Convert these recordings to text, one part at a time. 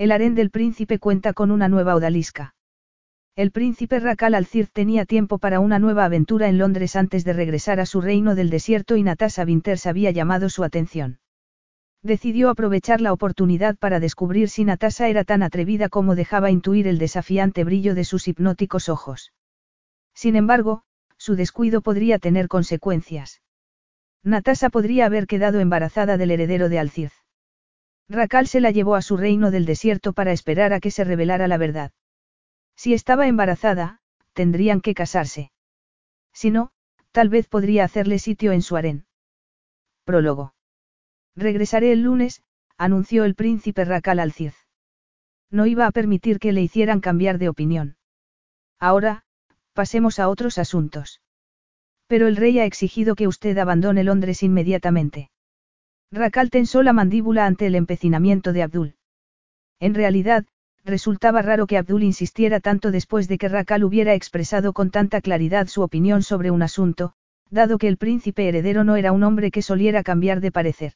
El harén del príncipe cuenta con una nueva odalisca. El príncipe Rakal al tenía tiempo para una nueva aventura en Londres antes de regresar a su reino del desierto y Natasha Winters había llamado su atención. Decidió aprovechar la oportunidad para descubrir si Natasha era tan atrevida como dejaba intuir el desafiante brillo de sus hipnóticos ojos. Sin embargo, su descuido podría tener consecuencias. Natasha podría haber quedado embarazada del heredero de Alcirth. Racal se la llevó a su reino del desierto para esperar a que se revelara la verdad. Si estaba embarazada, tendrían que casarse. Si no, tal vez podría hacerle sitio en su harén. Prólogo. Regresaré el lunes, anunció el príncipe Racal al. No iba a permitir que le hicieran cambiar de opinión. Ahora, pasemos a otros asuntos. Pero el rey ha exigido que usted abandone Londres inmediatamente. Racal tensó la mandíbula ante el empecinamiento de Abdul. En realidad, resultaba raro que Abdul insistiera tanto después de que Racal hubiera expresado con tanta claridad su opinión sobre un asunto, dado que el príncipe heredero no era un hombre que soliera cambiar de parecer.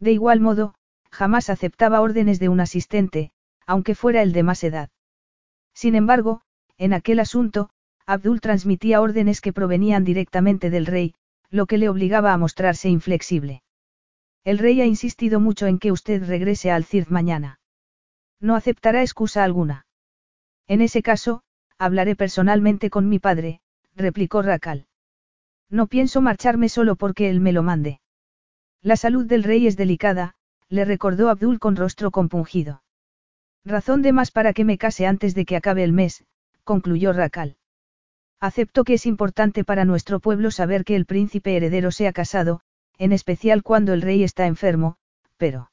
De igual modo, jamás aceptaba órdenes de un asistente, aunque fuera el de más edad. Sin embargo, en aquel asunto, Abdul transmitía órdenes que provenían directamente del rey, lo que le obligaba a mostrarse inflexible. El rey ha insistido mucho en que usted regrese al CIRT mañana. No aceptará excusa alguna. En ese caso, hablaré personalmente con mi padre, replicó Racal. No pienso marcharme solo porque él me lo mande. La salud del rey es delicada, le recordó Abdul con rostro compungido. Razón de más para que me case antes de que acabe el mes, concluyó Racal. Acepto que es importante para nuestro pueblo saber que el príncipe heredero se ha casado, en especial cuando el rey está enfermo, pero...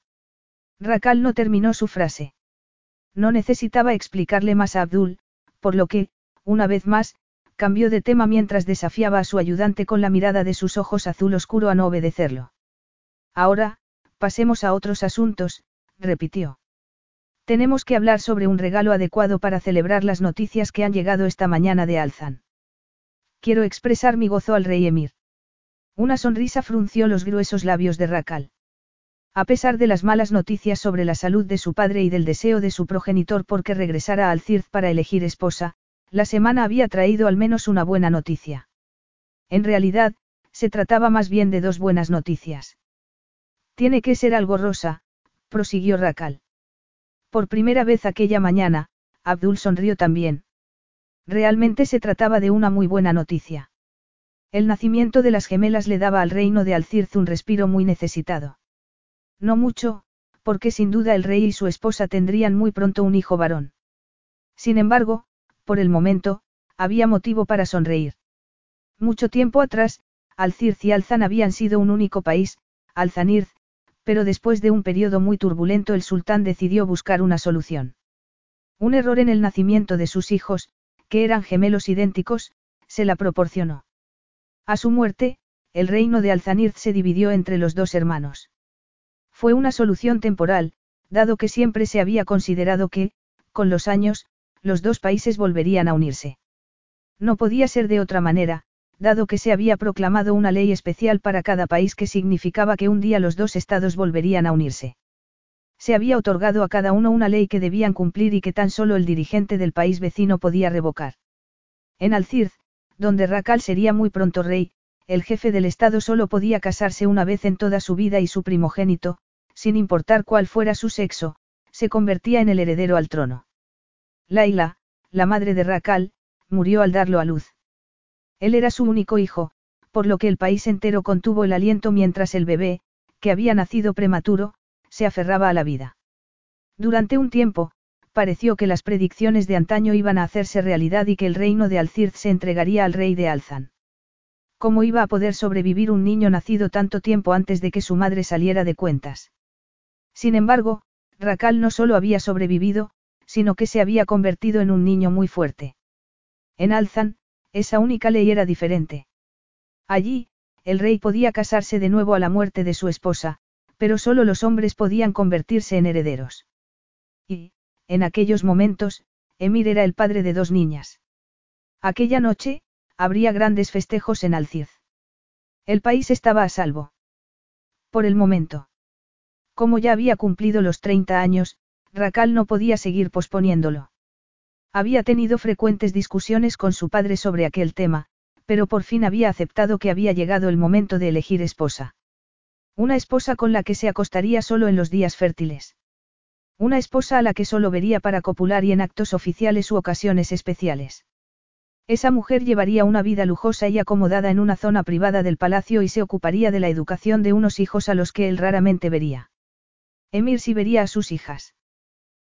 Racal no terminó su frase. No necesitaba explicarle más a Abdul, por lo que, una vez más, cambió de tema mientras desafiaba a su ayudante con la mirada de sus ojos azul oscuro a no obedecerlo. Ahora, pasemos a otros asuntos, repitió. Tenemos que hablar sobre un regalo adecuado para celebrar las noticias que han llegado esta mañana de Alzan. Quiero expresar mi gozo al rey Emir. Una sonrisa frunció los gruesos labios de Racal. A pesar de las malas noticias sobre la salud de su padre y del deseo de su progenitor porque regresara al Cirth para elegir esposa, la semana había traído al menos una buena noticia. En realidad, se trataba más bien de dos buenas noticias. Tiene que ser algo rosa, prosiguió Racal. Por primera vez aquella mañana, Abdul sonrió también. Realmente se trataba de una muy buena noticia. El nacimiento de las gemelas le daba al reino de Alcirz un respiro muy necesitado. No mucho, porque sin duda el rey y su esposa tendrían muy pronto un hijo varón. Sin embargo, por el momento, había motivo para sonreír. Mucho tiempo atrás, Alcirz y Alzan habían sido un único país, Alzanirz, pero después de un periodo muy turbulento el sultán decidió buscar una solución. Un error en el nacimiento de sus hijos, que eran gemelos idénticos, se la proporcionó. A su muerte, el reino de Alzanirth se dividió entre los dos hermanos. Fue una solución temporal, dado que siempre se había considerado que, con los años, los dos países volverían a unirse. No podía ser de otra manera, dado que se había proclamado una ley especial para cada país que significaba que un día los dos estados volverían a unirse. Se había otorgado a cada uno una ley que debían cumplir y que tan solo el dirigente del país vecino podía revocar. En Alcirth, donde Racal sería muy pronto rey, el jefe del Estado solo podía casarse una vez en toda su vida y su primogénito, sin importar cuál fuera su sexo, se convertía en el heredero al trono. Laila, la madre de Racal, murió al darlo a luz. Él era su único hijo, por lo que el país entero contuvo el aliento mientras el bebé, que había nacido prematuro, se aferraba a la vida. Durante un tiempo, pareció que las predicciones de antaño iban a hacerse realidad y que el reino de Alcirth se entregaría al rey de Alzan. ¿Cómo iba a poder sobrevivir un niño nacido tanto tiempo antes de que su madre saliera de cuentas? Sin embargo, Racal no solo había sobrevivido, sino que se había convertido en un niño muy fuerte. En Alzan, esa única ley era diferente. Allí, el rey podía casarse de nuevo a la muerte de su esposa, pero solo los hombres podían convertirse en herederos. Y, en aquellos momentos, Emir era el padre de dos niñas. Aquella noche, habría grandes festejos en Alciz. El país estaba a salvo. Por el momento. Como ya había cumplido los 30 años, Racal no podía seguir posponiéndolo. Había tenido frecuentes discusiones con su padre sobre aquel tema, pero por fin había aceptado que había llegado el momento de elegir esposa. Una esposa con la que se acostaría solo en los días fértiles. Una esposa a la que solo vería para copular y en actos oficiales u ocasiones especiales. Esa mujer llevaría una vida lujosa y acomodada en una zona privada del palacio y se ocuparía de la educación de unos hijos a los que él raramente vería. Emir sí vería a sus hijas.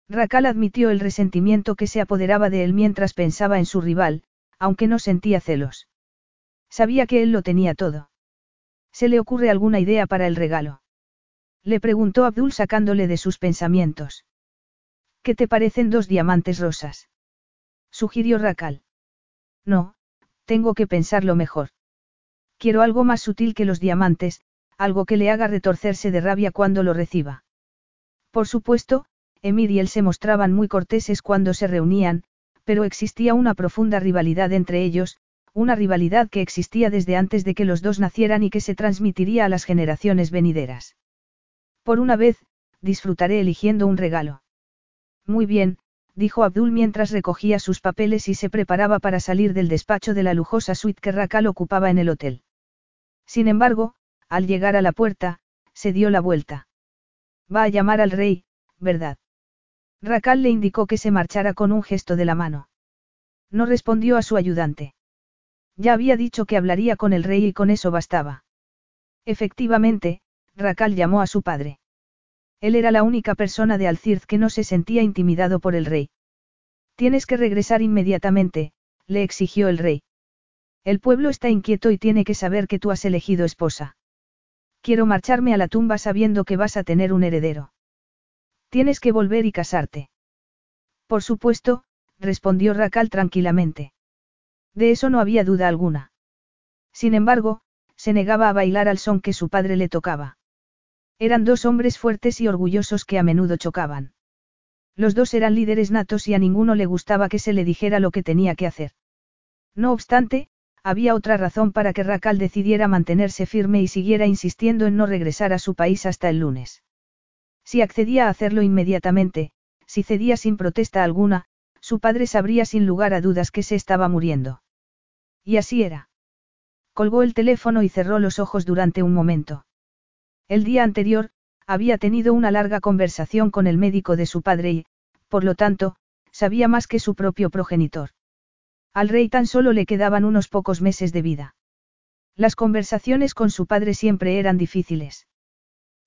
Racal admitió el resentimiento que se apoderaba de él mientras pensaba en su rival, aunque no sentía celos. Sabía que él lo tenía todo. ¿Se le ocurre alguna idea para el regalo? Le preguntó Abdul sacándole de sus pensamientos. ¿Qué te parecen dos diamantes rosas? Sugirió Racal. No, tengo que pensarlo mejor. Quiero algo más sutil que los diamantes, algo que le haga retorcerse de rabia cuando lo reciba. Por supuesto, Emir y él se mostraban muy corteses cuando se reunían, pero existía una profunda rivalidad entre ellos, una rivalidad que existía desde antes de que los dos nacieran y que se transmitiría a las generaciones venideras. Por una vez, disfrutaré eligiendo un regalo. Muy bien, dijo Abdul mientras recogía sus papeles y se preparaba para salir del despacho de la lujosa suite que Racal ocupaba en el hotel. Sin embargo, al llegar a la puerta, se dio la vuelta. Va a llamar al rey, ¿verdad? Racal le indicó que se marchara con un gesto de la mano. No respondió a su ayudante. Ya había dicho que hablaría con el rey y con eso bastaba. Efectivamente, Racal llamó a su padre. Él era la única persona de Alcirz que no se sentía intimidado por el rey. Tienes que regresar inmediatamente, le exigió el rey. El pueblo está inquieto y tiene que saber que tú has elegido esposa. Quiero marcharme a la tumba sabiendo que vas a tener un heredero. Tienes que volver y casarte. Por supuesto, respondió Racal tranquilamente. De eso no había duda alguna. Sin embargo, se negaba a bailar al son que su padre le tocaba. Eran dos hombres fuertes y orgullosos que a menudo chocaban. Los dos eran líderes natos y a ninguno le gustaba que se le dijera lo que tenía que hacer. No obstante, había otra razón para que Racal decidiera mantenerse firme y siguiera insistiendo en no regresar a su país hasta el lunes. Si accedía a hacerlo inmediatamente, si cedía sin protesta alguna, su padre sabría sin lugar a dudas que se estaba muriendo. Y así era. Colgó el teléfono y cerró los ojos durante un momento. El día anterior, había tenido una larga conversación con el médico de su padre y, por lo tanto, sabía más que su propio progenitor. Al rey tan solo le quedaban unos pocos meses de vida. Las conversaciones con su padre siempre eran difíciles.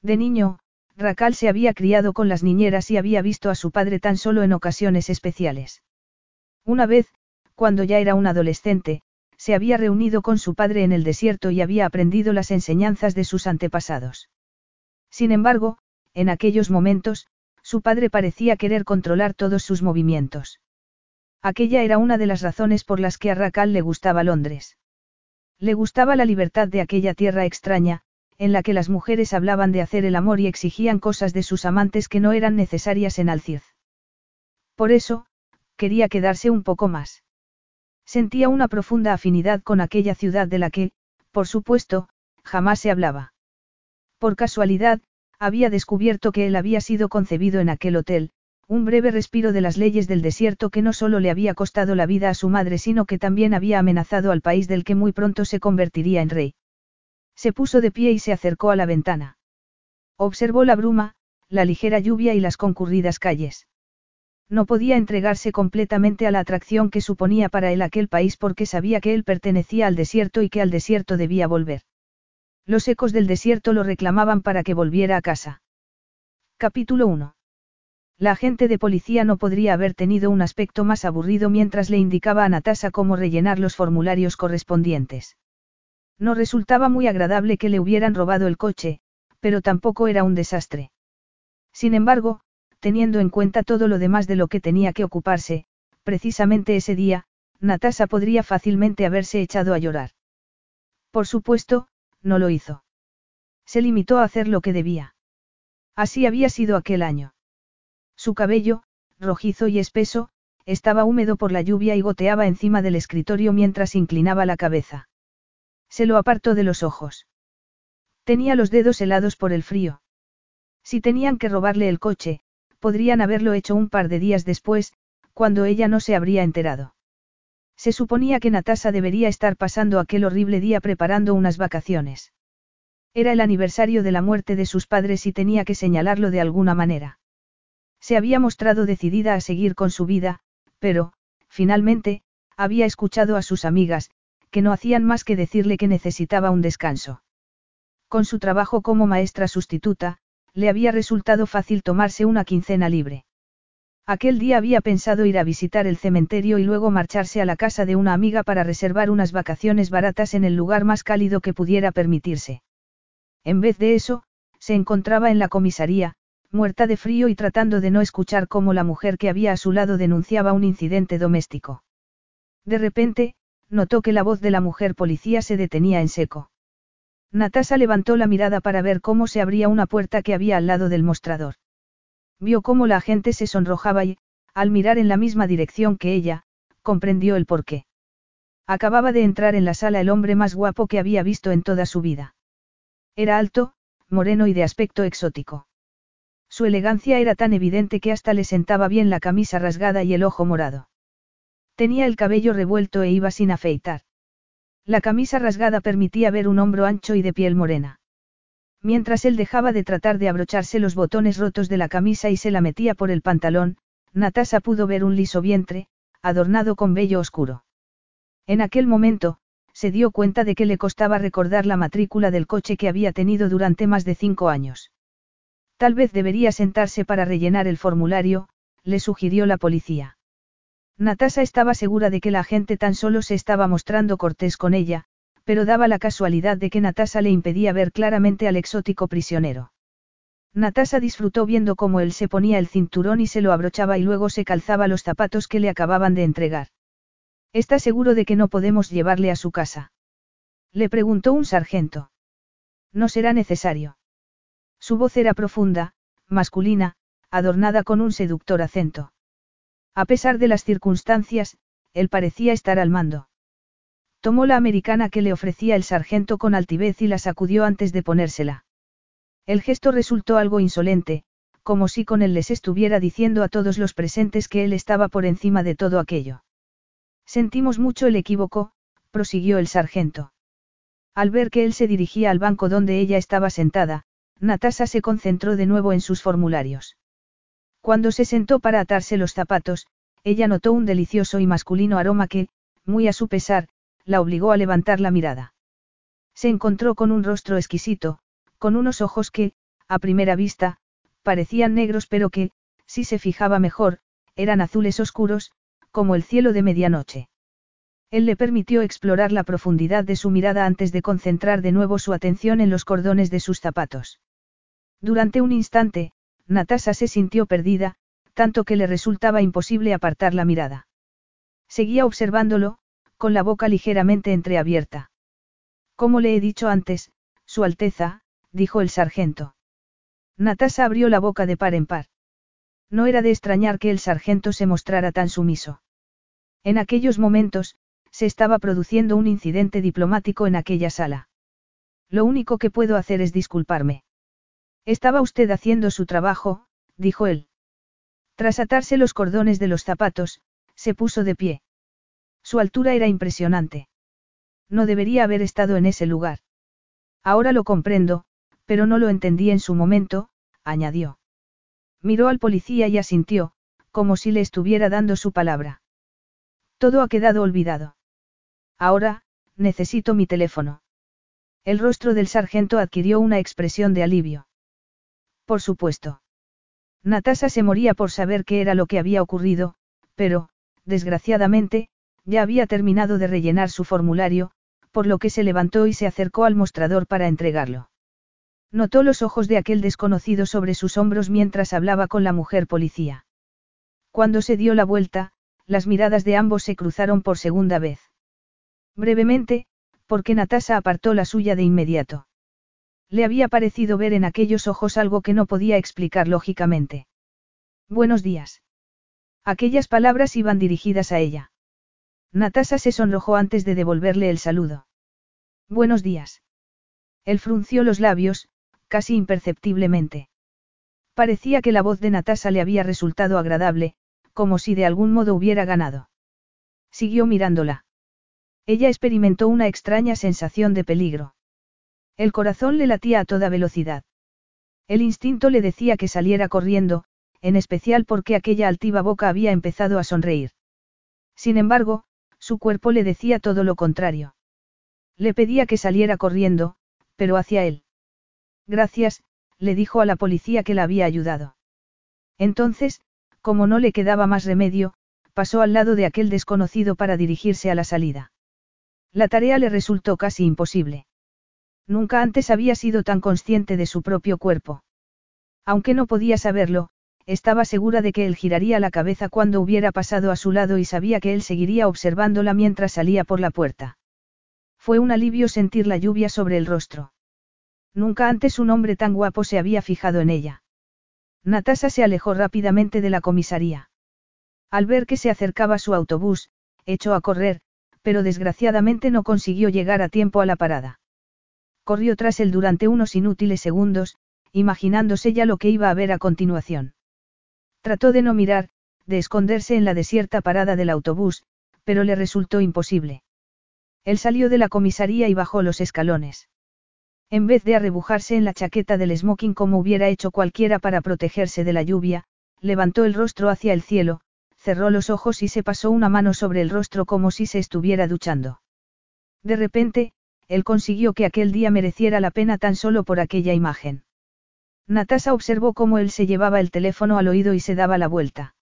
De niño, Racal se había criado con las niñeras y había visto a su padre tan solo en ocasiones especiales. Una vez, cuando ya era un adolescente, se había reunido con su padre en el desierto y había aprendido las enseñanzas de sus antepasados. Sin embargo, en aquellos momentos, su padre parecía querer controlar todos sus movimientos. Aquella era una de las razones por las que a Racal le gustaba Londres. Le gustaba la libertad de aquella tierra extraña, en la que las mujeres hablaban de hacer el amor y exigían cosas de sus amantes que no eran necesarias en Alciz. Por eso, quería quedarse un poco más. Sentía una profunda afinidad con aquella ciudad de la que, por supuesto, jamás se hablaba. Por casualidad, había descubierto que él había sido concebido en aquel hotel, un breve respiro de las leyes del desierto que no solo le había costado la vida a su madre, sino que también había amenazado al país del que muy pronto se convertiría en rey. Se puso de pie y se acercó a la ventana. Observó la bruma, la ligera lluvia y las concurridas calles. No podía entregarse completamente a la atracción que suponía para él aquel país porque sabía que él pertenecía al desierto y que al desierto debía volver. Los ecos del desierto lo reclamaban para que volviera a casa. Capítulo 1. La agente de policía no podría haber tenido un aspecto más aburrido mientras le indicaba a Natasa cómo rellenar los formularios correspondientes. No resultaba muy agradable que le hubieran robado el coche, pero tampoco era un desastre. Sin embargo, teniendo en cuenta todo lo demás de lo que tenía que ocuparse, precisamente ese día, Natasa podría fácilmente haberse echado a llorar. Por supuesto, no lo hizo. Se limitó a hacer lo que debía. Así había sido aquel año. Su cabello, rojizo y espeso, estaba húmedo por la lluvia y goteaba encima del escritorio mientras inclinaba la cabeza. Se lo apartó de los ojos. Tenía los dedos helados por el frío. Si tenían que robarle el coche, podrían haberlo hecho un par de días después, cuando ella no se habría enterado. Se suponía que Natasa debería estar pasando aquel horrible día preparando unas vacaciones. Era el aniversario de la muerte de sus padres y tenía que señalarlo de alguna manera. Se había mostrado decidida a seguir con su vida, pero, finalmente, había escuchado a sus amigas, que no hacían más que decirle que necesitaba un descanso. Con su trabajo como maestra sustituta, le había resultado fácil tomarse una quincena libre. Aquel día había pensado ir a visitar el cementerio y luego marcharse a la casa de una amiga para reservar unas vacaciones baratas en el lugar más cálido que pudiera permitirse. En vez de eso, se encontraba en la comisaría, muerta de frío y tratando de no escuchar cómo la mujer que había a su lado denunciaba un incidente doméstico. De repente, notó que la voz de la mujer policía se detenía en seco. Natasa levantó la mirada para ver cómo se abría una puerta que había al lado del mostrador. Vio cómo la gente se sonrojaba y, al mirar en la misma dirección que ella, comprendió el porqué. Acababa de entrar en la sala el hombre más guapo que había visto en toda su vida. Era alto, moreno y de aspecto exótico. Su elegancia era tan evidente que hasta le sentaba bien la camisa rasgada y el ojo morado. Tenía el cabello revuelto e iba sin afeitar. La camisa rasgada permitía ver un hombro ancho y de piel morena. Mientras él dejaba de tratar de abrocharse los botones rotos de la camisa y se la metía por el pantalón, Natasa pudo ver un liso vientre, adornado con vello oscuro. En aquel momento, se dio cuenta de que le costaba recordar la matrícula del coche que había tenido durante más de cinco años. Tal vez debería sentarse para rellenar el formulario, le sugirió la policía. Natasa estaba segura de que la gente tan solo se estaba mostrando cortés con ella, pero daba la casualidad de que Natasa le impedía ver claramente al exótico prisionero. Natasa disfrutó viendo cómo él se ponía el cinturón y se lo abrochaba y luego se calzaba los zapatos que le acababan de entregar. ¿Está seguro de que no podemos llevarle a su casa? Le preguntó un sargento. No será necesario. Su voz era profunda, masculina, adornada con un seductor acento. A pesar de las circunstancias, él parecía estar al mando. Tomó la americana que le ofrecía el sargento con altivez y la sacudió antes de ponérsela. El gesto resultó algo insolente, como si con él les estuviera diciendo a todos los presentes que él estaba por encima de todo aquello. Sentimos mucho el equívoco, prosiguió el sargento. Al ver que él se dirigía al banco donde ella estaba sentada, Natasa se concentró de nuevo en sus formularios. Cuando se sentó para atarse los zapatos, ella notó un delicioso y masculino aroma que, muy a su pesar, la obligó a levantar la mirada. Se encontró con un rostro exquisito, con unos ojos que, a primera vista, parecían negros pero que, si se fijaba mejor, eran azules oscuros, como el cielo de medianoche. Él le permitió explorar la profundidad de su mirada antes de concentrar de nuevo su atención en los cordones de sus zapatos. Durante un instante, Natasa se sintió perdida, tanto que le resultaba imposible apartar la mirada. Seguía observándolo, con la boca ligeramente entreabierta. Como le he dicho antes, Su Alteza, dijo el sargento. Natasa abrió la boca de par en par. No era de extrañar que el sargento se mostrara tan sumiso. En aquellos momentos, se estaba produciendo un incidente diplomático en aquella sala. Lo único que puedo hacer es disculparme. Estaba usted haciendo su trabajo, dijo él. Tras atarse los cordones de los zapatos, se puso de pie. Su altura era impresionante. No debería haber estado en ese lugar. Ahora lo comprendo, pero no lo entendí en su momento, añadió. Miró al policía y asintió, como si le estuviera dando su palabra. Todo ha quedado olvidado. Ahora, necesito mi teléfono. El rostro del sargento adquirió una expresión de alivio. Por supuesto. Natasa se moría por saber qué era lo que había ocurrido, pero, desgraciadamente, ya había terminado de rellenar su formulario, por lo que se levantó y se acercó al mostrador para entregarlo. Notó los ojos de aquel desconocido sobre sus hombros mientras hablaba con la mujer policía. Cuando se dio la vuelta, las miradas de ambos se cruzaron por segunda vez. Brevemente, porque Natasa apartó la suya de inmediato. Le había parecido ver en aquellos ojos algo que no podía explicar lógicamente. Buenos días. Aquellas palabras iban dirigidas a ella. Natasa se sonrojó antes de devolverle el saludo. Buenos días. Él frunció los labios, casi imperceptiblemente. Parecía que la voz de Natasa le había resultado agradable, como si de algún modo hubiera ganado. Siguió mirándola. Ella experimentó una extraña sensación de peligro. El corazón le latía a toda velocidad. El instinto le decía que saliera corriendo, en especial porque aquella altiva boca había empezado a sonreír. Sin embargo, su cuerpo le decía todo lo contrario. Le pedía que saliera corriendo, pero hacia él. Gracias, le dijo a la policía que la había ayudado. Entonces, como no le quedaba más remedio, pasó al lado de aquel desconocido para dirigirse a la salida. La tarea le resultó casi imposible. Nunca antes había sido tan consciente de su propio cuerpo. Aunque no podía saberlo, estaba segura de que él giraría la cabeza cuando hubiera pasado a su lado y sabía que él seguiría observándola mientras salía por la puerta. Fue un alivio sentir la lluvia sobre el rostro. Nunca antes un hombre tan guapo se había fijado en ella. Natasa se alejó rápidamente de la comisaría. Al ver que se acercaba su autobús, echó a correr, pero desgraciadamente no consiguió llegar a tiempo a la parada. Corrió tras él durante unos inútiles segundos, imaginándose ya lo que iba a ver a continuación. Trató de no mirar, de esconderse en la desierta parada del autobús, pero le resultó imposible. Él salió de la comisaría y bajó los escalones. En vez de arrebujarse en la chaqueta del smoking como hubiera hecho cualquiera para protegerse de la lluvia, levantó el rostro hacia el cielo, cerró los ojos y se pasó una mano sobre el rostro como si se estuviera duchando. De repente, él consiguió que aquel día mereciera la pena tan solo por aquella imagen. Natasa observó cómo él se llevaba el teléfono al oído y se daba la vuelta.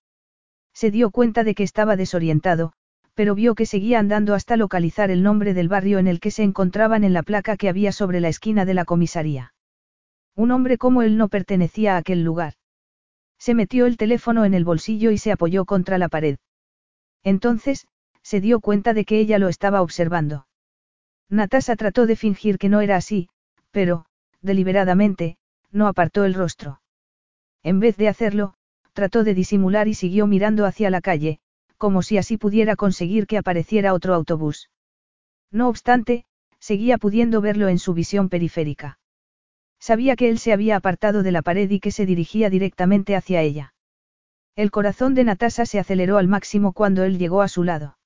Se dio cuenta de que estaba desorientado, pero vio que seguía andando hasta localizar el nombre del barrio en el que se encontraban en la placa que había sobre la esquina de la comisaría. Un hombre como él no pertenecía a aquel lugar. Se metió el teléfono en el bolsillo y se apoyó contra la pared. Entonces, se dio cuenta de que ella lo estaba observando. Natasa trató de fingir que no era así, pero, deliberadamente, no apartó el rostro. En vez de hacerlo, trató de disimular y siguió mirando hacia la calle, como si así pudiera conseguir que apareciera otro autobús. No obstante, seguía pudiendo verlo en su visión periférica. Sabía que él se había apartado de la pared y que se dirigía directamente hacia ella. El corazón de Natasa se aceleró al máximo cuando él llegó a su lado.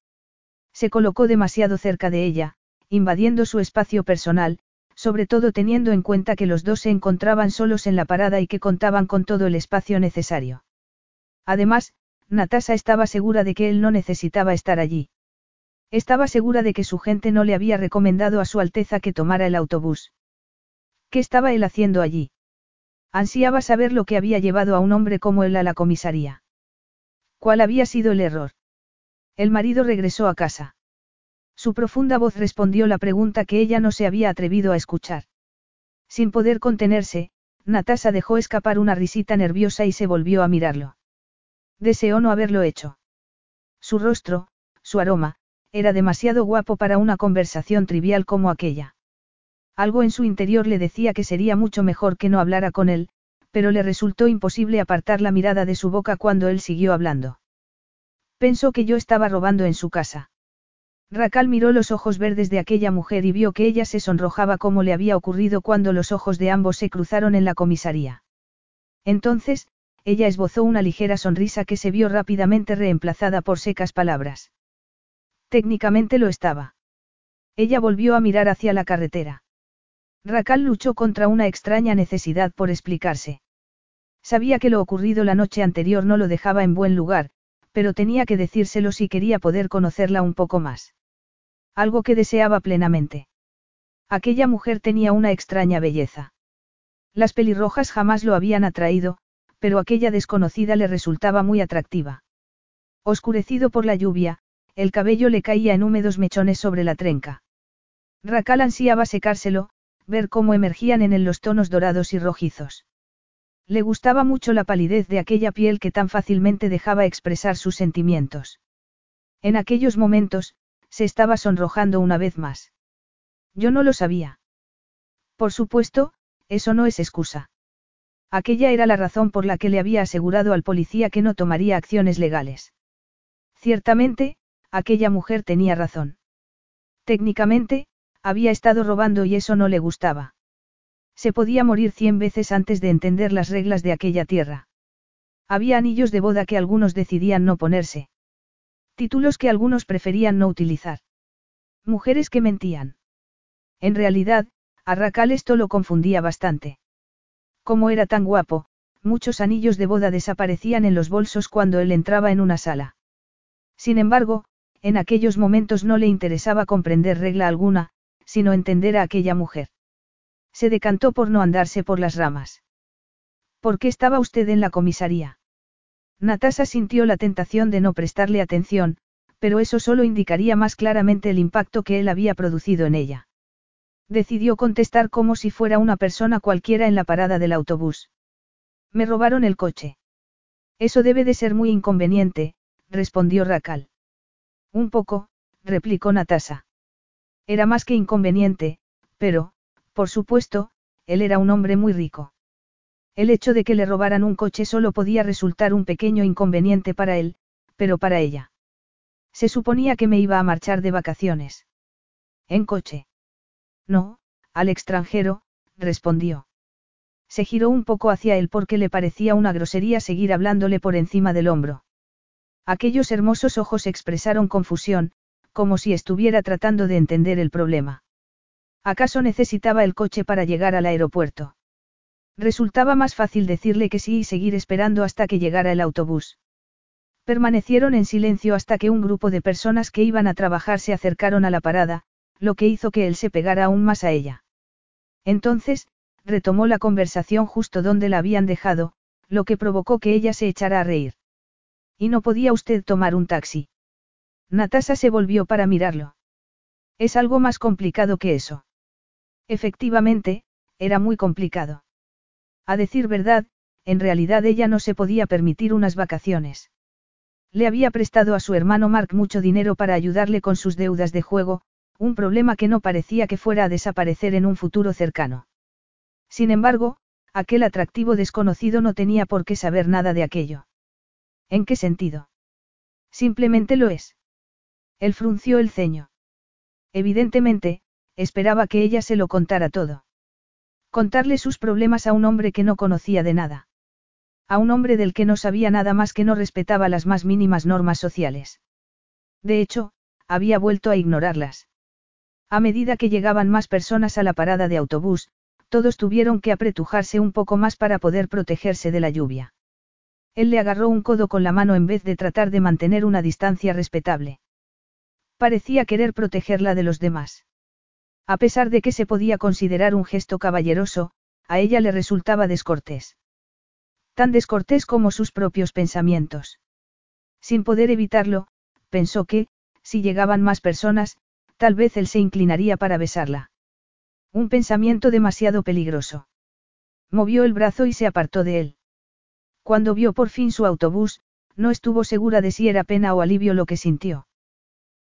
Se colocó demasiado cerca de ella, invadiendo su espacio personal, sobre todo teniendo en cuenta que los dos se encontraban solos en la parada y que contaban con todo el espacio necesario. Además, Natasa estaba segura de que él no necesitaba estar allí. Estaba segura de que su gente no le había recomendado a su Alteza que tomara el autobús. ¿Qué estaba él haciendo allí? Ansiaba saber lo que había llevado a un hombre como él a la comisaría. ¿Cuál había sido el error? El marido regresó a casa. Su profunda voz respondió la pregunta que ella no se había atrevido a escuchar. Sin poder contenerse, Natasa dejó escapar una risita nerviosa y se volvió a mirarlo. Deseó no haberlo hecho. Su rostro, su aroma, era demasiado guapo para una conversación trivial como aquella. Algo en su interior le decía que sería mucho mejor que no hablara con él, pero le resultó imposible apartar la mirada de su boca cuando él siguió hablando. Pensó que yo estaba robando en su casa. Racal miró los ojos verdes de aquella mujer y vio que ella se sonrojaba como le había ocurrido cuando los ojos de ambos se cruzaron en la comisaría. Entonces, ella esbozó una ligera sonrisa que se vio rápidamente reemplazada por secas palabras. Técnicamente lo estaba. Ella volvió a mirar hacia la carretera. Racal luchó contra una extraña necesidad por explicarse. Sabía que lo ocurrido la noche anterior no lo dejaba en buen lugar, pero tenía que decírselo si quería poder conocerla un poco más. Algo que deseaba plenamente. Aquella mujer tenía una extraña belleza. Las pelirrojas jamás lo habían atraído, pero aquella desconocida le resultaba muy atractiva. Oscurecido por la lluvia, el cabello le caía en húmedos mechones sobre la trenca. Racal ansiaba secárselo, ver cómo emergían en él los tonos dorados y rojizos. Le gustaba mucho la palidez de aquella piel que tan fácilmente dejaba expresar sus sentimientos. En aquellos momentos, se estaba sonrojando una vez más. Yo no lo sabía. Por supuesto, eso no es excusa. Aquella era la razón por la que le había asegurado al policía que no tomaría acciones legales. Ciertamente, aquella mujer tenía razón. Técnicamente, había estado robando y eso no le gustaba. Se podía morir cien veces antes de entender las reglas de aquella tierra. Había anillos de boda que algunos decidían no ponerse. Títulos que algunos preferían no utilizar. Mujeres que mentían. En realidad, a Racal esto lo confundía bastante. Como era tan guapo, muchos anillos de boda desaparecían en los bolsos cuando él entraba en una sala. Sin embargo, en aquellos momentos no le interesaba comprender regla alguna, sino entender a aquella mujer. Se decantó por no andarse por las ramas. ¿Por qué estaba usted en la comisaría? Natasa sintió la tentación de no prestarle atención, pero eso solo indicaría más claramente el impacto que él había producido en ella. Decidió contestar como si fuera una persona cualquiera en la parada del autobús. Me robaron el coche. Eso debe de ser muy inconveniente, respondió Racal. Un poco, replicó Natasa. Era más que inconveniente, pero, por supuesto, él era un hombre muy rico. El hecho de que le robaran un coche solo podía resultar un pequeño inconveniente para él, pero para ella. Se suponía que me iba a marchar de vacaciones. En coche. No, al extranjero, respondió. Se giró un poco hacia él porque le parecía una grosería seguir hablándole por encima del hombro. Aquellos hermosos ojos expresaron confusión, como si estuviera tratando de entender el problema. ¿Acaso necesitaba el coche para llegar al aeropuerto? Resultaba más fácil decirle que sí y seguir esperando hasta que llegara el autobús. Permanecieron en silencio hasta que un grupo de personas que iban a trabajar se acercaron a la parada, lo que hizo que él se pegara aún más a ella. Entonces, retomó la conversación justo donde la habían dejado, lo que provocó que ella se echara a reír. ¿Y no podía usted tomar un taxi? Natasa se volvió para mirarlo. Es algo más complicado que eso. Efectivamente, era muy complicado. A decir verdad, en realidad ella no se podía permitir unas vacaciones. Le había prestado a su hermano Mark mucho dinero para ayudarle con sus deudas de juego, un problema que no parecía que fuera a desaparecer en un futuro cercano. Sin embargo, aquel atractivo desconocido no tenía por qué saber nada de aquello. ¿En qué sentido? Simplemente lo es. Él frunció el ceño. Evidentemente, esperaba que ella se lo contara todo. Contarle sus problemas a un hombre que no conocía de nada. A un hombre del que no sabía nada más que no respetaba las más mínimas normas sociales. De hecho, había vuelto a ignorarlas. A medida que llegaban más personas a la parada de autobús, todos tuvieron que apretujarse un poco más para poder protegerse de la lluvia. Él le agarró un codo con la mano en vez de tratar de mantener una distancia respetable. Parecía querer protegerla de los demás. A pesar de que se podía considerar un gesto caballeroso, a ella le resultaba descortés. Tan descortés como sus propios pensamientos. Sin poder evitarlo, pensó que, si llegaban más personas, tal vez él se inclinaría para besarla. Un pensamiento demasiado peligroso. Movió el brazo y se apartó de él. Cuando vio por fin su autobús, no estuvo segura de si era pena o alivio lo que sintió.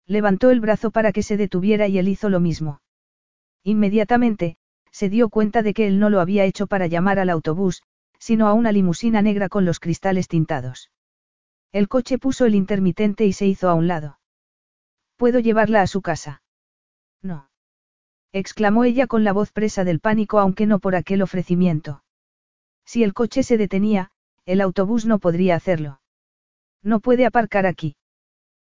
Levantó el brazo para que se detuviera y él hizo lo mismo. Inmediatamente, se dio cuenta de que él no lo había hecho para llamar al autobús, sino a una limusina negra con los cristales tintados. El coche puso el intermitente y se hizo a un lado. ¿Puedo llevarla a su casa? No. exclamó ella con la voz presa del pánico aunque no por aquel ofrecimiento. Si el coche se detenía, el autobús no podría hacerlo. No puede aparcar aquí.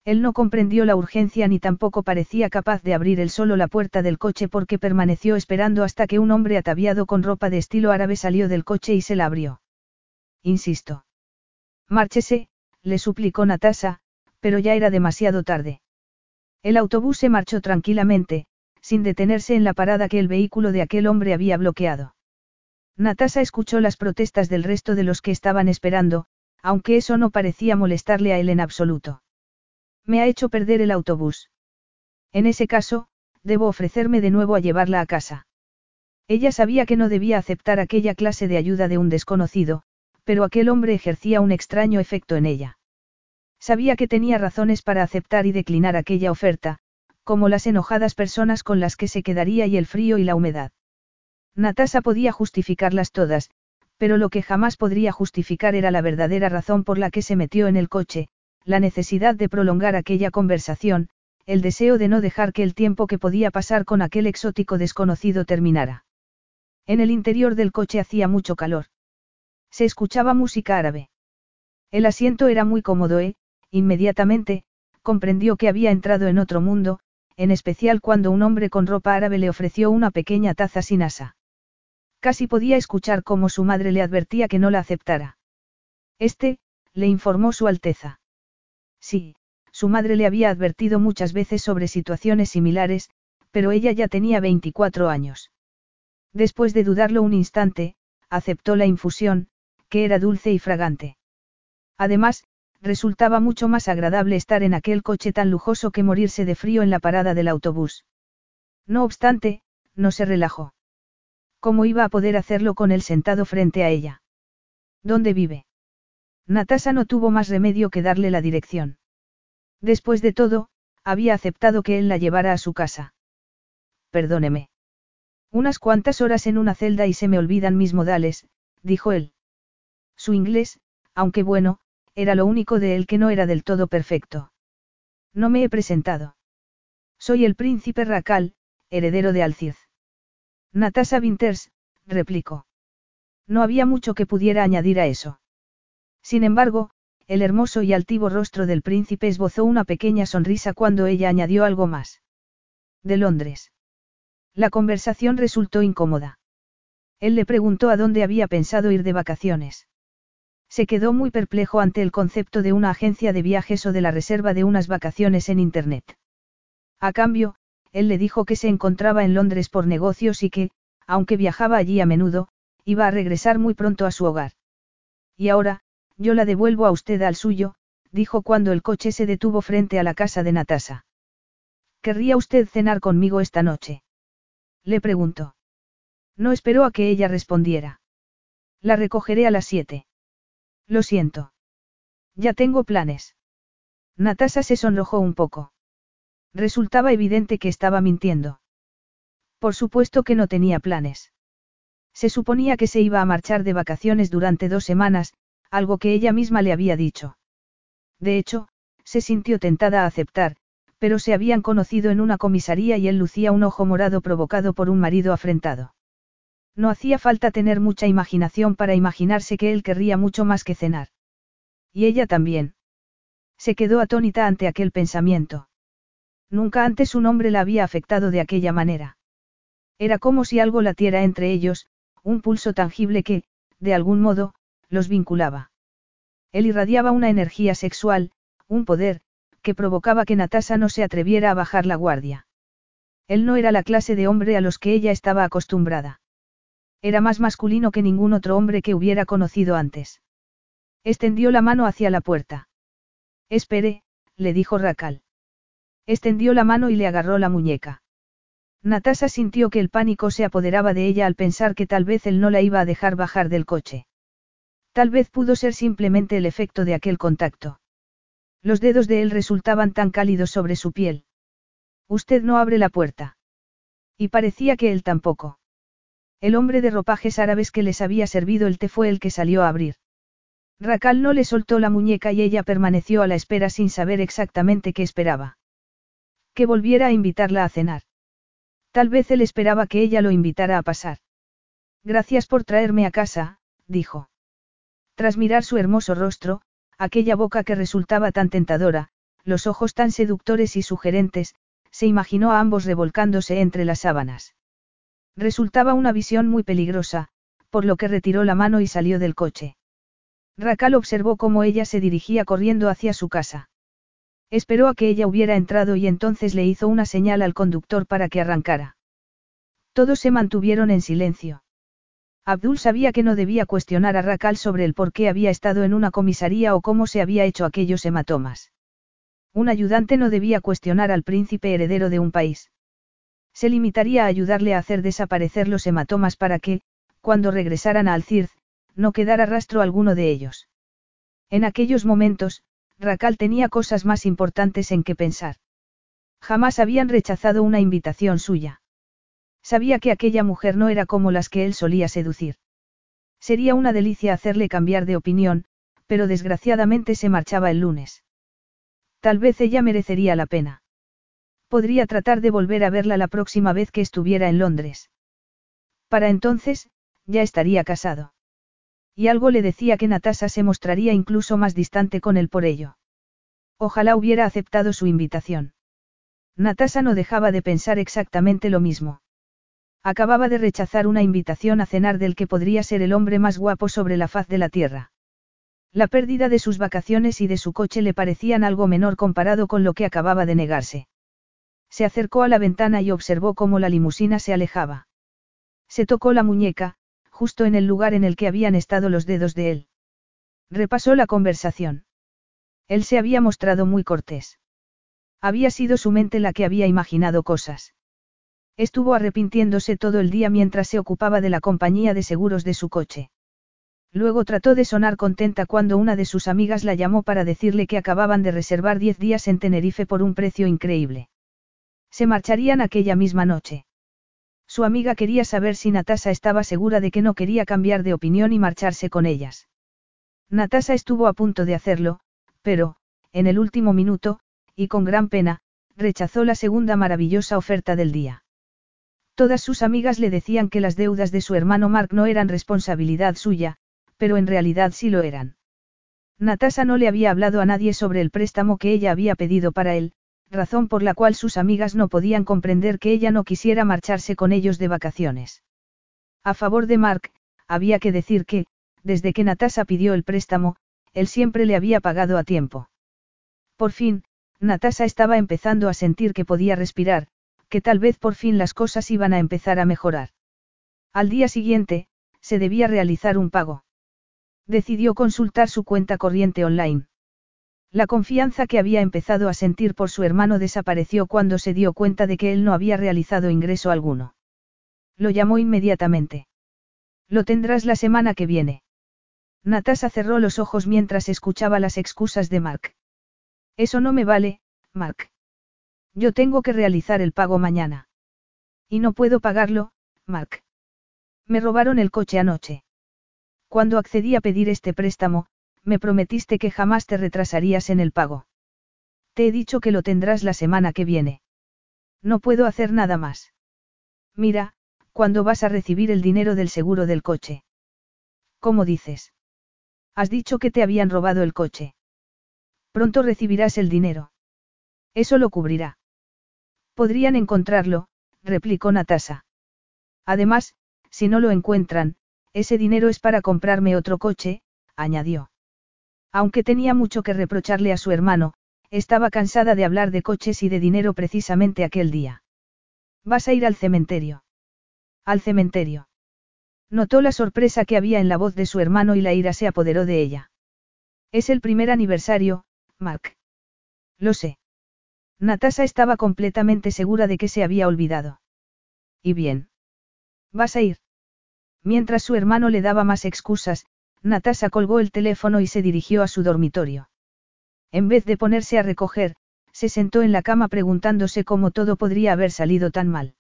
Él no comprendió la urgencia ni tampoco parecía capaz de abrir él solo la puerta del coche porque permaneció esperando hasta que un hombre ataviado con ropa de estilo árabe salió del coche y se la abrió. Insisto. Márchese, le suplicó Natasa, pero ya era demasiado tarde. El autobús se marchó tranquilamente, sin detenerse en la parada que el vehículo de aquel hombre había bloqueado. Natasa escuchó las protestas del resto de los que estaban esperando, aunque eso no parecía molestarle a él en absoluto. Me ha hecho perder el autobús. En ese caso, debo ofrecerme de nuevo a llevarla a casa. Ella sabía que no debía aceptar aquella clase de ayuda de un desconocido, pero aquel hombre ejercía un extraño efecto en ella. Sabía que tenía razones para aceptar y declinar aquella oferta, como las enojadas personas con las que se quedaría y el frío y la humedad. Natasa podía justificarlas todas, pero lo que jamás podría justificar era la verdadera razón por la que se metió en el coche, la necesidad de prolongar aquella conversación, el deseo de no dejar que el tiempo que podía pasar con aquel exótico desconocido terminara. En el interior del coche hacía mucho calor. Se escuchaba música árabe. El asiento era muy cómodo e, inmediatamente, comprendió que había entrado en otro mundo, en especial cuando un hombre con ropa árabe le ofreció una pequeña taza sin asa. Casi podía escuchar cómo su madre le advertía que no la aceptara. Este, le informó su Alteza. Sí, su madre le había advertido muchas veces sobre situaciones similares, pero ella ya tenía 24 años. Después de dudarlo un instante, aceptó la infusión, que era dulce y fragante. Además, resultaba mucho más agradable estar en aquel coche tan lujoso que morirse de frío en la parada del autobús. No obstante, no se relajó. ¿Cómo iba a poder hacerlo con él sentado frente a ella? ¿Dónde vive? Natasa no tuvo más remedio que darle la dirección. Después de todo, había aceptado que él la llevara a su casa. Perdóneme. Unas cuantas horas en una celda y se me olvidan mis modales, dijo él. Su inglés, aunque bueno, era lo único de él que no era del todo perfecto. No me he presentado. Soy el príncipe Racal, heredero de Alciz. Natasa Winters, replicó. No había mucho que pudiera añadir a eso. Sin embargo, el hermoso y altivo rostro del príncipe esbozó una pequeña sonrisa cuando ella añadió algo más. De Londres. La conversación resultó incómoda. Él le preguntó a dónde había pensado ir de vacaciones. Se quedó muy perplejo ante el concepto de una agencia de viajes o de la reserva de unas vacaciones en Internet. A cambio, él le dijo que se encontraba en Londres por negocios y que, aunque viajaba allí a menudo, iba a regresar muy pronto a su hogar. Y ahora, yo la devuelvo a usted al suyo, dijo cuando el coche se detuvo frente a la casa de Natasa. ¿Querría usted cenar conmigo esta noche? Le preguntó. No esperó a que ella respondiera. La recogeré a las siete. Lo siento. Ya tengo planes. Natasa se sonrojó un poco. Resultaba evidente que estaba mintiendo. Por supuesto que no tenía planes. Se suponía que se iba a marchar de vacaciones durante dos semanas, algo que ella misma le había dicho. De hecho, se sintió tentada a aceptar, pero se habían conocido en una comisaría y él lucía un ojo morado provocado por un marido afrentado. No hacía falta tener mucha imaginación para imaginarse que él querría mucho más que cenar. Y ella también. Se quedó atónita ante aquel pensamiento. Nunca antes un hombre la había afectado de aquella manera. Era como si algo latiera entre ellos, un pulso tangible que, de algún modo, los vinculaba. Él irradiaba una energía sexual, un poder, que provocaba que Natasa no se atreviera a bajar la guardia. Él no era la clase de hombre a los que ella estaba acostumbrada. Era más masculino que ningún otro hombre que hubiera conocido antes. Extendió la mano hacia la puerta. Espere, le dijo Racal. Extendió la mano y le agarró la muñeca. Natasa sintió que el pánico se apoderaba de ella al pensar que tal vez él no la iba a dejar bajar del coche. Tal vez pudo ser simplemente el efecto de aquel contacto. Los dedos de él resultaban tan cálidos sobre su piel. Usted no abre la puerta. Y parecía que él tampoco. El hombre de ropajes árabes que les había servido el té fue el que salió a abrir. Racal no le soltó la muñeca y ella permaneció a la espera sin saber exactamente qué esperaba. Que volviera a invitarla a cenar. Tal vez él esperaba que ella lo invitara a pasar. Gracias por traerme a casa, dijo. Tras mirar su hermoso rostro, aquella boca que resultaba tan tentadora, los ojos tan seductores y sugerentes, se imaginó a ambos revolcándose entre las sábanas. Resultaba una visión muy peligrosa, por lo que retiró la mano y salió del coche. Racal observó cómo ella se dirigía corriendo hacia su casa. Esperó a que ella hubiera entrado y entonces le hizo una señal al conductor para que arrancara. Todos se mantuvieron en silencio. Abdul sabía que no debía cuestionar a Racal sobre el por qué había estado en una comisaría o cómo se había hecho aquellos hematomas. Un ayudante no debía cuestionar al príncipe heredero de un país. Se limitaría a ayudarle a hacer desaparecer los hematomas para que, cuando regresaran a Alcirz, no quedara rastro alguno de ellos. En aquellos momentos, Racal tenía cosas más importantes en que pensar. Jamás habían rechazado una invitación suya. Sabía que aquella mujer no era como las que él solía seducir. Sería una delicia hacerle cambiar de opinión, pero desgraciadamente se marchaba el lunes. Tal vez ella merecería la pena. Podría tratar de volver a verla la próxima vez que estuviera en Londres. Para entonces, ya estaría casado. Y algo le decía que Natasa se mostraría incluso más distante con él por ello. Ojalá hubiera aceptado su invitación. Natasa no dejaba de pensar exactamente lo mismo. Acababa de rechazar una invitación a cenar del que podría ser el hombre más guapo sobre la faz de la tierra. La pérdida de sus vacaciones y de su coche le parecían algo menor comparado con lo que acababa de negarse. Se acercó a la ventana y observó cómo la limusina se alejaba. Se tocó la muñeca, justo en el lugar en el que habían estado los dedos de él. Repasó la conversación. Él se había mostrado muy cortés. Había sido su mente la que había imaginado cosas. Estuvo arrepintiéndose todo el día mientras se ocupaba de la compañía de seguros de su coche. Luego trató de sonar contenta cuando una de sus amigas la llamó para decirle que acababan de reservar diez días en Tenerife por un precio increíble. Se marcharían aquella misma noche. Su amiga quería saber si Natasa estaba segura de que no quería cambiar de opinión y marcharse con ellas. Natasa estuvo a punto de hacerlo, pero, en el último minuto, y con gran pena, rechazó la segunda maravillosa oferta del día. Todas sus amigas le decían que las deudas de su hermano Mark no eran responsabilidad suya, pero en realidad sí lo eran. Natasa no le había hablado a nadie sobre el préstamo que ella había pedido para él, razón por la cual sus amigas no podían comprender que ella no quisiera marcharse con ellos de vacaciones. A favor de Mark, había que decir que, desde que Natasa pidió el préstamo, él siempre le había pagado a tiempo. Por fin, Natasa estaba empezando a sentir que podía respirar, que tal vez por fin las cosas iban a empezar a mejorar. Al día siguiente, se debía realizar un pago. Decidió consultar su cuenta corriente online. La confianza que había empezado a sentir por su hermano desapareció cuando se dio cuenta de que él no había realizado ingreso alguno. Lo llamó inmediatamente. Lo tendrás la semana que viene. Natasa cerró los ojos mientras escuchaba las excusas de Mark. Eso no me vale, Mark. Yo tengo que realizar el pago mañana. Y no puedo pagarlo, Mark. Me robaron el coche anoche. Cuando accedí a pedir este préstamo, me prometiste que jamás te retrasarías en el pago. Te he dicho que lo tendrás la semana que viene. No puedo hacer nada más. Mira, ¿cuándo vas a recibir el dinero del seguro del coche? ¿Cómo dices? Has dicho que te habían robado el coche. Pronto recibirás el dinero. Eso lo cubrirá. Podrían encontrarlo, replicó Natasa. Además, si no lo encuentran, ese dinero es para comprarme otro coche, añadió. Aunque tenía mucho que reprocharle a su hermano, estaba cansada de hablar de coches y de dinero precisamente aquel día. ¿Vas a ir al cementerio? Al cementerio. Notó la sorpresa que había en la voz de su hermano y la ira se apoderó de ella. Es el primer aniversario, Mark. Lo sé. Natasa estaba completamente segura de que se había olvidado. ¿Y bien? ¿Vas a ir? Mientras su hermano le daba más excusas, Natasa colgó el teléfono y se dirigió a su dormitorio. En vez de ponerse a recoger, se sentó en la cama preguntándose cómo todo podría haber salido tan mal.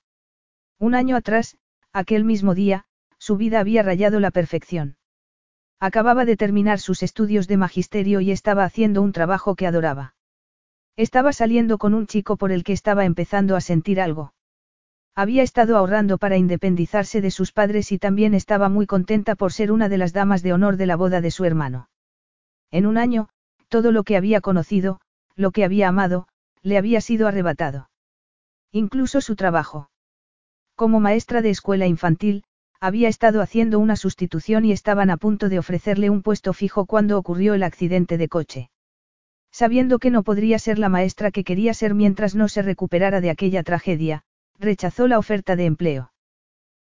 Un año atrás, aquel mismo día, su vida había rayado la perfección. Acababa de terminar sus estudios de magisterio y estaba haciendo un trabajo que adoraba. Estaba saliendo con un chico por el que estaba empezando a sentir algo. Había estado ahorrando para independizarse de sus padres y también estaba muy contenta por ser una de las damas de honor de la boda de su hermano. En un año, todo lo que había conocido, lo que había amado, le había sido arrebatado. Incluso su trabajo. Como maestra de escuela infantil, había estado haciendo una sustitución y estaban a punto de ofrecerle un puesto fijo cuando ocurrió el accidente de coche. Sabiendo que no podría ser la maestra que quería ser mientras no se recuperara de aquella tragedia, rechazó la oferta de empleo.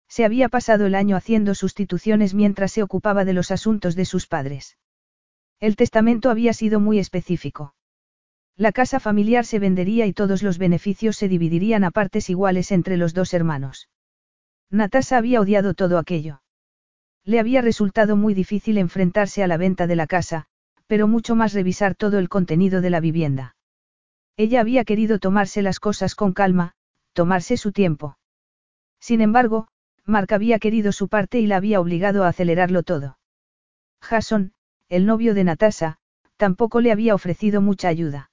Se había pasado el año haciendo sustituciones mientras se ocupaba de los asuntos de sus padres. El testamento había sido muy específico. La casa familiar se vendería y todos los beneficios se dividirían a partes iguales entre los dos hermanos. Natasa había odiado todo aquello. Le había resultado muy difícil enfrentarse a la venta de la casa, pero mucho más revisar todo el contenido de la vivienda. Ella había querido tomarse las cosas con calma, tomarse su tiempo. Sin embargo, Mark había querido su parte y la había obligado a acelerarlo todo. Jason, el novio de Natasha, tampoco le había ofrecido mucha ayuda.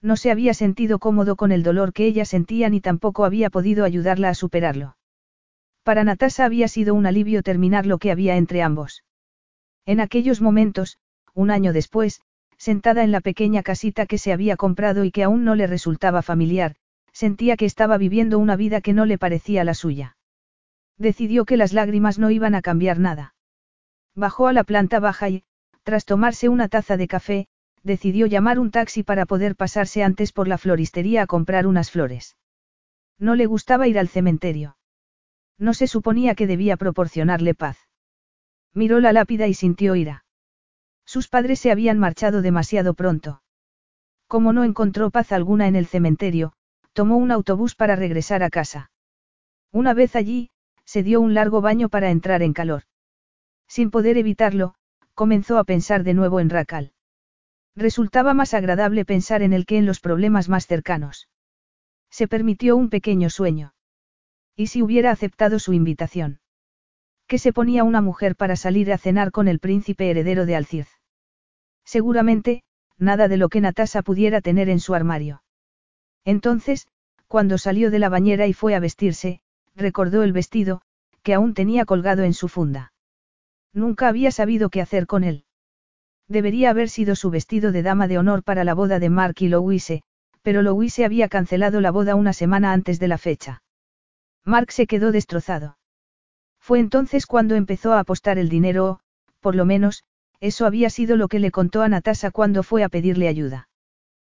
No se había sentido cómodo con el dolor que ella sentía ni tampoco había podido ayudarla a superarlo. Para Natasha había sido un alivio terminar lo que había entre ambos. En aquellos momentos, un año después, sentada en la pequeña casita que se había comprado y que aún no le resultaba familiar, sentía que estaba viviendo una vida que no le parecía la suya. Decidió que las lágrimas no iban a cambiar nada. Bajó a la planta baja y, tras tomarse una taza de café, decidió llamar un taxi para poder pasarse antes por la floristería a comprar unas flores. No le gustaba ir al cementerio. No se suponía que debía proporcionarle paz. Miró la lápida y sintió ira. Sus padres se habían marchado demasiado pronto. Como no encontró paz alguna en el cementerio, tomó un autobús para regresar a casa. Una vez allí, se dio un largo baño para entrar en calor. Sin poder evitarlo, comenzó a pensar de nuevo en Racal. Resultaba más agradable pensar en él que en los problemas más cercanos. Se permitió un pequeño sueño. ¿Y si hubiera aceptado su invitación? ¿Qué se ponía una mujer para salir a cenar con el príncipe heredero de Alcirz? Seguramente, nada de lo que Natasa pudiera tener en su armario. Entonces, cuando salió de la bañera y fue a vestirse, recordó el vestido, que aún tenía colgado en su funda. Nunca había sabido qué hacer con él. Debería haber sido su vestido de dama de honor para la boda de Mark y Louise, pero Louise había cancelado la boda una semana antes de la fecha. Mark se quedó destrozado. Fue entonces cuando empezó a apostar el dinero o, por lo menos, eso había sido lo que le contó a Natasha cuando fue a pedirle ayuda.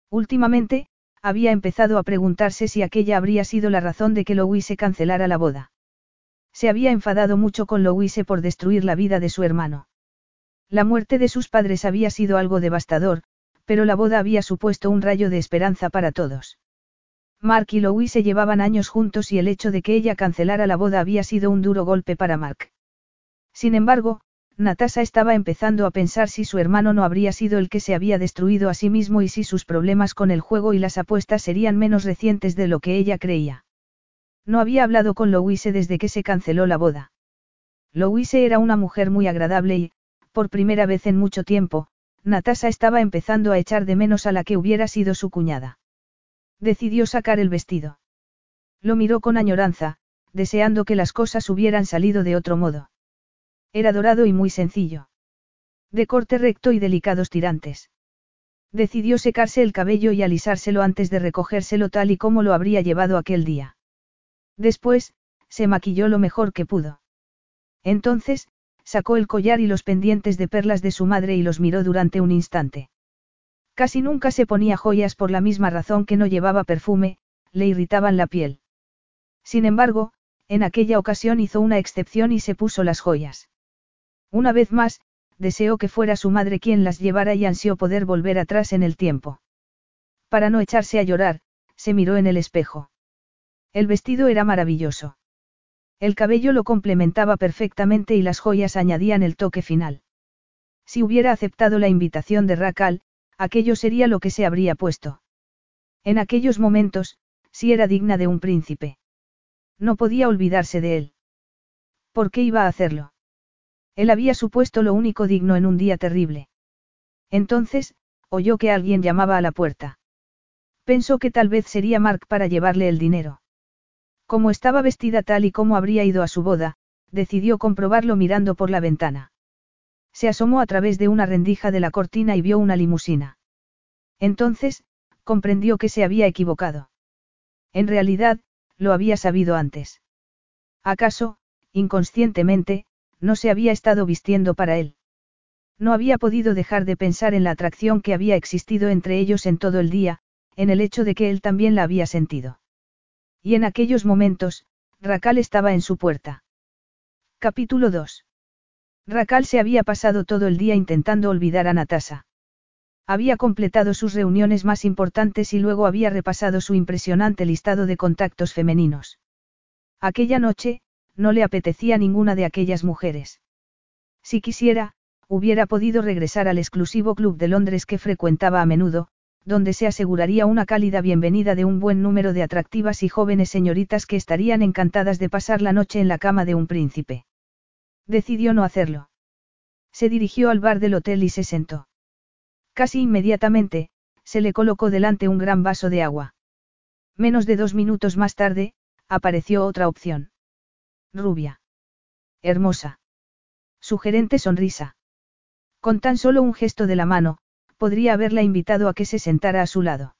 Últimamente, había empezado a preguntarse si aquella habría sido la razón de que Louise cancelara la boda. Se había enfadado mucho con Louise por destruir la vida de su hermano. La muerte de sus padres había sido algo devastador, pero la boda había supuesto un rayo de esperanza para todos. Mark y Louise llevaban años juntos y el hecho de que ella cancelara la boda había sido un duro golpe para Mark. Sin embargo, Natasha estaba empezando a pensar si su hermano no habría sido el que se había destruido a sí mismo y si sus problemas con el juego y las apuestas serían menos recientes de lo que ella creía. No había hablado con Louise desde que se canceló la boda. Louise era una mujer muy agradable y, por primera vez en mucho tiempo, Natasha estaba empezando a echar de menos a la que hubiera sido su cuñada. Decidió sacar el vestido. Lo miró con añoranza, deseando que las cosas hubieran salido de otro modo. Era dorado y muy sencillo. De corte recto y delicados tirantes. Decidió secarse el cabello y alisárselo antes de recogérselo tal y como lo habría llevado aquel día. Después, se maquilló lo mejor que pudo. Entonces, sacó el collar y los pendientes de perlas de su madre y los miró durante un instante. Casi nunca se ponía joyas por la misma razón que no llevaba perfume, le irritaban la piel. Sin embargo, en aquella ocasión hizo una excepción y se puso las joyas. Una vez más, deseó que fuera su madre quien las llevara y ansió poder volver atrás en el tiempo. Para no echarse a llorar, se miró en el espejo. El vestido era maravilloso. El cabello lo complementaba perfectamente y las joyas añadían el toque final. Si hubiera aceptado la invitación de Racal, aquello sería lo que se habría puesto. En aquellos momentos, si era digna de un príncipe. No podía olvidarse de él. ¿Por qué iba a hacerlo? Él había supuesto lo único digno en un día terrible. Entonces, oyó que alguien llamaba a la puerta. Pensó que tal vez sería Mark para llevarle el dinero. Como estaba vestida tal y como habría ido a su boda, decidió comprobarlo mirando por la ventana. Se asomó a través de una rendija de la cortina y vio una limusina. Entonces, comprendió que se había equivocado. En realidad, lo había sabido antes. ¿Acaso, inconscientemente, no se había estado vistiendo para él? No había podido dejar de pensar en la atracción que había existido entre ellos en todo el día, en el hecho de que él también la había sentido. Y en aquellos momentos, Racal estaba en su puerta. Capítulo 2. Racal se había pasado todo el día intentando olvidar a Natasa. Había completado sus reuniones más importantes y luego había repasado su impresionante listado de contactos femeninos. Aquella noche, no le apetecía ninguna de aquellas mujeres. Si quisiera, hubiera podido regresar al exclusivo club de Londres que frecuentaba a menudo, donde se aseguraría una cálida bienvenida de un buen número de atractivas y jóvenes señoritas que estarían encantadas de pasar la noche en la cama de un príncipe. Decidió no hacerlo. Se dirigió al bar del hotel y se sentó. Casi inmediatamente, se le colocó delante un gran vaso de agua. Menos de dos minutos más tarde, apareció otra opción. Rubia. Hermosa. Sugerente sonrisa. Con tan solo un gesto de la mano, podría haberla invitado a que se sentara a su lado.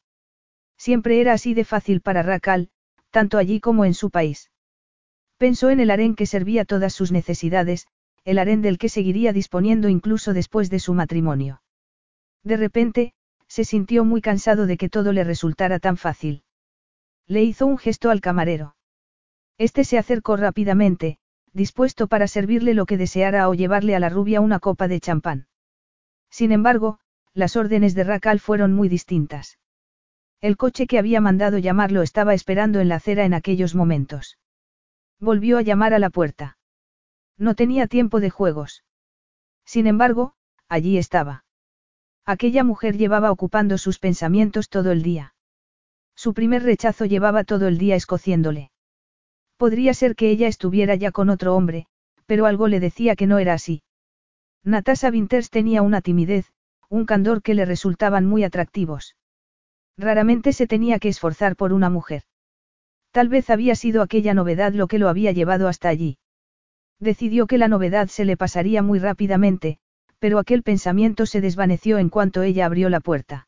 Siempre era así de fácil para Racal, tanto allí como en su país. Pensó en el harén que servía todas sus necesidades, el harén del que seguiría disponiendo incluso después de su matrimonio. De repente, se sintió muy cansado de que todo le resultara tan fácil. Le hizo un gesto al camarero. Este se acercó rápidamente, dispuesto para servirle lo que deseara o llevarle a la rubia una copa de champán. Sin embargo, las órdenes de Racal fueron muy distintas. El coche que había mandado llamarlo estaba esperando en la acera en aquellos momentos. Volvió a llamar a la puerta. No tenía tiempo de juegos. Sin embargo, allí estaba. Aquella mujer llevaba ocupando sus pensamientos todo el día. Su primer rechazo llevaba todo el día escociéndole. Podría ser que ella estuviera ya con otro hombre, pero algo le decía que no era así. Natasha Winters tenía una timidez, un candor que le resultaban muy atractivos. Raramente se tenía que esforzar por una mujer. Tal vez había sido aquella novedad lo que lo había llevado hasta allí. Decidió que la novedad se le pasaría muy rápidamente, pero aquel pensamiento se desvaneció en cuanto ella abrió la puerta.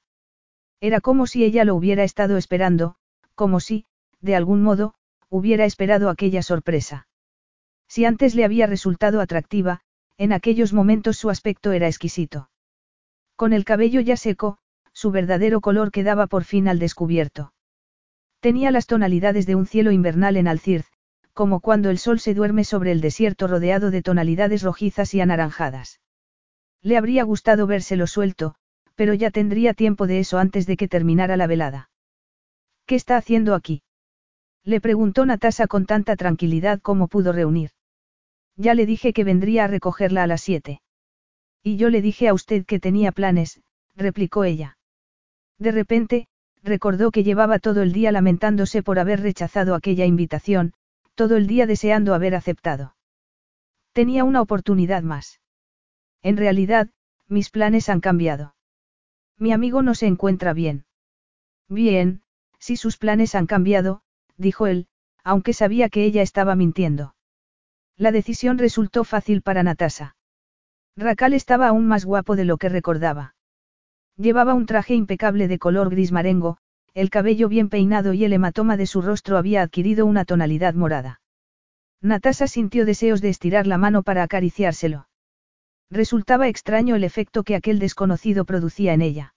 Era como si ella lo hubiera estado esperando, como si, de algún modo, hubiera esperado aquella sorpresa. Si antes le había resultado atractiva, en aquellos momentos su aspecto era exquisito. Con el cabello ya seco, su verdadero color quedaba por fin al descubierto. Tenía las tonalidades de un cielo invernal en Alcirz, como cuando el sol se duerme sobre el desierto rodeado de tonalidades rojizas y anaranjadas. Le habría gustado vérselo suelto, pero ya tendría tiempo de eso antes de que terminara la velada. ¿Qué está haciendo aquí? Le preguntó Natasa con tanta tranquilidad como pudo reunir. Ya le dije que vendría a recogerla a las siete. Y yo le dije a usted que tenía planes, replicó ella. De repente, recordó que llevaba todo el día lamentándose por haber rechazado aquella invitación, todo el día deseando haber aceptado. Tenía una oportunidad más. En realidad, mis planes han cambiado. Mi amigo no se encuentra bien. Bien, si sus planes han cambiado, dijo él, aunque sabía que ella estaba mintiendo. La decisión resultó fácil para Natasa. Racal estaba aún más guapo de lo que recordaba. Llevaba un traje impecable de color gris marengo, el cabello bien peinado y el hematoma de su rostro había adquirido una tonalidad morada. Natasa sintió deseos de estirar la mano para acariciárselo. Resultaba extraño el efecto que aquel desconocido producía en ella.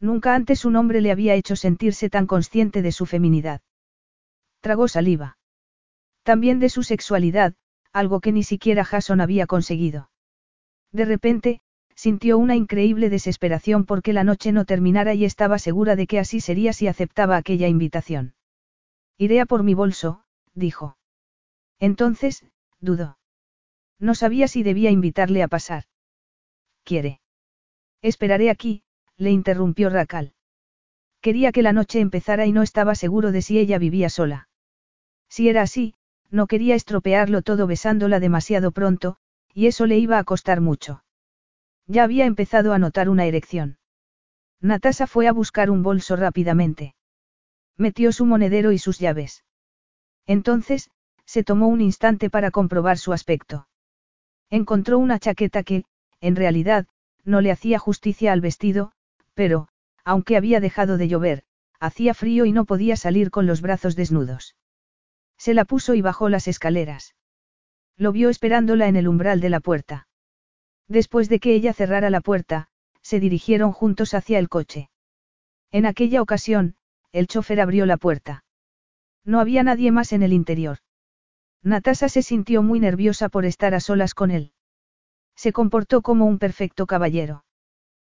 Nunca antes un hombre le había hecho sentirse tan consciente de su feminidad. Tragó saliva. También de su sexualidad, algo que ni siquiera Jason había conseguido. De repente, sintió una increíble desesperación porque la noche no terminara y estaba segura de que así sería si aceptaba aquella invitación. Iré a por mi bolso, dijo. Entonces, dudó. No sabía si debía invitarle a pasar. ¿Quiere? Esperaré aquí, le interrumpió Racal. Quería que la noche empezara y no estaba seguro de si ella vivía sola. Si era así, no quería estropearlo todo besándola demasiado pronto, y eso le iba a costar mucho. Ya había empezado a notar una erección. Natasa fue a buscar un bolso rápidamente. Metió su monedero y sus llaves. Entonces, se tomó un instante para comprobar su aspecto. Encontró una chaqueta que, en realidad, no le hacía justicia al vestido, pero, aunque había dejado de llover, hacía frío y no podía salir con los brazos desnudos. Se la puso y bajó las escaleras. Lo vio esperándola en el umbral de la puerta. Después de que ella cerrara la puerta, se dirigieron juntos hacia el coche. En aquella ocasión, el chofer abrió la puerta. No había nadie más en el interior. Natasa se sintió muy nerviosa por estar a solas con él. Se comportó como un perfecto caballero.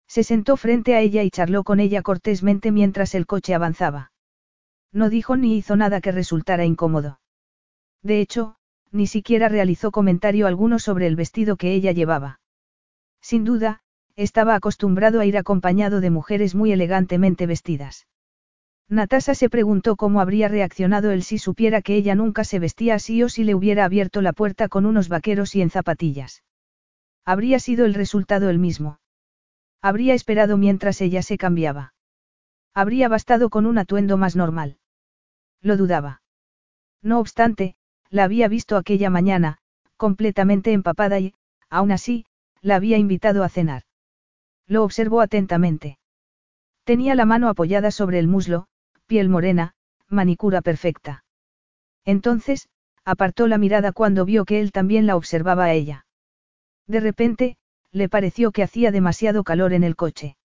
Se sentó frente a ella y charló con ella cortésmente mientras el coche avanzaba. No dijo ni hizo nada que resultara incómodo. De hecho, ni siquiera realizó comentario alguno sobre el vestido que ella llevaba. Sin duda, estaba acostumbrado a ir acompañado de mujeres muy elegantemente vestidas. Natasa se preguntó cómo habría reaccionado él si supiera que ella nunca se vestía así o si le hubiera abierto la puerta con unos vaqueros y en zapatillas. Habría sido el resultado el mismo. Habría esperado mientras ella se cambiaba. Habría bastado con un atuendo más normal. Lo dudaba. No obstante, la había visto aquella mañana, completamente empapada y, aún así, la había invitado a cenar. Lo observó atentamente. Tenía la mano apoyada sobre el muslo, piel morena, manicura perfecta. Entonces, apartó la mirada cuando vio que él también la observaba a ella. De repente, le pareció que hacía demasiado calor en el coche.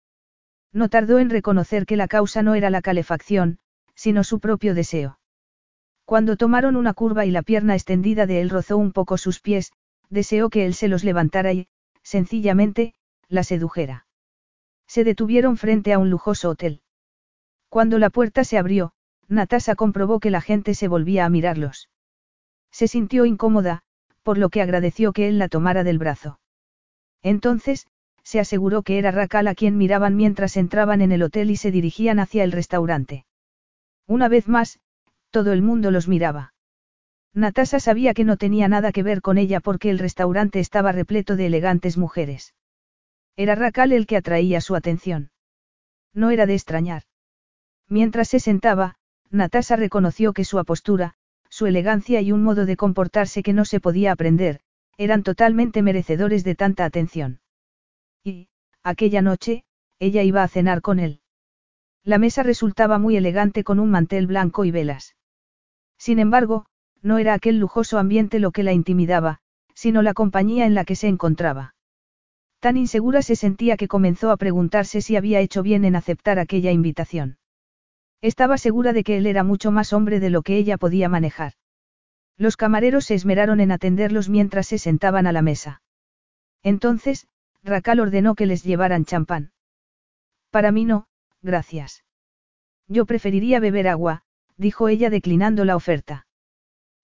No tardó en reconocer que la causa no era la calefacción, sino su propio deseo. Cuando tomaron una curva y la pierna extendida de él rozó un poco sus pies, deseó que él se los levantara y, sencillamente, la sedujera. Se detuvieron frente a un lujoso hotel. Cuando la puerta se abrió, Natasha comprobó que la gente se volvía a mirarlos. Se sintió incómoda, por lo que agradeció que él la tomara del brazo. Entonces, se aseguró que era Racal a quien miraban mientras entraban en el hotel y se dirigían hacia el restaurante. Una vez más, todo el mundo los miraba. Natasha sabía que no tenía nada que ver con ella porque el restaurante estaba repleto de elegantes mujeres. Era Racal el que atraía su atención. No era de extrañar. Mientras se sentaba, Natasha reconoció que su apostura, su elegancia y un modo de comportarse que no se podía aprender, eran totalmente merecedores de tanta atención. Y, aquella noche, ella iba a cenar con él. La mesa resultaba muy elegante con un mantel blanco y velas. Sin embargo, no era aquel lujoso ambiente lo que la intimidaba, sino la compañía en la que se encontraba. Tan insegura se sentía que comenzó a preguntarse si había hecho bien en aceptar aquella invitación. Estaba segura de que él era mucho más hombre de lo que ella podía manejar. Los camareros se esmeraron en atenderlos mientras se sentaban a la mesa. Entonces, Racal ordenó que les llevaran champán. Para mí no, gracias. Yo preferiría beber agua, dijo ella declinando la oferta.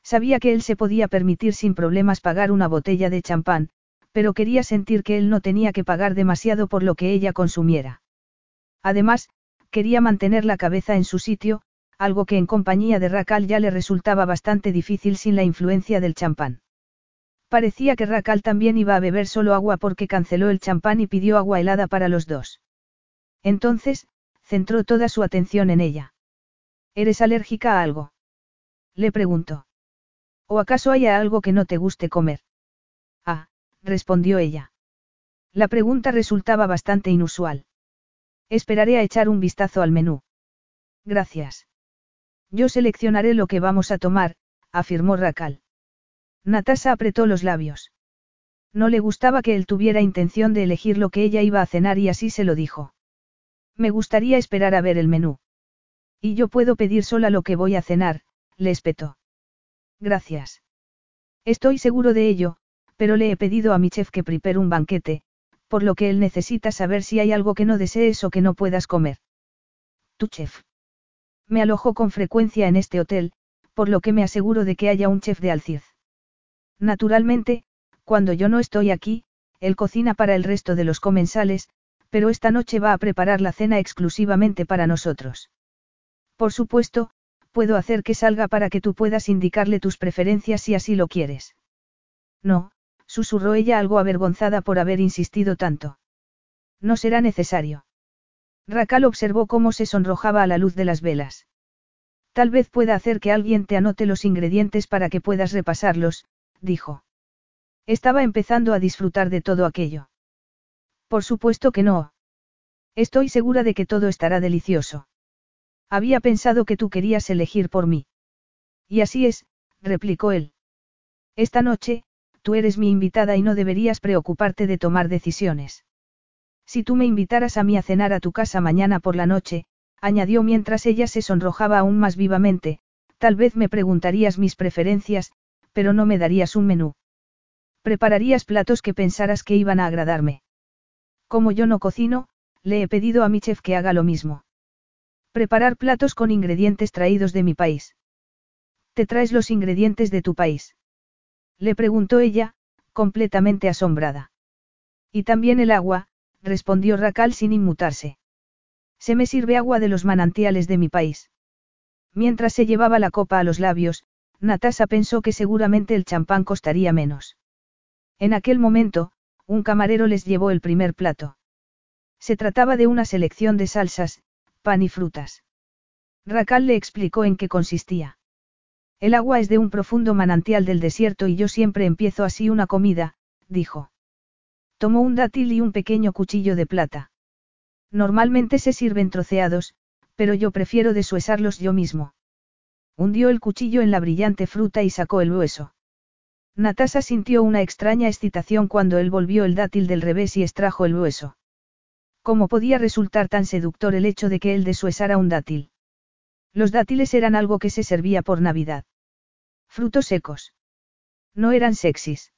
Sabía que él se podía permitir sin problemas pagar una botella de champán, pero quería sentir que él no tenía que pagar demasiado por lo que ella consumiera. Además, quería mantener la cabeza en su sitio, algo que en compañía de Racal ya le resultaba bastante difícil sin la influencia del champán. Parecía que Racal también iba a beber solo agua porque canceló el champán y pidió agua helada para los dos. Entonces, centró toda su atención en ella. ¿Eres alérgica a algo? Le preguntó. ¿O acaso hay algo que no te guste comer? Ah, respondió ella. La pregunta resultaba bastante inusual. Esperaré a echar un vistazo al menú. Gracias. Yo seleccionaré lo que vamos a tomar, afirmó Racal. Natasa apretó los labios. No le gustaba que él tuviera intención de elegir lo que ella iba a cenar y así se lo dijo. Me gustaría esperar a ver el menú. Y yo puedo pedir sola lo que voy a cenar, le espetó. Gracias. Estoy seguro de ello, pero le he pedido a mi chef que prepare un banquete, por lo que él necesita saber si hay algo que no desees o que no puedas comer. Tu chef. Me alojo con frecuencia en este hotel, por lo que me aseguro de que haya un chef de Alciz. Naturalmente, cuando yo no estoy aquí, él cocina para el resto de los comensales, pero esta noche va a preparar la cena exclusivamente para nosotros. Por supuesto, puedo hacer que salga para que tú puedas indicarle tus preferencias si así lo quieres. No, susurró ella algo avergonzada por haber insistido tanto. No será necesario. Racal observó cómo se sonrojaba a la luz de las velas. Tal vez pueda hacer que alguien te anote los ingredientes para que puedas repasarlos, dijo. Estaba empezando a disfrutar de todo aquello. Por supuesto que no. Estoy segura de que todo estará delicioso. Había pensado que tú querías elegir por mí. Y así es, replicó él. Esta noche, tú eres mi invitada y no deberías preocuparte de tomar decisiones. Si tú me invitaras a mí a cenar a tu casa mañana por la noche, añadió mientras ella se sonrojaba aún más vivamente, tal vez me preguntarías mis preferencias, pero no me darías un menú. Prepararías platos que pensaras que iban a agradarme. Como yo no cocino, Le he pedido a mi chef que haga lo mismo. Preparar platos con ingredientes traídos de mi país. ¿Te traes los ingredientes de tu país? Le preguntó ella, completamente asombrada. Y también el agua, respondió Racal sin inmutarse. Se me sirve agua de los manantiales de mi país. Mientras se llevaba la copa a los labios, Natasa pensó que seguramente el champán costaría menos. En aquel momento, un camarero les llevó el primer plato. Se trataba de una selección de salsas, pan y frutas. Racal le explicó en qué consistía. El agua es de un profundo manantial del desierto y yo siempre empiezo así una comida, dijo. Tomó un dátil y un pequeño cuchillo de plata. Normalmente se sirven troceados, pero yo prefiero deshuesarlos yo mismo. Hundió el cuchillo en la brillante fruta y sacó el hueso. Natasa sintió una extraña excitación cuando él volvió el dátil del revés y extrajo el hueso. ¿Cómo podía resultar tan seductor el hecho de que él deshuesara un dátil? Los dátiles eran algo que se servía por Navidad. Frutos secos. No eran sexys.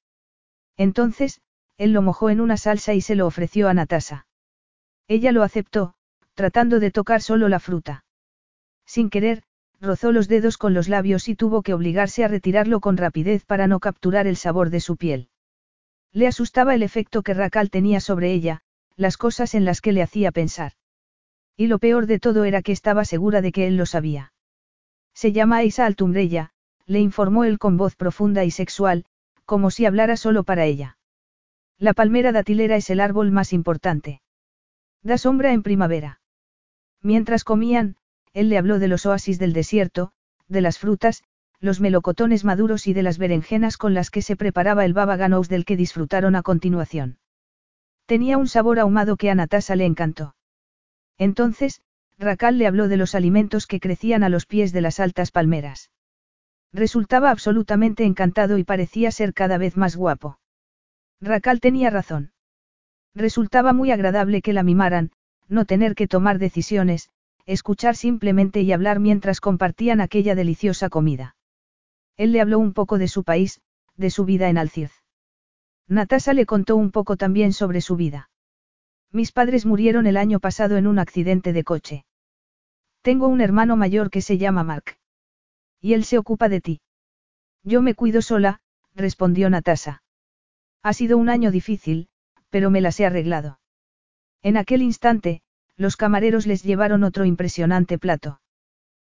Entonces, él lo mojó en una salsa y se lo ofreció a Natasa. Ella lo aceptó, tratando de tocar solo la fruta. Sin querer, rozó los dedos con los labios y tuvo que obligarse a retirarlo con rapidez para no capturar el sabor de su piel. Le asustaba el efecto que Racal tenía sobre ella, las cosas en las que le hacía pensar. Y lo peor de todo era que estaba segura de que él lo sabía. Se llama Isa Altumbrella, le informó él con voz profunda y sexual, como si hablara solo para ella. La palmera datilera es el árbol más importante. Da sombra en primavera. Mientras comían, él le habló de los oasis del desierto, de las frutas, los melocotones maduros y de las berenjenas con las que se preparaba el baba ganous del que disfrutaron a continuación. Tenía un sabor ahumado que a Natasa le encantó. Entonces, Racal le habló de los alimentos que crecían a los pies de las altas palmeras. Resultaba absolutamente encantado y parecía ser cada vez más guapo. Racal tenía razón. Resultaba muy agradable que la mimaran, no tener que tomar decisiones, escuchar simplemente y hablar mientras compartían aquella deliciosa comida. Él le habló un poco de su país, de su vida en Alcirz. Natasa le contó un poco también sobre su vida. Mis padres murieron el año pasado en un accidente de coche. Tengo un hermano mayor que se llama Mark. Y él se ocupa de ti. Yo me cuido sola, respondió Natasa. Ha sido un año difícil, pero me las he arreglado. En aquel instante, los camareros les llevaron otro impresionante plato.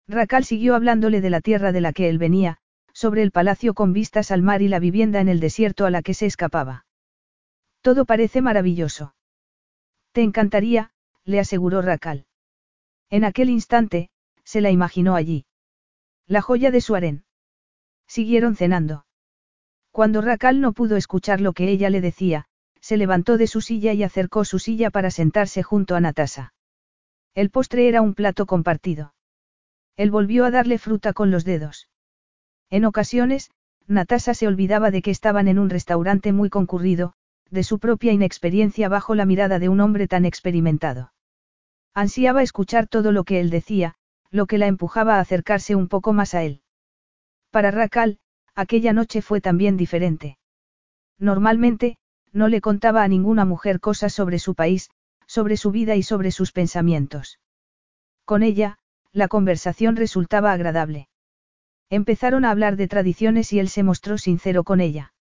Racal siguió hablándole de la tierra de la que él venía, sobre el palacio con vistas al mar y la vivienda en el desierto a la que se escapaba. Todo parece maravilloso. Te encantaría, le aseguró Racal. En aquel instante, se la imaginó allí. La joya de su harén. Siguieron cenando. Cuando Racal no pudo escuchar lo que ella le decía, se levantó de su silla y acercó su silla para sentarse junto a Natasa. El postre era un plato compartido. Él volvió a darle fruta con los dedos. En ocasiones, Natasa se olvidaba de que estaban en un restaurante muy concurrido, de su propia inexperiencia bajo la mirada de un hombre tan experimentado. Ansiaba escuchar todo lo que él decía, lo que la empujaba a acercarse un poco más a él. Para Racal, aquella noche fue también diferente. Normalmente, no le contaba a ninguna mujer cosas sobre su país, sobre su vida y sobre sus pensamientos. Con ella, la conversación resultaba agradable. Empezaron a hablar de tradiciones y él se mostró sincero con ella.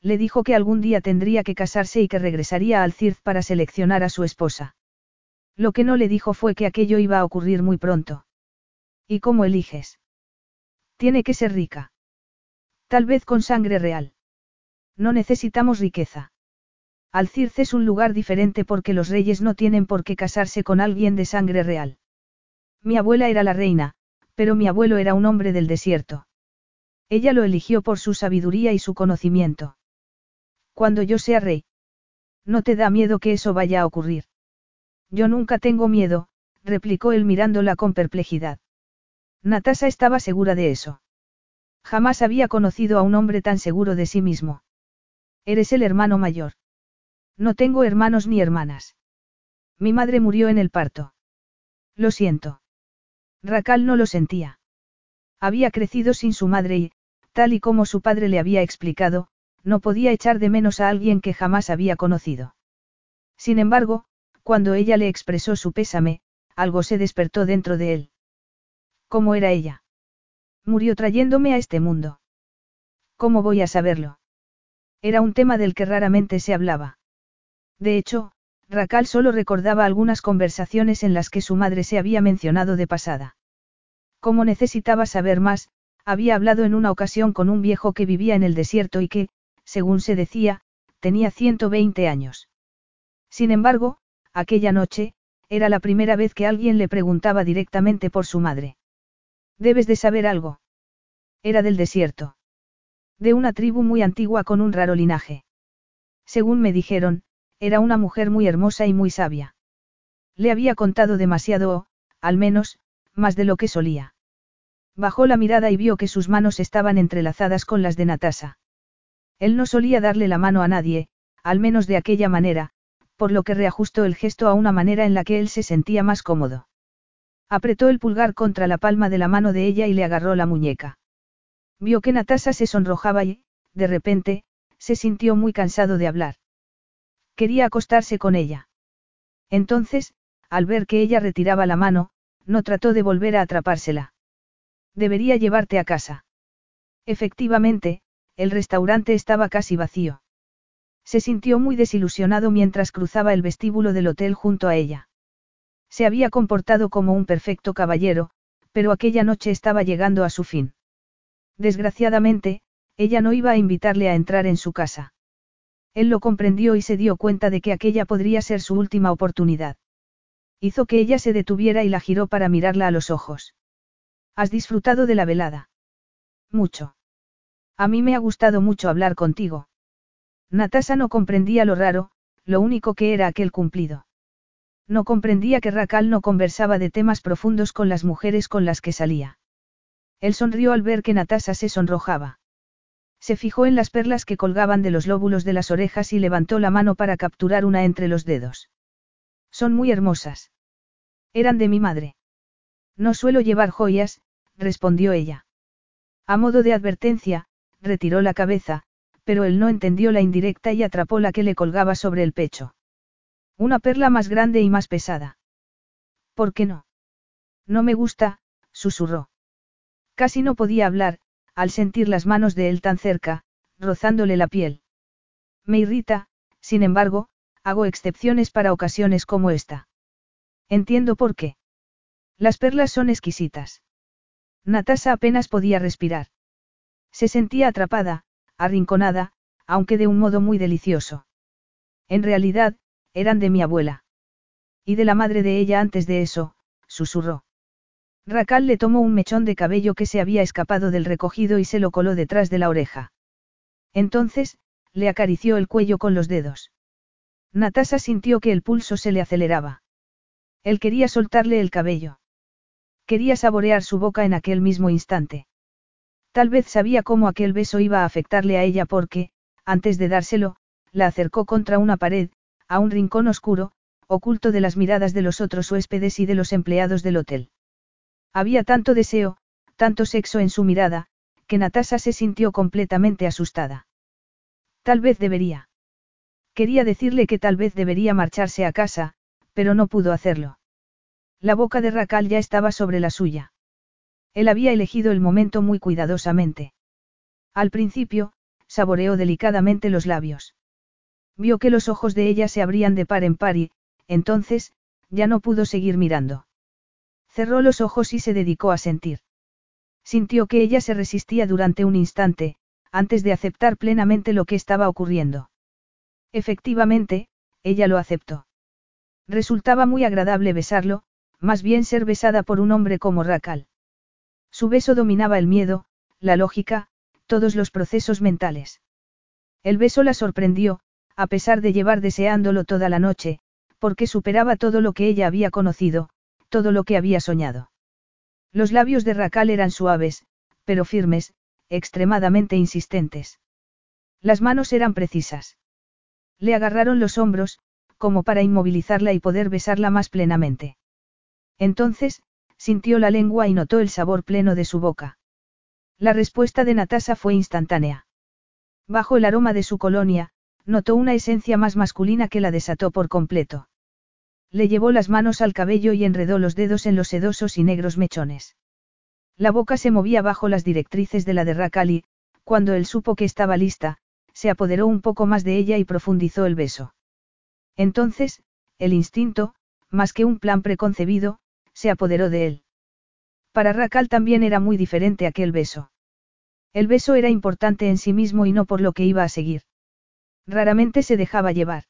Le dijo que algún día tendría que casarse y que regresaría al CIRZ para seleccionar a su esposa. Lo que no le dijo fue que aquello iba a ocurrir muy pronto. ¿Y cómo eliges? Tiene que ser rica. Tal vez con sangre real. No necesitamos riqueza. Alcirce es un lugar diferente porque los reyes no tienen por qué casarse con alguien de sangre real. Mi abuela era la reina, pero mi abuelo era un hombre del desierto. Ella lo eligió por su sabiduría y su conocimiento. Cuando yo sea rey. ¿No te da miedo que eso vaya a ocurrir? Yo nunca tengo miedo, replicó él mirándola con perplejidad. Natasa estaba segura de eso. Jamás había conocido a un hombre tan seguro de sí mismo. Eres el hermano mayor. No tengo hermanos ni hermanas. Mi madre murió en el parto. Lo siento. Racal no lo sentía. Había crecido sin su madre y, tal y como su padre le había explicado, no podía echar de menos a alguien que jamás había conocido. Sin embargo, Cuando ella le expresó su pésame, algo se despertó dentro de él. ¿Cómo era ella? Murió trayéndome a este mundo. ¿Cómo voy a saberlo? Era un tema del que raramente se hablaba. De hecho, Racal solo recordaba algunas conversaciones en las que su madre se había mencionado de pasada. Como necesitaba saber más, había hablado en una ocasión con un viejo que vivía en el desierto y que, según se decía, tenía 120 años. Sin embargo, aquella noche, era la primera vez que alguien le preguntaba directamente por su madre. Debes de saber algo. Era del desierto. De una tribu muy antigua con un raro linaje. Según me dijeron, era una mujer muy hermosa y muy sabia. Le había contado demasiado o, al menos, más de lo que solía. Bajó la mirada y vio que sus manos estaban entrelazadas con las de Natasa. Él no solía darle la mano a nadie, al menos de aquella manera, por lo que reajustó el gesto a una manera en la que él se sentía más cómodo. Apretó el pulgar contra la palma de la mano de ella y le agarró la muñeca. Vio que Natasa se sonrojaba y, de repente, se sintió muy cansado de hablar. Quería acostarse con ella. Entonces, al ver que ella retiraba la mano, no trató de volver a atrapársela. Debería llevarte a casa. Efectivamente, el restaurante estaba casi vacío. Se sintió muy desilusionado mientras cruzaba el vestíbulo del hotel junto a ella. Se había comportado como un perfecto caballero, pero aquella noche estaba llegando a su fin. Desgraciadamente, ella no iba a invitarle a entrar en su casa. Él lo comprendió y se dio cuenta de que aquella podría ser su última oportunidad. Hizo que ella se detuviera y la giró para mirarla a los ojos. ¿Has disfrutado de la velada? Mucho. A mí me ha gustado mucho hablar contigo. Natasa no comprendía lo raro, lo único que era aquel cumplido. No comprendía que Racal no conversaba de temas profundos con las mujeres con las que salía. Él sonrió al ver que Natasa se sonrojaba. Se fijó en las perlas que colgaban de los lóbulos de las orejas y levantó la mano para capturar una entre los dedos. Son muy hermosas. Eran de mi madre. No suelo llevar joyas, respondió ella. A modo de advertencia, retiró la cabeza, pero él no entendió la indirecta y atrapó la que le colgaba sobre el pecho. Una perla más grande y más pesada. ¿Por qué no? No me gusta, susurró. Casi no podía hablar, al sentir las manos de él tan cerca, rozándole la piel. Me irrita, sin embargo, hago excepciones para ocasiones como esta. Entiendo por qué. Las perlas son exquisitas. Natasa apenas podía respirar. Se sentía atrapada, arrinconada, aunque de un modo muy delicioso. En realidad, eran de mi abuela. Y de la madre de ella antes de eso, susurró. Racal le tomó un mechón de cabello que se había escapado del recogido y se lo coló detrás de la oreja. Entonces, le acarició el cuello con los dedos. Natasa sintió que el pulso se le aceleraba. Él quería soltarle el cabello. Quería saborear su boca en aquel mismo instante. Tal vez sabía cómo aquel beso iba a afectarle a ella porque, antes de dárselo, la acercó contra una pared, a un rincón oscuro, oculto de las miradas de los otros huéspedes y de los empleados del hotel. Había tanto deseo, tanto sexo en su mirada, que Natasa se sintió completamente asustada. Tal vez debería. Quería decirle que tal vez debería marcharse a casa, pero no pudo hacerlo. La boca de Racal ya estaba sobre la suya. Él había elegido el momento muy cuidadosamente. Al principio, saboreó delicadamente los labios. Vio que los ojos de ella se abrían de par en par y, entonces, ya no pudo seguir mirando. Cerró los ojos y se dedicó a sentir. Sintió que ella se resistía durante un instante, antes de aceptar plenamente lo que estaba ocurriendo. Efectivamente, ella lo aceptó. Resultaba muy agradable besarlo, más bien ser besada por un hombre como Racal. Su beso dominaba el miedo, la lógica, todos los procesos mentales. El beso la sorprendió, a pesar de llevar deseándolo toda la noche, porque superaba todo lo que ella había conocido, todo lo que había soñado. Los labios de Racal eran suaves, pero firmes, extremadamente insistentes. Las manos eran precisas. Le agarraron los hombros, como para inmovilizarla y poder besarla más plenamente. Entonces, sintió la lengua y notó el sabor pleno de su boca. La respuesta de Natasa fue instantánea. Bajo el aroma de su colonia, notó una esencia más masculina que la desató por completo. Le llevó las manos al cabello y enredó los dedos en los sedosos y negros mechones. La boca se movía bajo las directrices de la de Racal y, cuando él supo que estaba lista, se apoderó un poco más de ella y profundizó el beso. Entonces, el instinto, más que un plan preconcebido, se apoderó de él. Para Racal también era muy diferente aquel beso. El beso era importante en sí mismo y no por lo que iba a seguir. Raramente se dejaba llevar.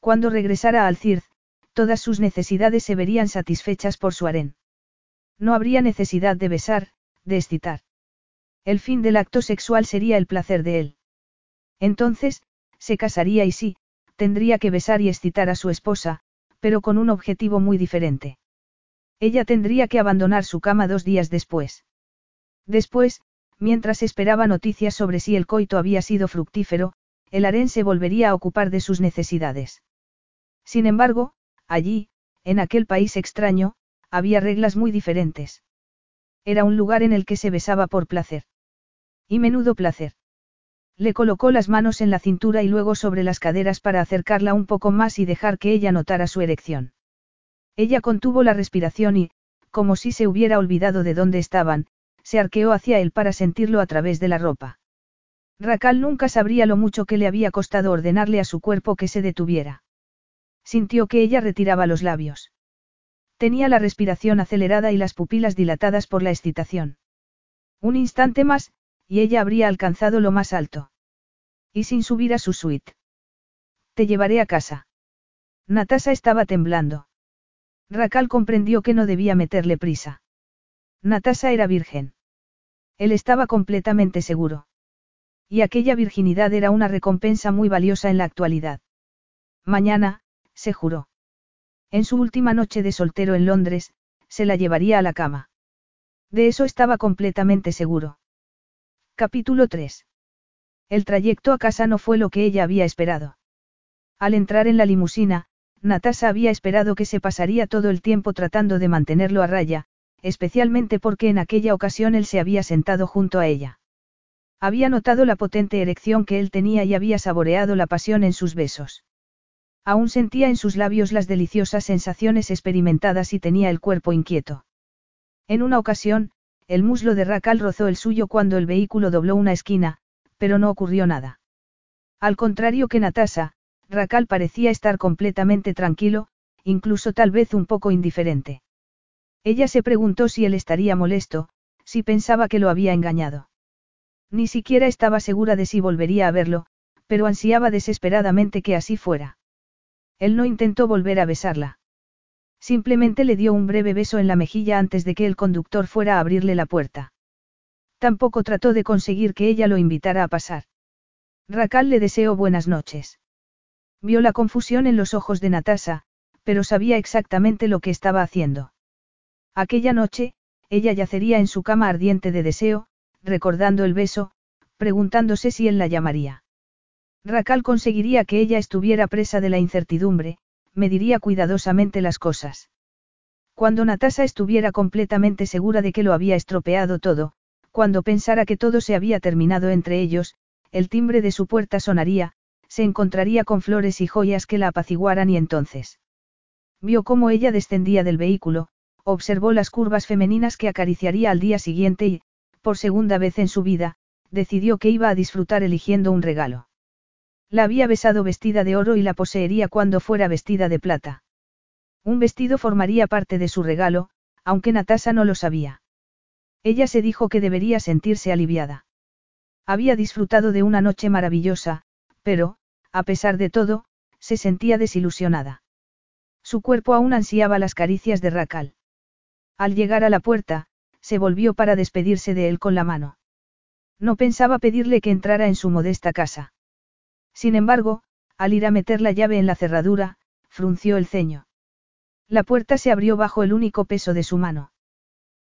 Cuando regresara a Alcirz, todas sus necesidades se verían satisfechas por su harén. No habría necesidad de besar, de excitar. El fin del acto sexual sería el placer de él. Entonces, se casaría y sí, tendría que besar y excitar a su esposa, pero con un objetivo muy diferente. Ella tendría que abandonar su cama dos días después. Después, mientras esperaba noticias sobre si el coito había sido fructífero, el harén se volvería a ocupar de sus necesidades. Sin embargo, allí, en aquel país extraño, había reglas muy diferentes. Era un lugar en el que se besaba por placer. Y menudo placer. Le colocó las manos en la cintura y luego sobre las caderas para acercarla un poco más y dejar que ella notara su erección. Ella contuvo la respiración y, como si se hubiera olvidado de dónde estaban, se arqueó hacia él para sentirlo a través de la ropa. Racal nunca sabría lo mucho que le había costado ordenarle a su cuerpo que se detuviera. Sintió que ella retiraba los labios. Tenía la respiración acelerada y las pupilas dilatadas por la excitación. Un instante más, y ella habría alcanzado lo más alto. Y sin subir a su suite. Te llevaré a casa. Natasa estaba temblando. Racal comprendió que no debía meterle prisa. Natasa era virgen. Él estaba completamente seguro. Y aquella virginidad era una recompensa muy valiosa en la actualidad. Mañana, se juró. En su última noche de soltero en Londres, se la llevaría a la cama. De eso estaba completamente seguro. Capítulo 3. El trayecto a casa no fue lo que ella había esperado. Al entrar en la limusina, Natasa había esperado que se pasaría todo el tiempo tratando de mantenerlo a raya, especialmente porque en aquella ocasión él se había sentado junto a ella. Había notado la potente erección que él tenía y había saboreado la pasión en sus besos. Aún sentía en sus labios las deliciosas sensaciones experimentadas y tenía el cuerpo inquieto. En una ocasión, el muslo de Racal rozó el suyo cuando el vehículo dobló una esquina, pero no ocurrió nada. Al contrario que Natasa, Racal parecía estar completamente tranquilo, incluso tal vez un poco indiferente. Ella se preguntó si él estaría molesto, si pensaba que lo había engañado. Ni siquiera estaba segura de si volvería a verlo, pero ansiaba desesperadamente que así fuera. Él no intentó volver a besarla. Simplemente le dio un breve beso en la mejilla antes de que el conductor fuera a abrirle la puerta. Tampoco trató de conseguir que ella lo invitara a pasar. Racal le deseó buenas noches. Vio la confusión en los ojos de Natasa, pero sabía exactamente lo que estaba haciendo. Aquella noche, ella yacería en su cama ardiente de deseo, recordando el beso, preguntándose si él la llamaría. Racal conseguiría que ella estuviera presa de la incertidumbre, mediría cuidadosamente las cosas. Cuando Natasa estuviera completamente segura de que lo había estropeado todo, cuando pensara que todo se había terminado entre ellos, el timbre de su puerta sonaría, se encontraría con flores y joyas que la apaciguaran y entonces. Vio cómo ella descendía del vehículo, observó las curvas femeninas que acariciaría al día siguiente y, por segunda vez en su vida, decidió que iba a disfrutar eligiendo un regalo. La había besado vestida de oro y la poseería cuando fuera vestida de plata. Un vestido formaría parte de su regalo, aunque Natasa no lo sabía. Ella se dijo que debería sentirse aliviada. Había disfrutado de una noche maravillosa, pero, a pesar de todo, se sentía desilusionada. Su cuerpo aún ansiaba las caricias de Racal. Al llegar a la puerta, se volvió para despedirse de él con la mano. No pensaba pedirle que entrara en su modesta casa. Sin embargo, al ir a meter la llave en la cerradura, frunció el ceño. La puerta se abrió bajo el único peso de su mano.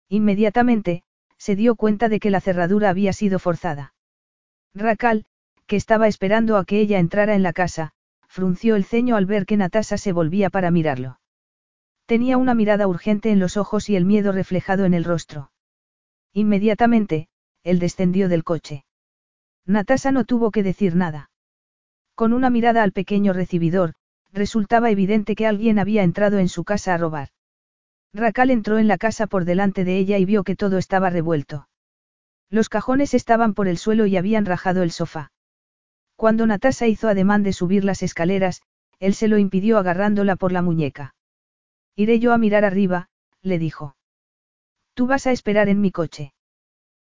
Inmediatamente, se dio cuenta de que la cerradura había sido forzada. Racal, que estaba esperando a que ella entrara en la casa, frunció el ceño al ver que Natasa se volvía para mirarlo. Tenía una mirada urgente en los ojos y el miedo reflejado en el rostro. Inmediatamente, él descendió del coche. Natasa no tuvo que decir nada. Con una mirada al pequeño recibidor, resultaba evidente que alguien había entrado en su casa a robar. Racal entró en la casa por delante de ella y vio que todo estaba revuelto. Los cajones estaban por el suelo y habían rajado el sofá. Cuando Natasa hizo ademán de subir las escaleras, él se lo impidió agarrándola por la muñeca. Iré yo a mirar arriba, le dijo. Tú vas a esperar en mi coche.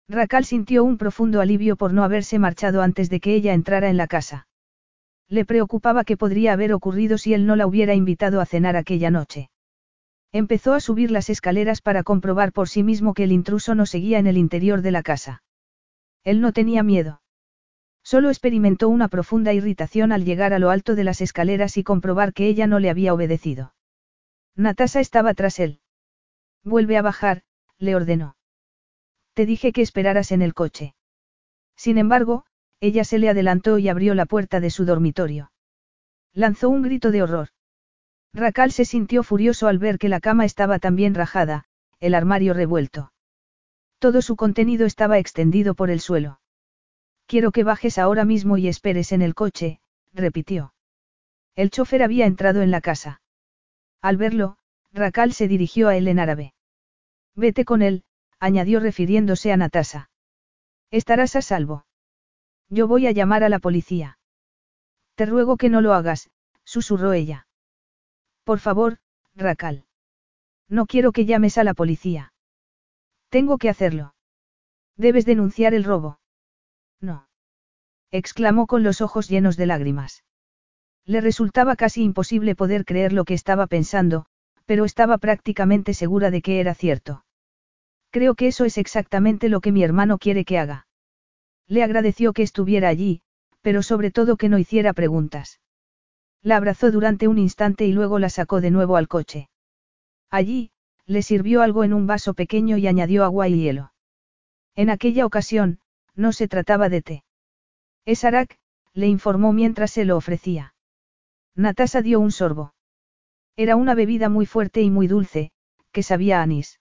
Racal sintió un profundo alivio por no haberse marchado antes de que ella entrara en la casa. Le preocupaba que podría haber ocurrido si él no la hubiera invitado a cenar aquella noche. Empezó a subir las escaleras para comprobar por sí mismo que el intruso no seguía en el interior de la casa. Él no tenía miedo. Solo experimentó una profunda irritación al llegar a lo alto de las escaleras y comprobar que ella no le había obedecido. Natasa estaba tras él. Vuelve a bajar, le ordenó. Te dije que esperaras en el coche. Sin embargo, ella se le adelantó y abrió la puerta de su dormitorio. Lanzó un grito de horror. Racal se sintió furioso al ver que la cama estaba también rajada, el armario revuelto. Todo su contenido estaba extendido por el suelo. Quiero que bajes ahora mismo y esperes en el coche, repitió. El chofer había entrado en la casa. Al verlo, Racal se dirigió a él en árabe. Vete con él, añadió refiriéndose a Natasa. Estarás a salvo. Yo voy a llamar a la policía. Te ruego que no lo hagas, susurró ella. Por favor, Racal. No quiero que llames a la policía. Tengo que hacerlo. Debes denunciar el robo. No. exclamó con los ojos llenos de lágrimas. Le resultaba casi imposible poder creer lo que estaba pensando, pero estaba prácticamente segura de que era cierto. Creo que eso es exactamente lo que mi hermano quiere que haga. Le agradeció que estuviera allí, pero sobre todo que no hiciera preguntas. La abrazó durante un instante y luego la sacó de nuevo al coche. Allí, le sirvió algo en un vaso pequeño y añadió agua y hielo. En aquella ocasión, no se trataba de té. Es Arak, le informó mientras se lo ofrecía. Natasa dio un sorbo. Era una bebida muy fuerte y muy dulce, que sabía anís.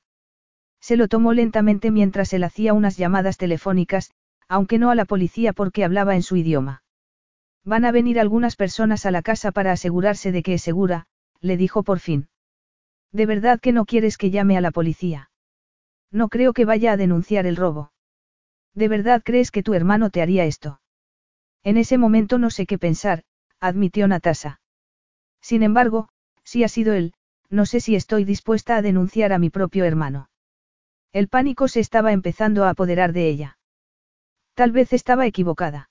Se lo tomó lentamente mientras él hacía unas llamadas telefónicas, aunque no a la policía porque hablaba en su idioma. Van a venir algunas personas a la casa para asegurarse de que es segura, le dijo por fin. ¿De verdad que no quieres que llame a la policía? No creo que vaya a denunciar el robo. ¿De verdad crees que tu hermano te haría esto? En ese momento no sé qué pensar, admitió Natasa. Sin embargo, si ha sido él, no sé si estoy dispuesta a denunciar a mi propio hermano. El pánico se estaba empezando a apoderar de ella. Tal vez estaba equivocada.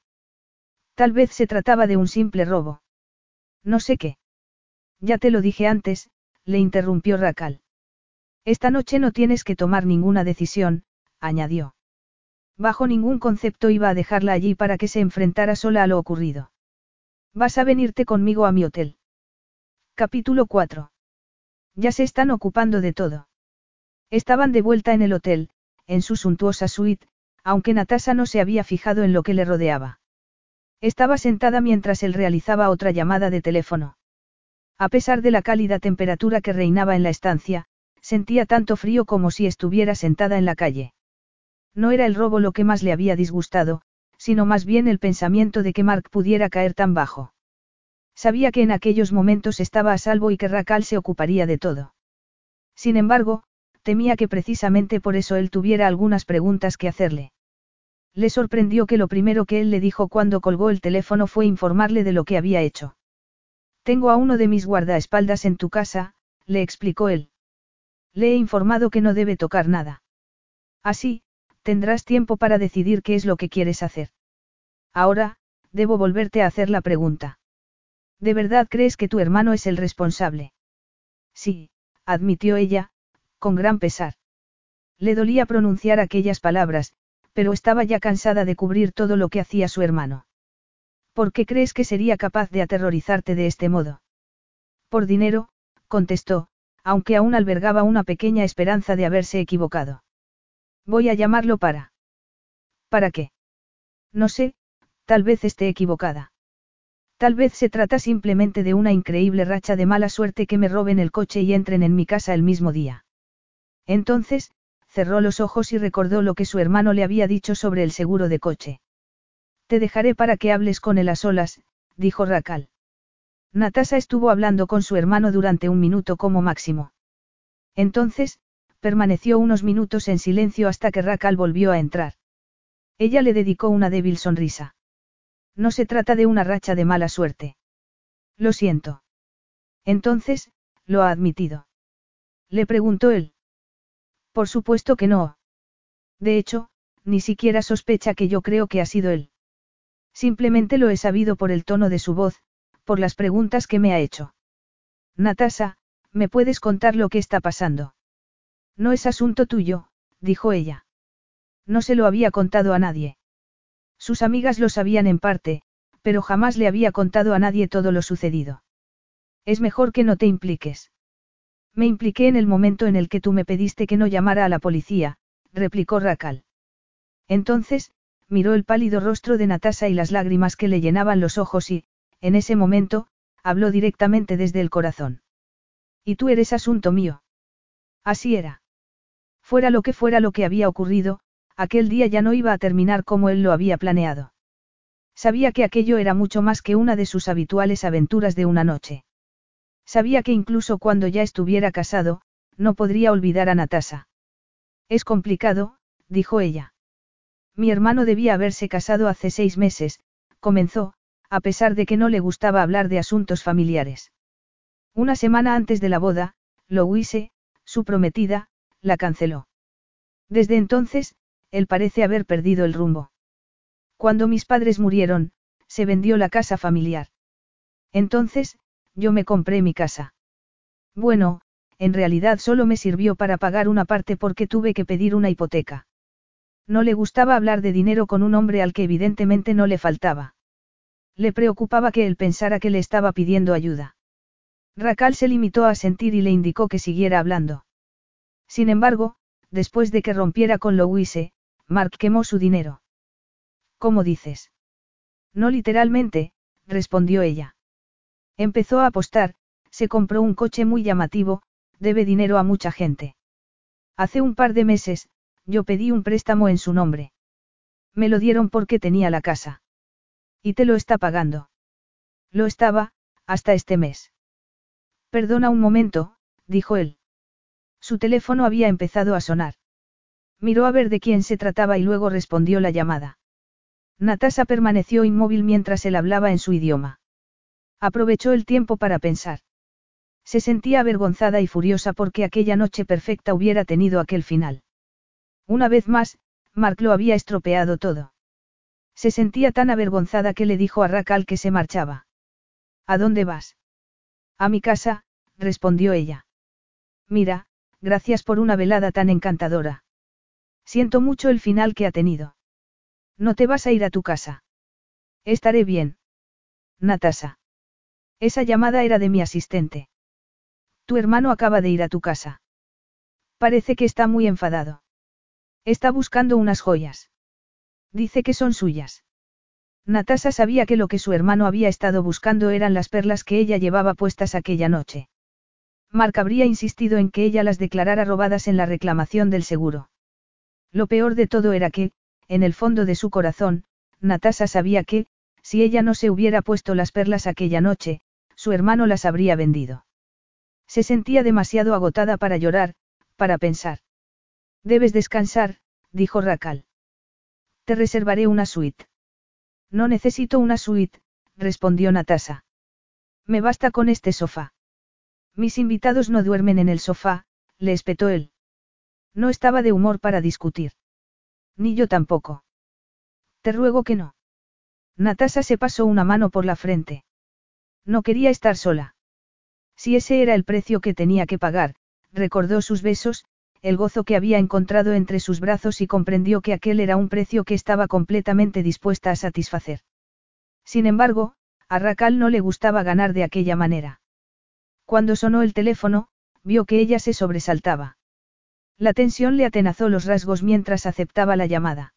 Tal vez se trataba de un simple robo. No sé qué. Ya te lo dije antes, le interrumpió Racal. Esta noche no tienes que tomar ninguna decisión, añadió. Bajo ningún concepto iba a dejarla allí para que se enfrentara sola a lo ocurrido. Vas a venirte conmigo a mi hotel. Capítulo 4. Ya se están ocupando de todo. Estaban de vuelta en el hotel, en su suntuosa suite, aunque Natasa no se había fijado en lo que le rodeaba. Estaba sentada mientras él realizaba otra llamada de teléfono. A pesar de la cálida temperatura que reinaba en la estancia, sentía tanto frío como si estuviera sentada en la calle. No era el robo lo que más le había disgustado, sino más bien el pensamiento de que Mark pudiera caer tan bajo. Sabía que en aquellos momentos estaba a salvo y que Racal se ocuparía de todo. Sin embargo, temía que precisamente por eso él tuviera algunas preguntas que hacerle. Le sorprendió que lo primero que él le dijo cuando colgó el teléfono fue informarle de lo que había hecho. Tengo a uno de mis guardaespaldas en tu casa, le explicó él. Le he informado que no debe tocar nada. Así, tendrás tiempo para decidir qué es lo que quieres hacer. Ahora, debo volverte a hacer la pregunta. ¿De verdad crees que tu hermano es el responsable? Sí, admitió ella, con gran pesar. Le dolía pronunciar aquellas palabras, pero estaba ya cansada de cubrir todo lo que hacía su hermano. ¿Por qué crees que sería capaz de aterrorizarte de este modo? Por dinero, contestó, aunque aún albergaba una pequeña esperanza de haberse equivocado. Voy a llamarlo para. ¿Para qué? No sé, tal vez esté equivocada. Tal vez se trata simplemente de una increíble racha de mala suerte que me roben el coche y entren en mi casa el mismo día. Entonces, cerró los ojos y recordó lo que su hermano le había dicho sobre el seguro de coche. Te dejaré para que hables con él a solas, dijo Racal. Natasa estuvo hablando con su hermano durante un minuto como máximo. Entonces, permaneció unos minutos en silencio hasta que Rakal volvió a entrar. Ella le dedicó una débil sonrisa. No se trata de una racha de mala suerte. Lo siento. Entonces, lo ha admitido. Le preguntó él. Por supuesto que no. De hecho, ni siquiera sospecha que yo creo que ha sido él. Simplemente lo he sabido por el tono de su voz, por las preguntas que me ha hecho. Natasa, ¿me puedes contar lo que está pasando? No es asunto tuyo, dijo ella. No se lo había contado a nadie. Sus amigas lo sabían en parte, pero jamás le había contado a nadie todo lo sucedido. Es mejor que no te impliques. Me impliqué en el momento en el que tú me pediste que no llamara a la policía, replicó Racal. Entonces, miró el pálido rostro de Natasa y las lágrimas que le llenaban los ojos y, en ese momento, habló directamente desde el corazón. Y tú eres asunto mío. Así era. Fuera lo que fuera lo que había ocurrido, aquel día ya no iba a terminar como él lo había planeado. Sabía que aquello era mucho más que una de sus habituales aventuras de una noche. Sabía que incluso cuando ya estuviera casado, no podría olvidar a Natasa. Es complicado, dijo ella. Mi hermano debía haberse casado hace seis meses, comenzó, a pesar de que no le gustaba hablar de asuntos familiares. Una semana antes de la boda, Louise, su prometida, la canceló. Desde entonces, él parece haber perdido el rumbo. Cuando mis padres murieron, se vendió la casa familiar. Entonces, yo me compré mi casa. Bueno, en realidad solo me sirvió para pagar una parte porque tuve que pedir una hipoteca. No le gustaba hablar de dinero con un hombre al que evidentemente no le faltaba. Le preocupaba que él pensara que le estaba pidiendo ayuda. Racal se limitó a sentir y le indicó que siguiera hablando. Sin embargo, después de que rompiera con Louise, Mark quemó su dinero. ¿Cómo dices? No literalmente, respondió ella. Empezó a apostar, se compró un coche muy llamativo, debe dinero a mucha gente. Hace un par de meses, yo pedí un préstamo en su nombre. Me lo dieron porque tenía la casa. Y te lo está pagando. Lo estaba, hasta este mes. Perdona un momento, dijo él. Su teléfono había empezado a sonar. Miró a ver de quién se trataba y luego respondió la llamada. Natasa permaneció inmóvil mientras él hablaba en su idioma. Aprovechó el tiempo para pensar. Se sentía avergonzada y furiosa porque aquella noche perfecta hubiera tenido aquel final. Una vez más, Mark lo había estropeado todo. Se sentía tan avergonzada que le dijo a Racal que se marchaba. ¿A dónde vas? A mi casa, respondió ella. Mira, gracias por una velada tan encantadora. Siento mucho el final que ha tenido. No te vas a ir a tu casa. Estaré bien. Natasa. Esa llamada era de mi asistente. Tu hermano acaba de ir a tu casa. Parece que está muy enfadado. Está buscando unas joyas. Dice que son suyas. Natasa sabía que lo que su hermano había estado buscando eran las perlas que ella llevaba puestas aquella noche. Mark habría insistido en que ella las declarara robadas en la reclamación del seguro. Lo peor de todo era que, en el fondo de su corazón, Natasa sabía que, si ella no se hubiera puesto las perlas aquella noche, su hermano las habría vendido. Se sentía demasiado agotada para llorar, para pensar. Debes descansar, dijo Racal. Te reservaré una suite. No necesito una suite, respondió Natasa. Me basta con este sofá. Mis invitados no duermen en el sofá, le espetó él. No estaba de humor para discutir. Ni yo tampoco. Te ruego que no. Natasa se pasó una mano por la frente. No quería estar sola. Si ese era el precio que tenía que pagar, recordó sus besos, el gozo que había encontrado entre sus brazos y comprendió que aquel era un precio que estaba completamente dispuesta a satisfacer. Sin embargo, a Racal no le gustaba ganar de aquella manera. Cuando sonó el teléfono, vio que ella se sobresaltaba. La tensión le atenazó los rasgos mientras aceptaba la llamada.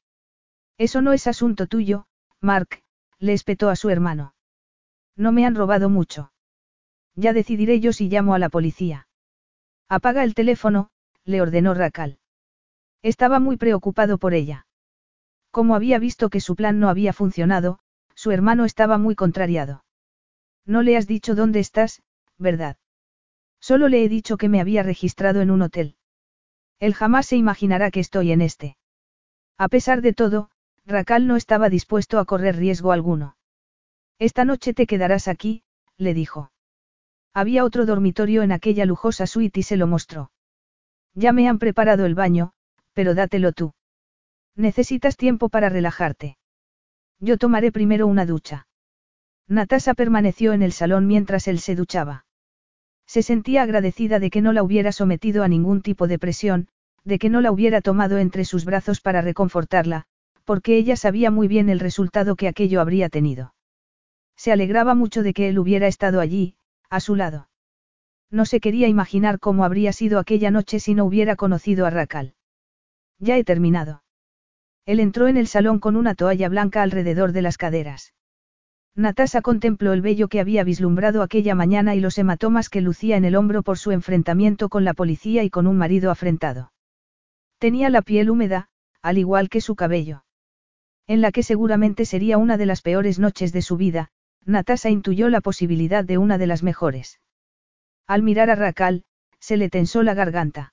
Eso no es asunto tuyo, Mark, le espetó a su hermano. No me han robado mucho. Ya decidiré yo si llamo a la policía. Apaga el teléfono, le ordenó Racal. Estaba muy preocupado por ella. Como había visto que su plan no había funcionado, su hermano estaba muy contrariado. No le has dicho dónde estás, ¿verdad? Solo le he dicho que me había registrado en un hotel. Él jamás se imaginará que estoy en este. A pesar de todo, Racal no estaba dispuesto a correr riesgo alguno. Esta noche te quedarás aquí, le dijo. Había otro dormitorio en aquella lujosa suite y se lo mostró. Ya me han preparado el baño, pero dátelo tú. Necesitas tiempo para relajarte. Yo tomaré primero una ducha. Natasa permaneció en el salón mientras él se duchaba. Se sentía agradecida de que no la hubiera sometido a ningún tipo de presión, de que no la hubiera tomado entre sus brazos para reconfortarla, porque ella sabía muy bien el resultado que aquello habría tenido. Se alegraba mucho de que él hubiera estado allí, a su lado. No se quería imaginar cómo habría sido aquella noche si no hubiera conocido a Racal. Ya he terminado. Él entró en el salón con una toalla blanca alrededor de las caderas. Natasa contempló el vello que había vislumbrado aquella mañana y los hematomas que lucía en el hombro por su enfrentamiento con la policía y con un marido afrentado. Tenía la piel húmeda, al igual que su cabello. En la que seguramente sería una de las peores noches de su vida, Natasa intuyó la posibilidad de una de las mejores. Al mirar a Racal, se le tensó la garganta.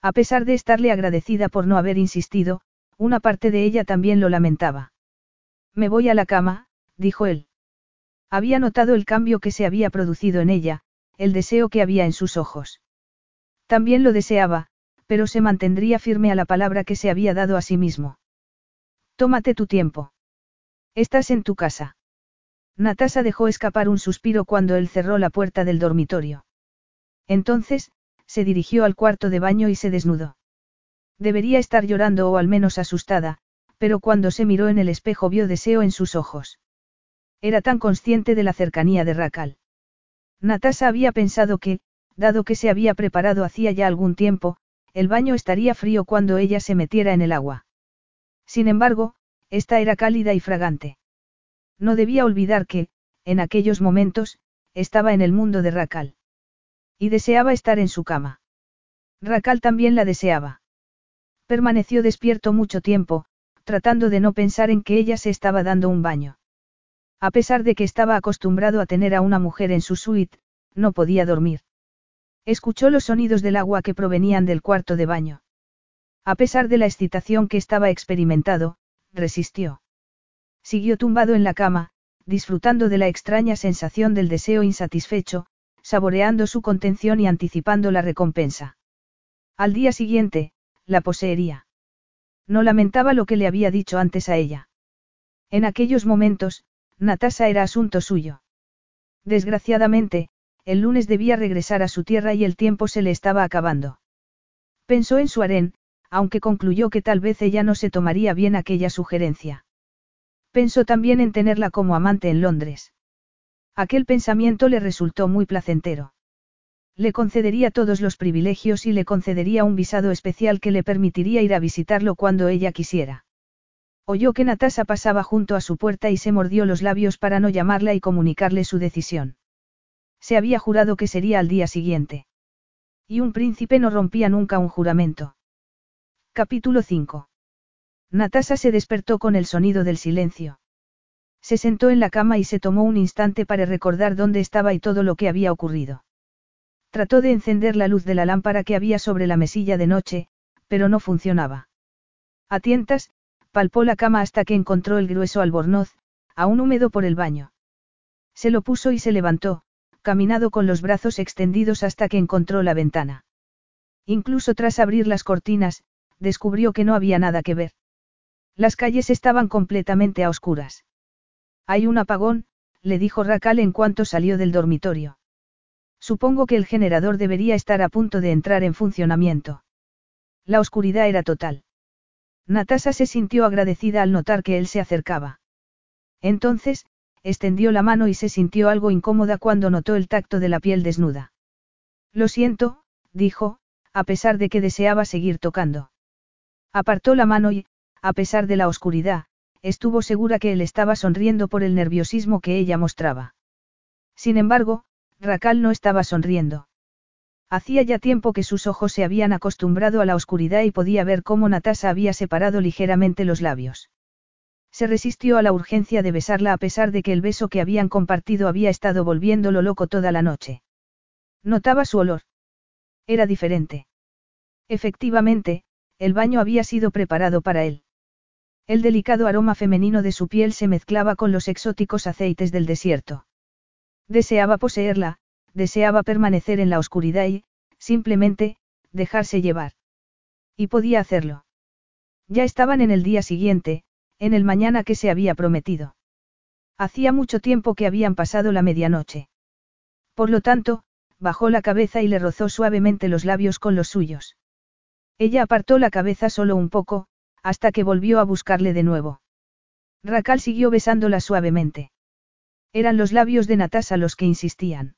A pesar de estarle agradecida por no haber insistido, una parte de ella también lo lamentaba. Me voy a la cama, dijo él. Había notado el cambio que se había producido en ella, el deseo que había en sus ojos. También lo deseaba, pero se mantendría firme a la palabra que se había dado a sí mismo. Tómate tu tiempo. Estás en tu casa. Natasa dejó escapar un suspiro cuando él cerró la puerta del dormitorio. Entonces, se dirigió al cuarto de baño y se desnudó. Debería estar llorando o al menos asustada, pero cuando se miró en el espejo vio deseo en sus ojos. Era tan consciente de la cercanía de Racal. Natasa había pensado que, dado que se había preparado hacía ya algún tiempo, el baño estaría frío cuando ella se metiera en el agua. Sin embargo, esta era cálida y fragante. No debía olvidar que, en aquellos momentos, estaba en el mundo de Racal. Y deseaba estar en su cama. Racal también la deseaba. Permaneció despierto mucho tiempo, tratando de no pensar en que ella se estaba dando un baño. A pesar de que estaba acostumbrado a tener a una mujer en su suite, no podía dormir. Escuchó los sonidos del agua que provenían del cuarto de baño. A pesar de la excitación que estaba experimentado, resistió. Siguió tumbado en la cama, disfrutando de la extraña sensación del deseo insatisfecho, saboreando su contención y anticipando la recompensa. Al día siguiente, la poseería. No lamentaba lo que le había dicho antes a ella. En aquellos momentos, Natasa era asunto suyo. Desgraciadamente, el lunes debía regresar a su tierra y el tiempo se le estaba acabando. Pensó en su harén, aunque concluyó que tal vez ella no se tomaría bien aquella sugerencia. Pensó también en tenerla como amante en Londres. Aquel pensamiento le resultó muy placentero. Le concedería todos los privilegios y le concedería un visado especial que le permitiría ir a visitarlo cuando ella quisiera. Oyó que Natasa pasaba junto a su puerta y se mordió los labios para no llamarla y comunicarle su decisión. Se había jurado que sería al día siguiente. Y un príncipe no rompía nunca un juramento. Capítulo 5. Natasa se despertó con el sonido del silencio. Se sentó en la cama y se tomó un instante para recordar dónde estaba y todo lo que había ocurrido. Trató de encender la luz de la lámpara que había sobre la mesilla de noche, pero no funcionaba. A tientas, Palpó la cama hasta que encontró el grueso albornoz, aún húmedo por el baño. Se lo puso y se levantó, caminado con los brazos extendidos hasta que encontró la ventana. Incluso tras abrir las cortinas, descubrió que no había nada que ver. Las calles estaban completamente a oscuras. Hay un apagón, le dijo Racal en cuanto salió del dormitorio. Supongo que el generador debería estar a punto de entrar en funcionamiento. La oscuridad era total. Natasa se sintió agradecida al notar que él se acercaba. Entonces, extendió la mano y se sintió algo incómoda cuando notó el tacto de la piel desnuda. Lo siento, dijo, a pesar de que deseaba seguir tocando. Apartó la mano y, a pesar de la oscuridad, estuvo segura que él estaba sonriendo por el nerviosismo que ella mostraba. Sin embargo, Racal no estaba sonriendo. Hacía ya tiempo que sus ojos se habían acostumbrado a la oscuridad y podía ver cómo Natasa había separado ligeramente los labios. Se resistió a la urgencia de besarla a pesar de que el beso que habían compartido había estado volviéndolo loco toda la noche. Notaba su olor. Era diferente. Efectivamente, el baño había sido preparado para él. El delicado aroma femenino de su piel se mezclaba con los exóticos aceites del desierto. Deseaba poseerla, deseaba permanecer en la oscuridad y, simplemente, dejarse llevar. Y podía hacerlo. Ya estaban en el día siguiente, en el mañana que se había prometido. Hacía mucho tiempo que habían pasado la medianoche. Por lo tanto, bajó la cabeza y le rozó suavemente los labios con los suyos. Ella apartó la cabeza solo un poco, hasta que volvió a buscarle de nuevo. Racal siguió besándola suavemente. Eran los labios de Natasa los que insistían.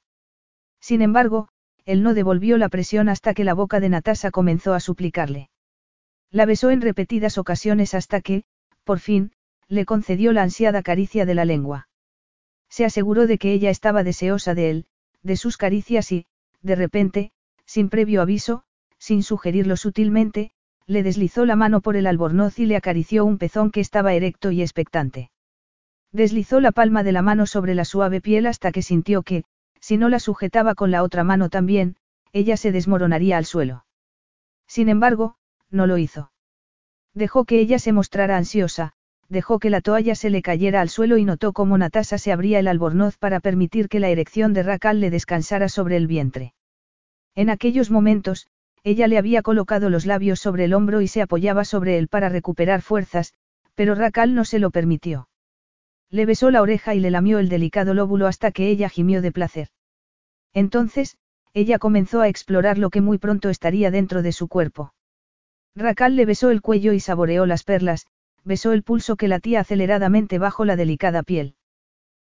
Sin embargo, él no devolvió la presión hasta que la boca de Natasa comenzó a suplicarle. La besó en repetidas ocasiones hasta que, por fin, le concedió la ansiada caricia de la lengua. Se aseguró de que ella estaba deseosa de él, de sus caricias y, de repente, sin previo aviso, sin sugerirlo sutilmente, le deslizó la mano por el albornoz y le acarició un pezón que estaba erecto y expectante. Deslizó la palma de la mano sobre la suave piel hasta que sintió que, si no la sujetaba con la otra mano también, ella se desmoronaría al suelo. Sin embargo, no lo hizo. Dejó que ella se mostrara ansiosa, dejó que la toalla se le cayera al suelo y notó cómo Natasa se abría el albornoz para permitir que la erección de Racal le descansara sobre el vientre. En aquellos momentos, ella le había colocado los labios sobre el hombro y se apoyaba sobre él para recuperar fuerzas, pero Racal no se lo permitió. Le besó la oreja y le lamió el delicado lóbulo hasta que ella gimió de placer. Entonces, ella comenzó a explorar lo que muy pronto estaría dentro de su cuerpo. Racal le besó el cuello y saboreó las perlas, besó el pulso que latía aceleradamente bajo la delicada piel.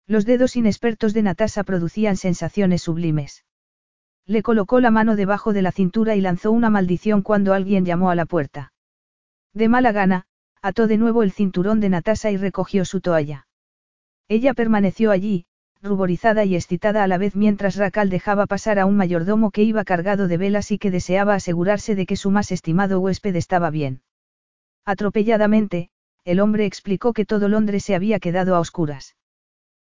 Los dedos inexpertos de Natasa producían sensaciones sublimes. Le colocó la mano debajo de la cintura y lanzó una maldición cuando alguien llamó a la puerta. De mala gana, ató de nuevo el cinturón de Natasa y recogió su toalla. Ella permaneció allí, ruborizada y excitada a la vez mientras Racal dejaba pasar a un mayordomo que iba cargado de velas y que deseaba asegurarse de que su más estimado huésped estaba bien. Atropelladamente, el hombre explicó que todo Londres se había quedado a oscuras.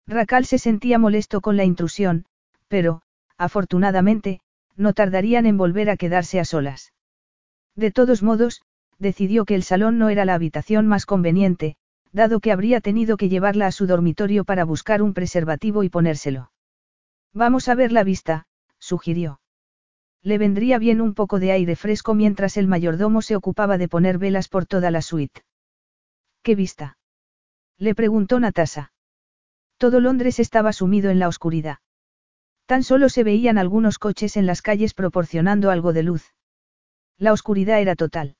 Racal se sentía molesto con la intrusión, pero, afortunadamente, no tardarían en volver a quedarse a solas. De todos modos, decidió que el salón no era la habitación más conveniente, dado que habría tenido que llevarla a su dormitorio para buscar un preservativo y ponérselo. Vamos a ver la vista, sugirió. Le vendría bien un poco de aire fresco mientras el mayordomo se ocupaba de poner velas por toda la suite. ¿Qué vista? Le preguntó Natasa. Todo Londres estaba sumido en la oscuridad. Tan solo se veían algunos coches en las calles proporcionando algo de luz. La oscuridad era total.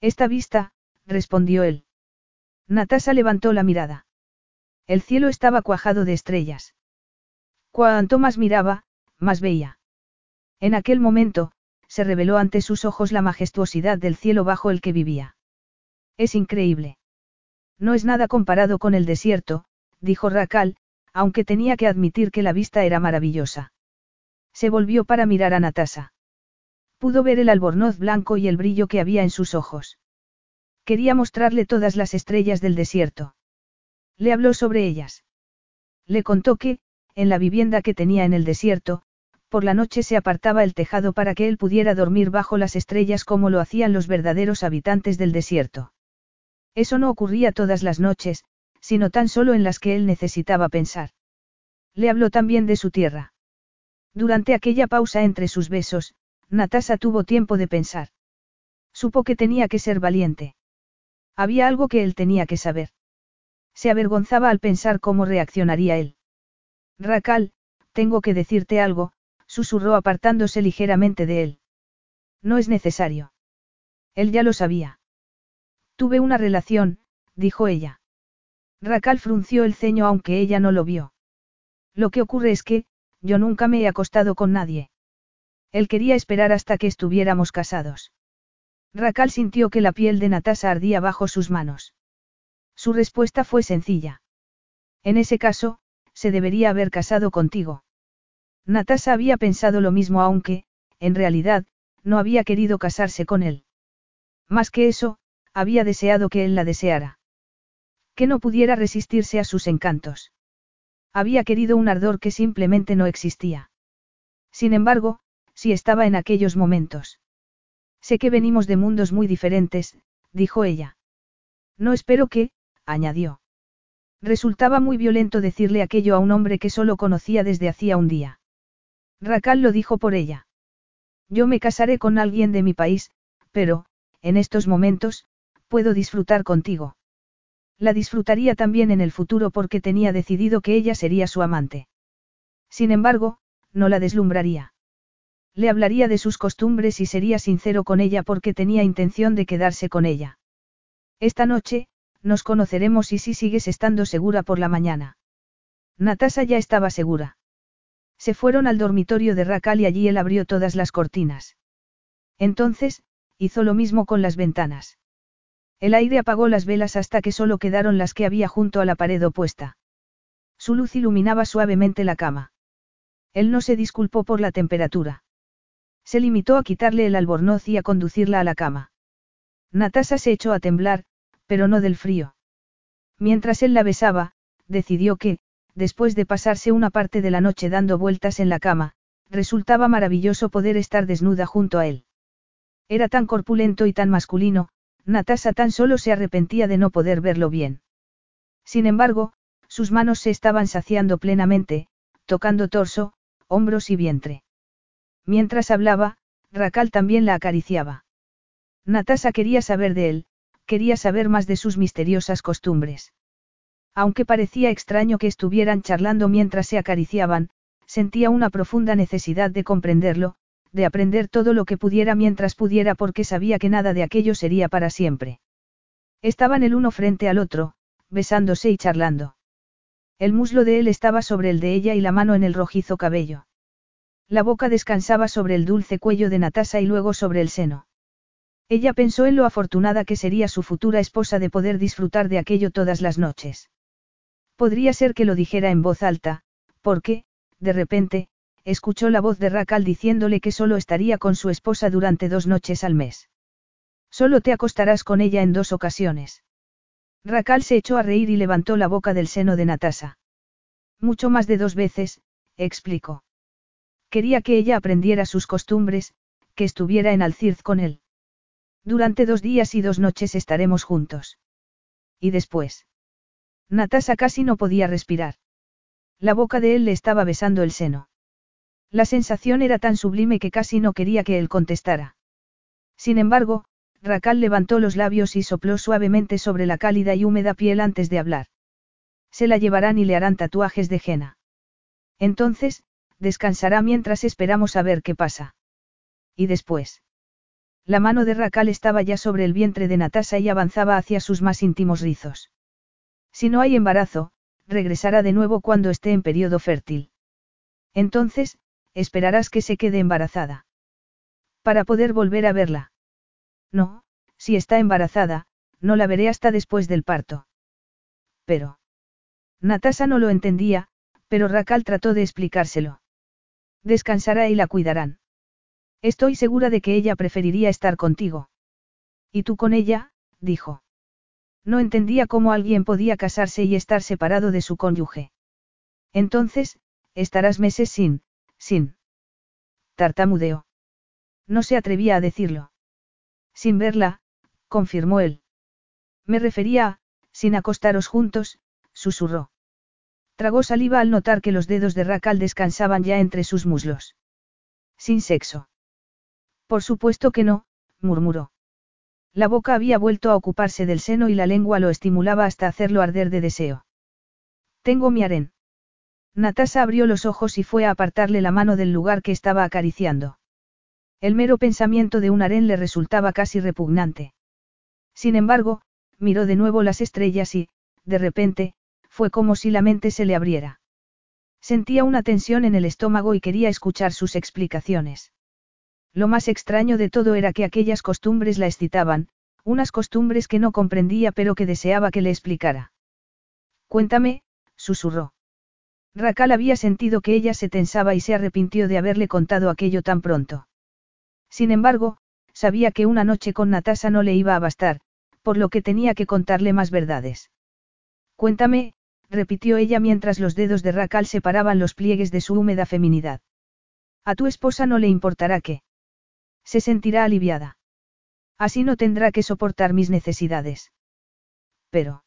Esta vista, respondió él. Natasa levantó la mirada. El cielo estaba cuajado de estrellas. Cuanto más miraba, más veía. En aquel momento, se reveló ante sus ojos la majestuosidad del cielo bajo el que vivía. Es increíble. No es nada comparado con el desierto, dijo Racal, aunque tenía que admitir que la vista era maravillosa. Se volvió para mirar a Natasa. Pudo ver el albornoz blanco y el brillo que había en sus ojos. Quería mostrarle todas las estrellas del desierto. Le habló sobre ellas. Le contó que, en la vivienda que tenía en el desierto, por la noche se apartaba el tejado para que él pudiera dormir bajo las estrellas como lo hacían los verdaderos habitantes del desierto. Eso no ocurría todas las noches, sino tan solo en las que él necesitaba pensar. Le habló también de su tierra. Durante aquella pausa entre sus besos, Natasa tuvo tiempo de pensar. Supo que tenía que ser valiente. Había algo que él tenía que saber. Se avergonzaba al pensar cómo reaccionaría él. Racal, tengo que decirte algo, susurró apartándose ligeramente de él. No es necesario. Él ya lo sabía. Tuve una relación, dijo ella. Racal frunció el ceño aunque ella no lo vio. Lo que ocurre es que, yo nunca me he acostado con nadie. Él quería esperar hasta que estuviéramos casados. Racal sintió que la piel de Natasa ardía bajo sus manos. Su respuesta fue sencilla. En ese caso, se debería haber casado contigo. Natasa había pensado lo mismo aunque, en realidad, no había querido casarse con él. Más que eso, había deseado que él la deseara. Que no pudiera resistirse a sus encantos. Había querido un ardor que simplemente no existía. Sin embargo, sí estaba en aquellos momentos. Sé que venimos de mundos muy diferentes, dijo ella. No espero que, añadió. Resultaba muy violento decirle aquello a un hombre que solo conocía desde hacía un día. Racal lo dijo por ella. Yo me casaré con alguien de mi país, pero, en estos momentos, puedo disfrutar contigo. La disfrutaría también en el futuro porque tenía decidido que ella sería su amante. Sin embargo, no la deslumbraría. Le hablaría de sus costumbres y sería sincero con ella porque tenía intención de quedarse con ella. Esta noche, nos conoceremos y si sigues estando segura por la mañana. Natasa ya estaba segura. Se fueron al dormitorio de Racal y allí él abrió todas las cortinas. Entonces, hizo lo mismo con las ventanas. El aire apagó las velas hasta que solo quedaron las que había junto a la pared opuesta. Su luz iluminaba suavemente la cama. Él no se disculpó por la temperatura. Se limitó a quitarle el albornoz y a conducirla a la cama. Natasa se echó a temblar, pero no del frío. Mientras él la besaba, decidió que, después de pasarse una parte de la noche dando vueltas en la cama, resultaba maravilloso poder estar desnuda junto a él. Era tan corpulento y tan masculino, Natasa tan solo se arrepentía de no poder verlo bien. Sin embargo, sus manos se estaban saciando plenamente, tocando torso, hombros y vientre. Mientras hablaba, Racal también la acariciaba. Natasa quería saber de él, quería saber más de sus misteriosas costumbres. Aunque parecía extraño que estuvieran charlando mientras se acariciaban, sentía una profunda necesidad de comprenderlo, de aprender todo lo que pudiera mientras pudiera porque sabía que nada de aquello sería para siempre. Estaban el uno frente al otro, besándose y charlando. El muslo de él estaba sobre el de ella y la mano en el rojizo cabello. La boca descansaba sobre el dulce cuello de Natasa y luego sobre el seno. Ella pensó en lo afortunada que sería su futura esposa de poder disfrutar de aquello todas las noches. Podría ser que lo dijera en voz alta, porque, de repente, escuchó la voz de Racal diciéndole que solo estaría con su esposa durante dos noches al mes. Solo te acostarás con ella en dos ocasiones. Racal se echó a reír y levantó la boca del seno de Natasa. Mucho más de dos veces, explicó. Quería que ella aprendiera sus costumbres, que estuviera en Alcirz con él. Durante dos días y dos noches estaremos juntos. ¿Y después? Natasa casi no podía respirar. La boca de él le estaba besando el seno. La sensación era tan sublime que casi no quería que él contestara. Sin embargo, Racal levantó los labios y sopló suavemente sobre la cálida y húmeda piel antes de hablar. Se la llevarán y le harán tatuajes de jena. Entonces, descansará mientras esperamos a ver qué pasa. Y después. La mano de Racal estaba ya sobre el vientre de Natasa y avanzaba hacia sus más íntimos rizos. Si no hay embarazo, regresará de nuevo cuando esté en periodo fértil. Entonces, esperarás que se quede embarazada. Para poder volver a verla. No, si está embarazada, no la veré hasta después del parto. Pero. Natasa no lo entendía, pero Racal trató de explicárselo. Descansará y la cuidarán. Estoy segura de que ella preferiría estar contigo. ¿Y tú con ella? dijo. No entendía cómo alguien podía casarse y estar separado de su cónyuge. Entonces, estarás meses sin, sin. Tartamudeo. No se atrevía a decirlo. Sin verla, confirmó él. Me refería a, sin acostaros juntos, susurró. Tragó saliva al notar que los dedos de Racal descansaban ya entre sus muslos. Sin sexo. Por supuesto que no, murmuró. La boca había vuelto a ocuparse del seno y la lengua lo estimulaba hasta hacerlo arder de deseo. Tengo mi harén. Natasa abrió los ojos y fue a apartarle la mano del lugar que estaba acariciando. El mero pensamiento de un harén le resultaba casi repugnante. Sin embargo, miró de nuevo las estrellas y, de repente, fue como si la mente se le abriera. Sentía una tensión en el estómago y quería escuchar sus explicaciones. Lo más extraño de todo era que aquellas costumbres la excitaban, unas costumbres que no comprendía pero que deseaba que le explicara. Cuéntame, susurró. Racal había sentido que ella se tensaba y se arrepintió de haberle contado aquello tan pronto. Sin embargo, sabía que una noche con Natasa no le iba a bastar, por lo que tenía que contarle más verdades. Cuéntame, repitió ella mientras los dedos de Racal separaban los pliegues de su húmeda feminidad. A tu esposa no le importará que. Se sentirá aliviada. Así no tendrá que soportar mis necesidades. Pero.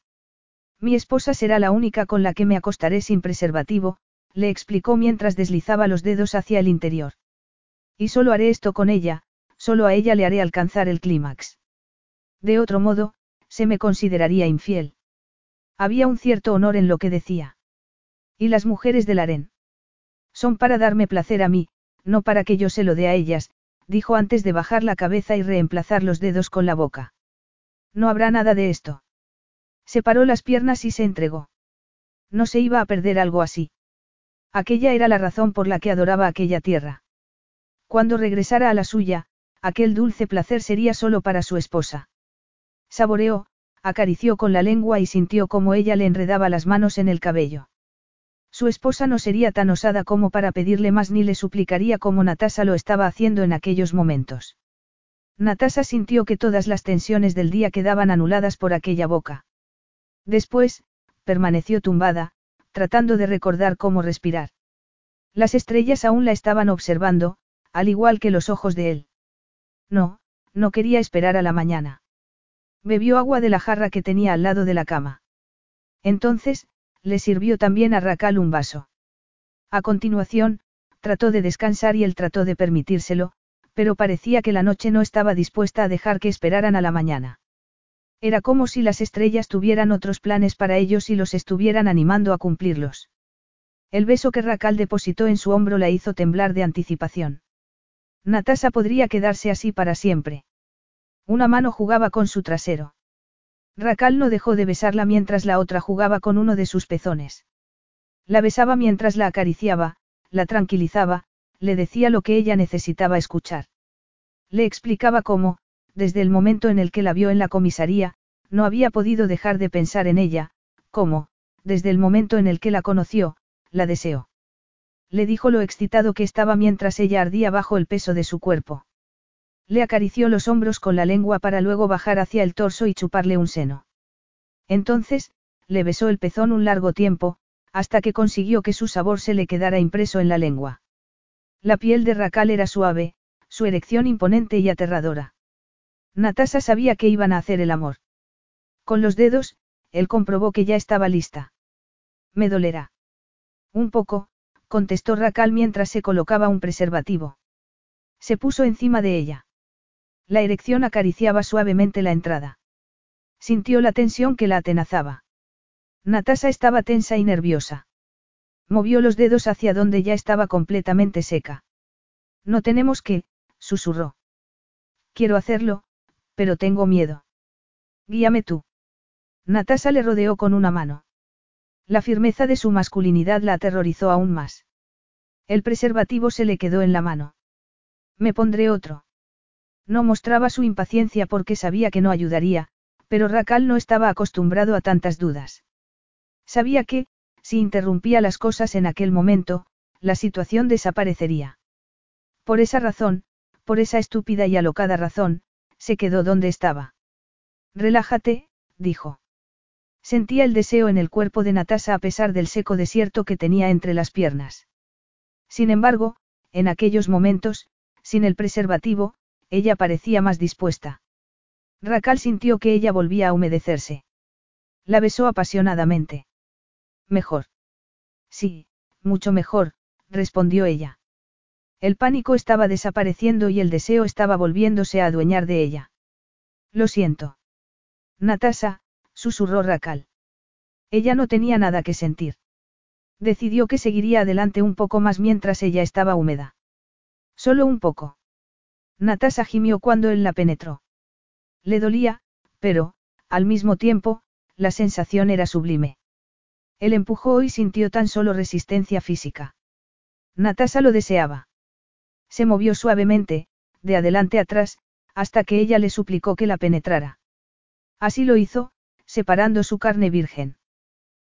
Mi esposa será la única con la que me acostaré sin preservativo, le explicó mientras deslizaba los dedos hacia el interior. Y solo haré esto con ella, solo a ella le haré alcanzar el clímax. De otro modo, se me consideraría infiel. Había un cierto honor en lo que decía. ¿Y las mujeres del harén? Son para darme placer a mí, no para que yo se lo dé a ellas, dijo antes de bajar la cabeza y reemplazar los dedos con la boca. No habrá nada de esto. Separó las piernas y se entregó. No se iba a perder algo así. Aquella era la razón por la que adoraba aquella tierra. Cuando regresara a la suya, aquel dulce placer sería solo para su esposa. Saboreó, acarició con la lengua y sintió como ella le enredaba las manos en el cabello. Su esposa no sería tan osada como para pedirle más ni le suplicaría como Natasa lo estaba haciendo en aquellos momentos. Natasa sintió que todas las tensiones del día quedaban anuladas por aquella boca. Después, permaneció tumbada, tratando de recordar cómo respirar. Las estrellas aún la estaban observando, al igual que los ojos de él. No, no quería esperar a la mañana. Bebió agua de la jarra que tenía al lado de la cama. Entonces, le sirvió también a Racal un vaso. A continuación, trató de descansar y él trató de permitírselo, pero parecía que la noche no estaba dispuesta a dejar que esperaran a la mañana. Era como si las estrellas tuvieran otros planes para ellos y los estuvieran animando a cumplirlos. El beso que Racal depositó en su hombro la hizo temblar de anticipación. Natasa podría quedarse así para siempre. Una mano jugaba con su trasero. Racal no dejó de besarla mientras la otra jugaba con uno de sus pezones. La besaba mientras la acariciaba, la tranquilizaba, le decía lo que ella necesitaba escuchar. Le explicaba cómo, desde el momento en el que la vio en la comisaría, no había podido dejar de pensar en ella, cómo, desde el momento en el que la conoció, la deseó. Le dijo lo excitado que estaba mientras ella ardía bajo el peso de su cuerpo. Le acarició los hombros con la lengua para luego bajar hacia el torso y chuparle un seno. Entonces, le besó el pezón un largo tiempo, hasta que consiguió que su sabor se le quedara impreso en la lengua. La piel de Racal era suave, su erección imponente y aterradora. Natasa sabía que iban a hacer el amor. Con los dedos, él comprobó que ya estaba lista. Me dolerá. Un poco, contestó Racal mientras se colocaba un preservativo. Se puso encima de ella. La erección acariciaba suavemente la entrada. Sintió la tensión que la atenazaba. Natasa estaba tensa y nerviosa. Movió los dedos hacia donde ya estaba completamente seca. No tenemos que, susurró. Quiero hacerlo, pero tengo miedo. Guíame tú. Natasa le rodeó con una mano. La firmeza de su masculinidad la aterrorizó aún más. El preservativo se le quedó en la mano. Me pondré otro. No mostraba su impaciencia porque sabía que no ayudaría, pero Racal no estaba acostumbrado a tantas dudas. Sabía que, si interrumpía las cosas en aquel momento, la situación desaparecería. Por esa razón, por esa estúpida y alocada razón, se quedó donde estaba. Relájate, dijo. Sentía el deseo en el cuerpo de Natasa a pesar del seco desierto que tenía entre las piernas. Sin embargo, en aquellos momentos, sin el preservativo, ella parecía más dispuesta. Racal sintió que ella volvía a humedecerse. La besó apasionadamente. Mejor. Sí, mucho mejor, respondió ella. El pánico estaba desapareciendo y el deseo estaba volviéndose a adueñar de ella. Lo siento. Natasa, susurró Racal. Ella no tenía nada que sentir. Decidió que seguiría adelante un poco más mientras ella estaba húmeda. Solo un poco. Natasa gimió cuando él la penetró. Le dolía, pero, al mismo tiempo, la sensación era sublime. Él empujó y sintió tan solo resistencia física. Natasa lo deseaba. Se movió suavemente, de adelante atrás, hasta que ella le suplicó que la penetrara. Así lo hizo, separando su carne virgen.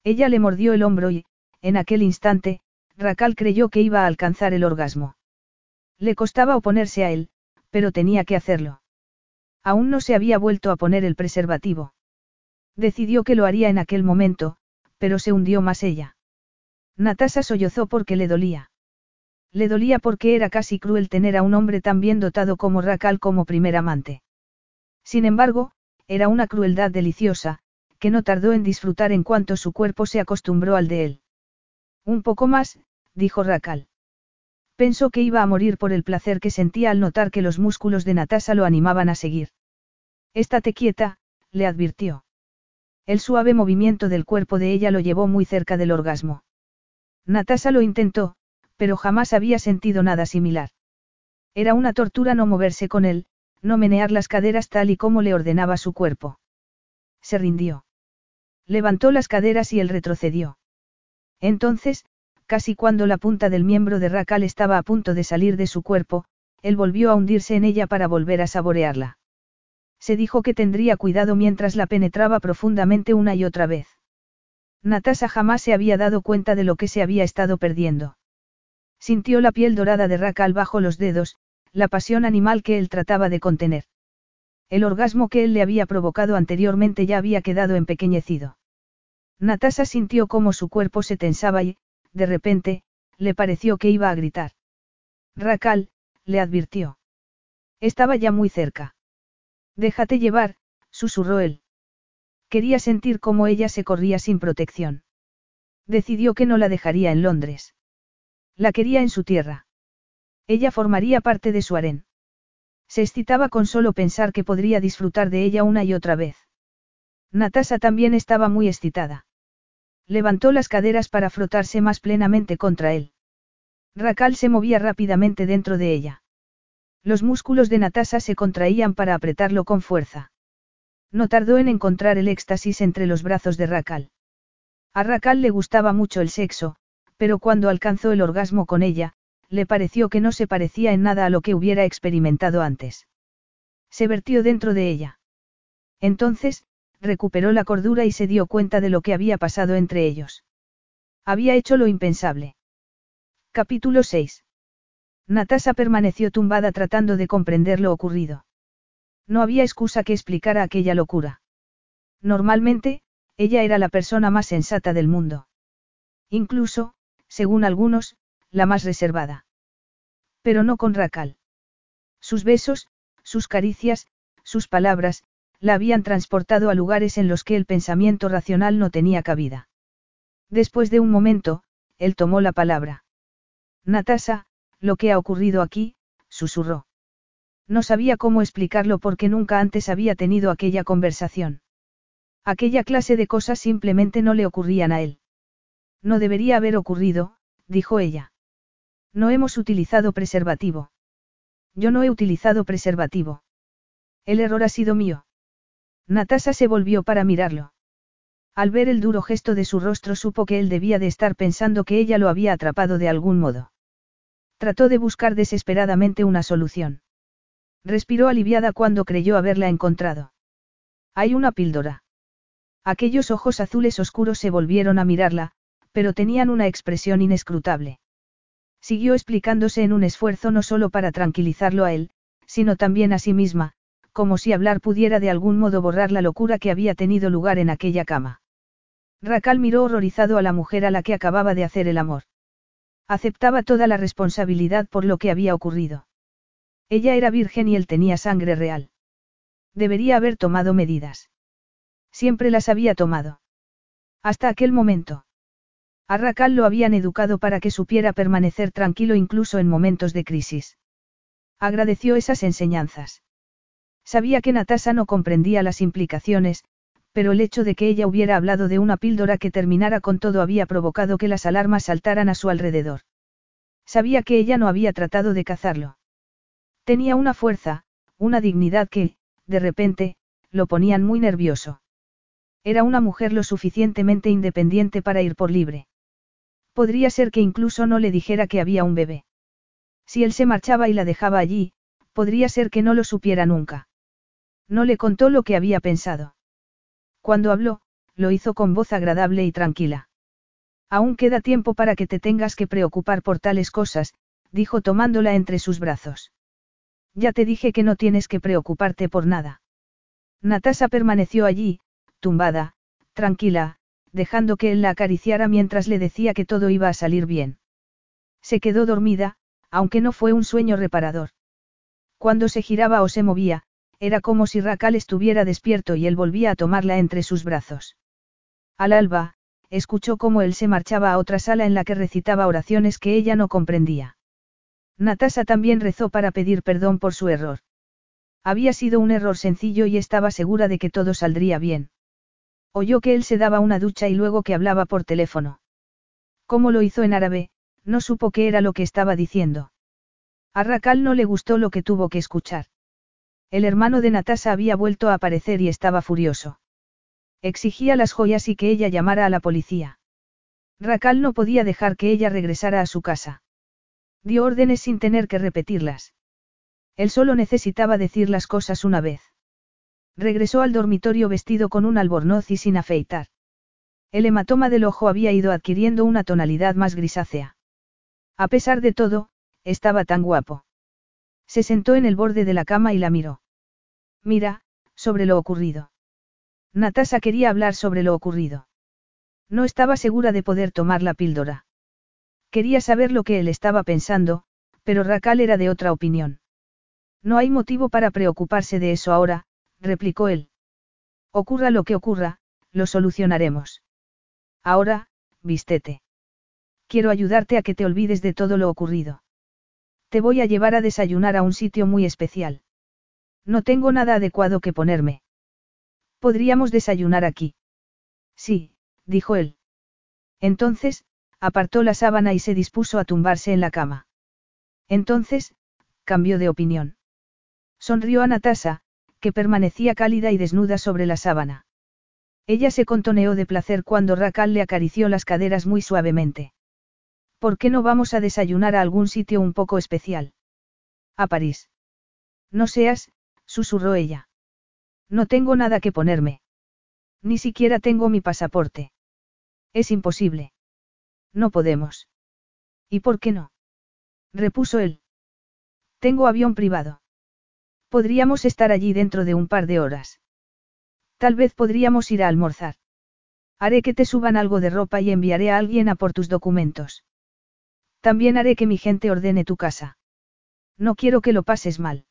Ella le mordió el hombro y, en aquel instante, Racal creyó que iba a alcanzar el orgasmo. Le costaba oponerse a él, pero tenía que hacerlo. Aún no se había vuelto a poner el preservativo. Decidió que lo haría en aquel momento, pero se hundió más ella. Natasa sollozó porque le dolía. Le dolía porque era casi cruel tener a un hombre tan bien dotado como Racal como primer amante. Sin embargo, era una crueldad deliciosa, que no tardó en disfrutar en cuanto su cuerpo se acostumbró al de él. Un poco más, dijo Racal. Pensó que iba a morir por el placer que sentía al notar que los músculos de Natasa lo animaban a seguir. Estate quieta, le advirtió. El suave movimiento del cuerpo de ella lo llevó muy cerca del orgasmo. Natasa lo intentó, pero jamás había sentido nada similar. Era una tortura no moverse con él, no menear las caderas tal y como le ordenaba su cuerpo. Se rindió. Levantó las caderas y él retrocedió. Entonces, casi cuando la punta del miembro de Racal estaba a punto de salir de su cuerpo, él volvió a hundirse en ella para volver a saborearla. Se dijo que tendría cuidado mientras la penetraba profundamente una y otra vez. Natasa jamás se había dado cuenta de lo que se había estado perdiendo. Sintió la piel dorada de Racal bajo los dedos, la pasión animal que él trataba de contener. El orgasmo que él le había provocado anteriormente ya había quedado empequeñecido. Natasa sintió cómo su cuerpo se tensaba y, de repente, le pareció que iba a gritar. Racal, le advirtió. Estaba ya muy cerca. Déjate llevar, susurró él. Quería sentir cómo ella se corría sin protección. Decidió que no la dejaría en Londres. La quería en su tierra. Ella formaría parte de su harén. Se excitaba con solo pensar que podría disfrutar de ella una y otra vez. Natasa también estaba muy excitada. Levantó las caderas para frotarse más plenamente contra él. Racal se movía rápidamente dentro de ella. Los músculos de Natasa se contraían para apretarlo con fuerza. No tardó en encontrar el éxtasis entre los brazos de Racal. A Racal le gustaba mucho el sexo, pero cuando alcanzó el orgasmo con ella, le pareció que no se parecía en nada a lo que hubiera experimentado antes. Se vertió dentro de ella. Entonces, recuperó la cordura y se dio cuenta de lo que había pasado entre ellos. Había hecho lo impensable. Capítulo 6. Natasa permaneció tumbada tratando de comprender lo ocurrido. No había excusa que explicara aquella locura. Normalmente, ella era la persona más sensata del mundo. Incluso, según algunos, la más reservada. Pero no con Racal. Sus besos, sus caricias, sus palabras, la habían transportado a lugares en los que el pensamiento racional no tenía cabida. Después de un momento, él tomó la palabra. Natasa, lo que ha ocurrido aquí, susurró. No sabía cómo explicarlo porque nunca antes había tenido aquella conversación. Aquella clase de cosas simplemente no le ocurrían a él. No debería haber ocurrido, dijo ella. No hemos utilizado preservativo. Yo no he utilizado preservativo. El error ha sido mío. Natasa se volvió para mirarlo. Al ver el duro gesto de su rostro supo que él debía de estar pensando que ella lo había atrapado de algún modo. Trató de buscar desesperadamente una solución. Respiró aliviada cuando creyó haberla encontrado. Hay una píldora. Aquellos ojos azules oscuros se volvieron a mirarla, pero tenían una expresión inescrutable. Siguió explicándose en un esfuerzo no solo para tranquilizarlo a él, sino también a sí misma, como si hablar pudiera de algún modo borrar la locura que había tenido lugar en aquella cama. Racal miró horrorizado a la mujer a la que acababa de hacer el amor. Aceptaba toda la responsabilidad por lo que había ocurrido. Ella era virgen y él tenía sangre real. Debería haber tomado medidas. Siempre las había tomado. Hasta aquel momento. A Racal lo habían educado para que supiera permanecer tranquilo incluso en momentos de crisis. Agradeció esas enseñanzas. Sabía que Natasa no comprendía las implicaciones, pero el hecho de que ella hubiera hablado de una píldora que terminara con todo había provocado que las alarmas saltaran a su alrededor. Sabía que ella no había tratado de cazarlo. Tenía una fuerza, una dignidad que, de repente, lo ponían muy nervioso. Era una mujer lo suficientemente independiente para ir por libre. Podría ser que incluso no le dijera que había un bebé. Si él se marchaba y la dejaba allí, podría ser que no lo supiera nunca. No le contó lo que había pensado. Cuando habló, lo hizo con voz agradable y tranquila. Aún queda tiempo para que te tengas que preocupar por tales cosas, dijo tomándola entre sus brazos. Ya te dije que no tienes que preocuparte por nada. Natasa permaneció allí, tumbada, tranquila, dejando que él la acariciara mientras le decía que todo iba a salir bien. Se quedó dormida, aunque no fue un sueño reparador. Cuando se giraba o se movía, era como si Racal estuviera despierto y él volvía a tomarla entre sus brazos. Al alba, escuchó cómo él se marchaba a otra sala en la que recitaba oraciones que ella no comprendía. Natasa también rezó para pedir perdón por su error. Había sido un error sencillo y estaba segura de que todo saldría bien. Oyó que él se daba una ducha y luego que hablaba por teléfono. Como lo hizo en árabe, no supo qué era lo que estaba diciendo. A Racal no le gustó lo que tuvo que escuchar. El hermano de Natasa había vuelto a aparecer y estaba furioso. Exigía las joyas y que ella llamara a la policía. Racal no podía dejar que ella regresara a su casa. Dio órdenes sin tener que repetirlas. Él solo necesitaba decir las cosas una vez. Regresó al dormitorio vestido con un albornoz y sin afeitar. El hematoma del ojo había ido adquiriendo una tonalidad más grisácea. A pesar de todo, estaba tan guapo. Se sentó en el borde de la cama y la miró. Mira, sobre lo ocurrido. Natasa quería hablar sobre lo ocurrido. No estaba segura de poder tomar la píldora. Quería saber lo que él estaba pensando, pero Racal era de otra opinión. No hay motivo para preocuparse de eso ahora, replicó él. Ocurra lo que ocurra, lo solucionaremos. Ahora, vístete. Quiero ayudarte a que te olvides de todo lo ocurrido. Te voy a llevar a desayunar a un sitio muy especial. No tengo nada adecuado que ponerme. Podríamos desayunar aquí. Sí, dijo él. Entonces, apartó la sábana y se dispuso a tumbarse en la cama. Entonces, cambió de opinión. Sonrió a Natasa, que permanecía cálida y desnuda sobre la sábana. Ella se contoneó de placer cuando Racal le acarició las caderas muy suavemente. ¿Por qué no vamos a desayunar a algún sitio un poco especial? A París. No seas, susurró ella. No tengo nada que ponerme. Ni siquiera tengo mi pasaporte. Es imposible. No podemos. ¿Y por qué no? repuso él. Tengo avión privado. Podríamos estar allí dentro de un par de horas. Tal vez podríamos ir a almorzar. Haré que te suban algo de ropa y enviaré a alguien a por tus documentos. También haré que mi gente ordene tu casa. No quiero que lo pases mal.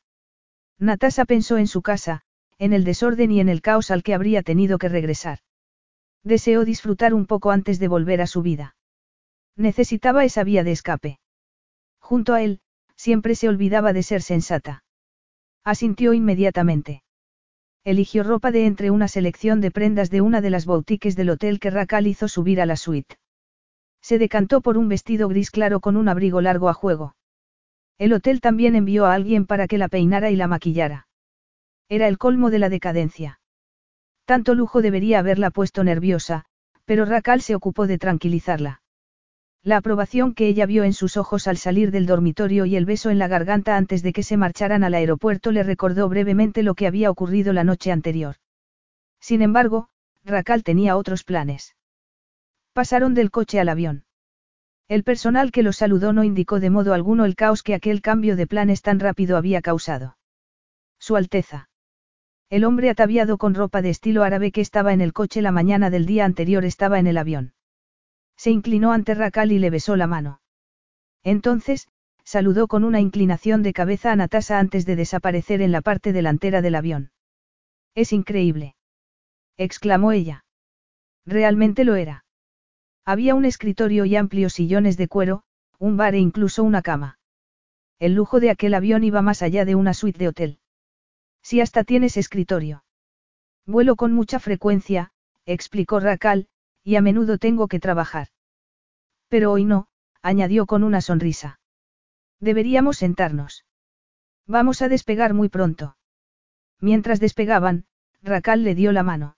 Natasa pensó en su casa, en el desorden y en el caos al que habría tenido que regresar. Deseó disfrutar un poco antes de volver a su vida. Necesitaba esa vía de escape. Junto a él, siempre se olvidaba de ser sensata. Asintió inmediatamente. Eligió ropa de entre una selección de prendas de una de las boutiques del hotel que Racal hizo subir a la suite. Se decantó por un vestido gris claro con un abrigo largo a juego. El hotel también envió a alguien para que la peinara y la maquillara. Era el colmo de la decadencia. Tanto lujo debería haberla puesto nerviosa, pero Racal se ocupó de tranquilizarla. La aprobación que ella vio en sus ojos al salir del dormitorio y el beso en la garganta antes de que se marcharan al aeropuerto le recordó brevemente lo que había ocurrido la noche anterior. Sin embargo, Racal tenía otros planes. Pasaron del coche al avión. El personal que los saludó no indicó de modo alguno el caos que aquel cambio de planes tan rápido había causado. Su Alteza. El hombre ataviado con ropa de estilo árabe que estaba en el coche la mañana del día anterior estaba en el avión. Se inclinó ante Racal y le besó la mano. Entonces, saludó con una inclinación de cabeza a Natasa antes de desaparecer en la parte delantera del avión. Es increíble. exclamó ella. Realmente lo era. Había un escritorio y amplios sillones de cuero, un bar e incluso una cama. El lujo de aquel avión iba más allá de una suite de hotel. Si hasta tienes escritorio. Vuelo con mucha frecuencia, explicó Racal, y a menudo tengo que trabajar. Pero hoy no, añadió con una sonrisa. Deberíamos sentarnos. Vamos a despegar muy pronto. Mientras despegaban, Racal le dio la mano.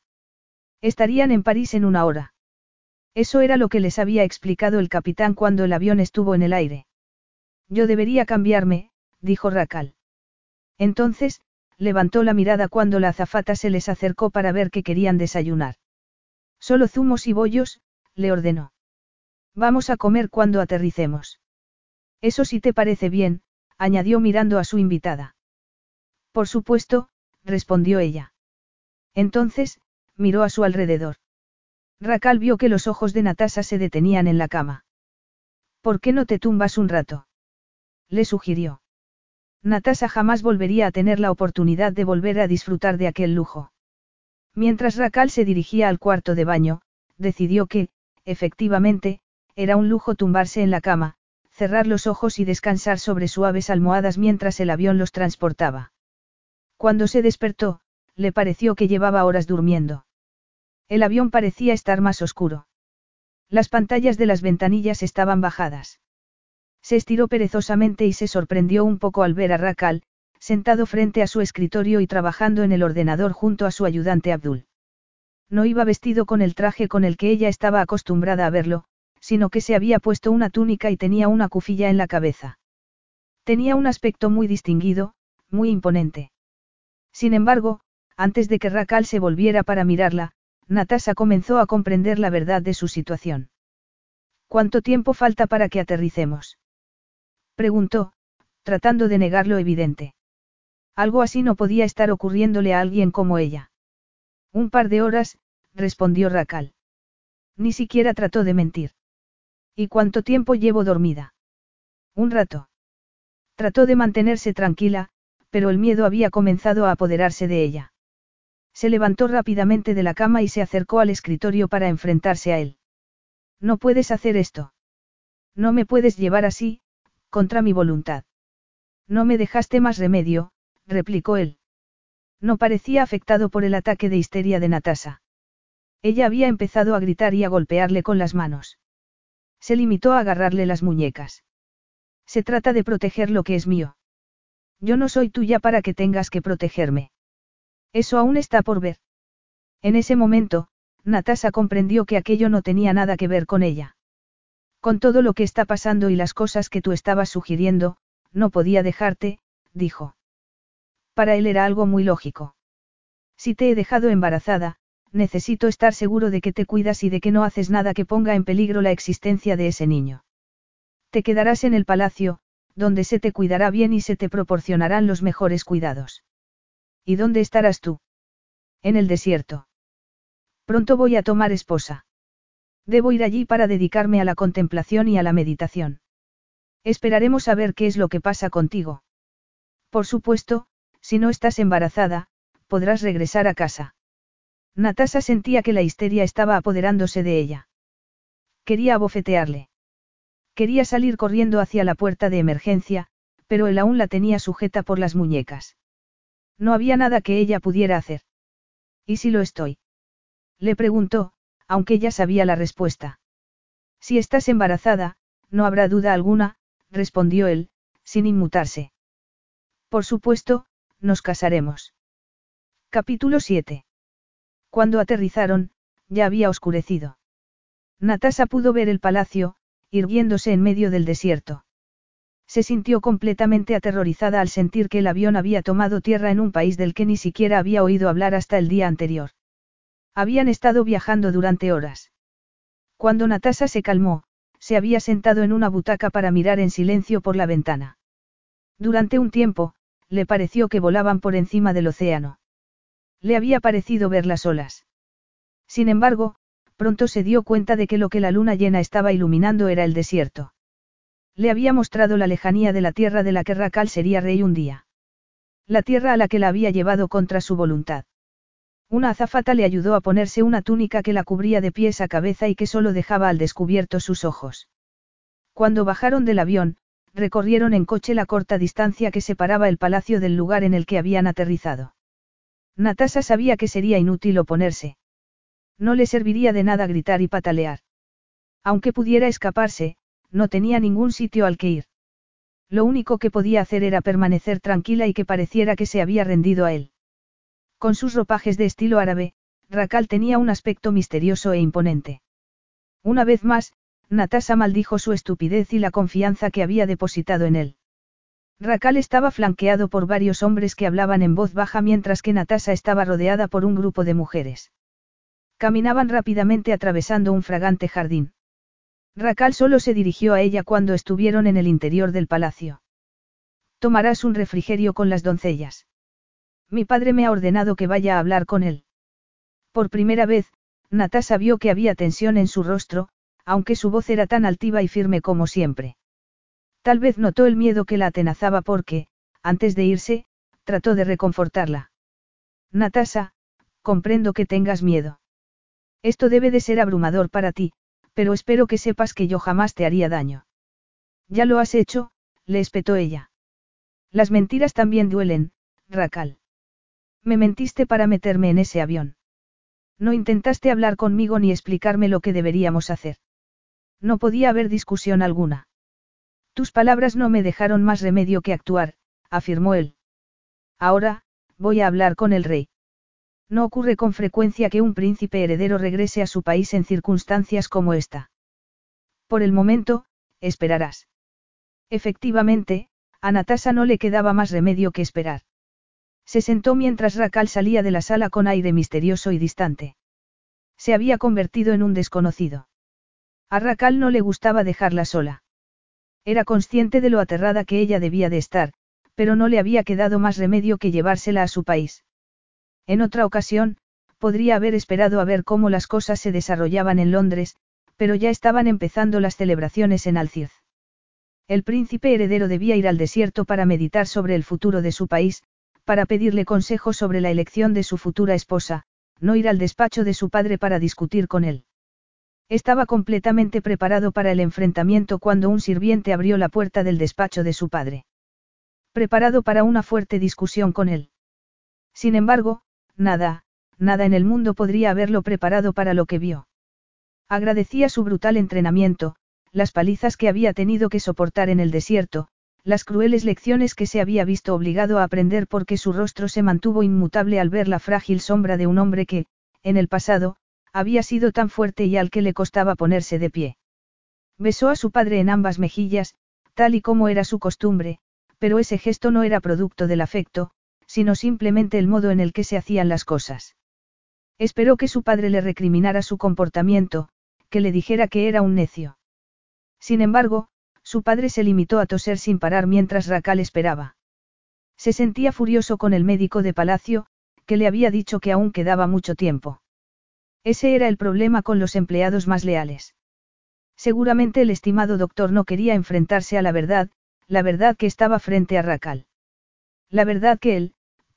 Estarían en París en una hora. Eso era lo que les había explicado el capitán cuando el avión estuvo en el aire. Yo debería cambiarme, dijo Racal. Entonces, levantó la mirada cuando la azafata se les acercó para ver qué querían desayunar. Solo zumos y bollos, le ordenó. Vamos a comer cuando aterricemos. Eso sí te parece bien, añadió mirando a su invitada. Por supuesto, respondió ella. Entonces, miró a su alrededor. Racal vio que los ojos de Natasa se detenían en la cama. ¿Por qué no te tumbas un rato? Le sugirió. Natasa jamás volvería a tener la oportunidad de volver a disfrutar de aquel lujo. Mientras Racal se dirigía al cuarto de baño, decidió que, efectivamente, era un lujo tumbarse en la cama, cerrar los ojos y descansar sobre suaves almohadas mientras el avión los transportaba. Cuando se despertó, le pareció que llevaba horas durmiendo. El avión parecía estar más oscuro. Las pantallas de las ventanillas estaban bajadas. Se estiró perezosamente y se sorprendió un poco al ver a Rakal, sentado frente a su escritorio y trabajando en el ordenador junto a su ayudante Abdul. No iba vestido con el traje con el que ella estaba acostumbrada a verlo, sino que se había puesto una túnica y tenía una cufilla en la cabeza. Tenía un aspecto muy distinguido, muy imponente. Sin embargo, antes de que Rakal se volviera para mirarla, Natasa comenzó a comprender la verdad de su situación. ¿Cuánto tiempo falta para que aterricemos? Preguntó, tratando de negar lo evidente. Algo así no podía estar ocurriéndole a alguien como ella. Un par de horas, respondió Racal. Ni siquiera trató de mentir. ¿Y cuánto tiempo llevo dormida? Un rato. Trató de mantenerse tranquila, pero el miedo había comenzado a apoderarse de ella. Se levantó rápidamente de la cama y se acercó al escritorio para enfrentarse a él. No puedes hacer esto. No me puedes llevar así, contra mi voluntad. No me dejaste más remedio, replicó él. No parecía afectado por el ataque de histeria de Natasa. Ella había empezado a gritar y a golpearle con las manos. Se limitó a agarrarle las muñecas. Se trata de proteger lo que es mío. Yo no soy tuya para que tengas que protegerme. Eso aún está por ver. En ese momento, Natasa comprendió que aquello no tenía nada que ver con ella. Con todo lo que está pasando y las cosas que tú estabas sugiriendo, no podía dejarte, dijo. Para él era algo muy lógico. Si te he dejado embarazada, necesito estar seguro de que te cuidas y de que no haces nada que ponga en peligro la existencia de ese niño. Te quedarás en el palacio, donde se te cuidará bien y se te proporcionarán los mejores cuidados. ¿Y dónde estarás tú? En el desierto. Pronto voy a tomar esposa. Debo ir allí para dedicarme a la contemplación y a la meditación. Esperaremos a ver qué es lo que pasa contigo. Por supuesto, si no estás embarazada, podrás regresar a casa. Natasa sentía que la histeria estaba apoderándose de ella. Quería abofetearle. Quería salir corriendo hacia la puerta de emergencia, pero él aún la tenía sujeta por las muñecas. No había nada que ella pudiera hacer. ¿Y si lo estoy? Le preguntó, aunque ya sabía la respuesta. Si estás embarazada, no habrá duda alguna, respondió él, sin inmutarse. Por supuesto, nos casaremos. Capítulo 7. Cuando aterrizaron, ya había oscurecido. Natasa pudo ver el palacio, irguiéndose en medio del desierto. Se sintió completamente aterrorizada al sentir que el avión había tomado tierra en un país del que ni siquiera había oído hablar hasta el día anterior. Habían estado viajando durante horas. Cuando Natasa se calmó, se había sentado en una butaca para mirar en silencio por la ventana. Durante un tiempo, le pareció que volaban por encima del océano. Le había parecido ver las olas. Sin embargo, pronto se dio cuenta de que lo que la luna llena estaba iluminando era el desierto. Le había mostrado la lejanía de la tierra de la que Racal sería rey un día. La tierra a la que la había llevado contra su voluntad. Una azafata le ayudó a ponerse una túnica que la cubría de pies a cabeza y que solo dejaba al descubierto sus ojos. Cuando bajaron del avión, recorrieron en coche la corta distancia que separaba el palacio del lugar en el que habían aterrizado. Natasa sabía que sería inútil oponerse. No le serviría de nada gritar y patalear. Aunque pudiera escaparse, no tenía ningún sitio al que ir. Lo único que podía hacer era permanecer tranquila y que pareciera que se había rendido a él. Con sus ropajes de estilo árabe, Racal tenía un aspecto misterioso e imponente. Una vez más, Natasa maldijo su estupidez y la confianza que había depositado en él. Racal estaba flanqueado por varios hombres que hablaban en voz baja mientras que Natasa estaba rodeada por un grupo de mujeres. Caminaban rápidamente atravesando un fragante jardín. Racal solo se dirigió a ella cuando estuvieron en el interior del palacio. Tomarás un refrigerio con las doncellas. Mi padre me ha ordenado que vaya a hablar con él. Por primera vez, Natasa vio que había tensión en su rostro, aunque su voz era tan altiva y firme como siempre. Tal vez notó el miedo que la atenazaba porque, antes de irse, trató de reconfortarla. Natasa, comprendo que tengas miedo. Esto debe de ser abrumador para ti, pero espero que sepas que yo jamás te haría daño. Ya lo has hecho, le espetó ella. Las mentiras también duelen, Racal. Me mentiste para meterme en ese avión. No intentaste hablar conmigo ni explicarme lo que deberíamos hacer. No podía haber discusión alguna. Tus palabras no me dejaron más remedio que actuar, afirmó él. Ahora, voy a hablar con el rey. No ocurre con frecuencia que un príncipe heredero regrese a su país en circunstancias como esta. Por el momento, esperarás. Efectivamente, a Natasa no le quedaba más remedio que esperar. Se sentó mientras Racal salía de la sala con aire misterioso y distante. Se había convertido en un desconocido. A Racal no le gustaba dejarla sola. Era consciente de lo aterrada que ella debía de estar, pero no le había quedado más remedio que llevársela a su país. En otra ocasión, podría haber esperado a ver cómo las cosas se desarrollaban en Londres, pero ya estaban empezando las celebraciones en Alcirz. El príncipe heredero debía ir al desierto para meditar sobre el futuro de su país, para pedirle consejo sobre la elección de su futura esposa, no ir al despacho de su padre para discutir con él. Estaba completamente preparado para el enfrentamiento cuando un sirviente abrió la puerta del despacho de su padre. Preparado para una fuerte discusión con él. Sin embargo, nada, nada en el mundo podría haberlo preparado para lo que vio. Agradecía su brutal entrenamiento, las palizas que había tenido que soportar en el desierto, las crueles lecciones que se había visto obligado a aprender porque su rostro se mantuvo inmutable al ver la frágil sombra de un hombre que, en el pasado, había sido tan fuerte y al que le costaba ponerse de pie. Besó a su padre en ambas mejillas, tal y como era su costumbre, pero ese gesto no era producto del afecto, sino simplemente el modo en el que se hacían las cosas. Esperó que su padre le recriminara su comportamiento, que le dijera que era un necio. Sin embargo, su padre se limitó a toser sin parar mientras Racal esperaba. Se sentía furioso con el médico de palacio, que le había dicho que aún quedaba mucho tiempo. Ese era el problema con los empleados más leales. Seguramente el estimado doctor no quería enfrentarse a la verdad, la verdad que estaba frente a Racal. La verdad que él,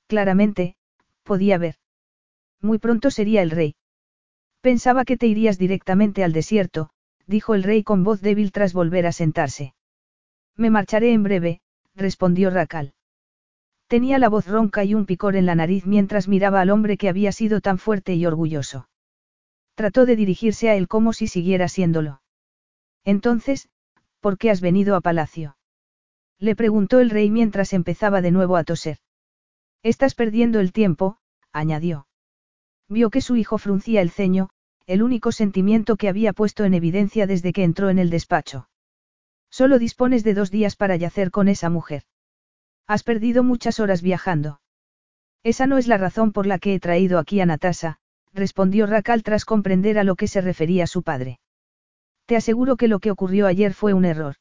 claramente, podía ver. Muy pronto sería el rey. Pensaba que te irías directamente al desierto, dijo el rey con voz débil tras volver a sentarse. Me marcharé en breve, respondió Racal. Tenía la voz ronca y un picor en la nariz mientras miraba al hombre que había sido tan fuerte y orgulloso. Trató de dirigirse a él como si siguiera siéndolo. Entonces, ¿por qué has venido a palacio? Le preguntó el rey mientras empezaba de nuevo a toser. Estás perdiendo el tiempo, añadió. Vio que su hijo fruncía el ceño, el único sentimiento que había puesto en evidencia desde que entró en el despacho. Solo dispones de dos días para yacer con esa mujer. Has perdido muchas horas viajando. Esa no es la razón por la que he traído aquí a Natasa, respondió Racal tras comprender a lo que se refería su padre. Te aseguro que lo que ocurrió ayer fue un error.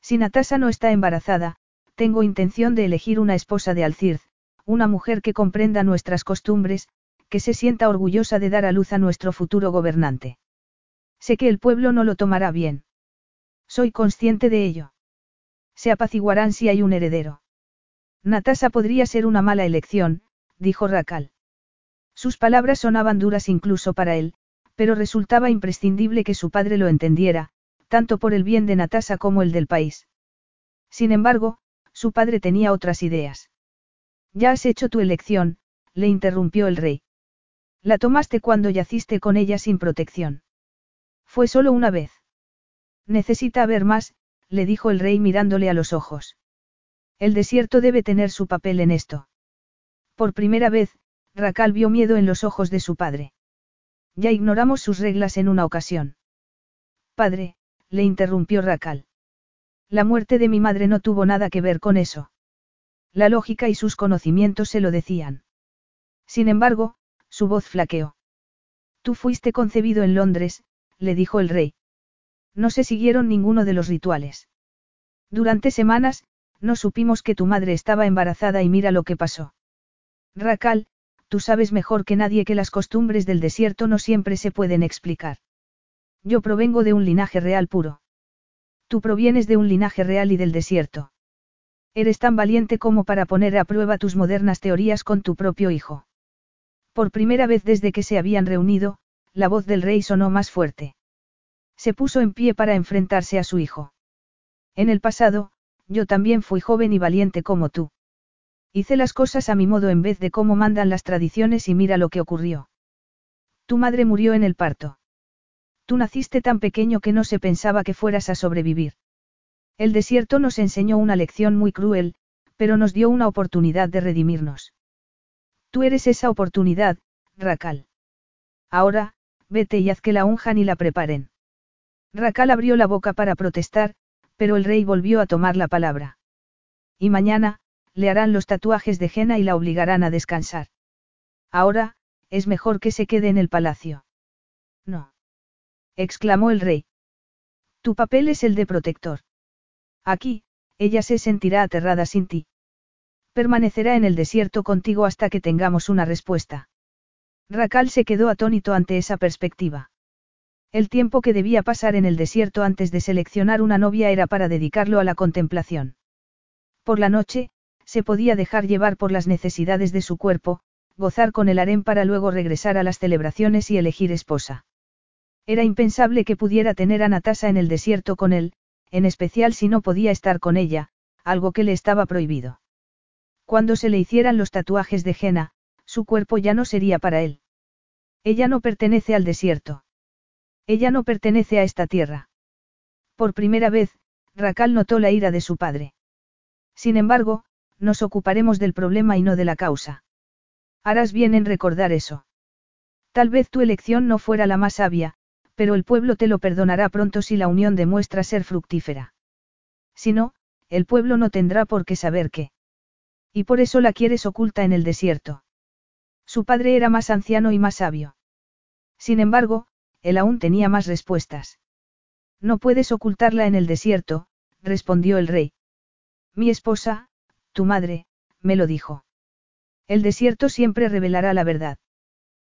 Si Natasa no está embarazada, tengo intención de elegir una esposa de Alcirz, una mujer que comprenda nuestras costumbres, que se sienta orgullosa de dar a luz a nuestro futuro gobernante. Sé que el pueblo no lo tomará bien. Soy consciente de ello. Se apaciguarán si hay un heredero. Natasa podría ser una mala elección, dijo Racal. Sus palabras sonaban duras incluso para él, pero resultaba imprescindible que su padre lo entendiera, tanto por el bien de Natasa como el del país. Sin embargo, su padre tenía otras ideas. Ya has hecho tu elección, le interrumpió el rey. La tomaste cuando yaciste con ella sin protección. Fue solo una vez. Necesita haber más, le dijo el rey mirándole a los ojos. El desierto debe tener su papel en esto. Por primera vez, Racal vio miedo en los ojos de su padre. Ya ignoramos sus reglas en una ocasión. Padre, le interrumpió Racal. La muerte de mi madre no tuvo nada que ver con eso. La lógica y sus conocimientos se lo decían. Sin embargo, su voz flaqueó. Tú fuiste concebido en Londres, le dijo el rey. No se siguieron ninguno de los rituales. Durante semanas, no supimos que tu madre estaba embarazada y mira lo que pasó. Racal, tú sabes mejor que nadie que las costumbres del desierto no siempre se pueden explicar. Yo provengo de un linaje real puro. Tú provienes de un linaje real y del desierto. Eres tan valiente como para poner a prueba tus modernas teorías con tu propio hijo. Por primera vez desde que se habían reunido, la voz del rey sonó más fuerte. Se puso en pie para enfrentarse a su hijo. En el pasado, yo también fui joven y valiente como tú. Hice las cosas a mi modo en vez de cómo mandan las tradiciones y mira lo que ocurrió. Tu madre murió en el parto. Tú naciste tan pequeño que no se pensaba que fueras a sobrevivir. El desierto nos enseñó una lección muy cruel, pero nos dio una oportunidad de redimirnos. Tú eres esa oportunidad, Racal. Ahora, vete y haz que la unjan y la preparen. Racal abrió la boca para protestar, pero el rey volvió a tomar la palabra. Y mañana, le harán los tatuajes de Jena y la obligarán a descansar. Ahora, es mejor que se quede en el palacio. No exclamó el rey. Tu papel es el de protector. Aquí, ella se sentirá aterrada sin ti. Permanecerá en el desierto contigo hasta que tengamos una respuesta. Racal se quedó atónito ante esa perspectiva. El tiempo que debía pasar en el desierto antes de seleccionar una novia era para dedicarlo a la contemplación. Por la noche, se podía dejar llevar por las necesidades de su cuerpo, gozar con el harén para luego regresar a las celebraciones y elegir esposa. Era impensable que pudiera tener a Natasa en el desierto con él, en especial si no podía estar con ella, algo que le estaba prohibido. Cuando se le hicieran los tatuajes de Jena, su cuerpo ya no sería para él. Ella no pertenece al desierto. Ella no pertenece a esta tierra. Por primera vez, Racal notó la ira de su padre. Sin embargo, nos ocuparemos del problema y no de la causa. Harás bien en recordar eso. Tal vez tu elección no fuera la más sabia, pero el pueblo te lo perdonará pronto si la unión demuestra ser fructífera. Si no, el pueblo no tendrá por qué saber qué. Y por eso la quieres oculta en el desierto. Su padre era más anciano y más sabio. Sin embargo, él aún tenía más respuestas. No puedes ocultarla en el desierto, respondió el rey. Mi esposa, tu madre, me lo dijo. El desierto siempre revelará la verdad.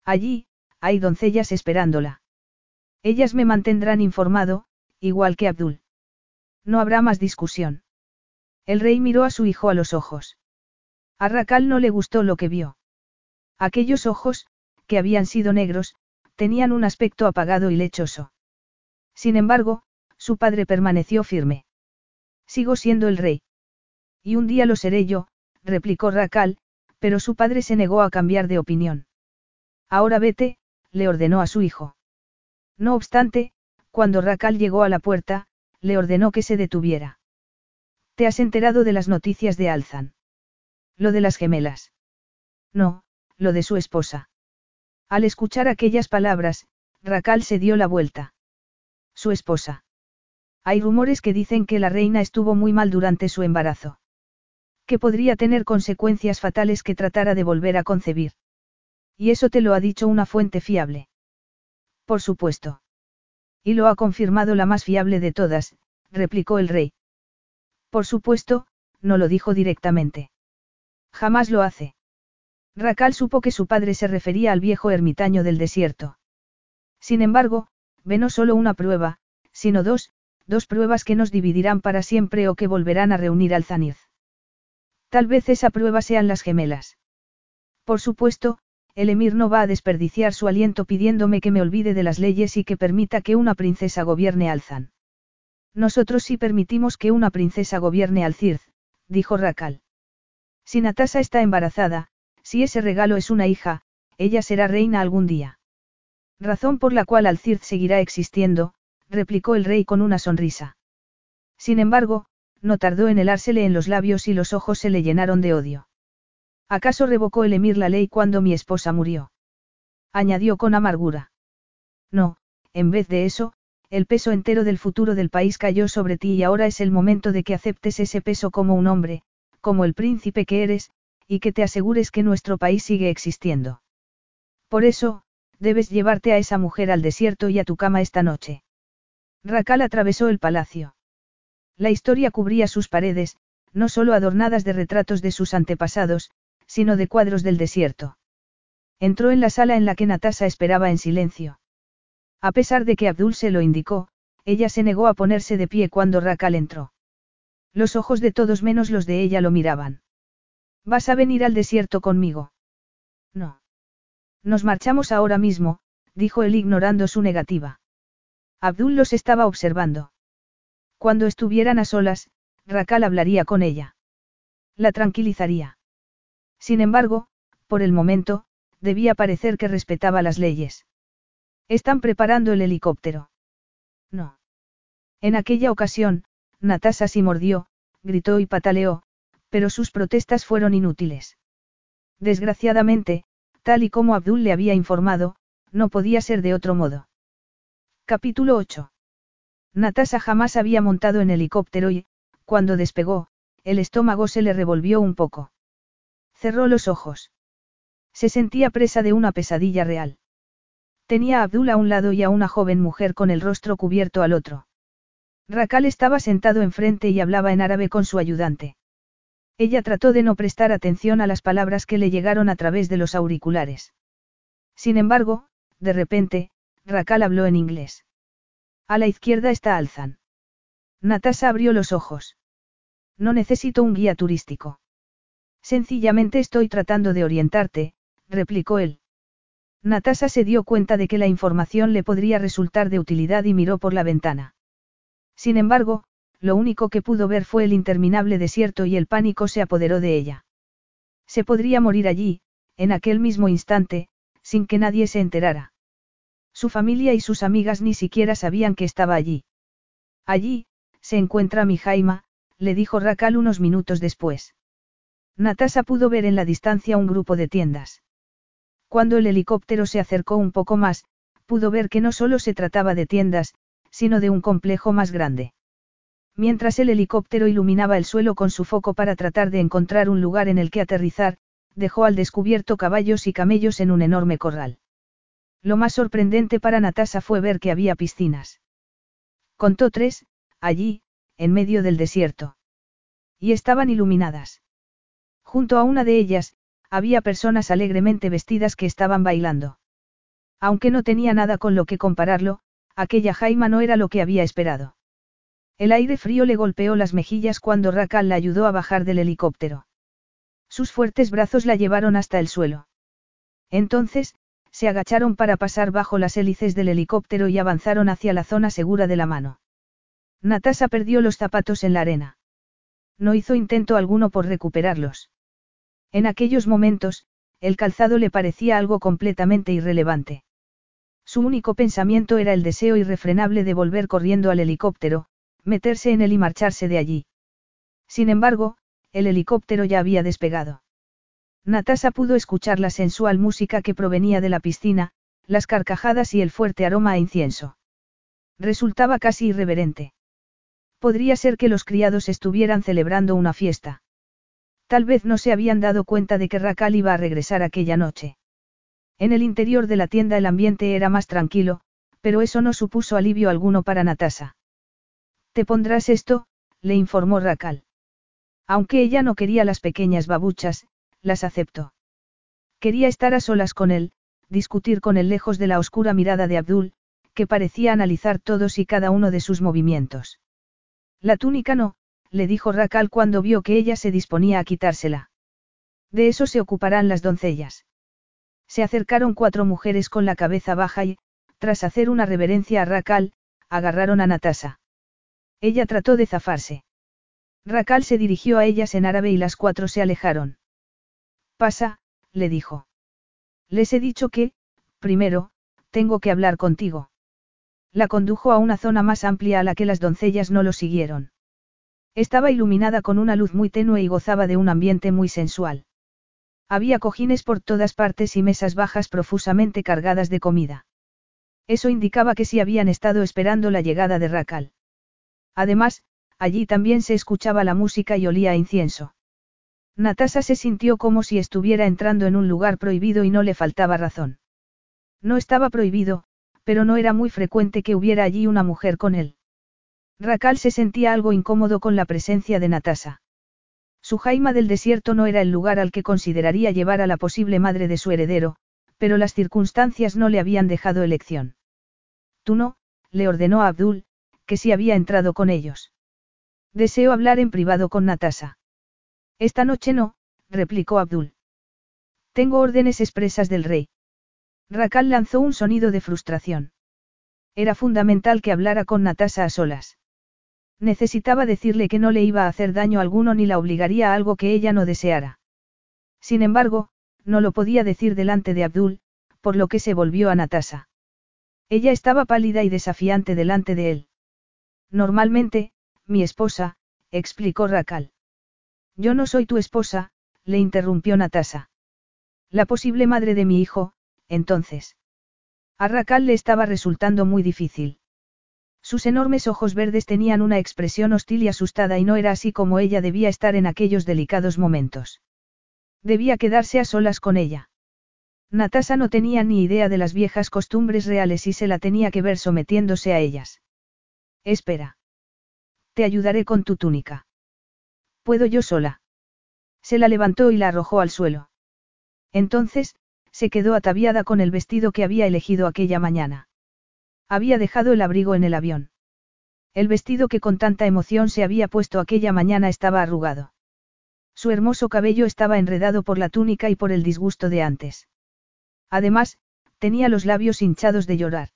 Allí, hay doncellas esperándola. Ellas me mantendrán informado, igual que Abdul. No habrá más discusión. El rey miró a su hijo a los ojos. A Racal no le gustó lo que vio. Aquellos ojos, que habían sido negros, tenían un aspecto apagado y lechoso. Sin embargo, su padre permaneció firme. Sigo siendo el rey. Y un día lo seré yo, replicó Racal, pero su padre se negó a cambiar de opinión. Ahora vete, le ordenó a su hijo. No obstante, cuando Racal llegó a la puerta, le ordenó que se detuviera. ¿Te has enterado de las noticias de Alzan? Lo de las gemelas. No, lo de su esposa. Al escuchar aquellas palabras, Racal se dio la vuelta. Su esposa. Hay rumores que dicen que la reina estuvo muy mal durante su embarazo. Que podría tener consecuencias fatales que tratara de volver a concebir. Y eso te lo ha dicho una fuente fiable. Por supuesto. Y lo ha confirmado la más fiable de todas, replicó el rey. Por supuesto, no lo dijo directamente. Jamás lo hace. Racal supo que su padre se refería al viejo ermitaño del desierto. Sin embargo, ve no solo una prueba, sino dos, dos pruebas que nos dividirán para siempre o que volverán a reunir al Zaniz. Tal vez esa prueba sean las gemelas. Por supuesto, el emir no va a desperdiciar su aliento pidiéndome que me olvide de las leyes y que permita que una princesa gobierne Alzan. Nosotros sí permitimos que una princesa gobierne al Cirz, dijo Racal. Si Natasa está embarazada, si ese regalo es una hija, ella será reina algún día. Razón por la cual Alcirz seguirá existiendo, replicó el rey con una sonrisa. Sin embargo, no tardó en helársele en los labios y los ojos se le llenaron de odio. ¿Acaso revocó el emir la ley cuando mi esposa murió? Añadió con amargura. No, en vez de eso, el peso entero del futuro del país cayó sobre ti y ahora es el momento de que aceptes ese peso como un hombre, como el príncipe que eres, y que te asegures que nuestro país sigue existiendo. Por eso, debes llevarte a esa mujer al desierto y a tu cama esta noche. Racal atravesó el palacio. La historia cubría sus paredes, no solo adornadas de retratos de sus antepasados, sino de cuadros del desierto. Entró en la sala en la que Natasa esperaba en silencio. A pesar de que Abdul se lo indicó, ella se negó a ponerse de pie cuando Rakal entró. Los ojos de todos menos los de ella lo miraban. ¿Vas a venir al desierto conmigo? No. Nos marchamos ahora mismo, dijo él ignorando su negativa. Abdul los estaba observando. Cuando estuvieran a solas, Rakal hablaría con ella. La tranquilizaría. Sin embargo, por el momento, debía parecer que respetaba las leyes. Están preparando el helicóptero. No. En aquella ocasión, Natasha sí mordió, gritó y pataleó, pero sus protestas fueron inútiles. Desgraciadamente, tal y como Abdul le había informado, no podía ser de otro modo. Capítulo 8. Natasha jamás había montado en helicóptero y, cuando despegó, el estómago se le revolvió un poco. Cerró los ojos. Se sentía presa de una pesadilla real. Tenía a Abdul a un lado y a una joven mujer con el rostro cubierto al otro. Rakal estaba sentado enfrente y hablaba en árabe con su ayudante. Ella trató de no prestar atención a las palabras que le llegaron a través de los auriculares. Sin embargo, de repente, Rakal habló en inglés. A la izquierda está Alzan. Natasha abrió los ojos. No necesito un guía turístico. Sencillamente estoy tratando de orientarte, replicó él. Natasha se dio cuenta de que la información le podría resultar de utilidad y miró por la ventana. Sin embargo, lo único que pudo ver fue el interminable desierto y el pánico se apoderó de ella. Se podría morir allí, en aquel mismo instante, sin que nadie se enterara. Su familia y sus amigas ni siquiera sabían que estaba allí. Allí, se encuentra mi Jaima, le dijo Rakal unos minutos después. Natasha pudo ver en la distancia un grupo de tiendas. Cuando el helicóptero se acercó un poco más, pudo ver que no solo se trataba de tiendas, sino de un complejo más grande. Mientras el helicóptero iluminaba el suelo con su foco para tratar de encontrar un lugar en el que aterrizar, dejó al descubierto caballos y camellos en un enorme corral. Lo más sorprendente para Natasha fue ver que había piscinas. Contó tres, allí, en medio del desierto. Y estaban iluminadas. Junto a una de ellas, había personas alegremente vestidas que estaban bailando. Aunque no tenía nada con lo que compararlo, aquella Jaima no era lo que había esperado. El aire frío le golpeó las mejillas cuando Rakal la ayudó a bajar del helicóptero. Sus fuertes brazos la llevaron hasta el suelo. Entonces, se agacharon para pasar bajo las hélices del helicóptero y avanzaron hacia la zona segura de la mano. Natasa perdió los zapatos en la arena. No hizo intento alguno por recuperarlos. En aquellos momentos, el calzado le parecía algo completamente irrelevante. Su único pensamiento era el deseo irrefrenable de volver corriendo al helicóptero, meterse en él y marcharse de allí. Sin embargo, el helicóptero ya había despegado. Natasa pudo escuchar la sensual música que provenía de la piscina, las carcajadas y el fuerte aroma a incienso. Resultaba casi irreverente. Podría ser que los criados estuvieran celebrando una fiesta. Tal vez no se habían dado cuenta de que Rakal iba a regresar aquella noche. En el interior de la tienda el ambiente era más tranquilo, pero eso no supuso alivio alguno para Natasa. Te pondrás esto, le informó Rakal. Aunque ella no quería las pequeñas babuchas, las aceptó. Quería estar a solas con él, discutir con él lejos de la oscura mirada de Abdul, que parecía analizar todos y cada uno de sus movimientos. La túnica no, le dijo Rakal cuando vio que ella se disponía a quitársela. De eso se ocuparán las doncellas. Se acercaron cuatro mujeres con la cabeza baja y, tras hacer una reverencia a Rakal, agarraron a Natasa. Ella trató de zafarse. Rakal se dirigió a ellas en árabe y las cuatro se alejaron. Pasa, le dijo. Les he dicho que, primero, tengo que hablar contigo. La condujo a una zona más amplia a la que las doncellas no lo siguieron. Estaba iluminada con una luz muy tenue y gozaba de un ambiente muy sensual. Había cojines por todas partes y mesas bajas profusamente cargadas de comida. Eso indicaba que sí habían estado esperando la llegada de Rakal. Además, allí también se escuchaba la música y olía a incienso. Natasa se sintió como si estuviera entrando en un lugar prohibido y no le faltaba razón. No estaba prohibido, pero no era muy frecuente que hubiera allí una mujer con él. Rakal se sentía algo incómodo con la presencia de Natasa. Su Jaima del desierto no era el lugar al que consideraría llevar a la posible madre de su heredero, Pero las circunstancias no le habían dejado elección. Tú no, le ordenó a Abdul, que sí había entrado con ellos. Deseo hablar en privado con Natasa. Esta noche no, replicó Abdul. Tengo órdenes expresas del rey. Rakal lanzó un sonido de frustración. Era fundamental que hablara con Natasa a solas. Necesitaba decirle que no le iba a hacer daño alguno ni la obligaría a algo que ella no deseara. Sin embargo, no lo podía decir delante de Abdul, por lo que se volvió a Natasa. Ella estaba pálida y desafiante delante de él. Normalmente, mi esposa, explicó Rakal. Yo no soy tu esposa, le interrumpió Natasa. La posible madre de mi hijo, entonces. A Racal le estaba resultando muy difícil. Sus enormes ojos verdes tenían una expresión hostil y asustada y no era así como ella debía estar en aquellos delicados momentos. Debía quedarse a solas con ella. Natasa no tenía ni idea de las viejas costumbres reales y se la tenía que ver sometiéndose a ellas. Espera. Te ayudaré con tu túnica. ¿Puedo yo sola? Se la levantó y la arrojó al suelo. Entonces, se quedó ataviada con el vestido que había elegido aquella mañana. Había dejado el abrigo en el avión. El vestido que con tanta emoción se había puesto aquella mañana estaba arrugado. Su hermoso cabello estaba enredado por la túnica y por el disgusto de antes. Además, tenía los labios hinchados de llorar.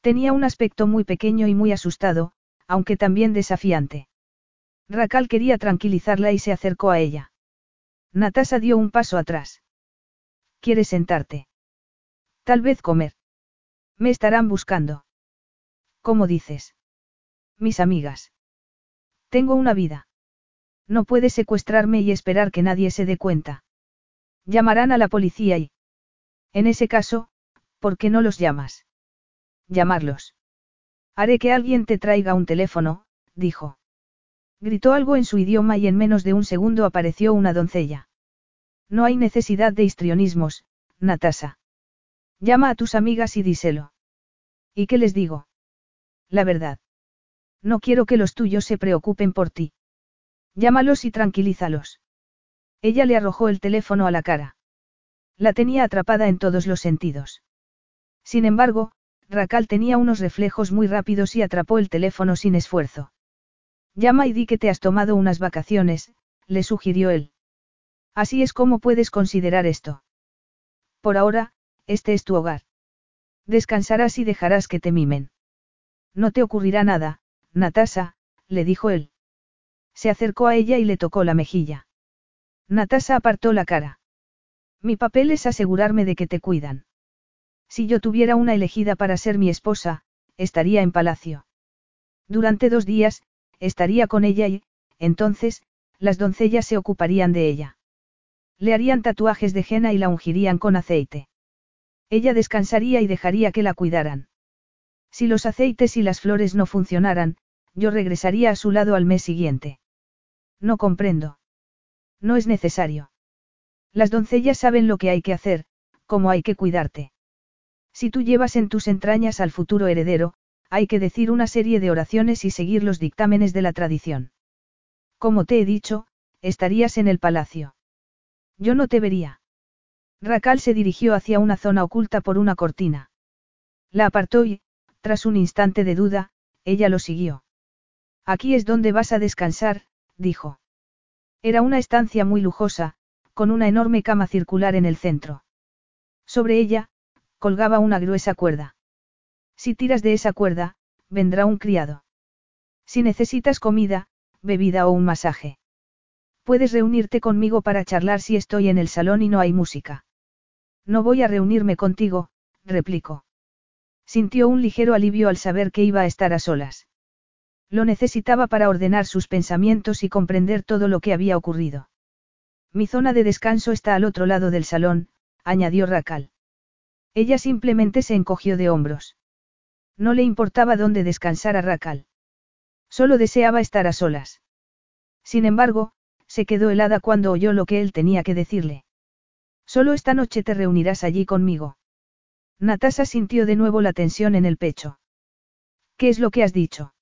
Tenía un aspecto muy pequeño y muy asustado, aunque también desafiante. Racal quería tranquilizarla y se acercó a ella. Natasa dio un paso atrás. ¿Quieres sentarte? Tal vez comer. Me estarán buscando. ¿Cómo dices? Mis amigas. Tengo una vida. No puedes secuestrarme y esperar que nadie se dé cuenta. Llamarán a la policía y... En ese caso, ¿por qué no los llamas? Llamarlos. Haré que alguien te traiga un teléfono, dijo. Gritó algo en su idioma y en menos de un segundo apareció una doncella. No hay necesidad de histrionismos, Natasa. Llama a tus amigas y díselo. ¿Y qué les digo? La verdad. No quiero que los tuyos se preocupen por ti. Llámalos y tranquilízalos. Ella le arrojó el teléfono a la cara. La tenía atrapada en todos los sentidos. Sin embargo, Racal tenía unos reflejos muy rápidos y atrapó el teléfono sin esfuerzo. Llama y di que te has tomado unas vacaciones, le sugirió él. Así es como puedes considerar esto. Por ahora, este es tu hogar. Descansarás y dejarás que te mimen. No te ocurrirá nada, Natasa, le dijo él. Se acercó a ella y le tocó la mejilla. Natasa apartó la cara. Mi papel es asegurarme de que te cuidan. Si yo tuviera una elegida para ser mi esposa, estaría en palacio. Durante dos días, estaría con ella y, entonces, las doncellas se ocuparían de ella. Le harían tatuajes de henna y la ungirían con aceite. Ella descansaría y dejaría que la cuidaran. Si los aceites y las flores no funcionaran, yo regresaría a su lado al mes siguiente. No comprendo. No es necesario. Las doncellas saben lo que hay que hacer, cómo hay que cuidarte. Si tú llevas en tus entrañas al futuro heredero, hay que decir una serie de oraciones y seguir los dictámenes de la tradición. Como te he dicho, estarías en el palacio. Yo no te vería. Racal se dirigió hacia una zona oculta por una cortina. La apartó y, tras un instante de duda, ella lo siguió. Aquí es donde vas a descansar, dijo. Era una estancia muy lujosa, con una enorme cama circular en el centro. Sobre ella, colgaba una gruesa cuerda. Si tiras de esa cuerda, vendrá un criado. Si necesitas comida, bebida o un masaje. Puedes reunirte conmigo para charlar si estoy en el salón y no hay música. No voy a reunirme contigo, replicó. Sintió un ligero alivio al saber que iba a estar a solas. Lo necesitaba para ordenar sus pensamientos y comprender todo lo que había ocurrido. Mi zona de descanso está al otro lado del salón, añadió Racal. Ella simplemente se encogió de hombros. No le importaba dónde descansara Racal. Solo deseaba estar a solas. Sin embargo, se quedó helada cuando oyó lo que él tenía que decirle. Solo esta noche te reunirás allí conmigo. Natasa sintió de nuevo la tensión en el pecho. ¿Qué es lo que has dicho?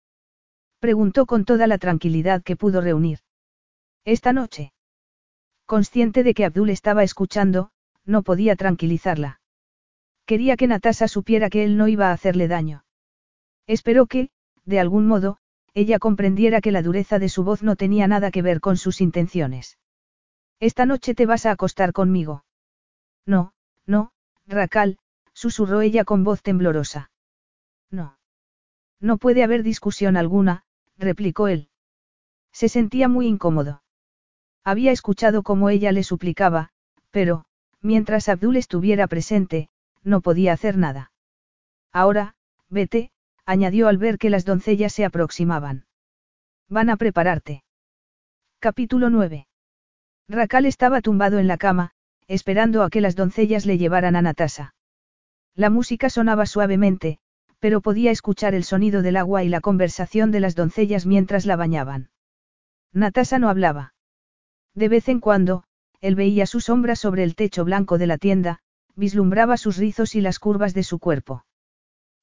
Preguntó con toda la tranquilidad que pudo reunir. Esta noche. Consciente de que Abdul estaba escuchando, no podía tranquilizarla. Quería que Natasa supiera que él no iba a hacerle daño. Esperó que, de algún modo, ella comprendiera que la dureza de su voz no tenía nada que ver con sus intenciones. Esta noche te vas a acostar conmigo. No, no, Racal, susurró ella con voz temblorosa. No. No puede haber discusión alguna, replicó él. Se sentía muy incómodo. Había escuchado cómo ella le suplicaba, pero, mientras Abdul estuviera presente, no podía hacer nada. Ahora, vete, añadió al ver que las doncellas se aproximaban. Van a prepararte. Capítulo 9. Racal estaba tumbado en la cama, esperando a que las doncellas le llevaran a Natasa. La música sonaba suavemente, pero podía escuchar el sonido del agua y la conversación de las doncellas mientras la bañaban. Natasa no hablaba. De vez en cuando, él veía su sombra sobre el techo blanco de la tienda, vislumbraba sus rizos y las curvas de su cuerpo.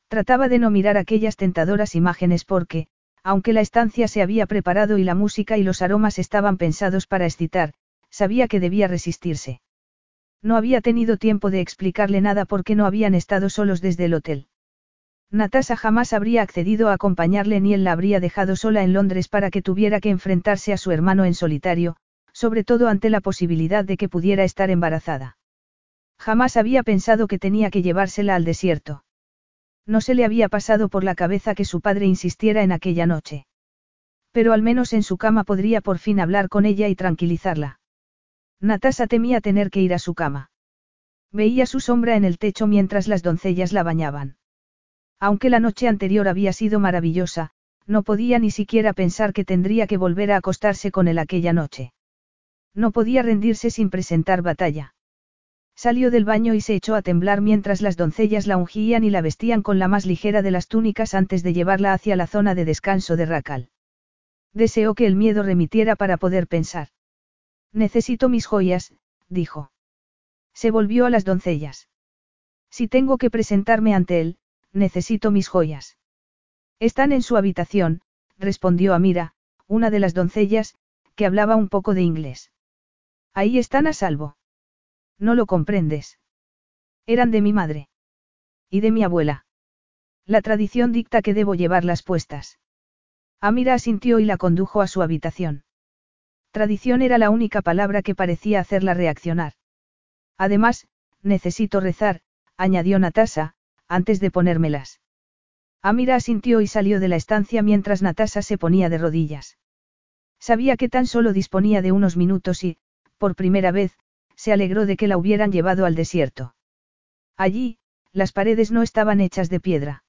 Trataba de no mirar aquellas tentadoras imágenes porque, aunque la estancia se había preparado y la música y los aromas estaban pensados para excitar, sabía que debía resistirse. No había tenido tiempo de explicarle nada porque no habían estado solos desde el hotel. Natasa jamás habría accedido a acompañarle ni él la habría dejado sola en Londres para que tuviera que enfrentarse a su hermano en solitario, sobre todo ante la posibilidad de que pudiera estar embarazada. Jamás había pensado que tenía que llevársela al desierto. No se le había pasado por la cabeza que su padre insistiera en aquella noche. Pero al menos en su cama podría por fin hablar con ella y tranquilizarla. Natasa temía tener que ir a su cama. Veía su sombra en el techo mientras las doncellas la bañaban. Aunque la noche anterior había sido maravillosa, no podía ni siquiera pensar que tendría que volver a acostarse con él aquella noche. No podía rendirse sin presentar batalla. Salió del baño y se echó a temblar mientras las doncellas la ungían y la vestían con la más ligera de las túnicas antes de llevarla hacia la zona de descanso de Racal. Deseó que el miedo remitiera para poder pensar. Necesito mis joyas, dijo. Se volvió a las doncellas. Si tengo que presentarme ante él, necesito mis joyas. Están en su habitación, respondió Amira, una de las doncellas, que hablaba un poco de inglés. Ahí están a salvo. No lo comprendes. Eran de mi madre. Y de mi abuela. La tradición dicta que debo llevarlas puestas. Amira asintió y la condujo a su habitación. Tradición era la única palabra que parecía hacerla reaccionar. Además, necesito rezar, añadió Natasa, antes de ponérmelas. Amira asintió y salió de la estancia mientras Natasa se ponía de rodillas. Sabía que tan solo disponía de unos minutos y, por primera vez, se alegró de que la hubieran llevado al desierto. Allí, las paredes no estaban hechas de piedra.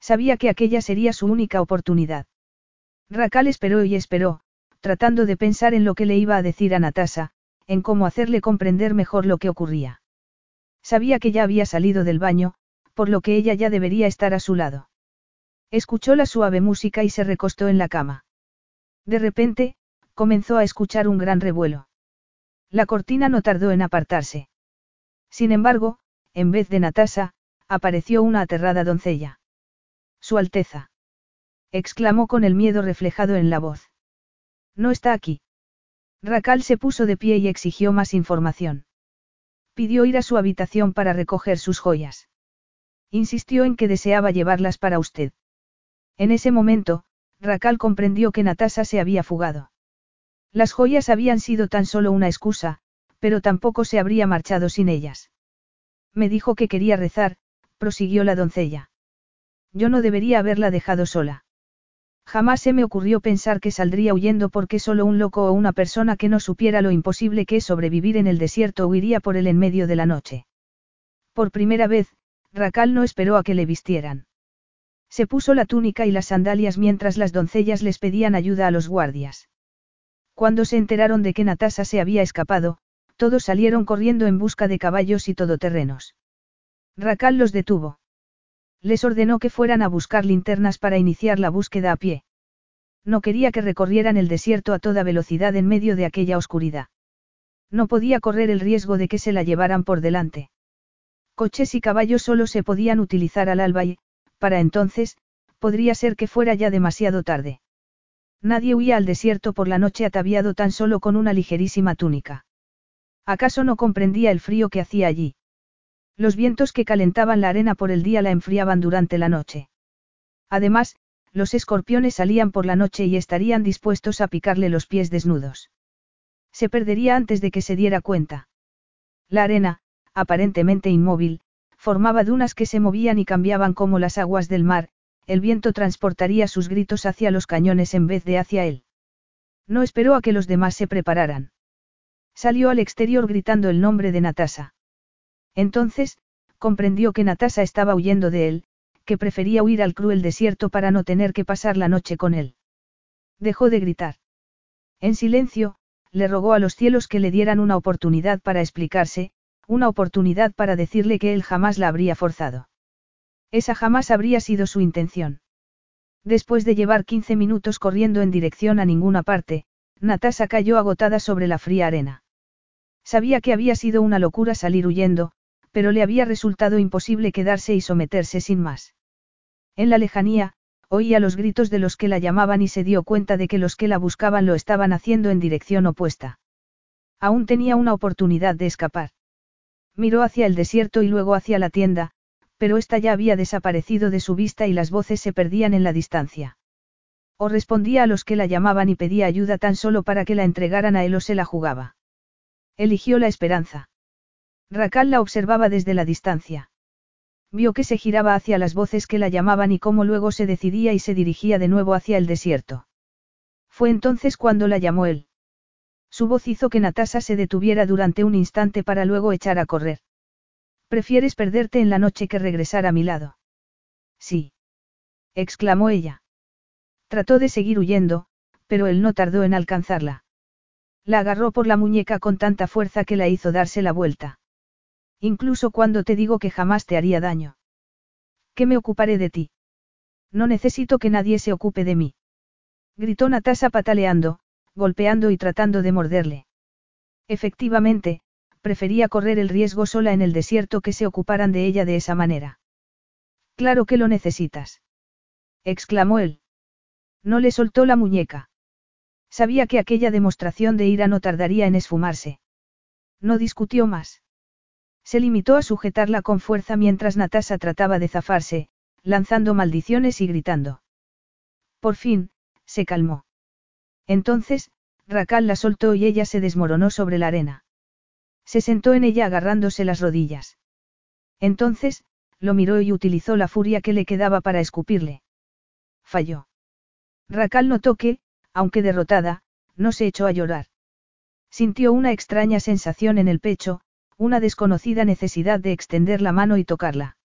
Sabía que aquella sería su única oportunidad. Racal esperó y esperó, tratando de pensar en lo que le iba a decir a Natasa, en cómo hacerle comprender mejor lo que ocurría. Sabía que ya había salido del baño, por lo que ella ya debería estar a su lado. Escuchó la suave música y se recostó en la cama. De repente, comenzó a escuchar un gran revuelo. La cortina no tardó en apartarse. Sin embargo, en vez de Natasa, apareció una aterrada doncella. Su Alteza. exclamó con el miedo reflejado en la voz. No está aquí. Racal se puso de pie y exigió más información. Pidió ir a su habitación para recoger sus joyas. Insistió en que deseaba llevarlas para usted. En ese momento, Racal comprendió que Natasa se había fugado. Las joyas habían sido tan solo una excusa, pero tampoco se habría marchado sin ellas. Me dijo que quería rezar, prosiguió la doncella. Yo no debería haberla dejado sola. Jamás se me ocurrió pensar que saldría huyendo porque solo un loco o una persona que no supiera lo imposible que es sobrevivir en el desierto huiría por él en medio de la noche. Por primera vez, Racal no esperó a que le vistieran. Se puso la túnica y las sandalias mientras las doncellas les pedían ayuda a los guardias. Cuando se enteraron de que Natasa se había escapado, todos salieron corriendo en busca de caballos y todoterrenos. Racal los detuvo. Les ordenó que fueran a buscar linternas para iniciar la búsqueda a pie. No quería que recorrieran el desierto a toda velocidad en medio de aquella oscuridad. No podía correr el riesgo de que se la llevaran por delante. Coches y caballos solo se podían utilizar al alba y, para entonces, podría ser que fuera ya demasiado tarde. Nadie huía al desierto por la noche ataviado tan solo con una ligerísima túnica. ¿Acaso no comprendía el frío que hacía allí? Los vientos que calentaban la arena por el día la enfriaban durante la noche. Además, los escorpiones salían por la noche y estarían dispuestos a picarle los pies desnudos. Se perdería antes de que se diera cuenta. La arena, aparentemente inmóvil, formaba dunas que se movían y cambiaban como las aguas del mar, el viento transportaría sus gritos hacia los cañones en vez de hacia él. No esperó a que los demás se prepararan. Salió al exterior gritando el nombre de Natasa. Entonces, comprendió que Natasa estaba huyendo de él, que prefería huir al cruel desierto para no tener que pasar la noche con él. Dejó de gritar. En silencio, le rogó a los cielos que le dieran una oportunidad para explicarse, una oportunidad para decirle que él jamás la habría forzado. Esa jamás habría sido su intención. Después de llevar 15 minutos corriendo en dirección a ninguna parte, Natasa cayó agotada sobre la fría arena. Sabía que había sido una locura salir huyendo, pero le había resultado imposible quedarse y someterse sin más. En la lejanía, oía los gritos de los que la llamaban y se dio cuenta de que los que la buscaban lo estaban haciendo en dirección opuesta. Aún tenía una oportunidad de escapar. Miró hacia el desierto y luego hacia la tienda, pero ésta ya había desaparecido de su vista y las voces se perdían en la distancia. O respondía a los que la llamaban y pedía ayuda tan solo para que la entregaran a él o se la jugaba. Eligió la esperanza. Racal la observaba desde la distancia. Vio que se giraba hacia las voces que la llamaban y cómo luego se decidía y se dirigía de nuevo hacia el desierto. Fue entonces cuando la llamó él. Su voz hizo que Natasa se detuviera durante un instante para luego echar a correr. ¿Prefieres perderte en la noche que regresar a mi lado? Sí. exclamó ella. Trató de seguir huyendo, pero él no tardó en alcanzarla. La agarró por la muñeca con tanta fuerza que la hizo darse la vuelta. Incluso cuando te digo que jamás te haría daño. ¿Qué me ocuparé de ti? No necesito que nadie se ocupe de mí. Gritó Natasa pataleando, golpeando y tratando de morderle. Efectivamente, prefería correr el riesgo sola en el desierto que se ocuparan de ella de esa manera. Claro que lo necesitas. exclamó él. No le soltó la muñeca. Sabía que aquella demostración de ira no tardaría en esfumarse. No discutió más. Se limitó a sujetarla con fuerza mientras Natasa trataba de zafarse, lanzando maldiciones y gritando. Por fin, se calmó. Entonces, Racal la soltó y ella se desmoronó sobre la arena. Se sentó en ella agarrándose las rodillas. Entonces, lo miró y utilizó la furia que le quedaba para escupirle. Falló. Racal notó que, aunque derrotada, no se echó a llorar. Sintió una extraña sensación en el pecho, una desconocida necesidad de extender la mano y tocarla.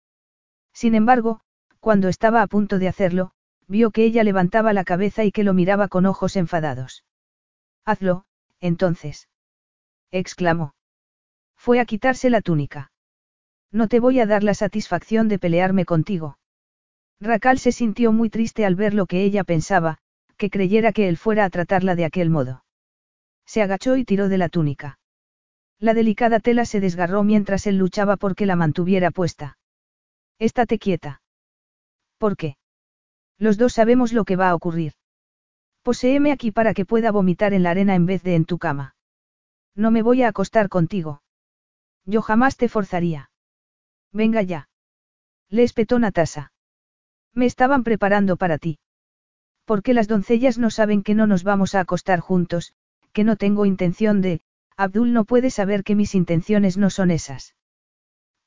Sin embargo, cuando estaba a punto de hacerlo, vio que ella levantaba la cabeza y que lo miraba con ojos enfadados. Hazlo, entonces. exclamó. Fue a quitarse la túnica. No te voy a dar la satisfacción de pelearme contigo. Racal se sintió muy triste al ver lo que ella pensaba, que creyera que él fuera a tratarla de aquel modo. Se agachó y tiró de la túnica. La delicada tela se desgarró mientras él luchaba porque la mantuviera puesta. Estate quieta. ¿Por qué? Los dos sabemos lo que va a ocurrir. Poseeme aquí para que pueda vomitar en la arena en vez de en tu cama. No me voy a acostar contigo. Yo jamás te forzaría. Venga ya. Le espetó Natasa. Me estaban preparando para ti. Porque las doncellas no saben que no nos vamos a acostar juntos, que no tengo intención de, Abdul no puede saber que mis intenciones no son esas.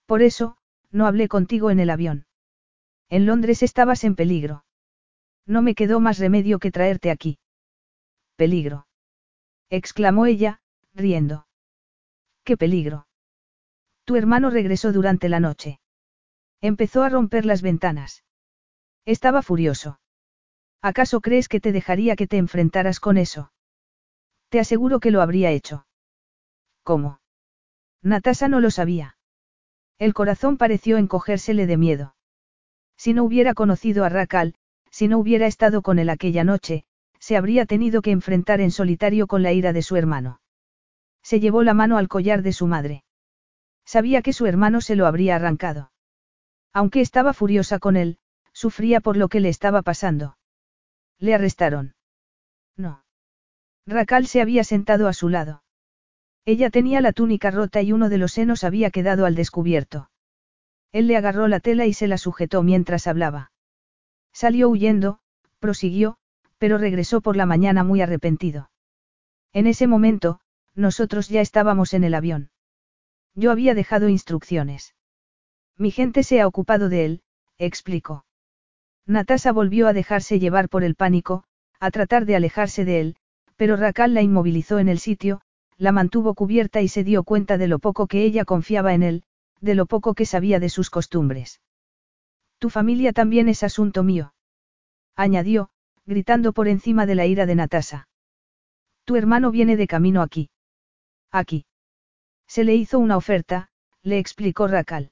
Por eso, no hablé contigo en el avión. En Londres estabas en peligro. No me quedó más remedio que traerte aquí. Peligro. exclamó ella, riendo. ¿Qué peligro? Tu hermano regresó durante la noche. Empezó a romper las ventanas. Estaba furioso. ¿Acaso crees que te dejaría que te enfrentaras con eso? Te aseguro que lo habría hecho. ¿Cómo? Natasa no lo sabía. El corazón pareció encogérsele de miedo. Si no hubiera conocido a Rakal, si no hubiera estado con él aquella noche, se habría tenido que enfrentar en solitario con la ira de su hermano. Se llevó la mano al collar de su madre. Sabía que su hermano se lo habría arrancado. Aunque estaba furiosa con él, sufría por lo que le estaba pasando. Le arrestaron. No. Racal se había sentado a su lado. Ella tenía la túnica rota y uno de los senos había quedado al descubierto. Él le agarró la tela y se la sujetó mientras hablaba. Salió huyendo, prosiguió, pero regresó por la mañana muy arrepentido. En ese momento, nosotros ya estábamos en el avión. Yo había dejado instrucciones. Mi gente se ha ocupado de él, explicó. Natasa volvió a dejarse llevar por el pánico, a tratar de alejarse de él, pero Racal la inmovilizó en el sitio, la mantuvo cubierta y se dio cuenta de lo poco que ella confiaba en él, de lo poco que sabía de sus costumbres. Tu familia también es asunto mío. Añadió, gritando por encima de la ira de Natasa. Tu hermano viene de camino aquí. Aquí. Se le hizo una oferta, le explicó Racal.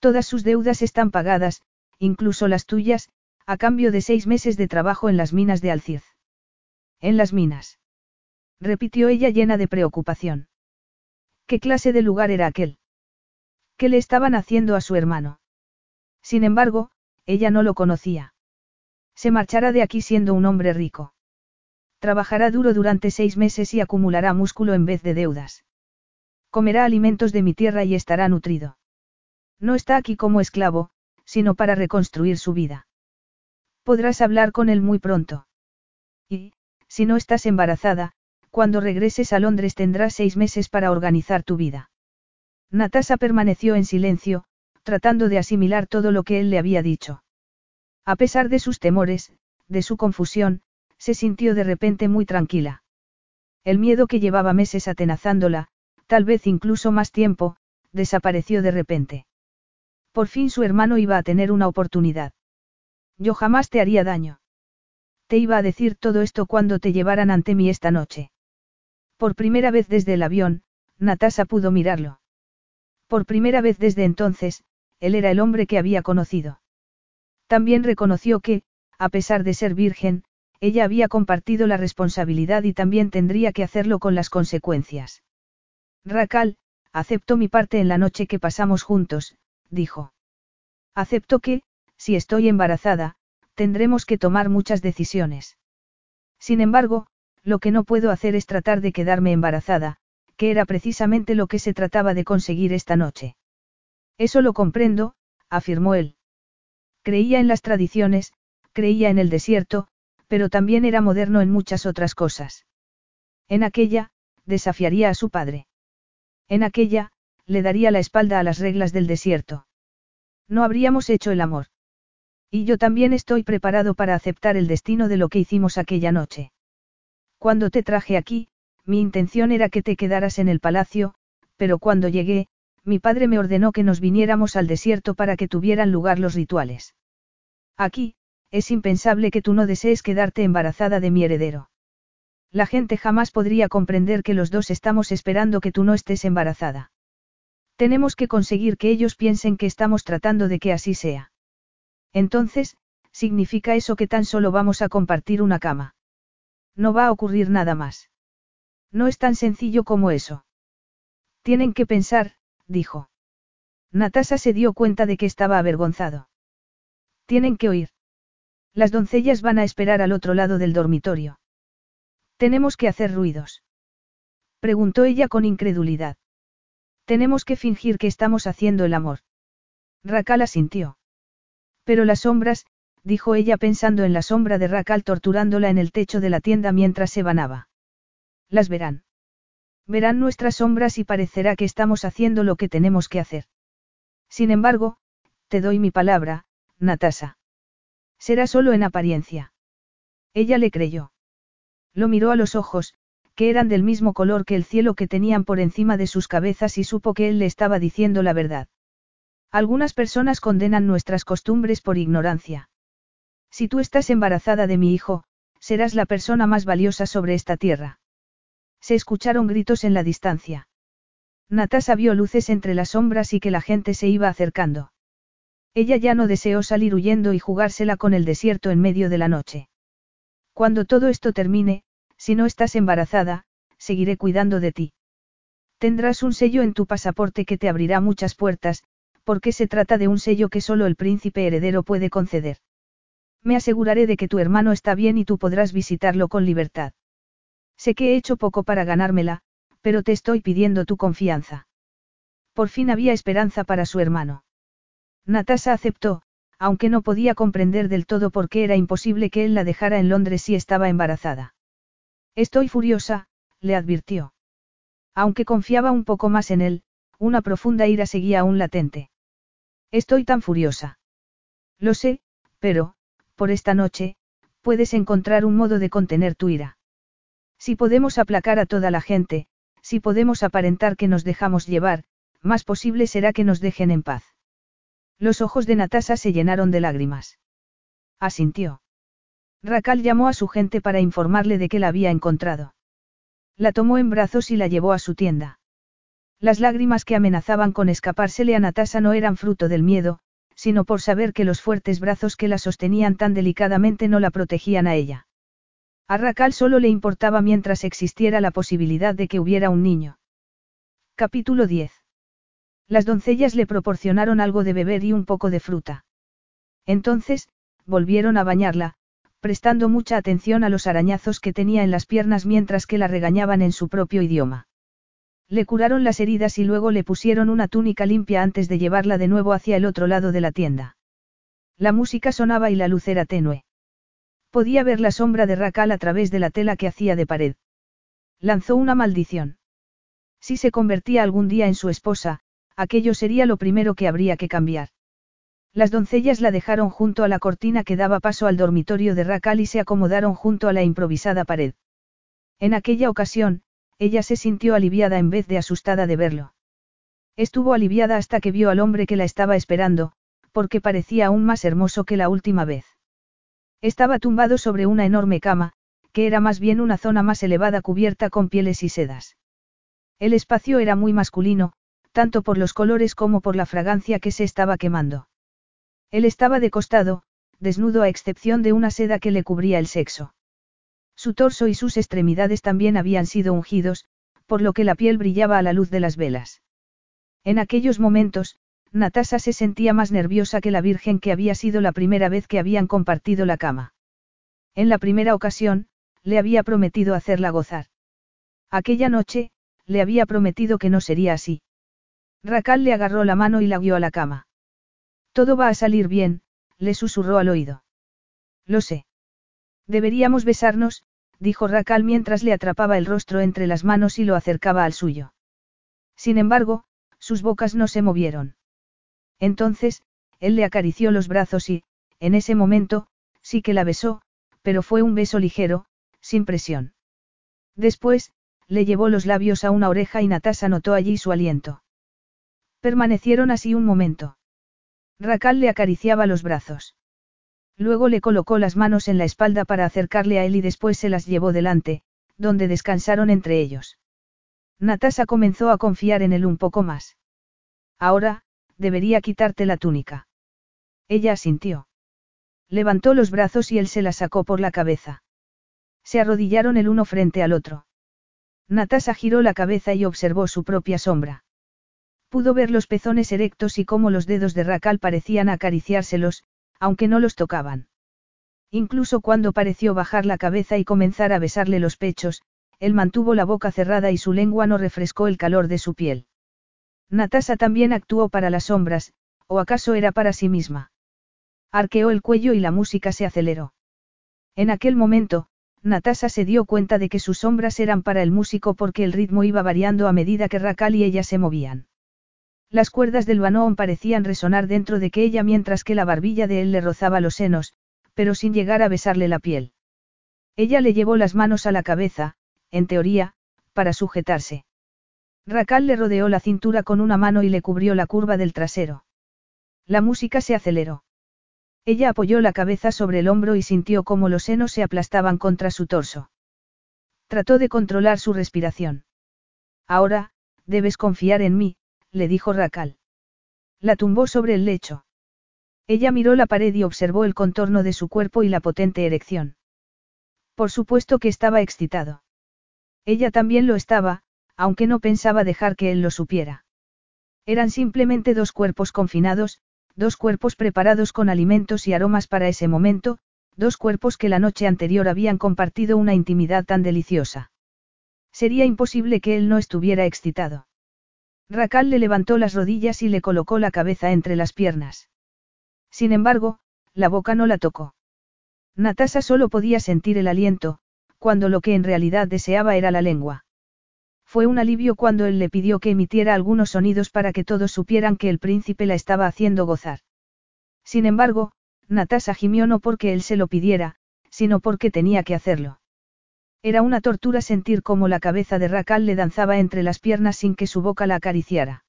Todas sus deudas están pagadas, incluso las tuyas, a cambio de seis meses de trabajo en las minas de Alciz. En las minas. Repitió ella llena de preocupación. ¿Qué clase de lugar era aquel? ¿Qué le estaban haciendo a su hermano? Sin embargo, ella no lo conocía. Se marchará de aquí siendo un hombre rico. Trabajará duro durante seis meses y acumulará músculo en vez de deudas. Comerá alimentos de mi tierra y estará nutrido. No está aquí como esclavo, sino para reconstruir su vida. Podrás hablar con él muy pronto. Y, si no estás embarazada, cuando regreses a Londres tendrás seis meses para organizar tu vida. Natasa permaneció en silencio, tratando de asimilar todo lo que él le había dicho. A pesar de sus temores, de su confusión, se sintió de repente muy tranquila. El miedo que llevaba meses atenazándola, tal vez incluso más tiempo, desapareció de repente. Por fin su hermano iba a tener una oportunidad. Yo jamás te haría daño. Te iba a decir todo esto cuando te llevaran ante mí esta noche. Por primera vez desde el avión, Natasa pudo mirarlo. Por primera vez desde entonces, él era el hombre que había conocido. También reconoció que, a pesar de ser virgen, ella había compartido la responsabilidad y también tendría que hacerlo con las consecuencias. Racal, acepto mi parte en la noche que pasamos juntos, dijo. Acepto que, si estoy embarazada, tendremos que tomar muchas decisiones. Sin embargo, lo que no puedo hacer es tratar de quedarme embarazada, que era precisamente lo que se trataba de conseguir esta noche. Eso lo comprendo, afirmó él. Creía en las tradiciones, creía en el desierto, pero también era moderno en muchas otras cosas. En aquella, desafiaría a su padre. En aquella, le daría la espalda a las reglas del desierto. No habríamos hecho el amor. Y yo también estoy preparado para aceptar el destino de lo que hicimos aquella noche. Cuando te traje aquí, mi intención era que te quedaras en el palacio, pero cuando llegué, mi padre me ordenó que nos viniéramos al desierto para que tuvieran lugar los rituales. Aquí, es impensable que tú no desees quedarte embarazada de mi heredero. La gente jamás podría comprender que los dos estamos esperando que tú no estés embarazada. Tenemos que conseguir que ellos piensen que estamos tratando de que así sea. Entonces, significa eso que tan solo vamos a compartir una cama. No va a ocurrir nada más. No es tan sencillo como eso. Tienen que pensar, dijo. Natasa se dio cuenta de que estaba avergonzado. Tienen que oír. Las doncellas van a esperar al otro lado del dormitorio. Tenemos que hacer ruidos. Preguntó ella con incredulidad. Tenemos que fingir que estamos haciendo el amor. Racal asintió. Pero las sombras, dijo ella pensando en la sombra de Racal torturándola en el techo de la tienda mientras se vanaba. Las verán. Verán nuestras sombras y parecerá que estamos haciendo lo que tenemos que hacer. Sin embargo, te doy mi palabra, Natasa. Será solo en apariencia. Ella le creyó. Lo miró a los ojos, que eran del mismo color que el cielo que tenían por encima de sus cabezas y supo que él le estaba diciendo la verdad. Algunas personas condenan nuestras costumbres por ignorancia. Si tú estás embarazada de mi hijo, serás la persona más valiosa sobre esta tierra. Se escucharon gritos en la distancia. Natasa vio luces entre las sombras y que la gente se iba acercando. Ella ya no deseó salir huyendo y jugársela con el desierto en medio de la noche. Cuando todo esto termine, si no estás embarazada, seguiré cuidando de ti. Tendrás un sello en tu pasaporte que te abrirá muchas puertas, porque se trata de un sello que solo el príncipe heredero puede conceder. Me aseguraré de que tu hermano está bien y tú podrás visitarlo con libertad. Sé que he hecho poco para ganármela, pero te estoy pidiendo tu confianza. Por fin había esperanza para su hermano. Natasha aceptó, aunque no podía comprender del todo por qué era imposible que él la dejara en Londres si estaba embarazada. Estoy furiosa, le advirtió. Aunque confiaba un poco más en él, una profunda ira seguía aún latente. Estoy tan furiosa. Lo sé, pero, por esta noche, puedes encontrar un modo de contener tu ira. Si podemos aplacar a toda la gente, si podemos aparentar que nos dejamos llevar, más posible será que nos dejen en paz. Los ojos de Natasa se llenaron de lágrimas. Asintió. Racal llamó a su gente para informarle de que la había encontrado. La tomó en brazos y la llevó a su tienda. Las lágrimas que amenazaban con escapársele a Natasa no eran fruto del miedo, sino por saber que los fuertes brazos que la sostenían tan delicadamente no la protegían a ella. A Racal solo le importaba mientras existiera la posibilidad de que hubiera un niño. Capítulo 10. Las doncellas le proporcionaron algo de beber y un poco de fruta. Entonces, volvieron a bañarla, prestando mucha atención a los arañazos que tenía en las piernas mientras que la regañaban en su propio idioma. Le curaron las heridas y luego le pusieron una túnica limpia antes de llevarla de nuevo hacia el otro lado de la tienda. La música sonaba y la luz era tenue. Podía ver la sombra de Racal a través de la tela que hacía de pared. Lanzó una maldición. Si se convertía algún día en su esposa, aquello sería lo primero que habría que cambiar. Las doncellas la dejaron junto a la cortina que daba paso al dormitorio de Racal y se acomodaron junto a la improvisada pared. En aquella ocasión, ella se sintió aliviada en vez de asustada de verlo. Estuvo aliviada hasta que vio al hombre que la estaba esperando, porque parecía aún más hermoso que la última vez. Estaba tumbado sobre una enorme cama, que era más bien una zona más elevada cubierta con pieles y sedas. El espacio era muy masculino, tanto por los colores como por la fragancia que se estaba quemando. Él estaba de costado, desnudo a excepción de una seda que le cubría el sexo. Su torso y sus extremidades también habían sido ungidos, por lo que la piel brillaba a la luz de las velas. En aquellos momentos, Natasa se sentía más nerviosa que la Virgen que había sido la primera vez que habían compartido la cama. En la primera ocasión, le había prometido hacerla gozar. Aquella noche, le había prometido que no sería así. Racal le agarró la mano y la guió a la cama. Todo va a salir bien, le susurró al oído. Lo sé. Deberíamos besarnos, dijo Racal mientras le atrapaba el rostro entre las manos y lo acercaba al suyo. Sin embargo, sus bocas no se movieron. Entonces, él le acarició los brazos y, en ese momento, sí que la besó, pero fue un beso ligero, sin presión. Después, le llevó los labios a una oreja y Natasa notó allí su aliento. Permanecieron así un momento. Racal le acariciaba los brazos. Luego le colocó las manos en la espalda para acercarle a él y después se las llevó delante, donde descansaron entre ellos. Natasa comenzó a confiar en él un poco más. Ahora, debería quitarte la túnica. Ella asintió. Levantó los brazos y él se la sacó por la cabeza. Se arrodillaron el uno frente al otro. Natasa giró la cabeza y observó su propia sombra. Pudo ver los pezones erectos y cómo los dedos de Racal parecían acariciárselos, aunque no los tocaban. Incluso cuando pareció bajar la cabeza y comenzar a besarle los pechos, él mantuvo la boca cerrada y su lengua no refrescó el calor de su piel. Natasa también actuó para las sombras, o acaso era para sí misma. Arqueó el cuello y la música se aceleró. En aquel momento, Natasa se dio cuenta de que sus sombras eran para el músico porque el ritmo iba variando a medida que Racal y ella se movían. Las cuerdas del banón parecían resonar dentro de que ella mientras que la barbilla de él le rozaba los senos, pero sin llegar a besarle la piel. Ella le llevó las manos a la cabeza, en teoría, para sujetarse. Racal le rodeó la cintura con una mano y le cubrió la curva del trasero. La música se aceleró. Ella apoyó la cabeza sobre el hombro y sintió cómo los senos se aplastaban contra su torso. Trató de controlar su respiración. Ahora, debes confiar en mí, le dijo Racal. La tumbó sobre el lecho. Ella miró la pared y observó el contorno de su cuerpo y la potente erección. Por supuesto que estaba excitado. Ella también lo estaba, aunque no pensaba dejar que él lo supiera. Eran simplemente dos cuerpos confinados, dos cuerpos preparados con alimentos y aromas para ese momento, dos cuerpos que la noche anterior habían compartido una intimidad tan deliciosa. Sería imposible que él no estuviera excitado. Racal le levantó las rodillas y le colocó la cabeza entre las piernas. Sin embargo, la boca no la tocó. Natasa solo podía sentir el aliento, cuando lo que en realidad deseaba era la lengua. Fue un alivio cuando él le pidió que emitiera algunos sonidos para que todos supieran que el príncipe la estaba haciendo gozar. Sin embargo, Natasa gimió no porque él se lo pidiera, sino porque tenía que hacerlo. Era una tortura sentir cómo la cabeza de Racal le danzaba entre las piernas sin que su boca la acariciara.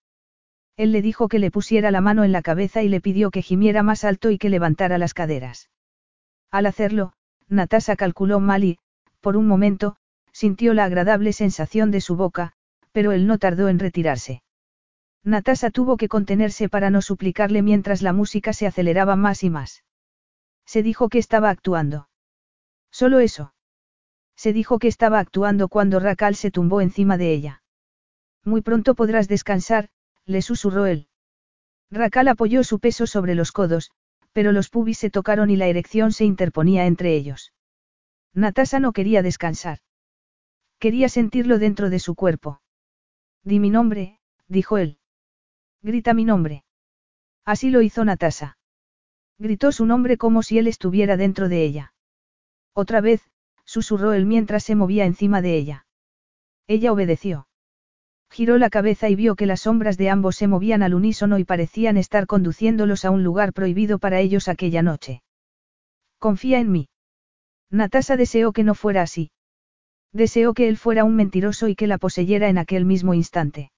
Él le dijo que le pusiera la mano en la cabeza y le pidió que gimiera más alto y que levantara las caderas. Al hacerlo, Natasa calculó mal y, por un momento, sintió la agradable sensación de su boca, pero él no tardó en retirarse. Natasa tuvo que contenerse para no suplicarle mientras la música se aceleraba más y más. Se dijo que estaba actuando. Solo eso. Se dijo que estaba actuando cuando Racal se tumbó encima de ella. Muy pronto podrás descansar, le susurró él. Racal apoyó su peso sobre los codos, pero los pubis se tocaron y la erección se interponía entre ellos. Natasa no quería descansar. Quería sentirlo dentro de su cuerpo. Di mi nombre, dijo él. Grita mi nombre. Así lo hizo Natasa. Gritó su nombre como si él estuviera dentro de ella. Otra vez, susurró él mientras se movía encima de ella. Ella obedeció. Giró la cabeza y vio que las sombras de ambos se movían al unísono y parecían estar conduciéndolos a un lugar prohibido para ellos aquella noche. Confía en mí. Natasa deseó que no fuera así. Deseó que él fuera un mentiroso y que la poseyera en aquel mismo instante.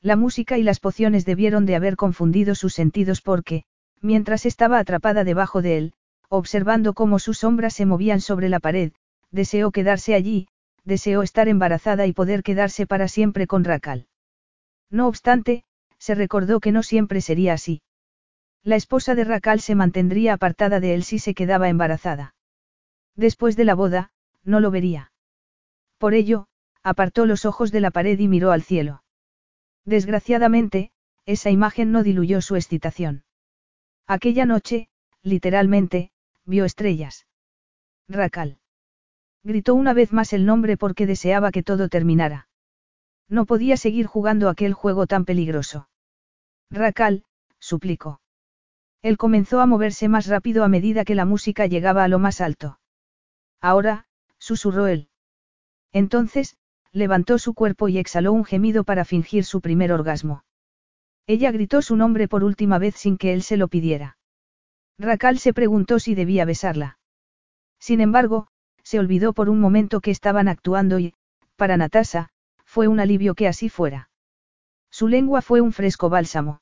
La música y las pociones debieron de haber confundido sus sentidos porque, mientras estaba atrapada debajo de él, observando cómo sus sombras se movían sobre la pared, deseó quedarse allí, deseó estar embarazada y poder quedarse para siempre con Racal. No obstante, se recordó que no siempre sería así. La esposa de Racal se mantendría apartada de él si se quedaba embarazada. Después de la boda, no lo vería. Por ello, apartó los ojos de la pared y miró al cielo. Desgraciadamente, esa imagen no diluyó su excitación. Aquella noche, literalmente, vio estrellas. Racal. Gritó una vez más el nombre porque deseaba que todo terminara. No podía seguir jugando aquel juego tan peligroso. Racal, suplicó. Él comenzó a moverse más rápido a medida que la música llegaba a lo más alto. Ahora, susurró él. Entonces, levantó su cuerpo y exhaló un gemido para fingir su primer orgasmo. Ella gritó su nombre por última vez sin que él se lo pidiera. Racal se preguntó si debía besarla. Sin embargo, se olvidó por un momento que estaban actuando y, para Natasa, fue un alivio que así fuera. Su lengua fue un fresco bálsamo.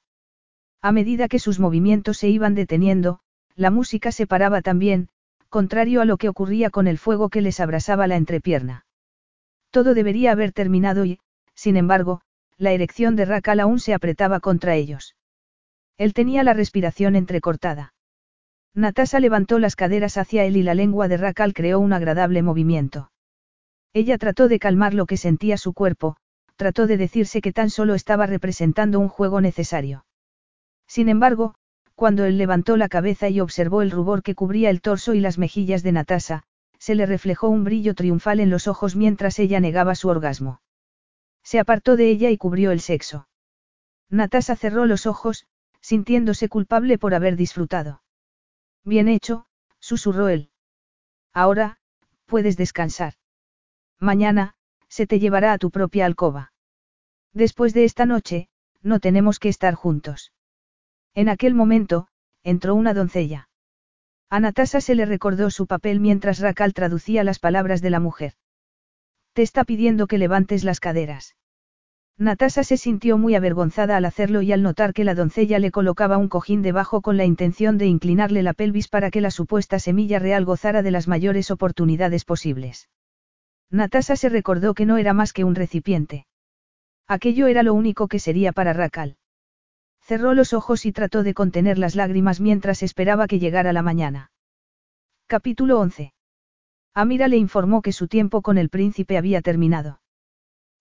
A medida que sus movimientos se iban deteniendo, la música se paraba también, contrario a lo que ocurría con el fuego que les abrasaba la entrepierna. Todo debería haber terminado y, sin embargo, la erección de Racal aún se apretaba contra ellos. Él tenía la respiración entrecortada. Natasa levantó las caderas hacia él y la lengua de Racal creó un agradable movimiento. Ella trató de calmar lo que sentía su cuerpo, trató de decirse que tan solo estaba representando un juego necesario. Sin embargo, cuando él levantó la cabeza y observó el rubor que cubría el torso y las mejillas de Natasa, se le reflejó un brillo triunfal en los ojos mientras ella negaba su orgasmo. Se apartó de ella y cubrió el sexo. Natasa cerró los ojos, sintiéndose culpable por haber disfrutado. Bien hecho, susurró él. Ahora, puedes descansar. Mañana, se te llevará a tu propia alcoba. Después de esta noche, no tenemos que estar juntos. En aquel momento, entró una doncella. A Natasa se le recordó su papel mientras Racal traducía las palabras de la mujer. Te está pidiendo que levantes las caderas. Natasa se sintió muy avergonzada al hacerlo y al notar que la doncella le colocaba un cojín debajo con la intención de inclinarle la pelvis para que la supuesta semilla real gozara de las mayores oportunidades posibles. Natasa se recordó que no era más que un recipiente. Aquello era lo único que sería para Racal. Cerró los ojos y trató de contener las lágrimas mientras esperaba que llegara la mañana. Capítulo 11. Amira le informó que su tiempo con el príncipe había terminado.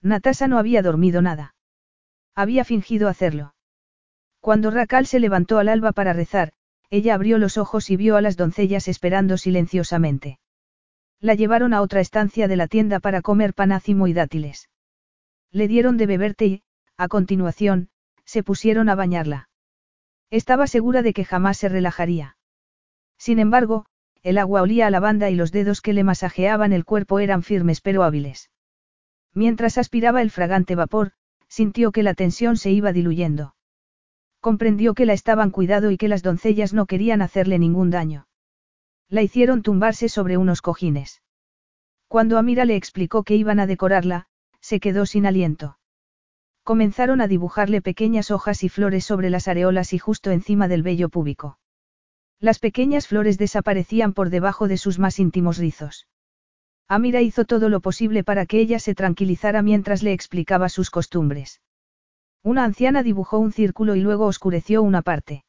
Natasa no había dormido nada. Había fingido hacerlo. Cuando Racal se levantó al alba para rezar, ella abrió los ojos y vio a las doncellas esperando silenciosamente. La llevaron a otra estancia de la tienda para comer panácimo y dátiles. Le dieron de beber té y, a continuación, se pusieron a bañarla. Estaba segura de que jamás se relajaría. Sin embargo, el agua olía a lavanda y los dedos que le masajeaban el cuerpo eran firmes pero hábiles. Mientras aspiraba el fragante vapor, sintió que la tensión se iba diluyendo. Comprendió que la estaban cuidado y que las doncellas no querían hacerle ningún daño. La hicieron tumbarse sobre unos cojines. Cuando Amira le explicó que iban a decorarla, se quedó sin aliento. Comenzaron a dibujarle pequeñas hojas y flores sobre las areolas y justo encima del vello púbico. Las pequeñas flores desaparecían por debajo de sus más íntimos rizos. Amira hizo todo lo posible para que ella se tranquilizara mientras le explicaba sus costumbres. Una anciana dibujó un círculo y luego oscureció una parte.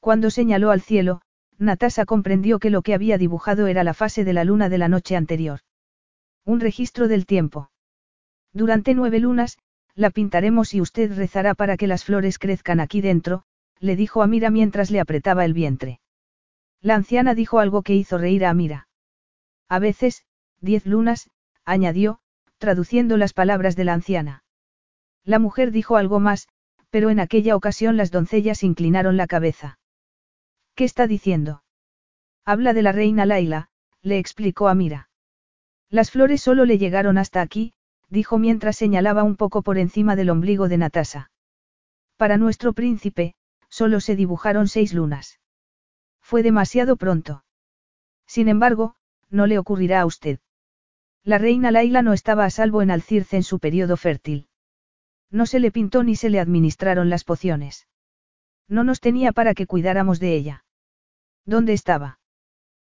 Cuando señaló al cielo, Natasa comprendió que lo que había dibujado era la fase de la luna de la noche anterior. Un registro del tiempo. Durante nueve lunas, la pintaremos y usted rezará para que las flores crezcan aquí dentro, le dijo Amira mientras le apretaba el vientre. La anciana dijo algo que hizo reír a Amira. A veces, diez lunas, añadió, traduciendo las palabras de la anciana. La mujer dijo algo más, pero en aquella ocasión las doncellas inclinaron la cabeza. ¿Qué está diciendo? Habla de la reina Laila, le explicó Amira. Las flores solo le llegaron hasta aquí, dijo mientras señalaba un poco por encima del ombligo de Natasa. Para nuestro príncipe, solo se dibujaron seis lunas. Fue demasiado pronto. Sin embargo, no le ocurrirá a usted. La reina Laila no estaba a salvo en Alcirce en su periodo fértil. No se le pintó ni se le administraron las pociones. No nos tenía para que cuidáramos de ella. ¿Dónde estaba?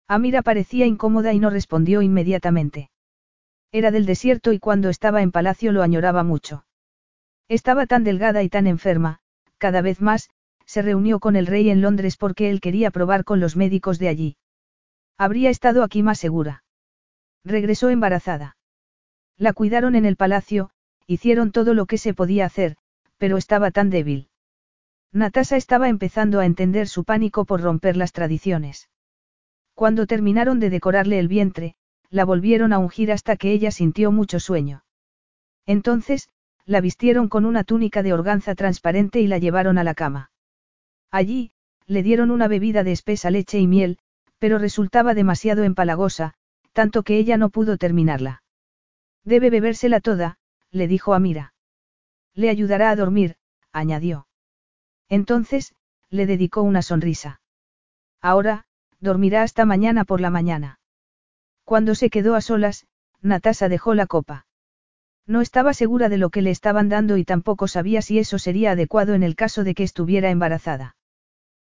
Amira parecía incómoda y no respondió inmediatamente. Era del desierto y cuando estaba en palacio lo añoraba mucho. Estaba tan delgada y tan enferma, cada vez más, se reunió con el rey en Londres porque él quería probar con los médicos de allí. Habría estado aquí más segura. Regresó embarazada. La cuidaron en el palacio, hicieron todo lo que se podía hacer, pero estaba tan débil. Natasa estaba empezando a entender su pánico por romper las tradiciones. Cuando terminaron de decorarle el vientre, la volvieron a ungir hasta que ella sintió mucho sueño. Entonces, la vistieron con una túnica de organza transparente y la llevaron a la cama. Allí, le dieron una bebida de espesa leche y miel, pero resultaba demasiado empalagosa, tanto que ella no pudo terminarla. Debe bebérsela toda, le dijo a Mira. Le ayudará a dormir, añadió. Entonces, le dedicó una sonrisa. Ahora, dormirá hasta mañana por la mañana. Cuando se quedó a solas, Natasa dejó la copa. No estaba segura de lo que le estaban dando y tampoco sabía si eso sería adecuado en el caso de que estuviera embarazada.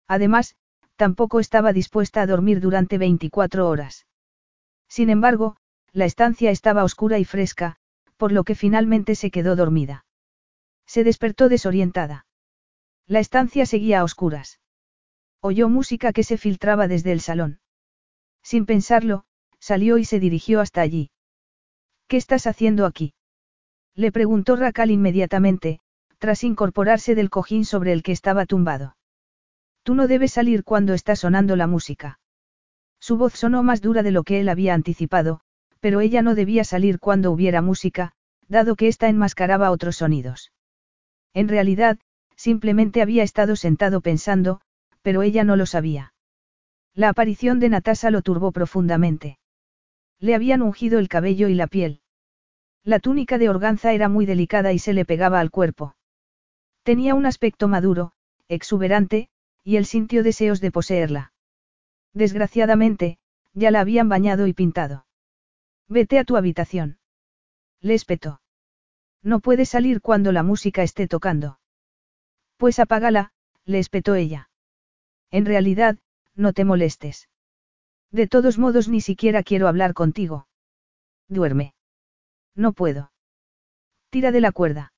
Además, tampoco estaba dispuesta a dormir durante 24 horas. Sin embargo, la estancia estaba oscura y fresca, por lo que finalmente se quedó dormida. Se despertó desorientada. La estancia seguía a oscuras. Oyó música que se filtraba desde el salón. Sin pensarlo, salió y se dirigió hasta allí. ¿Qué estás haciendo aquí? Le preguntó Racal inmediatamente, tras incorporarse del cojín sobre el que estaba tumbado. Tú no debes salir cuando está sonando la música. Su voz sonó más dura de lo que él había anticipado, pero ella no debía salir cuando hubiera música, dado que ésta enmascaraba otros sonidos. En realidad, simplemente había estado sentado pensando, pero ella no lo sabía. La aparición de Natasa lo turbó profundamente. Le habían ungido el cabello y la piel. La túnica de organza era muy delicada y se le pegaba al cuerpo. Tenía un aspecto maduro, exuberante, y él sintió deseos de poseerla. Desgraciadamente, ya la habían bañado y pintado. Vete a tu habitación. Le espetó. No puedes salir cuando la música esté tocando. Pues apágala, le espetó ella. En realidad, no te molestes. De todos modos ni siquiera quiero hablar contigo. Duerme. No puedo. Tira de la cuerda.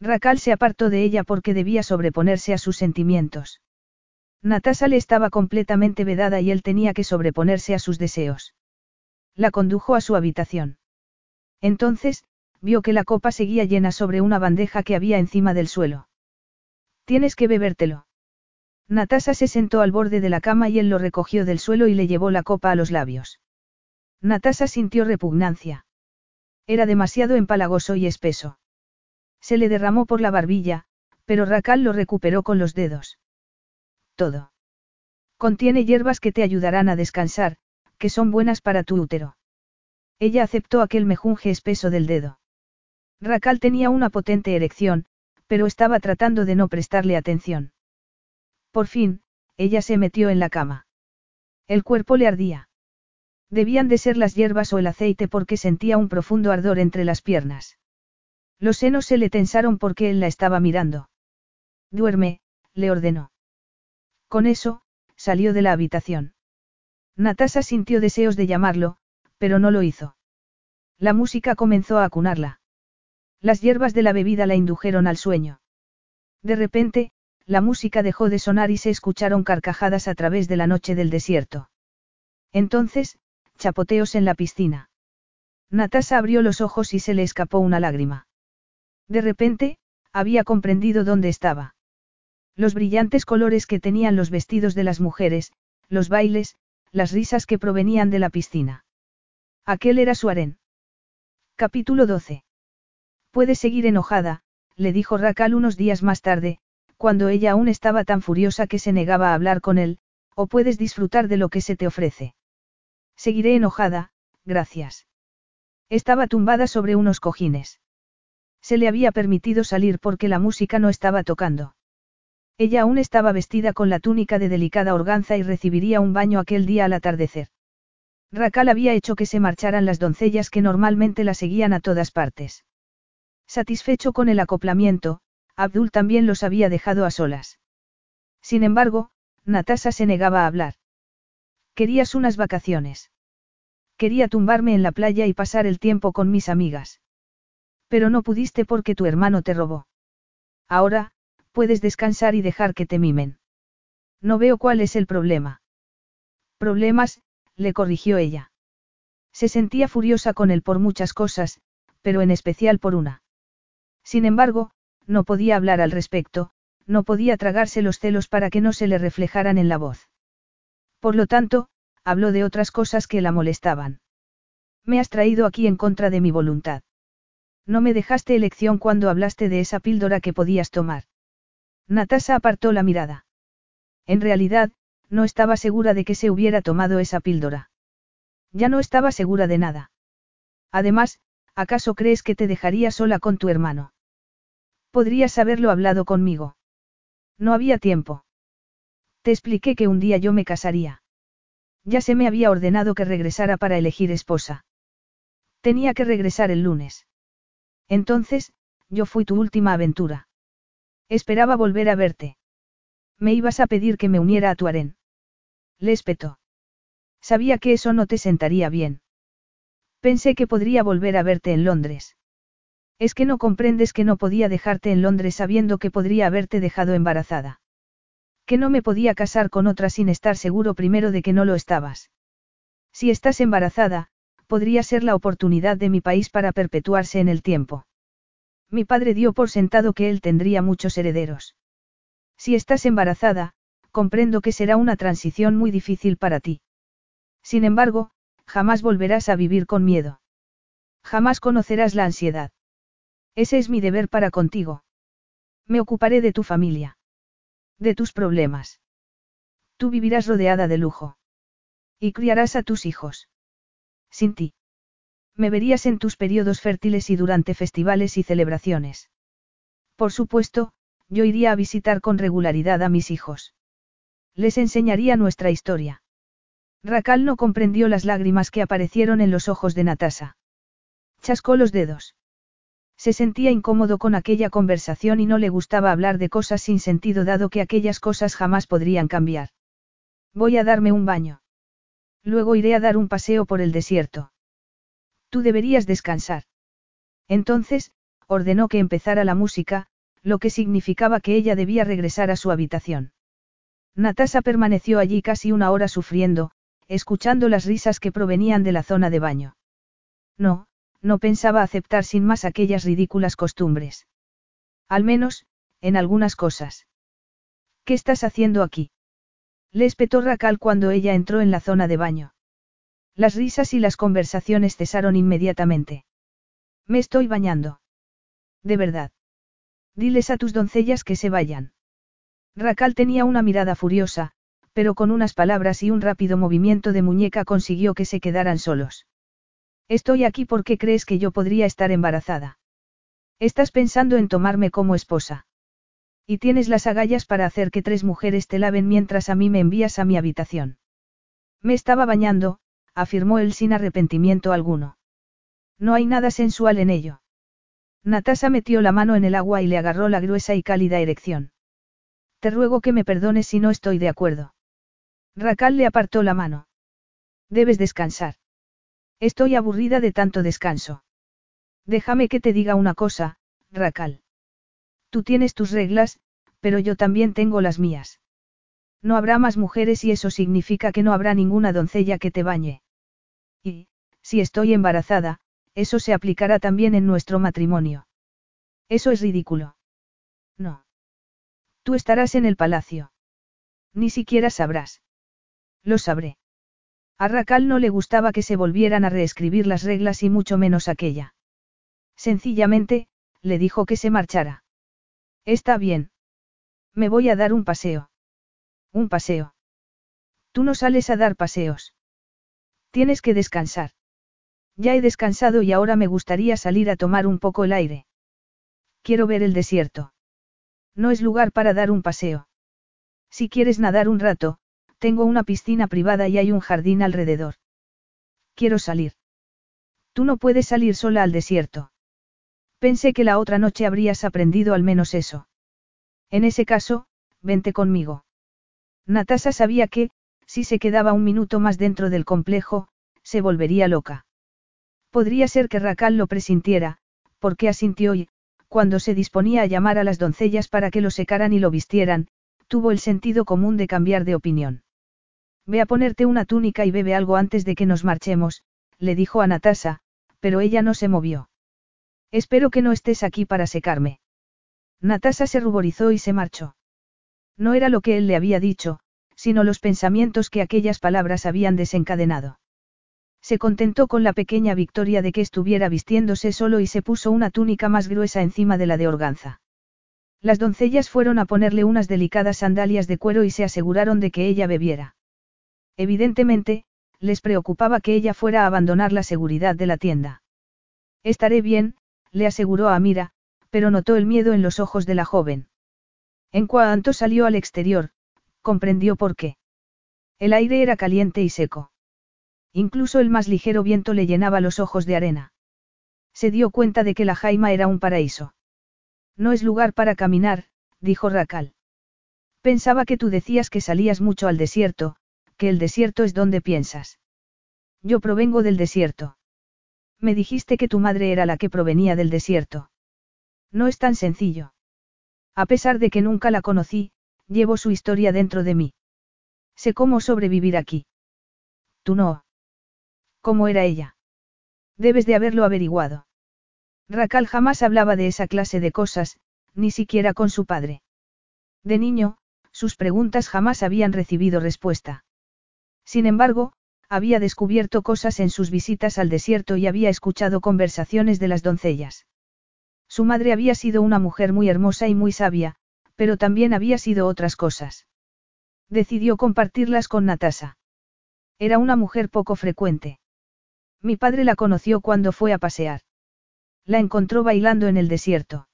Racal se apartó de ella porque debía sobreponerse a sus sentimientos. Natasa le estaba completamente vedada y él tenía que sobreponerse a sus deseos. La condujo a su habitación. Entonces, vio que la copa seguía llena sobre una bandeja que había encima del suelo. Tienes que bebértelo. Natasa se sentó al borde de la cama y él lo recogió del suelo y le llevó la copa a los labios. Natasa sintió repugnancia. Era demasiado empalagoso y espeso. Se le derramó por la barbilla, pero Racal lo recuperó con los dedos. Todo. Contiene hierbas que te ayudarán a descansar, que son buenas para tu útero. Ella aceptó aquel mejunje espeso del dedo. Racal tenía una potente erección, pero estaba tratando de no prestarle atención. Por fin, ella se metió en la cama. El cuerpo le ardía. Debían de ser las hierbas o el aceite porque sentía un profundo ardor entre las piernas. Los senos se le tensaron porque él la estaba mirando. Duerme, le ordenó. Con eso, salió de la habitación. Natasa sintió deseos de llamarlo, pero no lo hizo. La música comenzó a acunarla. Las hierbas de la bebida la indujeron al sueño. De repente, la música dejó de sonar y se escucharon carcajadas a través de la noche del desierto. Entonces, chapoteos en la piscina. Natasa abrió los ojos y se le escapó una lágrima. De repente, había comprendido dónde estaba. Los brillantes colores que tenían los vestidos de las mujeres, los bailes, las risas que provenían de la piscina. Aquel era su harén. Capítulo 12. Puedes seguir enojada, le dijo Racal unos días más tarde, cuando ella aún estaba tan furiosa que se negaba a hablar con él, o puedes disfrutar de lo que se te ofrece. Seguiré enojada, gracias. Estaba tumbada sobre unos cojines. Se le había permitido salir porque la música no estaba tocando. Ella aún estaba vestida con la túnica de delicada organza y recibiría un baño aquel día al atardecer. Racal había hecho que se marcharan las doncellas que normalmente la seguían a todas partes. Satisfecho con el acoplamiento, Abdul también los había dejado a solas. Sin embargo, Natasa se negaba a hablar. Querías unas vacaciones. Quería tumbarme en la playa y pasar el tiempo con mis amigas. Pero no pudiste porque tu hermano te robó. Ahora, puedes descansar y dejar que te mimen. No veo cuál es el problema. Problemas, le corrigió ella. Se sentía furiosa con él por muchas cosas, pero en especial por una. Sin embargo, no podía hablar al respecto, no podía tragarse los celos para que no se le reflejaran en la voz. Por lo tanto, habló de otras cosas que la molestaban. Me has traído aquí en contra de mi voluntad. No me dejaste elección cuando hablaste de esa píldora que podías tomar. Natasa apartó la mirada. En realidad, no estaba segura de que se hubiera tomado esa píldora. Ya no estaba segura de nada. Además, ¿acaso crees que te dejaría sola con tu hermano? Podrías haberlo hablado conmigo. No había tiempo. Te expliqué que un día yo me casaría. Ya se me había ordenado que regresara para elegir esposa. Tenía que regresar el lunes. Entonces, yo fui tu última aventura. Esperaba volver a verte. Me ibas a pedir que me uniera a tu harén. Le. Sabía que eso no te sentaría bien. Pensé que podría volver a verte en Londres. Es que no comprendes que no podía dejarte en Londres sabiendo que podría haberte dejado embarazada. Que no me podía casar con otra sin estar seguro primero de que no lo estabas. Si estás embarazada, podría ser la oportunidad de mi país para perpetuarse en el tiempo. Mi padre dio por sentado que él tendría muchos herederos. Si estás embarazada, comprendo que será una transición muy difícil para ti. Sin embargo, jamás volverás a vivir con miedo. Jamás conocerás la ansiedad. Ese es mi deber para contigo. Me ocuparé de tu familia. De tus problemas. Tú vivirás rodeada de lujo. Y criarás a tus hijos. Sin ti. Me verías en tus periodos fértiles y durante festivales y celebraciones. Por supuesto, yo iría a visitar con regularidad a mis hijos. Les enseñaría nuestra historia. Racal no comprendió las lágrimas que aparecieron en los ojos de Natasa. Chascó los dedos. Se sentía incómodo con aquella conversación y no le gustaba hablar de cosas sin sentido dado que aquellas cosas jamás podrían cambiar. Voy a darme un baño. Luego iré a dar un paseo por el desierto. Tú deberías descansar. Entonces, ordenó que empezara la música, lo que significaba que ella debía regresar a su habitación. Natasa permaneció allí casi una hora sufriendo, escuchando las risas que provenían de la zona de baño. No, no pensaba aceptar sin más aquellas ridículas costumbres. Al menos, en algunas cosas. ¿Qué estás haciendo aquí? Le espetó Racal cuando ella entró en la zona de baño. Las risas y las conversaciones cesaron inmediatamente. Me estoy bañando. De verdad. Diles a tus doncellas que se vayan. Racal tenía una mirada furiosa, pero con unas palabras y un rápido movimiento de muñeca consiguió que se quedaran solos. Estoy aquí porque crees que yo podría estar embarazada. Estás pensando en tomarme como esposa. Y tienes las agallas para hacer que tres mujeres te laven mientras a mí me envías a mi habitación. Me estaba bañando, afirmó él sin arrepentimiento alguno. No hay nada sensual en ello. Natasa metió la mano en el agua y le agarró la gruesa y cálida erección. Te ruego que me perdones si no estoy de acuerdo. Racal le apartó la mano. Debes descansar. Estoy aburrida de tanto descanso. Déjame que te diga una cosa, Racal. Tú tienes tus reglas, pero yo también tengo las mías. No habrá más mujeres y eso significa que no habrá ninguna doncella que te bañe. Y, si estoy embarazada, eso se aplicará también en nuestro matrimonio. Eso es ridículo. No. Tú estarás en el palacio. Ni siquiera sabrás. Lo sabré. A Racal no le gustaba que se volvieran a reescribir las reglas y mucho menos aquella. Sencillamente, le dijo que se marchara. Está bien. Me voy a dar un paseo. Un paseo. Tú no sales a dar paseos. Tienes que descansar. Ya he descansado y ahora me gustaría salir a tomar un poco el aire. Quiero ver el desierto. No es lugar para dar un paseo. Si quieres nadar un rato, tengo una piscina privada y hay un jardín alrededor. Quiero salir. Tú no puedes salir sola al desierto. Pensé que la otra noche habrías aprendido al menos eso. En ese caso, vente conmigo. Natasa sabía que, si se quedaba un minuto más dentro del complejo, se volvería loca. Podría ser que Racal lo presintiera, porque asintió y, cuando se disponía a llamar a las doncellas para que lo secaran y lo vistieran, tuvo el sentido común de cambiar de opinión. Ve a ponerte una túnica y bebe algo antes de que nos marchemos, le dijo a Natasa, pero ella no se movió. Espero que no estés aquí para secarme. Natasa se ruborizó y se marchó. No era lo que él le había dicho, sino los pensamientos que aquellas palabras habían desencadenado. Se contentó con la pequeña victoria de que estuviera vistiéndose solo y se puso una túnica más gruesa encima de la de organza. Las doncellas fueron a ponerle unas delicadas sandalias de cuero y se aseguraron de que ella bebiera. Evidentemente, les preocupaba que ella fuera a abandonar la seguridad de la tienda. Estaré bien, le aseguró Amira, pero notó el miedo en los ojos de la joven. En cuanto salió al exterior, comprendió por qué. El aire era caliente y seco. Incluso el más ligero viento le llenaba los ojos de arena. Se dio cuenta de que la Jaima era un paraíso. No es lugar para caminar, dijo Racal. Pensaba que tú decías que salías mucho al desierto, que el desierto es donde piensas. Yo provengo del desierto. Me dijiste que tu madre era la que provenía del desierto. No es tan sencillo. A pesar de que nunca la conocí, llevo su historia dentro de mí. Sé cómo sobrevivir aquí. Tú no. ¿Cómo era ella? Debes de haberlo averiguado. Racal jamás hablaba de esa clase de cosas, ni siquiera con su padre. De niño, sus preguntas jamás habían recibido respuesta. Sin embargo, había descubierto cosas en sus visitas al desierto y había escuchado conversaciones de las doncellas. Su madre había sido una mujer muy hermosa y muy sabia, pero también había sido otras cosas. Decidió compartirlas con Natasa. Era una mujer poco frecuente. Mi padre la conoció cuando fue a pasear. La encontró bailando en el desierto.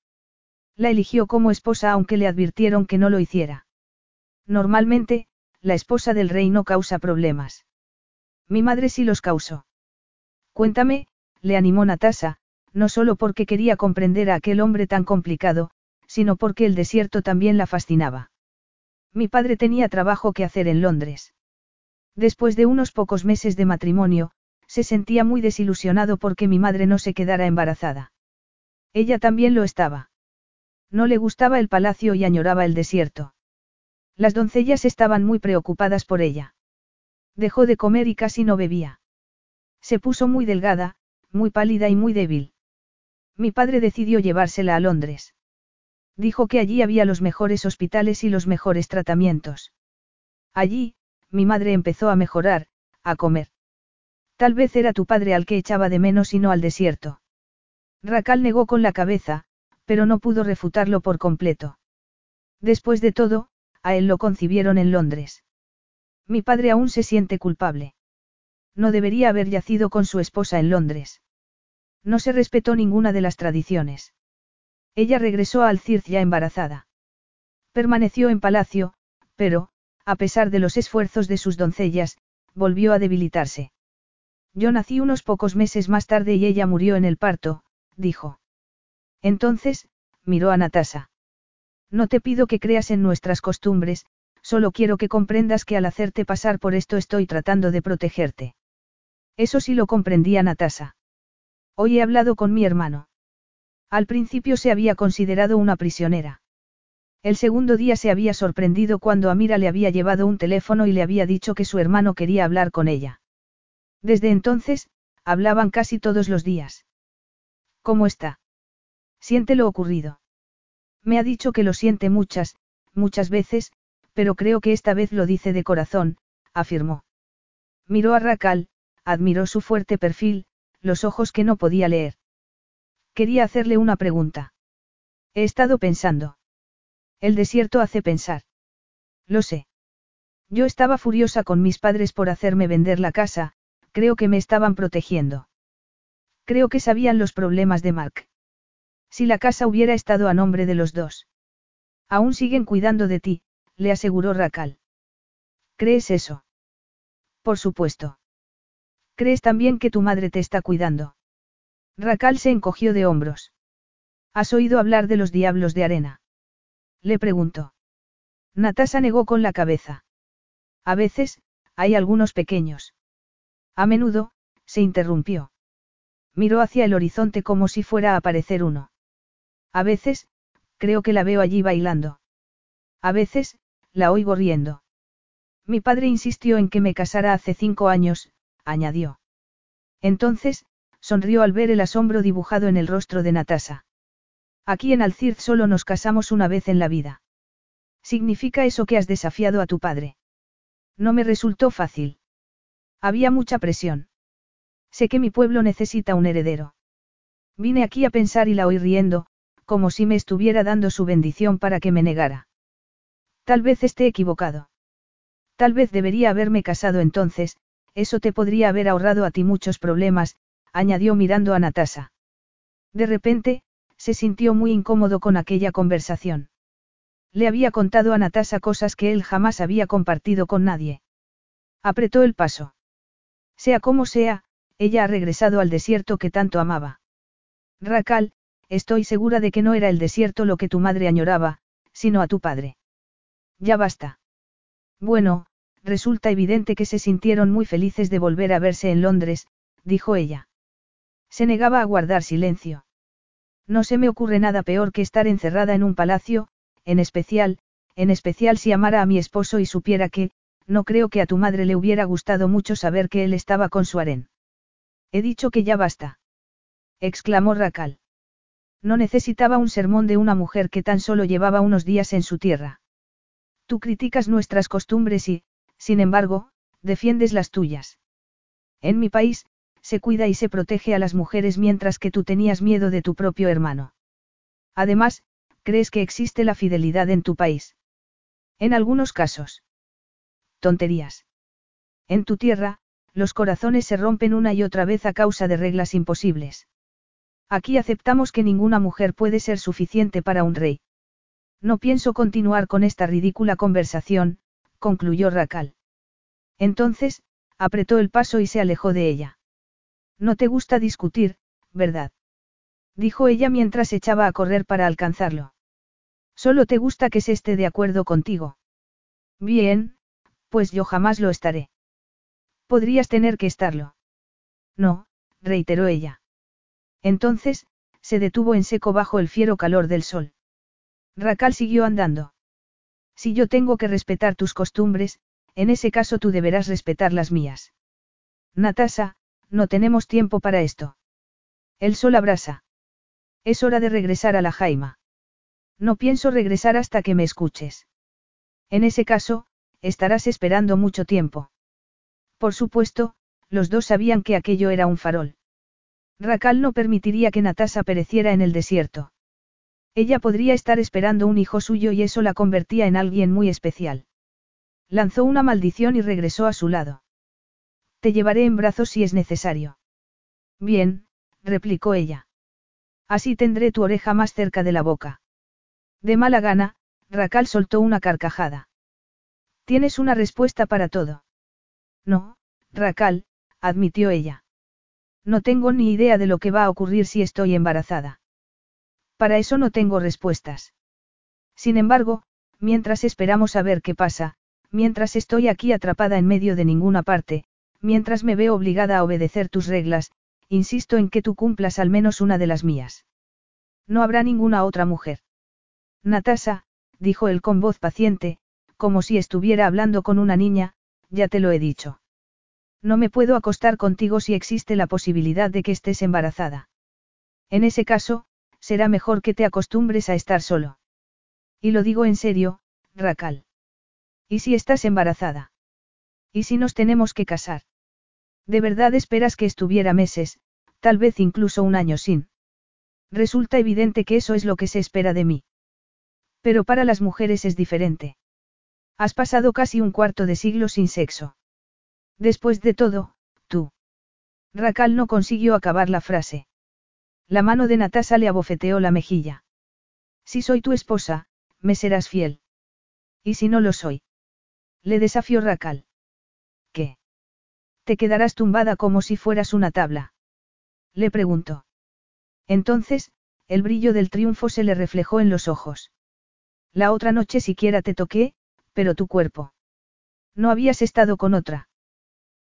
La eligió como esposa aunque le advirtieron que no lo hiciera. Normalmente, la esposa del rey no causa problemas. Mi madre sí los causó. Cuéntame, le animó Natasa, no solo porque quería comprender a aquel hombre tan complicado, sino porque el desierto también la fascinaba. Mi padre tenía trabajo que hacer en Londres. Después de unos pocos meses de matrimonio, se sentía muy desilusionado porque mi madre no se quedara embarazada. Ella también lo estaba. No le gustaba el palacio y añoraba el desierto. Las doncellas estaban muy preocupadas por ella. Dejó de comer y casi no bebía. Se puso muy delgada, muy pálida y muy débil. Mi padre decidió llevársela a Londres. Dijo que allí había los mejores hospitales y los mejores tratamientos. Allí, mi madre empezó a mejorar, a comer. Tal vez era tu padre al que echaba de menos y no al desierto. Racal negó con la cabeza, pero no pudo refutarlo por completo. Después de todo, a él lo concibieron en Londres. Mi padre aún se siente culpable. No debería haber yacido con su esposa en Londres. No se respetó ninguna de las tradiciones. Ella regresó a Alcirc ya embarazada. Permaneció en palacio, pero, a pesar de los esfuerzos de sus doncellas, volvió a debilitarse. Yo nací unos pocos meses más tarde y ella murió en el parto, dijo. Entonces, miró a Natasa. No te pido que creas en nuestras costumbres, solo quiero que comprendas que al hacerte pasar por esto estoy tratando de protegerte. Eso sí lo comprendía Natasa. Hoy he hablado con mi hermano. Al principio se había considerado una prisionera. El segundo día se había sorprendido cuando Amira le había llevado un teléfono y le había dicho que su hermano quería hablar con ella. Desde entonces, hablaban casi todos los días. ¿Cómo está? Siente lo ocurrido. Me ha dicho que lo siente muchas, muchas veces, pero creo que esta vez lo dice de corazón, afirmó. Miró a Racal, admiró su fuerte perfil, los ojos que no podía leer. Quería hacerle una pregunta. He estado pensando. El desierto hace pensar. Lo sé. Yo estaba furiosa con mis padres por hacerme vender la casa, creo que me estaban protegiendo. Creo que sabían los problemas de Mark. Si la casa hubiera estado a nombre de los dos. Aún siguen cuidando de ti, le aseguró Racal. ¿Crees eso? Por supuesto. ¿Crees también que tu madre te está cuidando? Racal se encogió de hombros. ¿Has oído hablar de los diablos de arena? Le preguntó. Natasa negó con la cabeza. A veces, hay algunos pequeños. A menudo, se interrumpió. Miró hacia el horizonte como si fuera a aparecer uno. A veces, creo que la veo allí bailando. A veces, la oigo riendo. Mi padre insistió en que me casara hace cinco años, añadió. Entonces, sonrió al ver el asombro dibujado en el rostro de Natasa. Aquí en Alcirz solo nos casamos una vez en la vida. ¿Significa eso que has desafiado a tu padre? No me resultó fácil. Había mucha presión. Sé que mi pueblo necesita un heredero. Vine aquí a pensar y la oí riendo, como si me estuviera dando su bendición para que me negara. Tal vez esté equivocado. Tal vez debería haberme casado entonces, eso te podría haber ahorrado a ti muchos problemas, añadió mirando a Natasa. De repente, se sintió muy incómodo con aquella conversación. Le había contado a Natasa cosas que él jamás había compartido con nadie. Apretó el paso. Sea como sea, ella ha regresado al desierto que tanto amaba. Racal, estoy segura de que no era el desierto lo que tu madre añoraba, sino a tu padre. Ya basta. Bueno, resulta evidente que se sintieron muy felices de volver a verse en Londres, dijo ella. Se negaba a guardar silencio. No se me ocurre nada peor que estar encerrada en un palacio, en especial, en especial si amara a mi esposo y supiera que, no creo que a tu madre le hubiera gustado mucho saber que él estaba con su harén. He dicho que ya basta. exclamó Racal. No necesitaba un sermón de una mujer que tan solo llevaba unos días en su tierra. Tú criticas nuestras costumbres y, sin embargo, defiendes las tuyas. En mi país, se cuida y se protege a las mujeres mientras que tú tenías miedo de tu propio hermano. Además, crees que existe la fidelidad en tu país. En algunos casos. Tonterías. En tu tierra, los corazones se rompen una y otra vez a causa de reglas imposibles. Aquí aceptamos que ninguna mujer puede ser suficiente para un rey. No pienso continuar con esta ridícula conversación, concluyó Racal. Entonces, apretó el paso y se alejó de ella. No te gusta discutir, ¿verdad? Dijo ella mientras echaba a correr para alcanzarlo. Solo te gusta que se esté de acuerdo contigo. Bien, pues yo jamás lo estaré. Podrías tener que estarlo. No, reiteró ella. Entonces, se detuvo en seco bajo el fiero calor del sol. Racal siguió andando. Si yo tengo que respetar tus costumbres, en ese caso tú deberás respetar las mías. Natasa, no tenemos tiempo para esto. El sol abrasa. Es hora de regresar a la Jaima. No pienso regresar hasta que me escuches. En ese caso, estarás esperando mucho tiempo. Por supuesto, los dos sabían que aquello era un farol. Racal no permitiría que Natasa pereciera en el desierto. Ella podría estar esperando un hijo suyo y eso la convertía en alguien muy especial. Lanzó una maldición y regresó a su lado. Te llevaré en brazos si es necesario. Bien, replicó ella. Así tendré tu oreja más cerca de la boca. De mala gana, Racal soltó una carcajada. Tienes una respuesta para todo. No, Racal, admitió ella. No tengo ni idea de lo que va a ocurrir si estoy embarazada. Para eso no tengo respuestas. Sin embargo, mientras esperamos a ver qué pasa, mientras estoy aquí atrapada en medio de ninguna parte, mientras me veo obligada a obedecer tus reglas, insisto en que tú cumplas al menos una de las mías. No habrá ninguna otra mujer. Natasa, dijo él con voz paciente, como si estuviera hablando con una niña, ya te lo he dicho. No me puedo acostar contigo si existe la posibilidad de que estés embarazada. En ese caso, será mejor que te acostumbres a estar solo. Y lo digo en serio, Racal. ¿Y si estás embarazada? ¿Y si nos tenemos que casar? ¿De verdad esperas que estuviera meses, tal vez incluso un año sin? Resulta evidente que eso es lo que se espera de mí. Pero para las mujeres es diferente. Has pasado casi un cuarto de siglo sin sexo. Después de todo, tú. Racal no consiguió acabar la frase. La mano de Natasa le abofeteó la mejilla. Si soy tu esposa, me serás fiel. ¿Y si no lo soy? Le desafió Racal. Te quedarás tumbada como si fueras una tabla. Le preguntó. Entonces, el brillo del triunfo se le reflejó en los ojos. La otra noche siquiera te toqué, pero tu cuerpo. No habías estado con otra.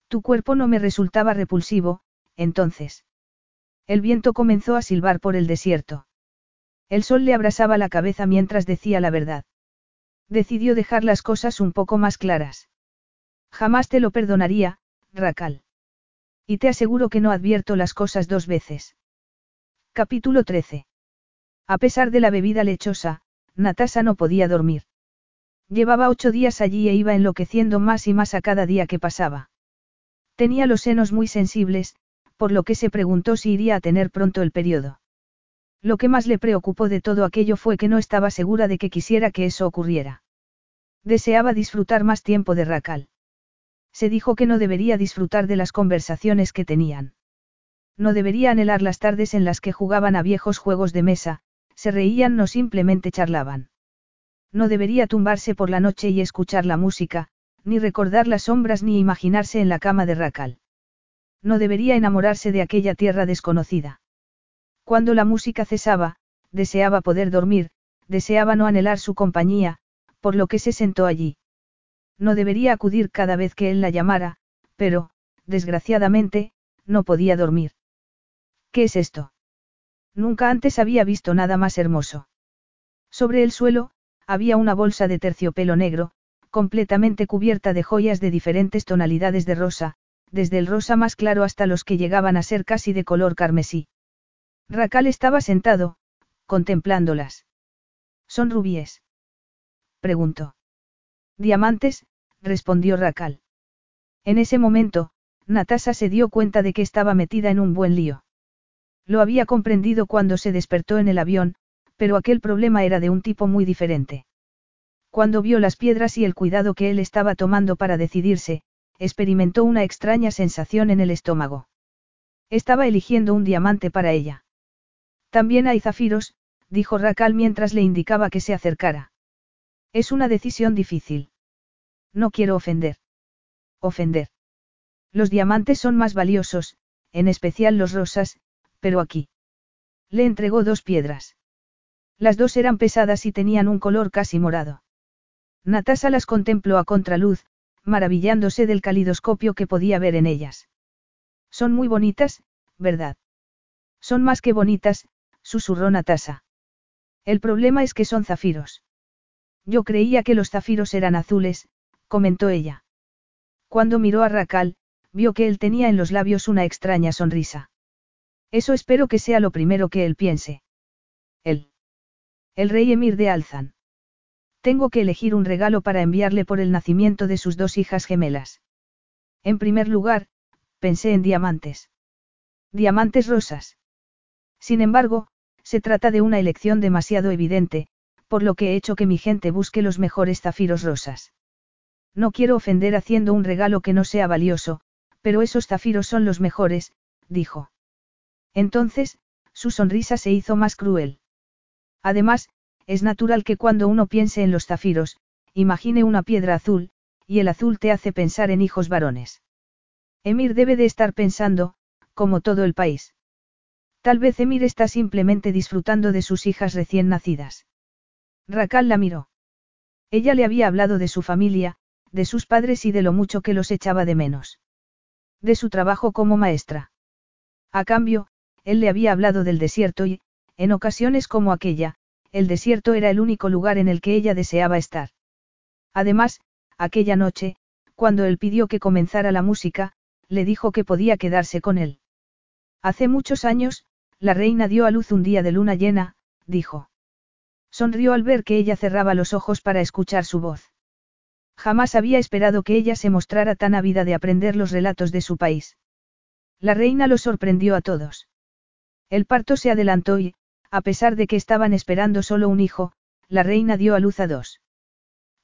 Tu cuerpo no me resultaba repulsivo, entonces. El viento comenzó a silbar por el desierto. El sol le abrasaba la cabeza mientras decía la verdad. Decidió dejar las cosas un poco más claras. Jamás te lo perdonaría, Racal. Y te aseguro que no advierto las cosas dos veces. Capítulo 13. A pesar de la bebida lechosa, Natasa no podía dormir. Llevaba ocho días allí e iba enloqueciendo más y más a cada día que pasaba. Tenía los senos muy sensibles, por lo que se preguntó si iría a tener pronto el periodo. Lo que más le preocupó de todo aquello fue que no estaba segura de que quisiera que eso ocurriera. Deseaba disfrutar más tiempo de Racal. Se dijo que no debería disfrutar de las conversaciones que tenían. No debería anhelar las tardes en las que jugaban a viejos juegos de mesa, se reían no simplemente charlaban. No debería tumbarse por la noche y escuchar la música, ni recordar las sombras ni imaginarse en la cama de Racal. No debería enamorarse de aquella tierra desconocida. Cuando la música cesaba, deseaba poder dormir, deseaba no anhelar su compañía, por lo que se sentó allí. No debería acudir cada vez que él la llamara, pero, desgraciadamente, no podía dormir. ¿Qué es esto? Nunca antes había visto nada más hermoso. Sobre el suelo, había una bolsa de terciopelo negro, completamente cubierta de joyas de diferentes tonalidades de rosa, desde el rosa más claro hasta los que llegaban a ser casi de color carmesí. Racal estaba sentado, contemplándolas. ¿Son rubíes? preguntó. Diamantes, respondió Racal. En ese momento, Natasa se dio cuenta de que estaba metida en un buen lío. Lo había comprendido cuando se despertó en el avión, pero aquel problema era de un tipo muy diferente. Cuando vio las piedras y el cuidado que él estaba tomando para decidirse, experimentó una extraña sensación en el estómago. Estaba eligiendo un diamante para ella. También hay zafiros, dijo Racal mientras le indicaba que se acercara. Es una decisión difícil. No quiero ofender. Ofender. Los diamantes son más valiosos, en especial los rosas, pero aquí. Le entregó dos piedras. Las dos eran pesadas y tenían un color casi morado. Natasa las contempló a contraluz, maravillándose del calidoscopio que podía ver en ellas. Son muy bonitas, ¿verdad? Son más que bonitas, susurró Natasa. El problema es que son zafiros. Yo creía que los zafiros eran azules, comentó ella. Cuando miró a Racal, vio que él tenía en los labios una extraña sonrisa. Eso espero que sea lo primero que él piense. Él. El rey Emir de Alzan. Tengo que elegir un regalo para enviarle por el nacimiento de sus dos hijas gemelas. En primer lugar, pensé en diamantes. Diamantes rosas. Sin embargo, Se trata de una elección demasiado evidente, por lo que he hecho que mi gente busque los mejores zafiros rosas. No quiero ofender haciendo un regalo que no sea valioso, pero esos zafiros son los mejores, dijo. Entonces, su sonrisa se hizo más cruel. Además, es natural que cuando uno piense en los zafiros, imagine una piedra azul, y el azul te hace pensar en hijos varones. Emir debe de estar pensando, como todo el país. Tal vez Emir está simplemente disfrutando de sus hijas recién nacidas. Racal la miró. Ella le había hablado de su familia, de sus padres y de lo mucho que los echaba de menos. De su trabajo como maestra. A cambio, él le había hablado del desierto y, en ocasiones como aquella, el desierto era el único lugar en el que ella deseaba estar. Además, aquella noche, cuando él pidió que comenzara la música, le dijo que podía quedarse con él. Hace muchos años, la reina dio a luz un día de luna llena, dijo. Sonrió al ver que ella cerraba los ojos para escuchar su voz. Jamás había esperado que ella se mostrara tan ávida de aprender los relatos de su país. La reina lo sorprendió a todos. El parto se adelantó y, a pesar de que estaban esperando solo un hijo, la reina dio a luz a dos.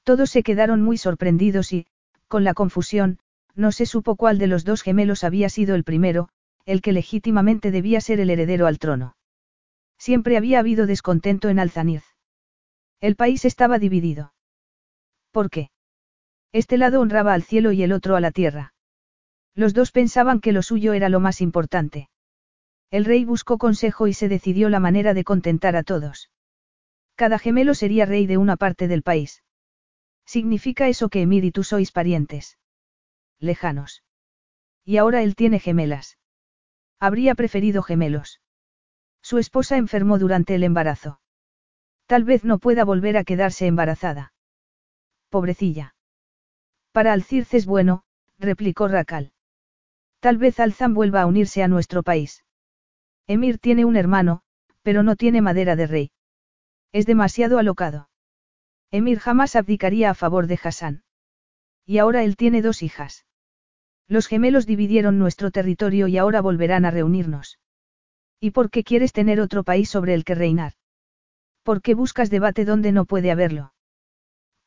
Todos se quedaron muy sorprendidos y, con la confusión, no se supo cuál de los dos gemelos había sido el primero, el que legítimamente debía ser el heredero al trono. Siempre había habido descontento en Alzaniz. El país estaba dividido. ¿Por qué? Este lado honraba al cielo y el otro a la tierra. Los dos pensaban que lo suyo era lo más importante. El rey buscó consejo y se decidió la manera de contentar a todos. Cada gemelo sería rey de una parte del país. ¿Significa eso que Emir y tú sois parientes? Lejanos. Y ahora él tiene gemelas. Habría preferido gemelos. Su esposa enfermó durante el embarazo. Tal vez no pueda volver a quedarse embarazada. Pobrecilla. Para Alcirce es bueno, replicó Racal. Tal vez Alzan vuelva a unirse a nuestro país. Emir tiene un hermano, pero no tiene madera de rey. Es demasiado alocado. Emir jamás abdicaría a favor de Hassan. Y ahora él tiene dos hijas. Los gemelos dividieron nuestro territorio y ahora volverán a reunirnos. ¿Y por qué quieres tener otro país sobre el que reinar? ¿Por qué buscas debate donde no puede haberlo?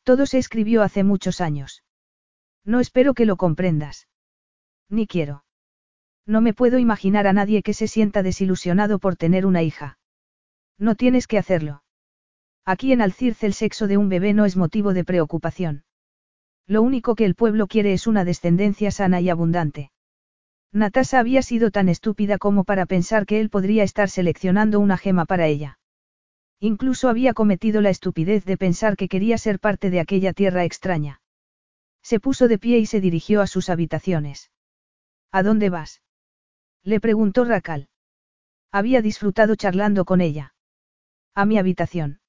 Todo se escribió hace muchos años. No espero que lo comprendas. Ni quiero. No me puedo imaginar a nadie que se sienta desilusionado por tener una hija. No tienes que hacerlo. Aquí en Alcirce el sexo de un bebé no es motivo de preocupación. Lo único que el pueblo quiere es una descendencia sana y abundante. Natasa había sido tan estúpida como para pensar que él podría estar seleccionando una gema para ella. Incluso había cometido la estupidez de pensar que quería ser parte de aquella tierra extraña. Se puso de pie y se dirigió a sus habitaciones. ¿A dónde vas? Le preguntó Racal. Había disfrutado charlando con ella. A mi habitación.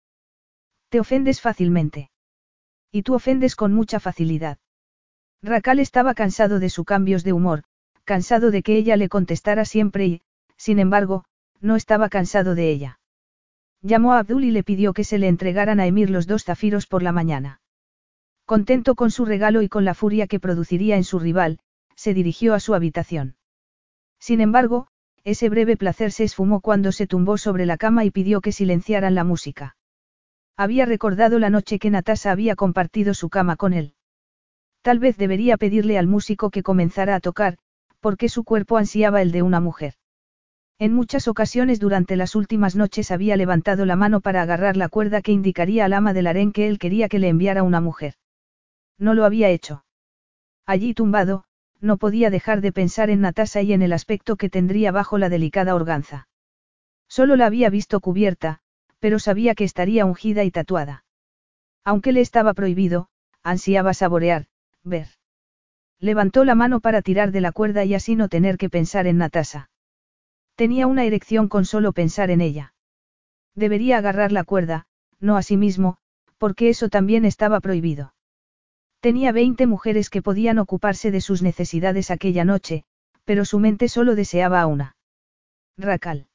Te ofendes fácilmente. Y tú ofendes con mucha facilidad. Racal estaba cansado de sus cambios de humor, cansado de que ella le contestara siempre y, sin embargo, no estaba cansado de ella. Llamó a Abdul y le pidió que se le entregaran a Emir los dos zafiros por la mañana. Contento con su regalo y con la furia que produciría en su rival, se dirigió a su habitación. Sin embargo, ese breve placer se esfumó cuando se tumbó sobre la cama y pidió que silenciaran la música. Había recordado la noche que Natasa había compartido su cama con él. Tal vez debería pedirle al músico que comenzara a tocar, porque su cuerpo ansiaba el de una mujer. En muchas ocasiones durante las últimas noches había levantado la mano para agarrar la cuerda que indicaría al ama del harén que él quería que le enviara una mujer. No lo había hecho. Allí tumbado, no podía dejar de pensar en Natasa y en el aspecto que tendría bajo la delicada organza. Solo la había visto cubierta, pero sabía que estaría ungida y tatuada. Aunque le estaba prohibido, ansiaba saborear, ver. Levantó la mano para tirar de la cuerda y así no tener que pensar en Natasa. Tenía una erección con solo pensar en ella. Debería agarrar la cuerda, no a sí mismo, porque eso también estaba prohibido. Tenía veinte mujeres que podían ocuparse de sus necesidades aquella noche, pero su mente solo deseaba a una. Racal.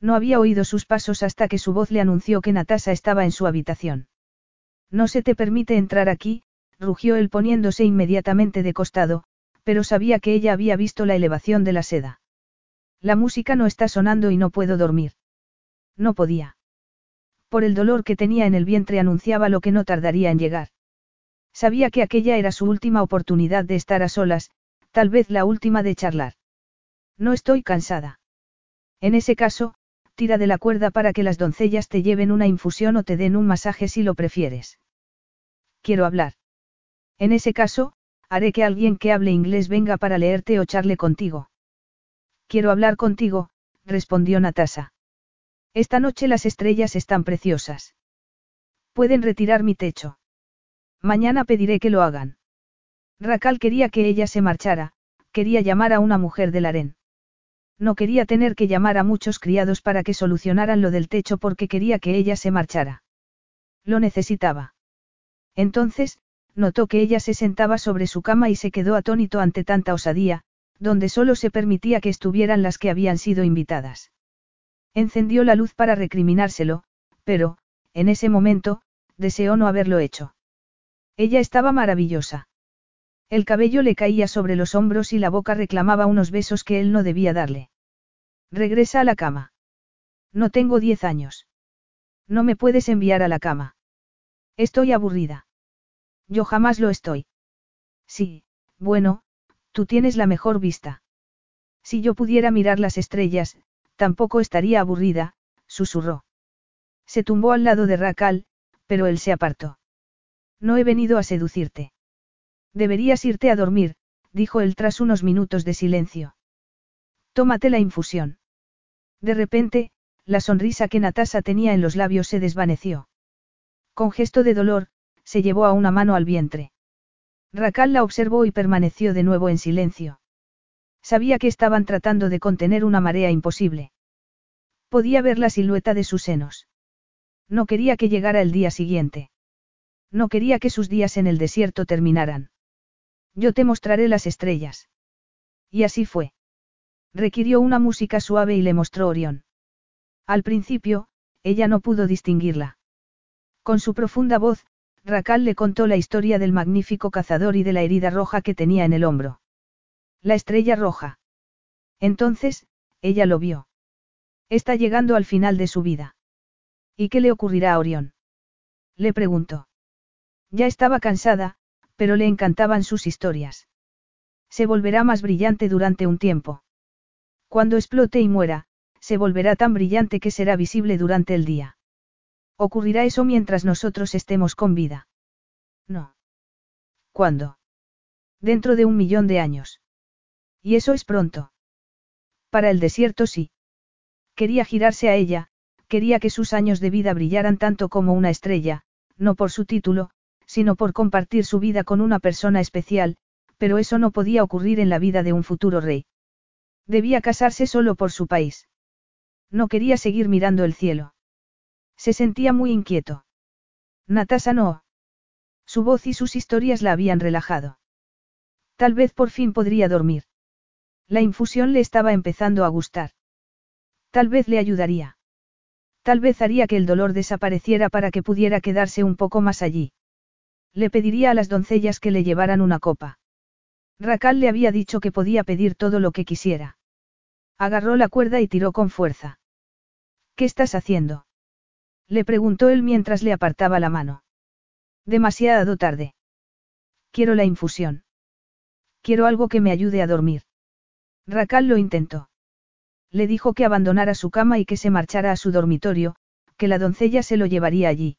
No había oído sus pasos hasta que su voz le anunció que Natasa estaba en su habitación. No se te permite entrar aquí, rugió él poniéndose inmediatamente de costado, pero sabía que ella había visto la elevación de la seda. La música no está sonando y no puedo dormir. No podía. Por el dolor que tenía en el vientre anunciaba lo que no tardaría en llegar. Sabía que aquella era su última oportunidad de estar a solas, tal vez la última de charlar. No estoy cansada. En ese caso, tira de la cuerda para que las doncellas te lleven una infusión o te den un masaje si lo prefieres. Quiero hablar. En ese caso, haré que alguien que hable inglés venga para leerte o charle contigo. Quiero hablar contigo, respondió Natasa. Esta noche las estrellas están preciosas. Pueden retirar mi techo. Mañana pediré que lo hagan. Racal quería que ella se marchara, quería llamar a una mujer del harén. No quería tener que llamar a muchos criados para que solucionaran lo del techo porque quería que ella se marchara. Lo necesitaba. Entonces, notó que ella se sentaba sobre su cama y se quedó atónito ante tanta osadía, donde solo se permitía que estuvieran las que habían sido invitadas. Encendió la luz para recriminárselo, pero, en ese momento, deseó no haberlo hecho. Ella estaba maravillosa. El cabello le caía sobre los hombros y la boca reclamaba unos besos que él no debía darle. Regresa a la cama. No tengo diez años. No me puedes enviar a la cama. Estoy aburrida. Yo jamás lo estoy. Sí, bueno, tú tienes la mejor vista. Si yo pudiera mirar las estrellas, tampoco estaría aburrida, susurró. Se tumbó al lado de Racal, pero él se apartó. No he venido a seducirte. Deberías irte a dormir, dijo él tras unos minutos de silencio. Tómate la infusión. De repente, la sonrisa que Natasa tenía en los labios se desvaneció. Con gesto de dolor, se llevó a una mano al vientre. Racal la observó y permaneció de nuevo en silencio. Sabía que estaban tratando de contener una marea imposible. Podía ver la silueta de sus senos. No quería que llegara el día siguiente. No quería que sus días en el desierto terminaran. Yo te mostraré las estrellas. Y así fue. Requirió una música suave y le mostró Orión. Al principio, ella no pudo distinguirla. Con su profunda voz, Racal le contó la historia del magnífico cazador y de la herida roja que tenía en el hombro. La estrella roja. Entonces, ella lo vio. Está llegando al final de su vida. ¿Y qué le ocurrirá a Orión? Le preguntó. Ya estaba cansada, pero le encantaban sus historias. Se volverá más brillante durante un tiempo. Cuando explote y muera, se volverá tan brillante que será visible durante el día. Ocurrirá eso mientras nosotros estemos con vida. No. ¿Cuándo? Dentro de un millón de años. Y eso es pronto. Para el desierto sí. Quería girarse a ella, quería que sus años de vida brillaran tanto como una estrella, no por su título, sino por compartir su vida con una persona especial, pero eso no podía ocurrir en la vida de un futuro rey. Debía casarse solo por su país. No quería seguir mirando el cielo. Se sentía muy inquieto. Natasa no. Su voz y sus historias la habían relajado. Tal vez por fin podría dormir. La infusión le estaba empezando a gustar. Tal vez le ayudaría. Tal vez haría que el dolor desapareciera para que pudiera quedarse un poco más allí. Le pediría a las doncellas que le llevaran una copa. Racal le había dicho que podía pedir todo lo que quisiera. Agarró la cuerda y tiró con fuerza. ¿Qué estás haciendo? Le preguntó él mientras le apartaba la mano. Demasiado tarde. Quiero la infusión. Quiero algo que me ayude a dormir. Racal lo intentó. Le dijo que abandonara su cama y que se marchara a su dormitorio, que la doncella se lo llevaría allí.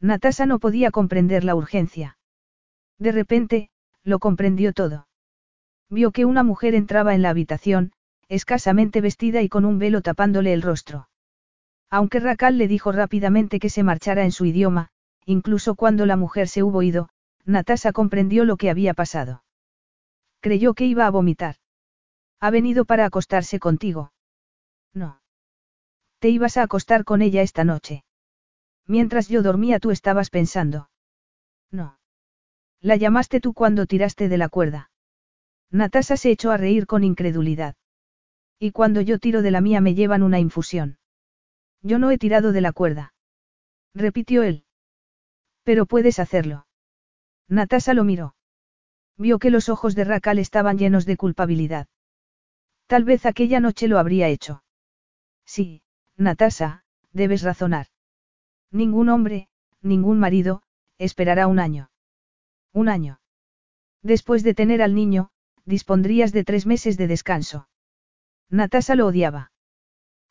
Natasa no podía comprender la urgencia. De repente, lo comprendió todo. Vio que una mujer entraba en la habitación, escasamente vestida y con un velo tapándole el rostro. Aunque Racal le dijo rápidamente que se marchara en su idioma, incluso cuando la mujer se hubo ido, Natasa comprendió lo que había pasado. Creyó que iba a vomitar. Ha venido para acostarse contigo. No. Te ibas a acostar con ella esta noche. Mientras yo dormía tú estabas pensando. No. La llamaste tú cuando tiraste de la cuerda. Natasa se echó a reír con incredulidad. Y cuando yo tiro de la mía me llevan una infusión. Yo no he tirado de la cuerda. Repitió él. Pero puedes hacerlo. Natasa lo miró. Vio que los ojos de Racal estaban llenos de culpabilidad. Tal vez aquella noche lo habría hecho. Sí, Natasa, debes razonar. Ningún hombre, ningún marido, esperará un año. Un año. Después de tener al niño, dispondrías de tres meses de descanso. Natasa lo odiaba.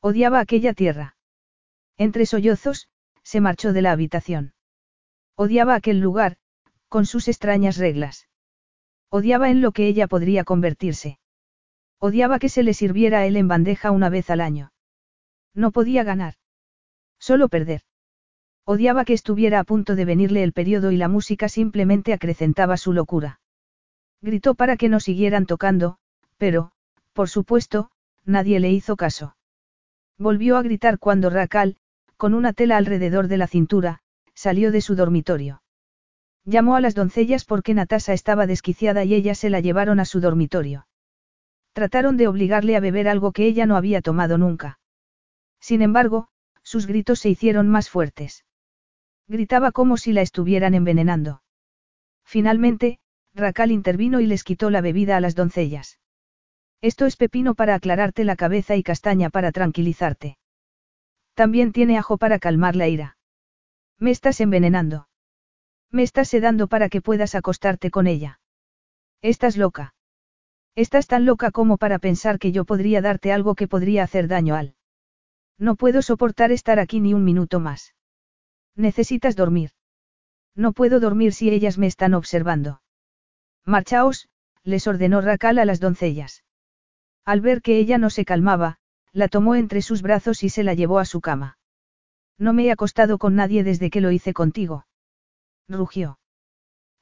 Odiaba aquella tierra. Entre sollozos, se marchó de la habitación. Odiaba aquel lugar, con sus extrañas reglas. Odiaba en lo que ella podría convertirse. Odiaba que se le sirviera a él en bandeja una vez al año. No podía ganar. Solo perder. Odiaba que estuviera a punto de venirle el periodo y la música simplemente acrecentaba su locura. Gritó para que no siguieran tocando, pero, por supuesto, nadie le hizo caso. Volvió a gritar cuando Racal, con una tela alrededor de la cintura, salió de su dormitorio. Llamó a las doncellas porque Natasa estaba desquiciada y ellas se la llevaron a su dormitorio. Trataron de obligarle a beber algo que ella no había tomado nunca. Sin embargo, sus gritos se hicieron más fuertes. Gritaba como si la estuvieran envenenando. Finalmente, Racal intervino y les quitó la bebida a las doncellas. Esto es pepino para aclararte la cabeza y castaña para tranquilizarte. También tiene ajo para calmar la ira. Me estás envenenando. Me estás sedando para que puedas acostarte con ella. Estás loca. Estás tan loca como para pensar que yo podría darte algo que podría hacer daño al. No puedo soportar estar aquí ni un minuto más. Necesitas dormir. No puedo dormir si ellas me están observando. Marchaos, les ordenó Racal a las doncellas. Al ver que ella no se calmaba, la tomó entre sus brazos y se la llevó a su cama. No me he acostado con nadie desde que lo hice contigo. Rugió.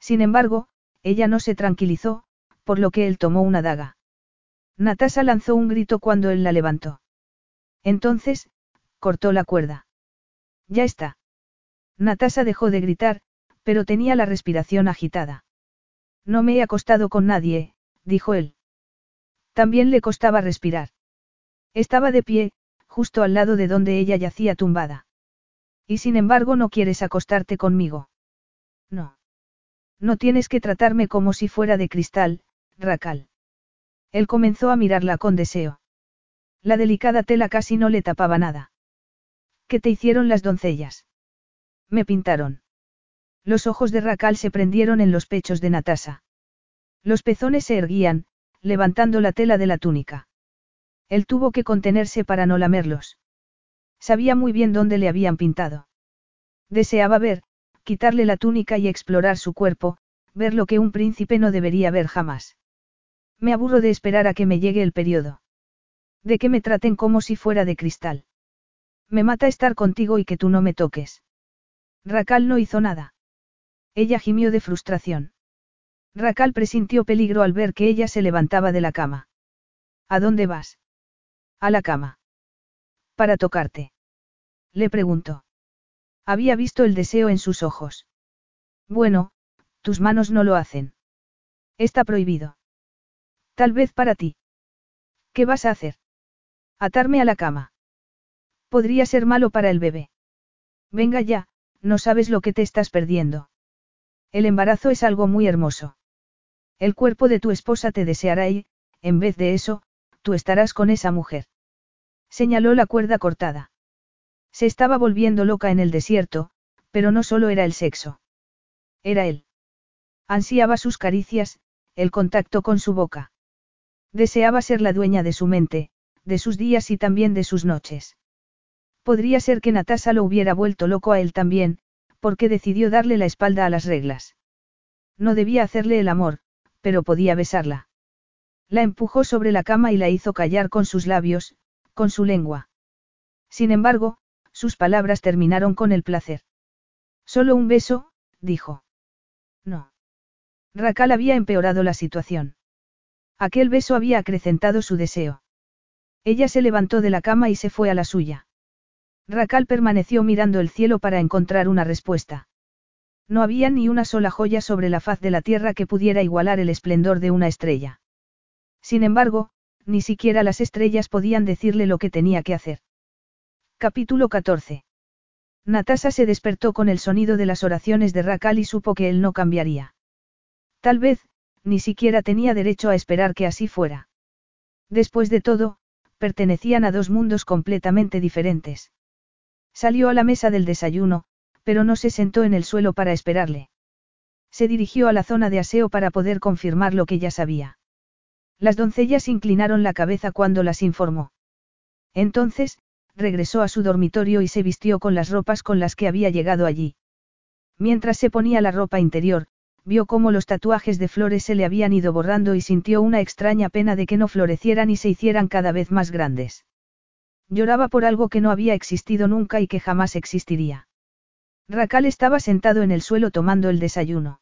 Sin embargo, ella no se tranquilizó, por lo que él tomó una daga. Natasa lanzó un grito cuando él la levantó. Entonces, cortó la cuerda. Ya está. Natasa dejó de gritar, pero tenía la respiración agitada. No me he acostado con nadie, dijo él. También le costaba respirar. Estaba de pie, justo al lado de donde ella yacía tumbada. Y sin embargo no quieres acostarte conmigo. No. No tienes que tratarme como si fuera de cristal, Racal. Él comenzó a mirarla con deseo. La delicada tela casi no le tapaba nada. ¿Qué te hicieron las doncellas? Me pintaron. Los ojos de Racal se prendieron en los pechos de Natasa. Los pezones se erguían, levantando la tela de la túnica. Él tuvo que contenerse para no lamerlos. Sabía muy bien dónde le habían pintado. Deseaba ver, quitarle la túnica y explorar su cuerpo, ver lo que un príncipe no debería ver jamás. Me aburro de esperar a que me llegue el periodo. De que me traten como si fuera de cristal. Me mata estar contigo y que tú no me toques. Racal no hizo nada. Ella gimió de frustración. Racal presintió peligro al ver que ella se levantaba de la cama. ¿A dónde vas? A la cama. Para tocarte. Le preguntó. Había visto el deseo en sus ojos. Bueno, tus manos no lo hacen. Está prohibido. Tal vez para ti. ¿Qué vas a hacer? Atarme a la cama. Podría ser malo para el bebé. Venga ya, no sabes lo que te estás perdiendo. El embarazo es algo muy hermoso. El cuerpo de tu esposa te deseará y, en vez de eso, tú estarás con esa mujer. Señaló la cuerda cortada. Se estaba volviendo loca en el desierto, pero no solo era el sexo. Era él. Ansiaba sus caricias, el contacto con su boca. Deseaba ser la dueña de su mente, de sus días y también de sus noches. Podría ser que Natasa lo hubiera vuelto loco a él también, porque decidió darle la espalda a las reglas. No debía hacerle el amor, pero podía besarla. La empujó sobre la cama y la hizo callar con sus labios, con su lengua. Sin embargo, sus palabras terminaron con el placer. Solo un beso, dijo. No. Racal había empeorado la situación. Aquel beso había acrecentado su deseo. Ella se levantó de la cama y se fue a la suya. Racal permaneció mirando el cielo para encontrar una respuesta. No había ni una sola joya sobre la faz de la tierra que pudiera igualar el esplendor de una estrella. Sin embargo, ni siquiera las estrellas podían decirle lo que tenía que hacer. Capítulo 14. Natasa se despertó con el sonido de las oraciones de Racal y supo que él no cambiaría. Tal vez, ni siquiera tenía derecho a esperar que así fuera. Después de todo, pertenecían a dos mundos completamente diferentes. Salió a la mesa del desayuno, pero no se sentó en el suelo para esperarle. Se dirigió a la zona de aseo para poder confirmar lo que ya sabía. Las doncellas inclinaron la cabeza cuando las informó. Entonces, regresó a su dormitorio y se vistió con las ropas con las que había llegado allí. Mientras se ponía la ropa interior, vio cómo los tatuajes de flores se le habían ido borrando y sintió una extraña pena de que no florecieran y se hicieran cada vez más grandes. Lloraba por algo que no había existido nunca y que jamás existiría. Racal estaba sentado en el suelo tomando el desayuno.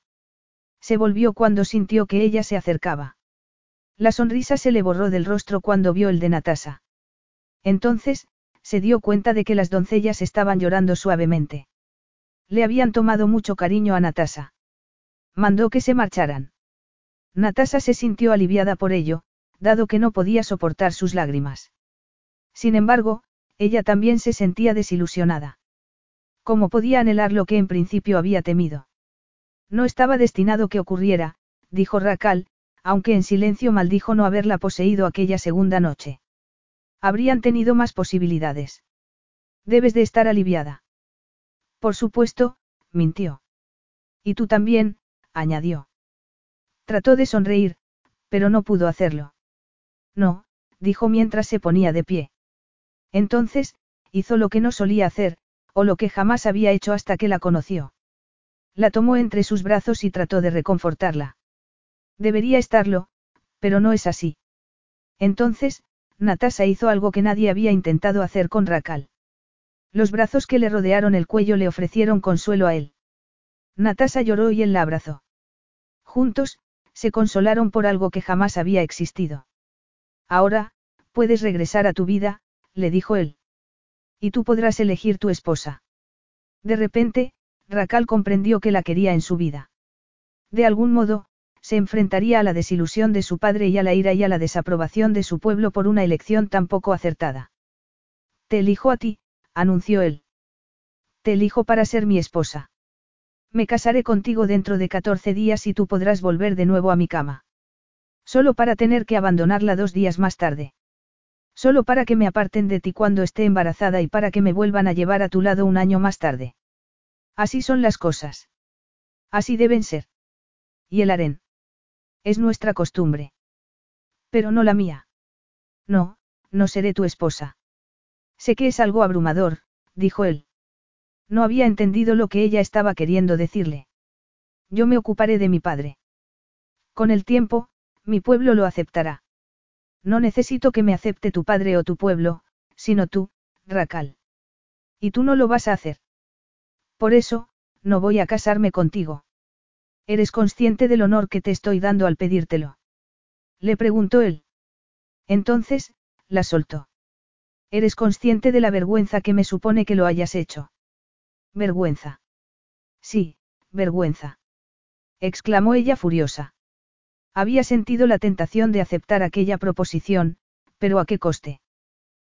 Se volvió cuando sintió que ella se acercaba. La sonrisa se le borró del rostro cuando vio el de Natasa. Entonces, se dio cuenta de que las doncellas estaban llorando suavemente. Le habían tomado mucho cariño a Natasa. Mandó que se marcharan. Natasa se sintió aliviada por ello, dado que no podía soportar sus lágrimas. Sin embargo, ella también se sentía desilusionada. ¿Cómo podía anhelar lo que en principio había temido? No estaba destinado que ocurriera, dijo Racal, aunque en silencio maldijo no haberla poseído aquella segunda noche. Habrían tenido más posibilidades. Debes de estar aliviada. Por supuesto, mintió. Y tú también, añadió. Trató de sonreír, pero no pudo hacerlo. No, dijo mientras se ponía de pie. Entonces, hizo lo que no solía hacer, o lo que jamás había hecho hasta que la conoció. La tomó entre sus brazos y trató de reconfortarla. Debería estarlo, pero no es así. Entonces, Natasa hizo algo que nadie había intentado hacer con Racal. Los brazos que le rodearon el cuello le ofrecieron consuelo a él. Natasa lloró y él la abrazó. Juntos, se consolaron por algo que jamás había existido. Ahora, puedes regresar a tu vida, le dijo él. Y tú podrás elegir tu esposa. De repente, Racal comprendió que la quería en su vida. De algún modo, se enfrentaría a la desilusión de su padre y a la ira y a la desaprobación de su pueblo por una elección tan poco acertada. Te elijo a ti, anunció él. Te elijo para ser mi esposa. Me casaré contigo dentro de 14 días y tú podrás volver de nuevo a mi cama. Solo para tener que abandonarla dos días más tarde. Solo para que me aparten de ti cuando esté embarazada y para que me vuelvan a llevar a tu lado un año más tarde. Así son las cosas. Así deben ser. Y el harén. Es nuestra costumbre. Pero no la mía. No, no seré tu esposa. Sé que es algo abrumador, dijo él. No había entendido lo que ella estaba queriendo decirle. Yo me ocuparé de mi padre. Con el tiempo, mi pueblo lo aceptará. No necesito que me acepte tu padre o tu pueblo, sino tú, Racal. Y tú no lo vas a hacer. Por eso, no voy a casarme contigo. ¿Eres consciente del honor que te estoy dando al pedírtelo? Le preguntó él. Entonces, la soltó. ¿Eres consciente de la vergüenza que me supone que lo hayas hecho? Vergüenza. Sí, vergüenza. exclamó ella furiosa. Había sentido la tentación de aceptar aquella proposición, pero ¿a qué coste?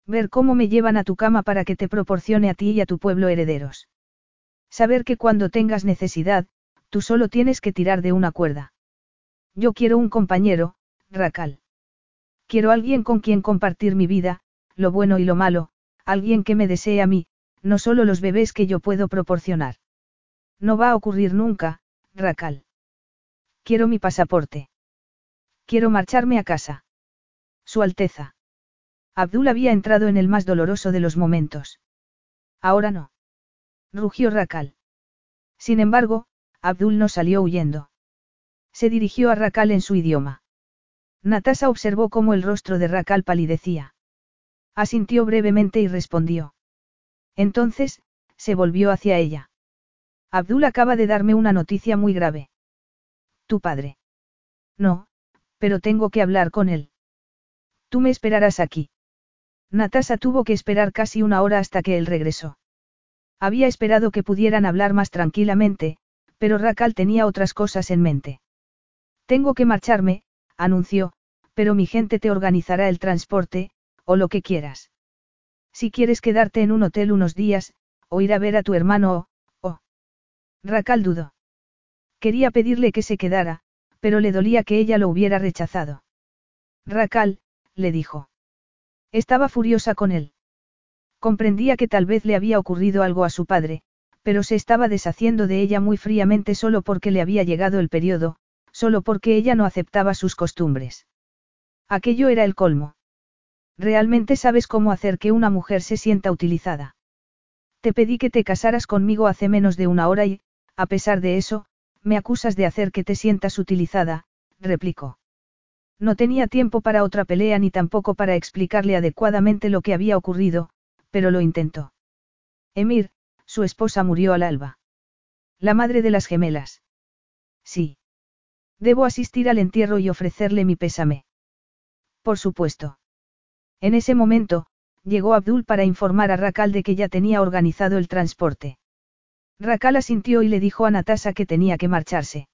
Ver cómo me llevan a tu cama para que te proporcione a ti y a tu pueblo herederos. Saber que cuando tengas necesidad, tú solo tienes que tirar de una cuerda. Yo quiero un compañero, Racal. Quiero alguien con quien compartir mi vida, lo bueno y lo malo, alguien que me desee a mí, no solo los bebés que yo puedo proporcionar. No va a ocurrir nunca, Racal. Quiero mi pasaporte. Quiero marcharme a casa. Su Alteza. Abdul había entrado en el más doloroso de los momentos. Ahora no. Rugió Racal. Sin embargo, Abdul no salió huyendo. Se dirigió a Racal en su idioma. Natasa observó cómo el rostro de Racal palidecía. Asintió brevemente y respondió. Entonces, se volvió hacia ella. Abdul acaba de darme una noticia muy grave. ¿Tu padre? No, pero tengo que hablar con él. Tú me esperarás aquí. Natasa tuvo que esperar casi una hora hasta que él regresó. Había esperado que pudieran hablar más tranquilamente, pero Racal tenía otras cosas en mente. Tengo que marcharme, anunció, pero mi gente te organizará el transporte, o lo que quieras. Si quieres quedarte en un hotel unos días, o ir a ver a tu hermano o... o... Racal dudó. Quería pedirle que se quedara, pero le dolía que ella lo hubiera rechazado. Racal, le dijo. Estaba furiosa con él. Comprendía que tal vez le había ocurrido algo a su padre, pero se estaba deshaciendo de ella muy fríamente solo porque le había llegado el periodo, solo porque ella no aceptaba sus costumbres. Aquello era el colmo. ¿Realmente sabes cómo hacer que una mujer se sienta utilizada? Te pedí que te casaras conmigo hace menos de una hora y, a pesar de eso, me acusas de hacer que te sientas utilizada, replicó. No tenía tiempo para otra pelea ni tampoco para explicarle adecuadamente lo que había ocurrido, pero lo intentó. Emir, su esposa murió al alba. La madre de las gemelas. Sí. Debo asistir al entierro y ofrecerle mi pésame. Por supuesto. En ese momento, llegó Abdul para informar a Rakal de que ya tenía organizado el transporte. Rakal asintió y le dijo a Natasa que tenía que marcharse.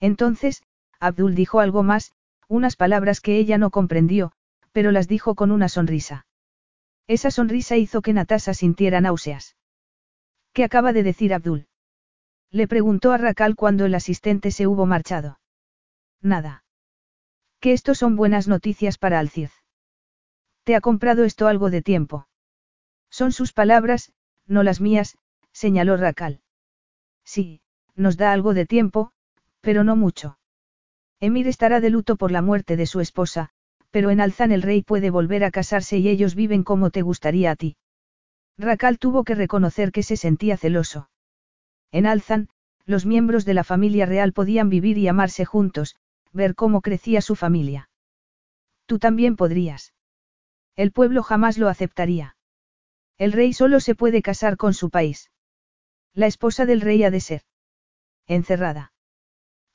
Entonces, Abdul dijo algo más, unas palabras que ella no comprendió, pero las dijo con una sonrisa. Esa sonrisa hizo que Natasa sintiera náuseas. ¿Qué acaba de decir Abdul? Le preguntó a Rakal cuando el asistente se hubo marchado. Nada. Que esto son buenas noticias para Alciz. Te ha comprado esto algo de tiempo. Son sus palabras, no las mías, señaló Rakal. Sí, nos da algo de tiempo, pero no mucho. Emir estará de luto por la muerte de su esposa, pero en Alzan el rey puede volver a casarse y ellos viven como te gustaría a ti. Rakal tuvo que reconocer que se sentía celoso. En Alzan, los miembros de la familia real podían vivir y amarse juntos, ver cómo crecía su familia. Tú también podrías. El pueblo jamás lo aceptaría. El rey solo se puede casar con su país. La esposa del rey ha de ser. Encerrada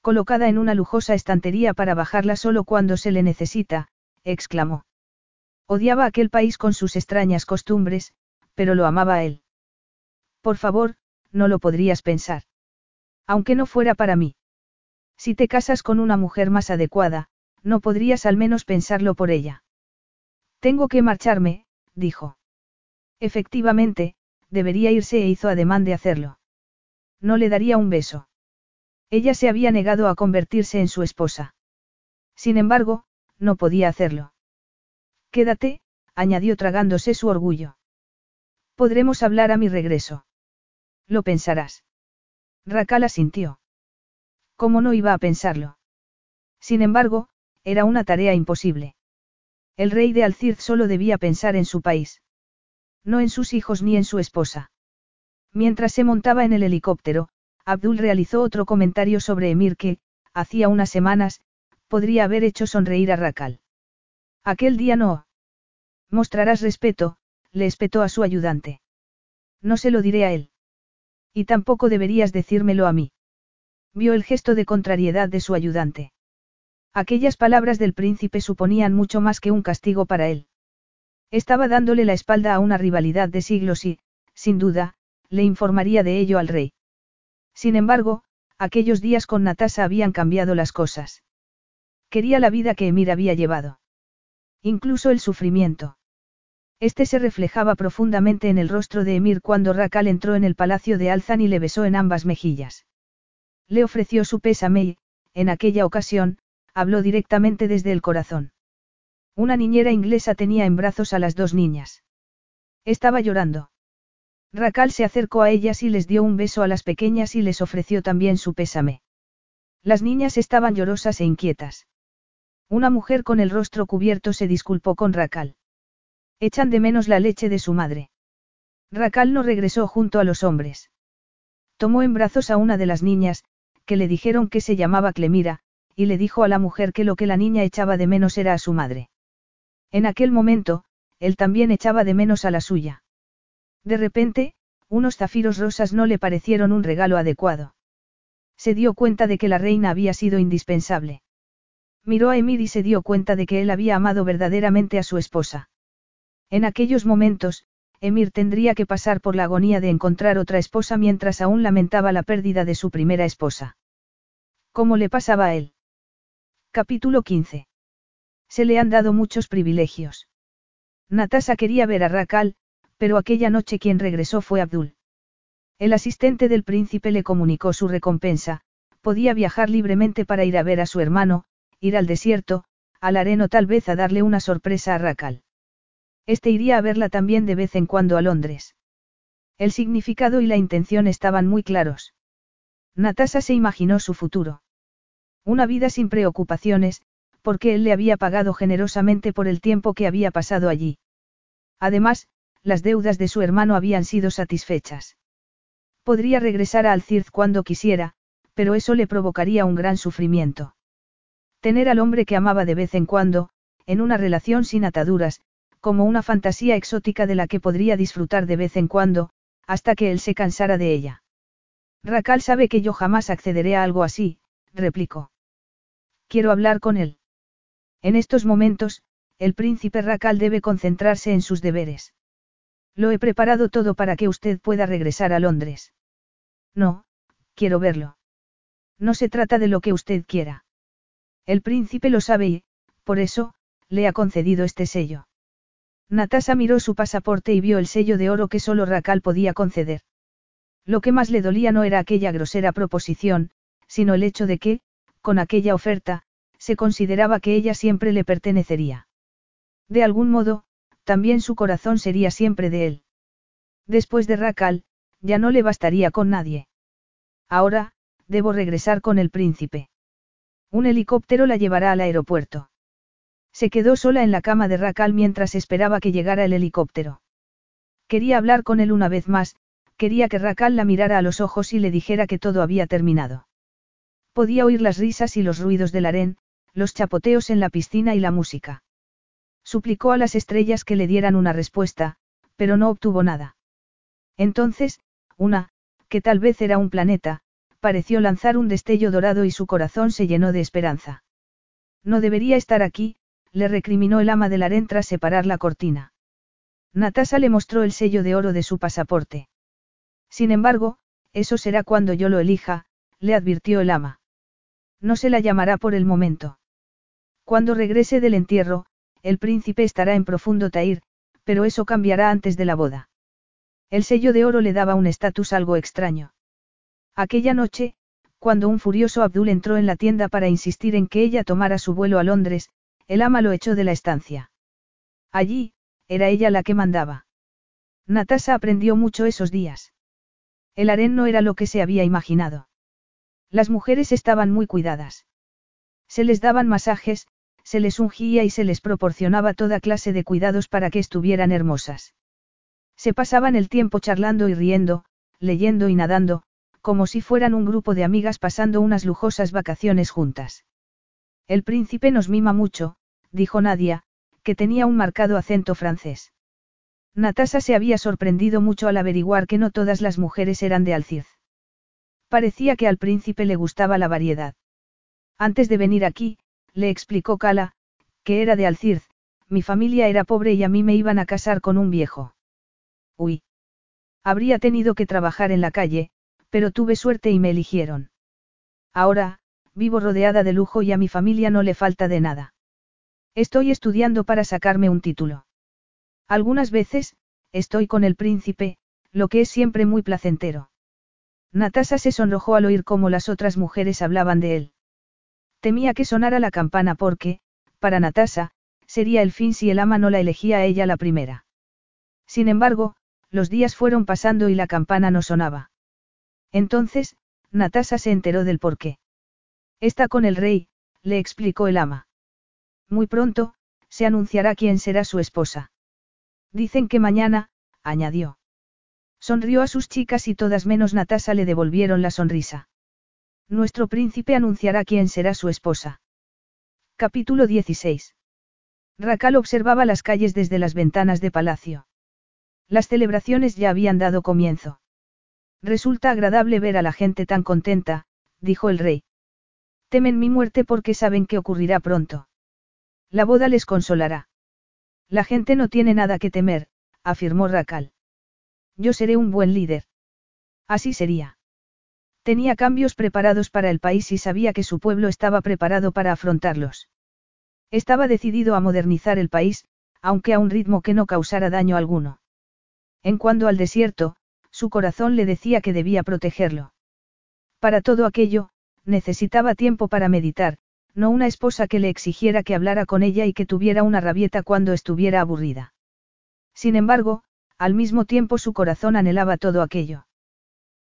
colocada en una lujosa estantería para bajarla solo cuando se le necesita, exclamó. Odiaba aquel país con sus extrañas costumbres, pero lo amaba a él. Por favor, no lo podrías pensar. Aunque no fuera para mí. Si te casas con una mujer más adecuada, no podrías al menos pensarlo por ella. Tengo que marcharme, dijo. Efectivamente, debería irse e hizo ademán de hacerlo. No le daría un beso. Ella se había negado a convertirse en su esposa. Sin embargo, no podía hacerlo. Quédate, añadió tragándose su orgullo. Podremos hablar a mi regreso. Lo pensarás. Rakala sintió. ¿Cómo no iba a pensarlo? Sin embargo, era una tarea imposible. El rey de Alcid solo debía pensar en su país. No en sus hijos ni en su esposa. Mientras se montaba en el helicóptero, Abdul realizó otro comentario sobre Emir que, hacía unas semanas, podría haber hecho sonreír a Rakal. Aquel día no. Mostrarás respeto, le espetó a su ayudante. No se lo diré a él. Y tampoco deberías decírmelo a mí. Vio el gesto de contrariedad de su ayudante. Aquellas palabras del príncipe suponían mucho más que un castigo para él. Estaba dándole la espalda a una rivalidad de siglos y, sin duda, le informaría de ello al rey. Sin embargo, aquellos días con Natasa habían cambiado las cosas. Quería la vida que Emir había llevado. Incluso el sufrimiento. Este se reflejaba profundamente en el rostro de Emir cuando Rakal entró en el palacio de Alzan y le besó en ambas mejillas. Le ofreció su pésame y, en aquella ocasión, habló directamente desde el corazón. Una niñera inglesa tenía en brazos a las dos niñas. Estaba llorando. Racal se acercó a ellas y les dio un beso a las pequeñas y les ofreció también su pésame. Las niñas estaban llorosas e inquietas. Una mujer con el rostro cubierto se disculpó con Racal. Echan de menos la leche de su madre. Racal no regresó junto a los hombres. Tomó en brazos a una de las niñas, que le dijeron que se llamaba Clemira, y le dijo a la mujer que lo que la niña echaba de menos era a su madre. En aquel momento, él también echaba de menos a la suya. De repente, unos zafiros rosas no le parecieron un regalo adecuado. Se dio cuenta de que la reina había sido indispensable. Miró a Emir y se dio cuenta de que él había amado verdaderamente a su esposa. En aquellos momentos, Emir tendría que pasar por la agonía de encontrar otra esposa mientras aún lamentaba la pérdida de su primera esposa. ¿Cómo le pasaba a él? Capítulo 15. Se le han dado muchos privilegios. Natasa quería ver a Rakal, pero aquella noche quien regresó fue Abdul. El asistente del príncipe le comunicó su recompensa, podía viajar libremente para ir a ver a su hermano, ir al desierto, al areno tal vez a darle una sorpresa a Rakal. Este iría a verla también de vez en cuando a Londres. El significado y la intención estaban muy claros. Natasha se imaginó su futuro. Una vida sin preocupaciones, porque él le había pagado generosamente por el tiempo que había pasado allí. Además, las deudas de su hermano habían sido satisfechas. Podría regresar a Alcirz cuando quisiera, pero eso le provocaría un gran sufrimiento. Tener al hombre que amaba de vez en cuando, en una relación sin ataduras, como una fantasía exótica de la que podría disfrutar de vez en cuando, hasta que él se cansara de ella. Racal sabe que yo jamás accederé a algo así, replicó. Quiero hablar con él. En estos momentos, el príncipe Racal debe concentrarse en sus deberes. Lo he preparado todo para que usted pueda regresar a Londres. No, quiero verlo. No se trata de lo que usted quiera. El príncipe lo sabe y, por eso, le ha concedido este sello. Natasa miró su pasaporte y vio el sello de oro que solo Racal podía conceder. Lo que más le dolía no era aquella grosera proposición, sino el hecho de que, con aquella oferta, se consideraba que ella siempre le pertenecería. De algún modo, también su corazón sería siempre de él. Después de Racal, ya no le bastaría con nadie. Ahora, debo regresar con el príncipe. Un helicóptero la llevará al aeropuerto. Se quedó sola en la cama de Racal mientras esperaba que llegara el helicóptero. Quería hablar con él una vez más, quería que Racal la mirara a los ojos y le dijera que todo había terminado. Podía oír las risas y los ruidos del harén, los chapoteos en la piscina y la música. Suplicó a las estrellas que le dieran una respuesta, pero no obtuvo nada. Entonces, una, que tal vez era un planeta, pareció lanzar un destello dorado y su corazón se llenó de esperanza. No debería estar aquí, le recriminó el ama del harén tras separar la cortina. Natasa le mostró el sello de oro de su pasaporte. Sin embargo, eso será cuando yo lo elija, le advirtió el ama. No se la llamará por el momento. Cuando regrese del entierro, el príncipe estará en profundo tair, pero eso cambiará antes de la boda. El sello de oro le daba un estatus algo extraño. Aquella noche, cuando un furioso Abdul entró en la tienda para insistir en que ella tomara su vuelo a Londres, el ama lo echó de la estancia. Allí, era ella la que mandaba. Natasa aprendió mucho esos días. El harén no era lo que se había imaginado. Las mujeres estaban muy cuidadas. Se les daban masajes, se les ungía y se les proporcionaba toda clase de cuidados para que estuvieran hermosas. Se pasaban el tiempo charlando y riendo, leyendo y nadando, como si fueran un grupo de amigas pasando unas lujosas vacaciones juntas. El príncipe nos mima mucho, dijo Nadia, que tenía un marcado acento francés. Natasa se había sorprendido mucho al averiguar que no todas las mujeres eran de Alcirz. Parecía que al príncipe le gustaba la variedad. Antes de venir aquí, le explicó Cala, que era de Alcirz, mi familia era pobre y a mí me iban a casar con un viejo. Uy. Habría tenido que trabajar en la calle, pero tuve suerte y me eligieron. Ahora, vivo rodeada de lujo y a mi familia no le falta de nada. Estoy estudiando para sacarme un título. Algunas veces, estoy con el príncipe, lo que es siempre muy placentero. Natasa se sonrojó al oír cómo las otras mujeres hablaban de él. Temía que sonara la campana porque, para Natasa, sería el fin si el ama no la elegía a ella la primera. Sin embargo, los días fueron pasando y la campana no sonaba. Entonces, Natasa se enteró del porqué. Está con el rey, le explicó el ama. Muy pronto, se anunciará quién será su esposa. Dicen que mañana, añadió. Sonrió a sus chicas y todas menos Natasa le devolvieron la sonrisa. Nuestro príncipe anunciará quién será su esposa. Capítulo 16. Racal observaba las calles desde las ventanas de palacio. Las celebraciones ya habían dado comienzo. Resulta agradable ver a la gente tan contenta, dijo el rey. Temen mi muerte porque saben que ocurrirá pronto. La boda les consolará. La gente no tiene nada que temer, afirmó Racal. Yo seré un buen líder. Así sería. Tenía cambios preparados para el país y sabía que su pueblo estaba preparado para afrontarlos. Estaba decidido a modernizar el país, aunque a un ritmo que no causara daño alguno. En cuanto al desierto, su corazón le decía que debía protegerlo. Para todo aquello, necesitaba tiempo para meditar, no una esposa que le exigiera que hablara con ella y que tuviera una rabieta cuando estuviera aburrida. Sin embargo, al mismo tiempo su corazón anhelaba todo aquello.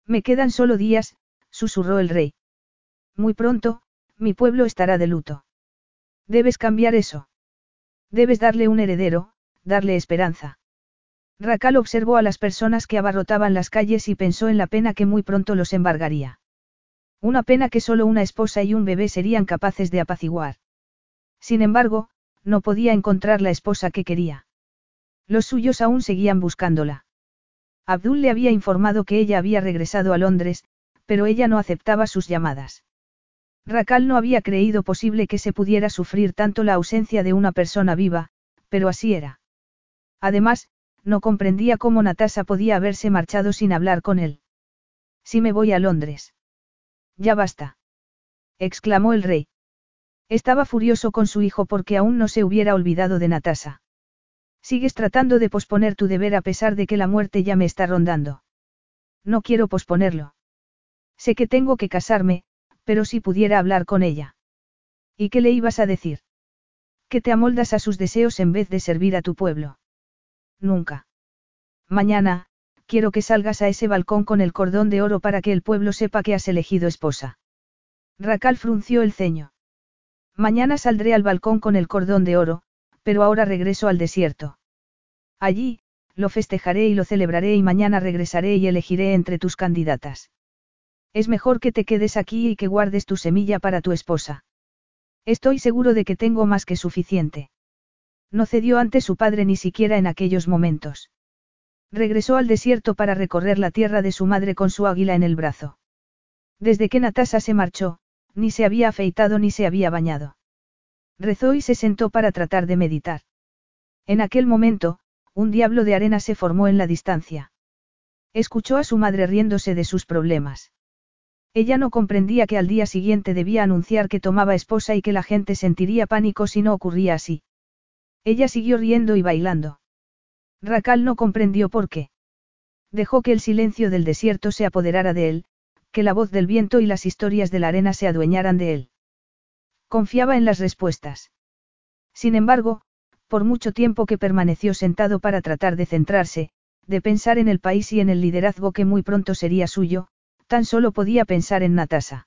Me quedan solo días, susurró el rey. Muy pronto, mi pueblo estará de luto. Debes cambiar eso. Debes darle un heredero, darle esperanza. Racal observó a las personas que abarrotaban las calles y pensó en la pena que muy pronto los embargaría. Una pena que solo una esposa y un bebé serían capaces de apaciguar. Sin embargo, no podía encontrar la esposa que quería. Los suyos aún seguían buscándola. Abdul le había informado que ella había regresado a Londres, pero ella no aceptaba sus llamadas. Racal no había creído posible que se pudiera sufrir tanto la ausencia de una persona viva, pero así era. Además, no comprendía cómo Natasa podía haberse marchado sin hablar con él. Si me voy a Londres. Ya basta. exclamó el rey. Estaba furioso con su hijo porque aún no se hubiera olvidado de Natasa. Sigues tratando de posponer tu deber a pesar de que la muerte ya me está rondando. No quiero posponerlo. Sé que tengo que casarme, pero si pudiera hablar con ella. ¿Y qué le ibas a decir? Que te amoldas a sus deseos en vez de servir a tu pueblo. Nunca. Mañana, quiero que salgas a ese balcón con el cordón de oro para que el pueblo sepa que has elegido esposa. Racal frunció el ceño. Mañana saldré al balcón con el cordón de oro, pero ahora regreso al desierto. Allí, lo festejaré y lo celebraré y mañana regresaré y elegiré entre tus candidatas. Es mejor que te quedes aquí y que guardes tu semilla para tu esposa. Estoy seguro de que tengo más que suficiente. No cedió ante su padre ni siquiera en aquellos momentos. Regresó al desierto para recorrer la tierra de su madre con su águila en el brazo. Desde que Natasa se marchó, ni se había afeitado ni se había bañado. Rezó y se sentó para tratar de meditar. En aquel momento, un diablo de arena se formó en la distancia. Escuchó a su madre riéndose de sus problemas. Ella no comprendía que al día siguiente debía anunciar que tomaba esposa y que la gente sentiría pánico si no ocurría así. Ella siguió riendo y bailando. Racal no comprendió por qué. Dejó que el silencio del desierto se apoderara de él, que la voz del viento y las historias de la arena se adueñaran de él. Confiaba en las respuestas. Sin embargo, por mucho tiempo que permaneció sentado para tratar de centrarse, de pensar en el país y en el liderazgo que muy pronto sería suyo, Tan solo podía pensar en Natasa.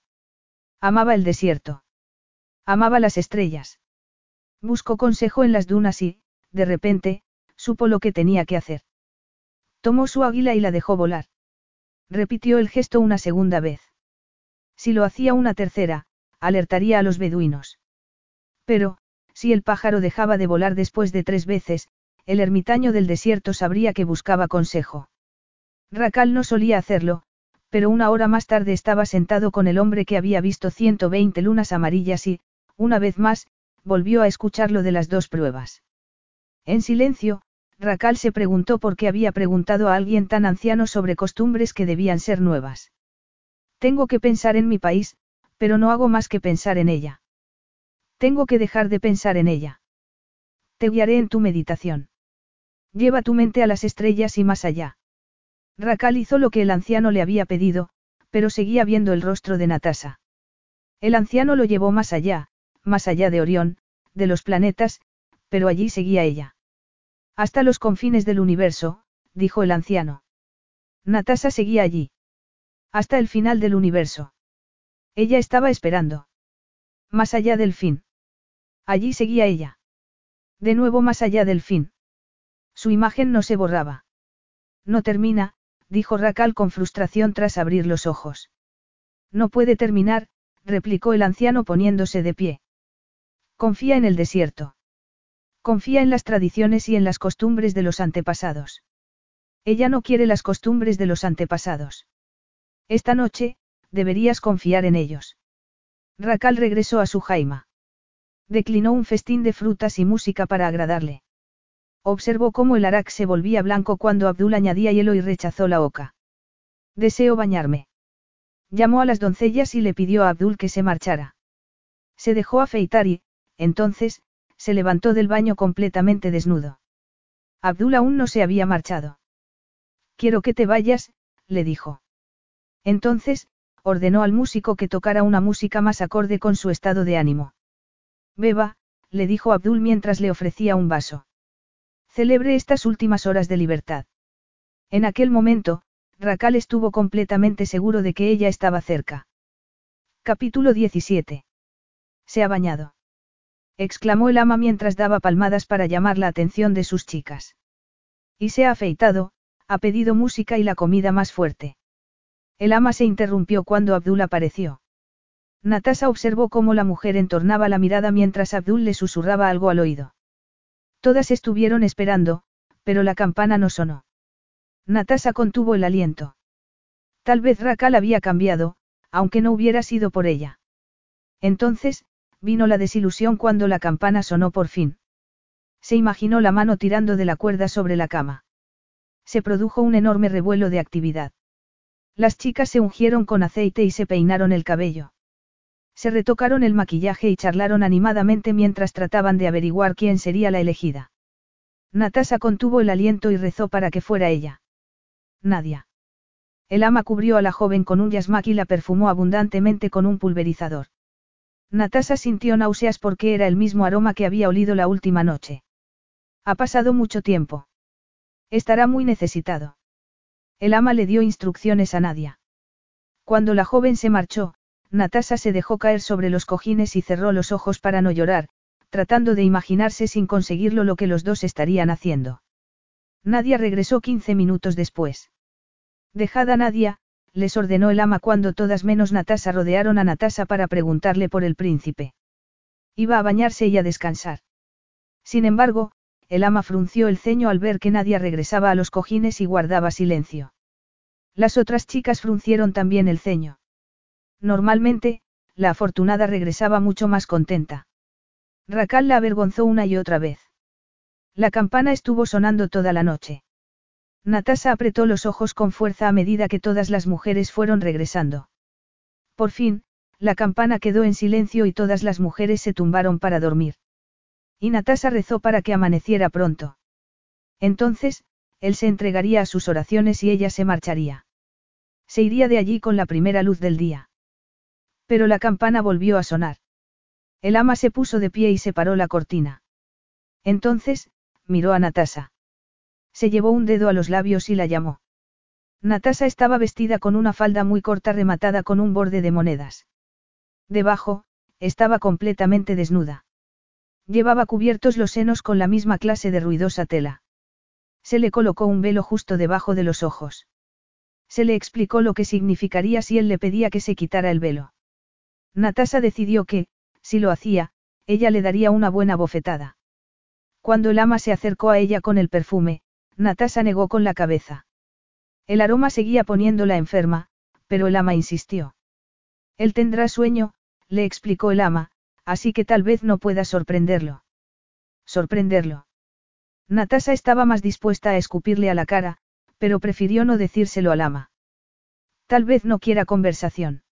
Amaba el desierto. Amaba las estrellas. Buscó consejo en las dunas y, de repente, supo lo que tenía que hacer. Tomó su águila y la dejó volar. Repitió el gesto una segunda vez. Si lo hacía una tercera, alertaría a los beduinos. Pero, si el pájaro dejaba de volar después de tres veces, el ermitaño del desierto sabría que buscaba consejo. Racal no solía hacerlo, pero una hora más tarde estaba sentado con el hombre que había visto 120 lunas amarillas y, una vez más, volvió a escuchar lo de las dos pruebas. En silencio, Racal se preguntó por qué había preguntado a alguien tan anciano sobre costumbres que debían ser nuevas. Tengo que pensar en mi país, pero no hago más que pensar en ella. Tengo que dejar de pensar en ella. Te guiaré en tu meditación. Lleva tu mente a las estrellas y más allá. Racal hizo lo que el anciano le había pedido, pero seguía viendo el rostro de Natasa. El anciano lo llevó más allá, más allá de Orión, de los planetas, pero allí seguía ella. Hasta los confines del universo, dijo el anciano. Natasa seguía allí. Hasta el final del universo. Ella estaba esperando. Más allá del fin. Allí seguía ella. De nuevo más allá del fin. Su imagen no se borraba. No termina, dijo Racal con frustración tras abrir los ojos. No puede terminar, replicó el anciano poniéndose de pie. Confía en el desierto. Confía en las tradiciones y en las costumbres de los antepasados. Ella no quiere las costumbres de los antepasados. Esta noche, deberías confiar en ellos. Racal regresó a su jaima. Declinó un festín de frutas y música para agradarle. Observó cómo el arak se volvía blanco cuando Abdul añadía hielo y rechazó la oca. Deseo bañarme. Llamó a las doncellas y le pidió a Abdul que se marchara. Se dejó afeitar y, entonces, se levantó del baño completamente desnudo. Abdul aún no se había marchado. Quiero que te vayas, le dijo. Entonces, ordenó al músico que tocara una música más acorde con su estado de ánimo. Beba, le dijo Abdul mientras le ofrecía un vaso. Celebre estas últimas horas de libertad. En aquel momento, Racal estuvo completamente seguro de que ella estaba cerca. Capítulo 17. Se ha bañado. Exclamó el ama mientras daba palmadas para llamar la atención de sus chicas. Y se ha afeitado, ha pedido música y la comida más fuerte. El ama se interrumpió cuando Abdul apareció. Natasa observó cómo la mujer entornaba la mirada mientras Abdul le susurraba algo al oído. Todas estuvieron esperando, pero la campana no sonó. Natasa contuvo el aliento. Tal vez Rakal había cambiado, aunque no hubiera sido por ella. Entonces, vino la desilusión cuando la campana sonó por fin. Se imaginó la mano tirando de la cuerda sobre la cama. Se produjo un enorme revuelo de actividad. Las chicas se ungieron con aceite y se peinaron el cabello. Se retocaron el maquillaje y charlaron animadamente mientras trataban de averiguar quién sería la elegida. Natasa contuvo el aliento y rezó para que fuera ella. Nadia. El ama cubrió a la joven con un yasmak y la perfumó abundantemente con un pulverizador. Natasa sintió náuseas porque era el mismo aroma que había olido la última noche. Ha pasado mucho tiempo. Estará muy necesitado. El ama le dio instrucciones a Nadia. Cuando la joven se marchó, Natasa se dejó caer sobre los cojines y cerró los ojos para no llorar, tratando de imaginarse sin conseguirlo lo que los dos estarían haciendo. Nadia regresó 15 minutos después. Dejada Nadia, les ordenó el ama cuando todas menos Natasa rodearon a Natasa para preguntarle por el príncipe. Iba a bañarse y a descansar. Sin embargo, el ama frunció el ceño al ver que Nadia regresaba a los cojines y guardaba silencio. Las otras chicas fruncieron también el ceño. Normalmente, la afortunada regresaba mucho más contenta. Racal la avergonzó una y otra vez. La campana estuvo sonando toda la noche. Natasa apretó los ojos con fuerza a medida que todas las mujeres fueron regresando. Por fin, la campana quedó en silencio y todas las mujeres se tumbaron para dormir. Y Natasa rezó para que amaneciera pronto. Entonces, él se entregaría a sus oraciones y ella se marcharía. Se iría de allí con la primera luz del día. Pero la campana volvió a sonar. El ama se puso de pie y separó la cortina. Entonces, miró a Natasa. Se llevó un dedo a los labios y la llamó. Natasa estaba vestida con una falda muy corta rematada con un borde de monedas. Debajo, estaba completamente desnuda. Llevaba cubiertos los senos con la misma clase de ruidosa tela. Se le colocó un velo justo debajo de los ojos. Se le explicó lo que significaría si él le pedía que se quitara el velo. Natasa decidió que, si lo hacía, ella le daría una buena bofetada. Cuando el ama se acercó a ella con el perfume, Natasa negó con la cabeza. El aroma seguía poniéndola enferma, pero el ama insistió. Él tendrá sueño, le explicó el ama, así que tal vez no pueda sorprenderlo. Sorprenderlo. Natasa estaba más dispuesta a escupirle a la cara, pero prefirió no decírselo al ama. Tal vez no quiera conversación.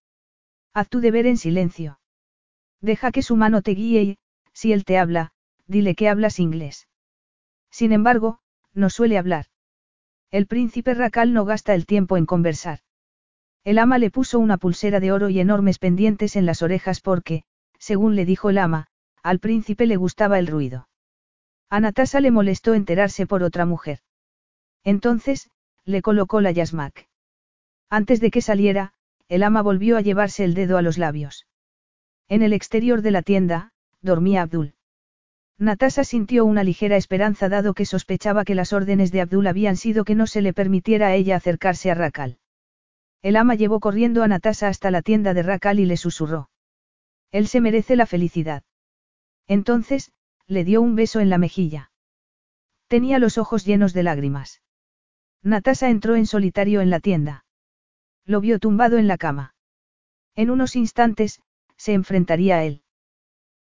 Haz tu deber en silencio. Deja que su mano te guíe y, si él te habla, dile que hablas inglés. Sin embargo, no suele hablar. El príncipe Racal no gasta el tiempo en conversar. El ama le puso una pulsera de oro y enormes pendientes en las orejas porque, según le dijo el ama, al príncipe le gustaba el ruido. A Natasa le molestó enterarse por otra mujer. Entonces, le colocó la yasmak. Antes de que saliera, el ama volvió a llevarse el dedo a los labios. En el exterior de la tienda, dormía Abdul. Natasa sintió una ligera esperanza dado que sospechaba que las órdenes de Abdul habían sido que no se le permitiera a ella acercarse a Rakal. El ama llevó corriendo a Natasa hasta la tienda de Rakal y le susurró. Él se merece la felicidad. Entonces, le dio un beso en la mejilla. Tenía los ojos llenos de lágrimas. Natasa entró en solitario en la tienda. Lo vio tumbado en la cama. En unos instantes, se enfrentaría a él.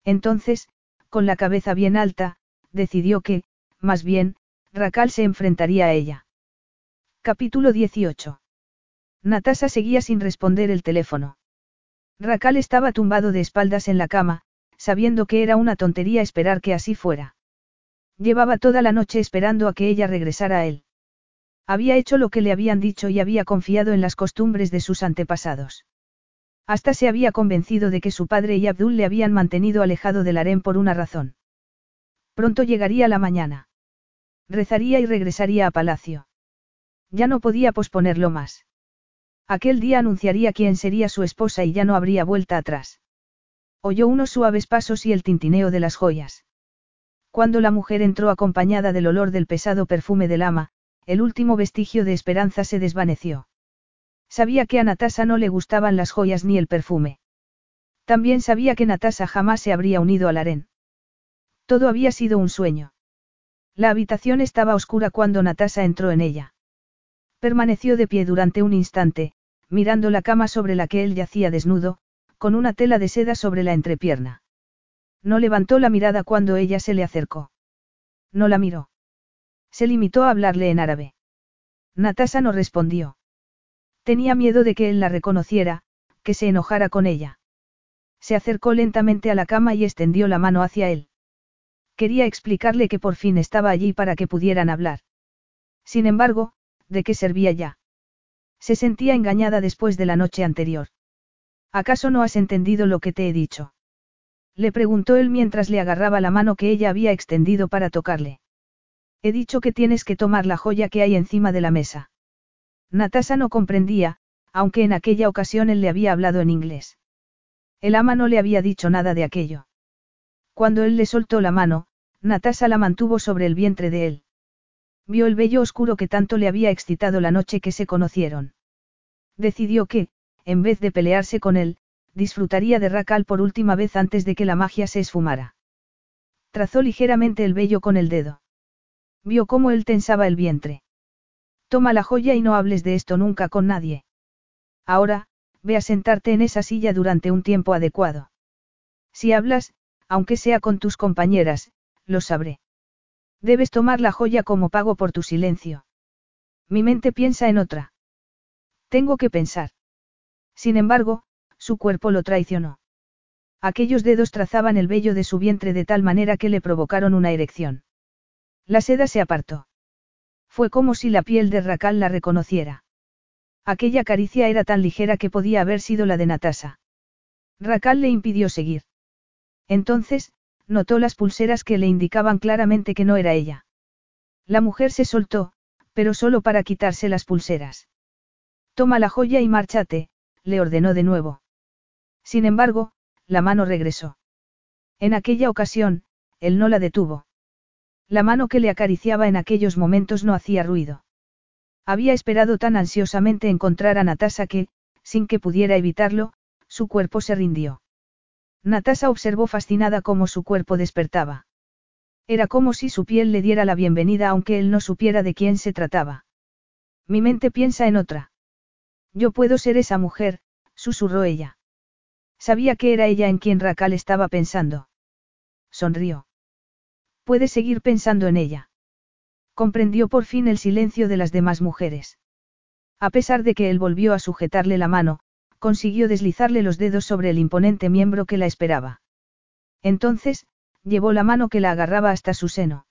Entonces, con la cabeza bien alta, decidió que, más bien, Racal se enfrentaría a ella. Capítulo 18. Natasa seguía sin responder el teléfono. Racal estaba tumbado de espaldas en la cama, sabiendo que era una tontería esperar que así fuera. Llevaba toda la noche esperando a que ella regresara a él. Había hecho lo que le habían dicho y había confiado en las costumbres de sus antepasados. Hasta se había convencido de que su padre y Abdul le habían mantenido alejado del harén por una razón. Pronto llegaría la mañana. Rezaría y regresaría a palacio. Ya no podía posponerlo más. Aquel día anunciaría quién sería su esposa y ya no habría vuelta atrás. Oyó unos suaves pasos y el tintineo de las joyas. Cuando la mujer entró acompañada del olor del pesado perfume del ama, el último vestigio de esperanza se desvaneció. Sabía que a Natasa no le gustaban las joyas ni el perfume. También sabía que Natasa jamás se habría unido al harén. Todo había sido un sueño. La habitación estaba oscura cuando Natasa entró en ella. Permaneció de pie durante un instante, mirando la cama sobre la que él yacía desnudo, con una tela de seda sobre la entrepierna. No levantó la mirada cuando ella se le acercó. No la miró. Se limitó a hablarle en árabe. Natasa no respondió. Tenía miedo de que él la reconociera, que se enojara con ella. Se acercó lentamente a la cama y extendió la mano hacia él. Quería explicarle que por fin estaba allí para que pudieran hablar. Sin embargo, ¿de qué servía ya? Se sentía engañada después de la noche anterior. ¿Acaso no has entendido lo que te he dicho? Le preguntó él mientras le agarraba la mano que ella había extendido para tocarle. He dicho que tienes que tomar la joya que hay encima de la mesa. Natasa no comprendía, aunque en aquella ocasión él le había hablado en inglés. El ama no le había dicho nada de aquello. Cuando él le soltó la mano, Natasa la mantuvo sobre el vientre de él. Vio el vello oscuro que tanto le había excitado la noche que se conocieron. Decidió que, en vez de pelearse con él, disfrutaría de Racal por última vez antes de que la magia se esfumara. Trazó ligeramente el vello con el dedo. Vio cómo él tensaba el vientre. Toma la joya y no hables de esto nunca con nadie. Ahora, ve a sentarte en esa silla durante un tiempo adecuado. Si hablas, aunque sea con tus compañeras, lo sabré. Debes tomar la joya como pago por tu silencio. Mi mente piensa en otra. Tengo que pensar. Sin embargo, su cuerpo lo traicionó. Aquellos dedos trazaban el vello de su vientre de tal manera que le provocaron una erección. La seda se apartó. Fue como si la piel de Racal la reconociera. Aquella caricia era tan ligera que podía haber sido la de Natasa. Racal le impidió seguir. Entonces, notó las pulseras que le indicaban claramente que no era ella. La mujer se soltó, pero solo para quitarse las pulseras. Toma la joya y márchate, le ordenó de nuevo. Sin embargo, la mano regresó. En aquella ocasión, él no la detuvo. La mano que le acariciaba en aquellos momentos no hacía ruido. Había esperado tan ansiosamente encontrar a Natasa que, sin que pudiera evitarlo, su cuerpo se rindió. Natasa observó fascinada cómo su cuerpo despertaba. Era como si su piel le diera la bienvenida aunque él no supiera de quién se trataba. Mi mente piensa en otra. Yo puedo ser esa mujer, susurró ella. Sabía que era ella en quien Racal estaba pensando. Sonrió. Puedes seguir pensando en ella. Comprendió por fin el silencio de las demás mujeres. A pesar de que él volvió a sujetarle la mano, consiguió deslizarle los dedos sobre el imponente miembro que la esperaba. Entonces, llevó la mano que la agarraba hasta su seno.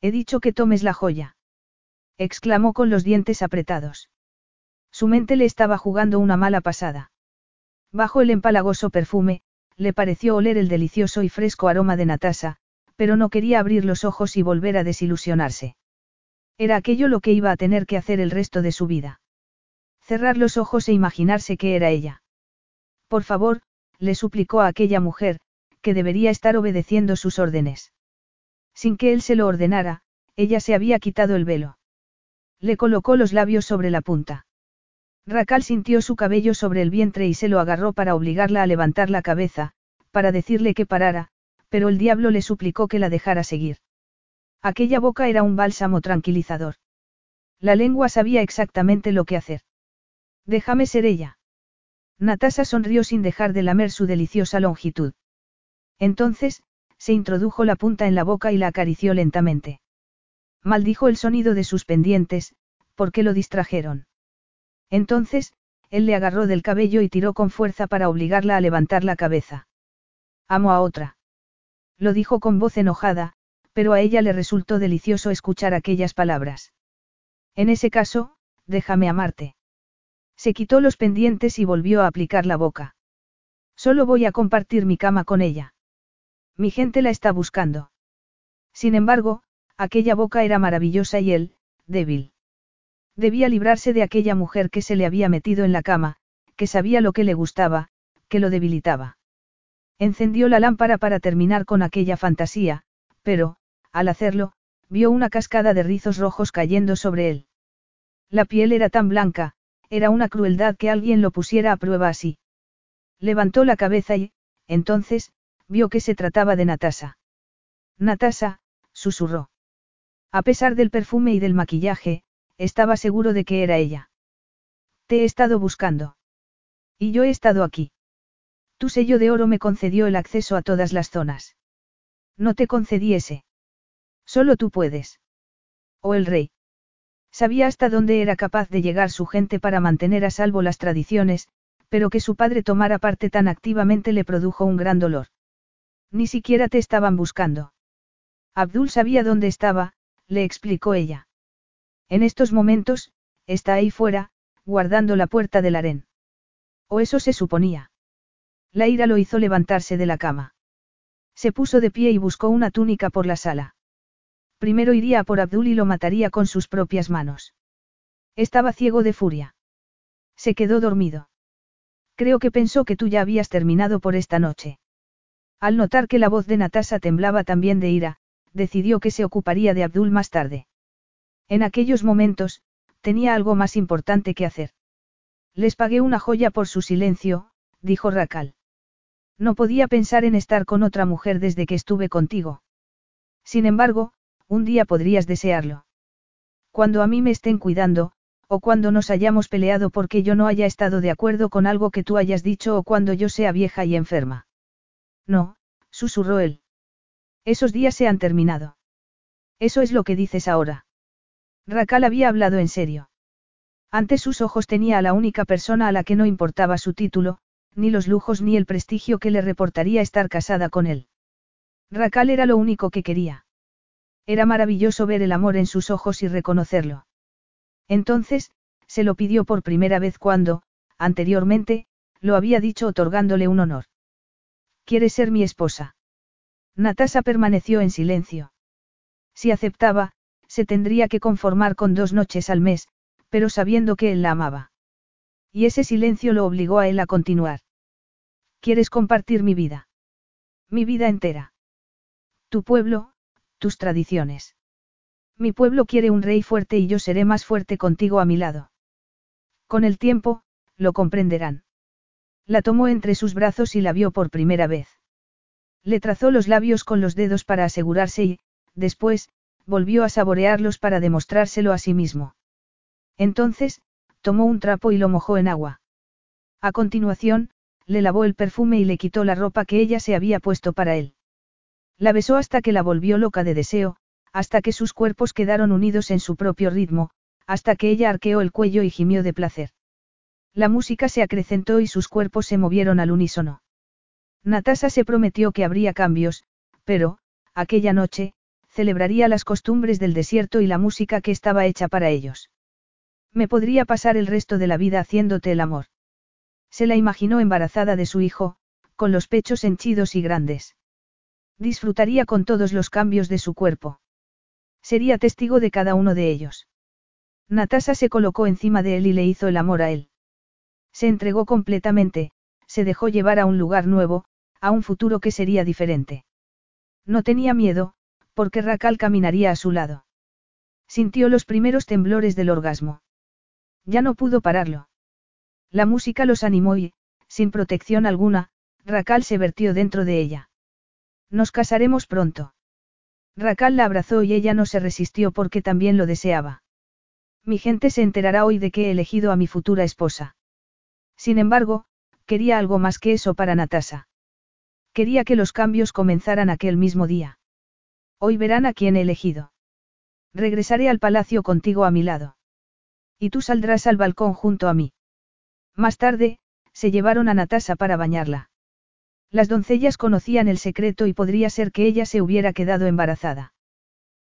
He dicho que tomes la joya. exclamó con los dientes apretados. Su mente le estaba jugando una mala pasada. Bajo el empalagoso perfume, le pareció oler el delicioso y fresco aroma de Natasa, pero no quería abrir los ojos y volver a desilusionarse. Era aquello lo que iba a tener que hacer el resto de su vida. Cerrar los ojos e imaginarse que era ella. Por favor, le suplicó a aquella mujer, que debería estar obedeciendo sus órdenes. Sin que él se lo ordenara, ella se había quitado el velo. Le colocó los labios sobre la punta. Racal sintió su cabello sobre el vientre y se lo agarró para obligarla a levantar la cabeza, para decirle que parara, pero el diablo le suplicó que la dejara seguir. Aquella boca era un bálsamo tranquilizador. La lengua sabía exactamente lo que hacer. Déjame ser ella. Natasa sonrió sin dejar de lamer su deliciosa longitud. Entonces, se introdujo la punta en la boca y la acarició lentamente. Maldijo el sonido de sus pendientes, porque lo distrajeron. Entonces, él le agarró del cabello y tiró con fuerza para obligarla a levantar la cabeza. Amo a otra. Lo dijo con voz enojada, pero a ella le resultó delicioso escuchar aquellas palabras. En ese caso, déjame amarte. Se quitó los pendientes y volvió a aplicar la boca. Solo voy a compartir mi cama con ella. Mi gente la está buscando. Sin embargo, Aquella boca era maravillosa y él, débil. Debía librarse de aquella mujer que se le había metido en la cama, que sabía lo que le gustaba, que lo debilitaba. Encendió la lámpara para terminar con aquella fantasía, pero, al hacerlo, vio una cascada de rizos rojos cayendo sobre él. La piel era tan blanca, era una crueldad que alguien lo pusiera a prueba así. Levantó la cabeza y, entonces, vio que se trataba de Natasa. Natasa, susurró. A pesar del perfume y del maquillaje, estaba seguro de que era ella. Te he estado buscando. Y yo he estado aquí. Tu sello de oro me concedió el acceso a todas las zonas. No te concedí ese. Solo tú puedes. O el rey. Sabía hasta dónde era capaz de llegar su gente para mantener a salvo las tradiciones, pero que su padre tomara parte tan activamente le produjo un gran dolor. Ni siquiera te estaban buscando. Abdul sabía dónde estaba, le explicó ella. En estos momentos, está ahí fuera, guardando la puerta del harén. O eso se suponía. La ira lo hizo levantarse de la cama. Se puso de pie y buscó una túnica por la sala. Primero iría por Abdul y lo mataría con sus propias manos. Estaba ciego de furia. Se quedó dormido. Creo que pensó que tú ya habías terminado por esta noche. Al notar que la voz de Natasa temblaba también de ira, decidió que se ocuparía de Abdul más tarde. En aquellos momentos, tenía algo más importante que hacer. Les pagué una joya por su silencio, dijo Racal. No podía pensar en estar con otra mujer desde que estuve contigo. Sin embargo, un día podrías desearlo. Cuando a mí me estén cuidando, o cuando nos hayamos peleado porque yo no haya estado de acuerdo con algo que tú hayas dicho o cuando yo sea vieja y enferma. No, susurró él. Esos días se han terminado. Eso es lo que dices ahora. Racal había hablado en serio. Ante sus ojos tenía a la única persona a la que no importaba su título, ni los lujos ni el prestigio que le reportaría estar casada con él. Racal era lo único que quería. Era maravilloso ver el amor en sus ojos y reconocerlo. Entonces, se lo pidió por primera vez cuando, anteriormente, lo había dicho otorgándole un honor. ¿Quieres ser mi esposa? Natasa permaneció en silencio. Si aceptaba, se tendría que conformar con dos noches al mes, pero sabiendo que él la amaba. Y ese silencio lo obligó a él a continuar. ¿Quieres compartir mi vida? Mi vida entera. Tu pueblo, tus tradiciones. Mi pueblo quiere un rey fuerte y yo seré más fuerte contigo a mi lado. Con el tiempo, lo comprenderán. La tomó entre sus brazos y la vio por primera vez. Le trazó los labios con los dedos para asegurarse y, después, volvió a saborearlos para demostrárselo a sí mismo. Entonces, tomó un trapo y lo mojó en agua. A continuación, le lavó el perfume y le quitó la ropa que ella se había puesto para él. La besó hasta que la volvió loca de deseo, hasta que sus cuerpos quedaron unidos en su propio ritmo, hasta que ella arqueó el cuello y gimió de placer. La música se acrecentó y sus cuerpos se movieron al unísono. Natasa se prometió que habría cambios, pero, aquella noche, celebraría las costumbres del desierto y la música que estaba hecha para ellos. Me podría pasar el resto de la vida haciéndote el amor. Se la imaginó embarazada de su hijo, con los pechos henchidos y grandes. Disfrutaría con todos los cambios de su cuerpo. Sería testigo de cada uno de ellos. Natasa se colocó encima de él y le hizo el amor a él. Se entregó completamente, se dejó llevar a un lugar nuevo, a un futuro que sería diferente. No tenía miedo, porque Racal caminaría a su lado. Sintió los primeros temblores del orgasmo. Ya no pudo pararlo. La música los animó y, sin protección alguna, Racal se vertió dentro de ella. Nos casaremos pronto. Racal la abrazó y ella no se resistió porque también lo deseaba. Mi gente se enterará hoy de que he elegido a mi futura esposa. Sin embargo, quería algo más que eso para Natasa. Quería que los cambios comenzaran aquel mismo día. Hoy verán a quién he elegido. Regresaré al palacio contigo a mi lado. Y tú saldrás al balcón junto a mí. Más tarde, se llevaron a Natasa para bañarla. Las doncellas conocían el secreto y podría ser que ella se hubiera quedado embarazada.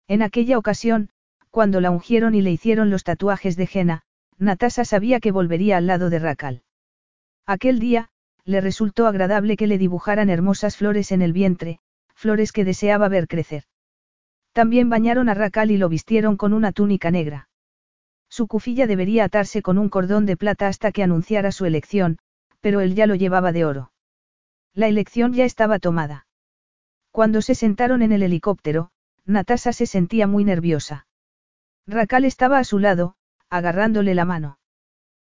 En aquella ocasión, cuando la ungieron y le hicieron los tatuajes de Jena, Natasa sabía que volvería al lado de Racal. Aquel día, le resultó agradable que le dibujaran hermosas flores en el vientre, flores que deseaba ver crecer. También bañaron a Racal y lo vistieron con una túnica negra. Su cufilla debería atarse con un cordón de plata hasta que anunciara su elección, pero él ya lo llevaba de oro. La elección ya estaba tomada. Cuando se sentaron en el helicóptero, Natasa se sentía muy nerviosa. Racal estaba a su lado, agarrándole la mano.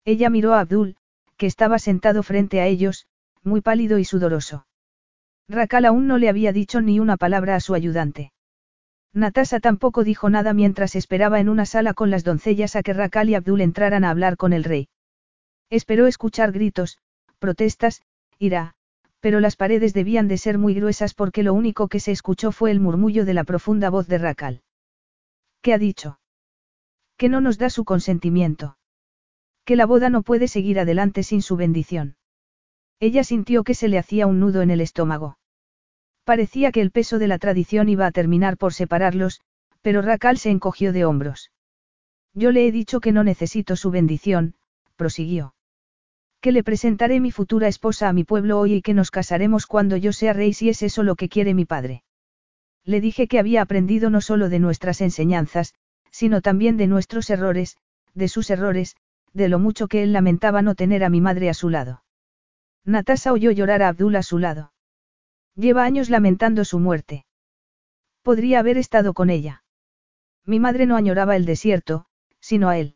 Ella miró a Abdul, que estaba sentado frente a ellos, muy pálido y sudoroso. Racal aún no le había dicho ni una palabra a su ayudante. Natasa tampoco dijo nada mientras esperaba en una sala con las doncellas a que Racal y Abdul entraran a hablar con el rey. Esperó escuchar gritos, protestas, ira, pero las paredes debían de ser muy gruesas porque lo único que se escuchó fue el murmullo de la profunda voz de Racal. ¿Qué ha dicho? Que no nos da su consentimiento. Que la boda no puede seguir adelante sin su bendición. Ella sintió que se le hacía un nudo en el estómago. Parecía que el peso de la tradición iba a terminar por separarlos, pero Racal se encogió de hombros. Yo le he dicho que no necesito su bendición, prosiguió. Que le presentaré mi futura esposa a mi pueblo hoy y que nos casaremos cuando yo sea rey si es eso lo que quiere mi padre. Le dije que había aprendido no solo de nuestras enseñanzas, sino también de nuestros errores, de sus errores, de lo mucho que él lamentaba no tener a mi madre a su lado. Natasa oyó llorar a Abdul a su lado. Lleva años lamentando su muerte. Podría haber estado con ella. Mi madre no añoraba el desierto, sino a él.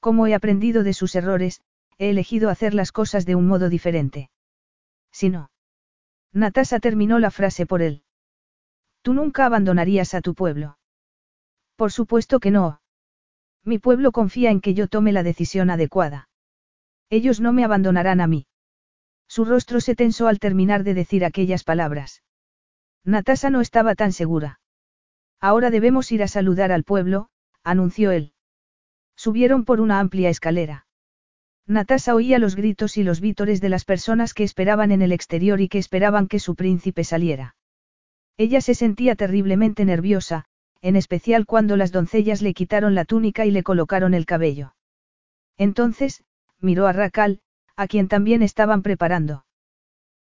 Como he aprendido de sus errores, he elegido hacer las cosas de un modo diferente. Si no. Natasa terminó la frase por él. Tú nunca abandonarías a tu pueblo. Por supuesto que no. Mi pueblo confía en que yo tome la decisión adecuada. Ellos no me abandonarán a mí. Su rostro se tensó al terminar de decir aquellas palabras. Natasa no estaba tan segura. Ahora debemos ir a saludar al pueblo, anunció él. Subieron por una amplia escalera. Natasa oía los gritos y los vítores de las personas que esperaban en el exterior y que esperaban que su príncipe saliera. Ella se sentía terriblemente nerviosa, en especial cuando las doncellas le quitaron la túnica y le colocaron el cabello. Entonces, miró a Racal, a quien también estaban preparando.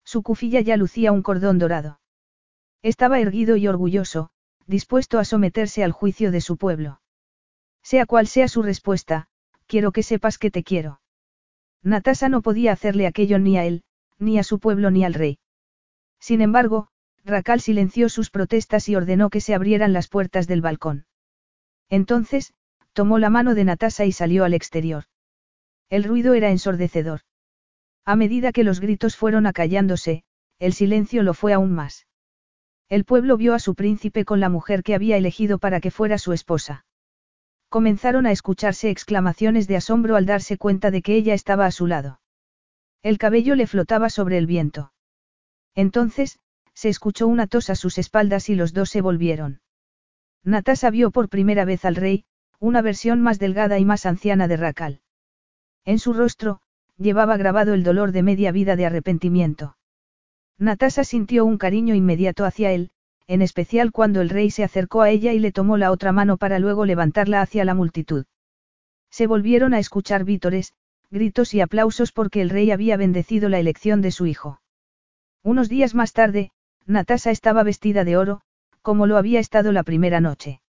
Su cufilla ya lucía un cordón dorado. Estaba erguido y orgulloso, dispuesto a someterse al juicio de su pueblo. Sea cual sea su respuesta, quiero que sepas que te quiero. Natasa no podía hacerle aquello ni a él, ni a su pueblo ni al rey. Sin embargo, Racal silenció sus protestas y ordenó que se abrieran las puertas del balcón. Entonces, tomó la mano de Natasa y salió al exterior. El ruido era ensordecedor. A medida que los gritos fueron acallándose, el silencio lo fue aún más. El pueblo vio a su príncipe con la mujer que había elegido para que fuera su esposa. Comenzaron a escucharse exclamaciones de asombro al darse cuenta de que ella estaba a su lado. El cabello le flotaba sobre el viento. Entonces, se escuchó una tos a sus espaldas y los dos se volvieron. Natasa vio por primera vez al rey, una versión más delgada y más anciana de Racal. En su rostro, llevaba grabado el dolor de media vida de arrepentimiento. Natasa sintió un cariño inmediato hacia él, en especial cuando el rey se acercó a ella y le tomó la otra mano para luego levantarla hacia la multitud. Se volvieron a escuchar vítores, gritos y aplausos porque el rey había bendecido la elección de su hijo. Unos días más tarde, Natasa estaba vestida de oro, como lo había estado la primera noche.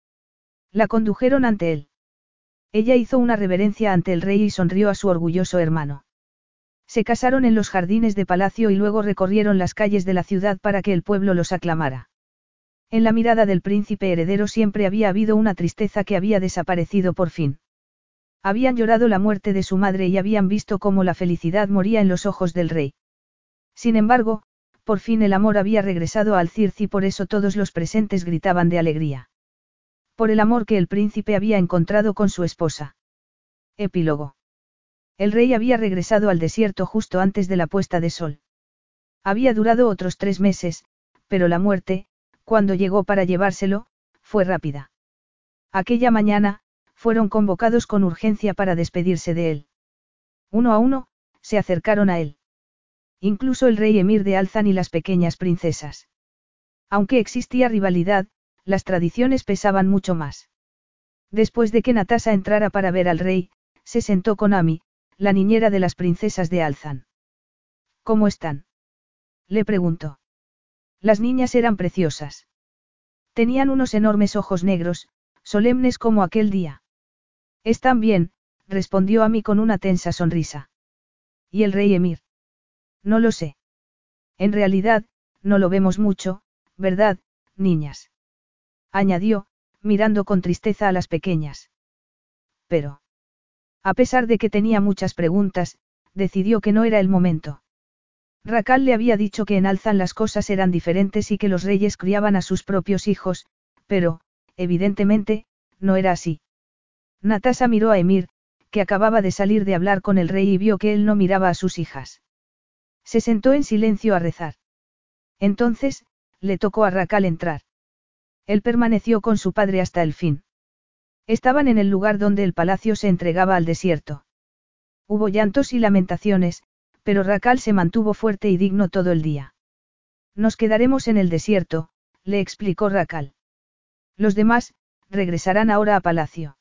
La condujeron ante él. Ella hizo una reverencia ante el rey y sonrió a su orgulloso hermano. Se casaron en los jardines de palacio y luego recorrieron las calles de la ciudad para que el pueblo los aclamara. En la mirada del príncipe heredero siempre había habido una tristeza que había desaparecido por fin. Habían llorado la muerte de su madre y habían visto cómo la felicidad moría en los ojos del rey. Sin embargo, por fin el amor había regresado al Circe y por eso todos los presentes gritaban de alegría. Por el amor que el príncipe había encontrado con su esposa. Epílogo. El rey había regresado al desierto justo antes de la puesta de sol. Había durado otros tres meses, pero la muerte, cuando llegó para llevárselo, fue rápida. Aquella mañana, fueron convocados con urgencia para despedirse de él. Uno a uno, se acercaron a él. Incluso el rey emir de Alzan y las pequeñas princesas. Aunque existía rivalidad, las tradiciones pesaban mucho más. Después de que Natasa entrara para ver al rey, se sentó con Ami, la niñera de las princesas de Alzan. ¿Cómo están? Le preguntó. Las niñas eran preciosas. Tenían unos enormes ojos negros, solemnes como aquel día. Están bien, respondió a mí con una tensa sonrisa. ¿Y el rey Emir? No lo sé. En realidad, no lo vemos mucho, ¿verdad, niñas? Añadió, mirando con tristeza a las pequeñas. Pero. A pesar de que tenía muchas preguntas, decidió que no era el momento. Racal le había dicho que en Alzan las cosas eran diferentes y que los reyes criaban a sus propios hijos, pero, evidentemente, no era así. Natasa miró a Emir, que acababa de salir de hablar con el rey y vio que él no miraba a sus hijas. Se sentó en silencio a rezar. Entonces, le tocó a Racal entrar. Él permaneció con su padre hasta el fin. Estaban en el lugar donde el palacio se entregaba al desierto. Hubo llantos y lamentaciones, pero Racal se mantuvo fuerte y digno todo el día. Nos quedaremos en el desierto, le explicó Racal. Los demás, regresarán ahora a palacio.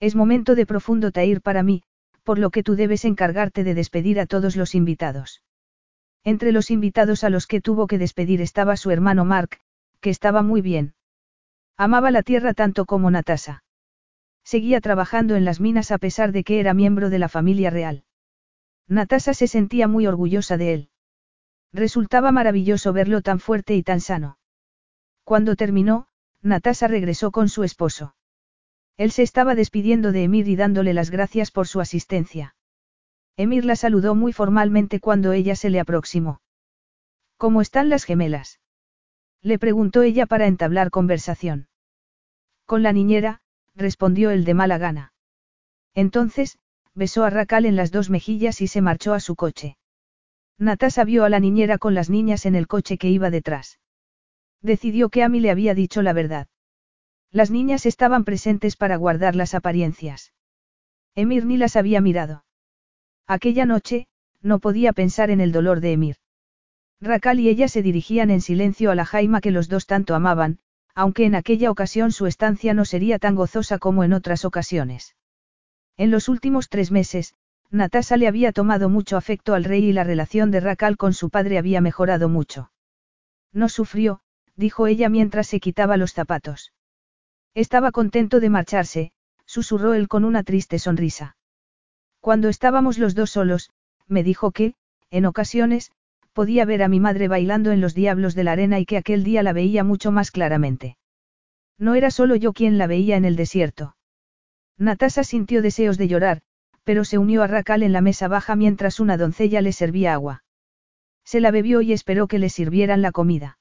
Es momento de profundo tair para mí, por lo que tú debes encargarte de despedir a todos los invitados. Entre los invitados a los que tuvo que despedir estaba su hermano Mark, que estaba muy bien. Amaba la tierra tanto como Natasa. Seguía trabajando en las minas a pesar de que era miembro de la familia real. Natasa se sentía muy orgullosa de él. Resultaba maravilloso verlo tan fuerte y tan sano. Cuando terminó, Natasa regresó con su esposo. Él se estaba despidiendo de Emir y dándole las gracias por su asistencia. Emir la saludó muy formalmente cuando ella se le aproximó. ¿Cómo están las gemelas? Le preguntó ella para entablar conversación. Con la niñera, respondió el de mala gana. Entonces, besó a Racal en las dos mejillas y se marchó a su coche. Natasa vio a la niñera con las niñas en el coche que iba detrás. Decidió que Ami le había dicho la verdad. Las niñas estaban presentes para guardar las apariencias. Emir ni las había mirado. Aquella noche, no podía pensar en el dolor de Emir. Racal y ella se dirigían en silencio a la Jaima que los dos tanto amaban, aunque en aquella ocasión su estancia no sería tan gozosa como en otras ocasiones. En los últimos tres meses, Natasa le había tomado mucho afecto al rey y la relación de Racal con su padre había mejorado mucho. No sufrió, dijo ella mientras se quitaba los zapatos. Estaba contento de marcharse, susurró él con una triste sonrisa. Cuando estábamos los dos solos, me dijo que, en ocasiones, podía ver a mi madre bailando en los diablos de la arena y que aquel día la veía mucho más claramente. No era solo yo quien la veía en el desierto. Natasa sintió deseos de llorar, pero se unió a Racal en la mesa baja mientras una doncella le servía agua. Se la bebió y esperó que le sirvieran la comida.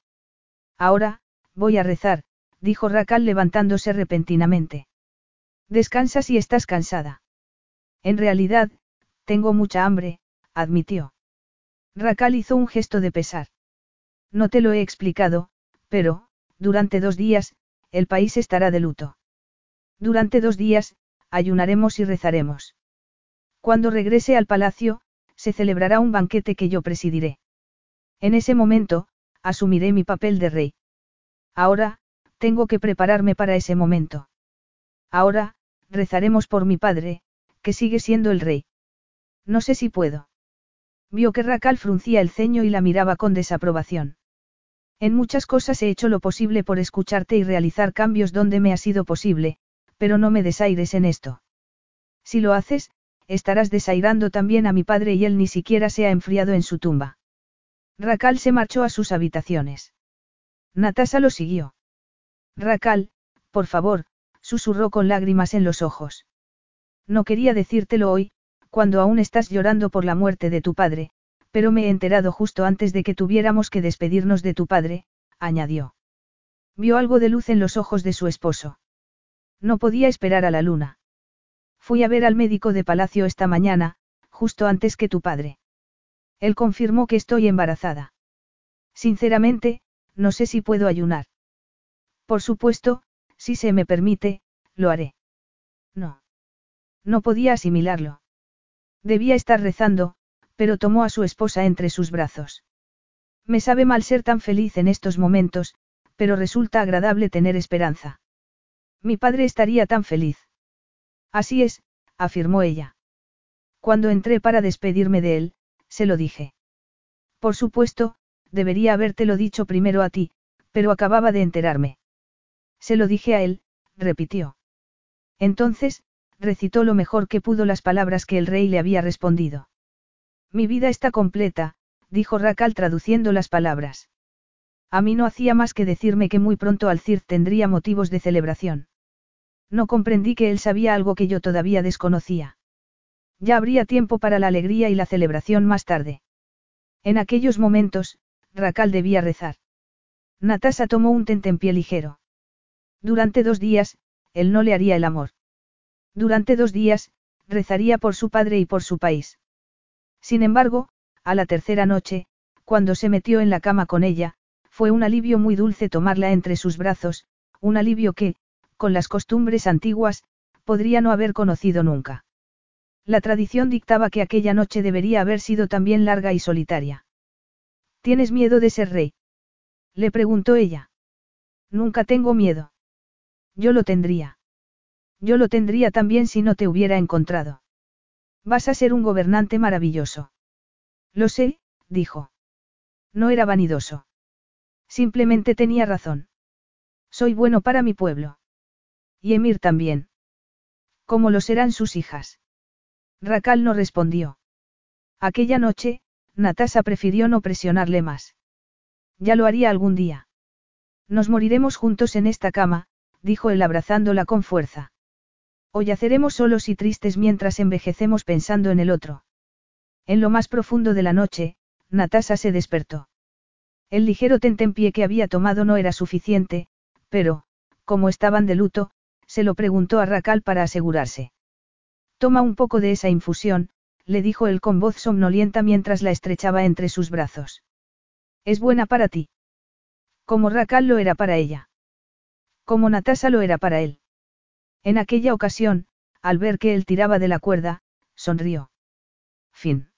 Ahora, voy a rezar, dijo Racal levantándose repentinamente. Descansa si estás cansada. En realidad, tengo mucha hambre, admitió. Racal hizo un gesto de pesar. No te lo he explicado, pero, durante dos días, el país estará de luto. Durante dos días, ayunaremos y rezaremos. Cuando regrese al palacio, se celebrará un banquete que yo presidiré. En ese momento, asumiré mi papel de rey. Ahora, tengo que prepararme para ese momento. Ahora, rezaremos por mi padre, que sigue siendo el rey. No sé si puedo. Vio que Racal fruncía el ceño y la miraba con desaprobación. En muchas cosas he hecho lo posible por escucharte y realizar cambios donde me ha sido posible, pero no me desaires en esto. Si lo haces, estarás desairando también a mi padre y él ni siquiera se ha enfriado en su tumba. Racal se marchó a sus habitaciones. Natasa lo siguió. Racal, por favor, susurró con lágrimas en los ojos. No quería decírtelo hoy, cuando aún estás llorando por la muerte de tu padre, pero me he enterado justo antes de que tuviéramos que despedirnos de tu padre, añadió. Vio algo de luz en los ojos de su esposo. No podía esperar a la luna. Fui a ver al médico de palacio esta mañana, justo antes que tu padre. Él confirmó que estoy embarazada. Sinceramente, no sé si puedo ayunar. Por supuesto, si se me permite, lo haré. No. No podía asimilarlo. Debía estar rezando, pero tomó a su esposa entre sus brazos. Me sabe mal ser tan feliz en estos momentos, pero resulta agradable tener esperanza. Mi padre estaría tan feliz. Así es, afirmó ella. Cuando entré para despedirme de él, se lo dije. Por supuesto, debería habértelo dicho primero a ti, pero acababa de enterarme. Se lo dije a él, repitió. Entonces, recitó lo mejor que pudo las palabras que el rey le había respondido. Mi vida está completa, dijo Racal traduciendo las palabras. A mí no hacía más que decirme que muy pronto Alcir tendría motivos de celebración. No comprendí que él sabía algo que yo todavía desconocía. Ya habría tiempo para la alegría y la celebración más tarde. En aquellos momentos, Racal debía rezar. Natasa tomó un tentempié ligero. Durante dos días, él no le haría el amor. Durante dos días, rezaría por su padre y por su país. Sin embargo, a la tercera noche, cuando se metió en la cama con ella, fue un alivio muy dulce tomarla entre sus brazos, un alivio que, con las costumbres antiguas, podría no haber conocido nunca. La tradición dictaba que aquella noche debería haber sido también larga y solitaria. ¿Tienes miedo de ser rey? Le preguntó ella. Nunca tengo miedo. Yo lo tendría. Yo lo tendría también si no te hubiera encontrado. Vas a ser un gobernante maravilloso. Lo sé, dijo. No era vanidoso. Simplemente tenía razón. Soy bueno para mi pueblo. Y Emir también. ¿Cómo lo serán sus hijas? Racal no respondió. Aquella noche, Natasa prefirió no presionarle más. Ya lo haría algún día. Nos moriremos juntos en esta cama, dijo él abrazándola con fuerza. O yaceremos solos y tristes mientras envejecemos pensando en el otro. En lo más profundo de la noche, Natasa se despertó. El ligero tentempié que había tomado no era suficiente, pero, como estaban de luto, se lo preguntó a Racal para asegurarse. Toma un poco de esa infusión, le dijo él con voz somnolienta mientras la estrechaba entre sus brazos. Es buena para ti. Como Racal lo era para ella. Como Natasa lo era para él. En aquella ocasión, al ver que él tiraba de la cuerda, sonrió. Fin.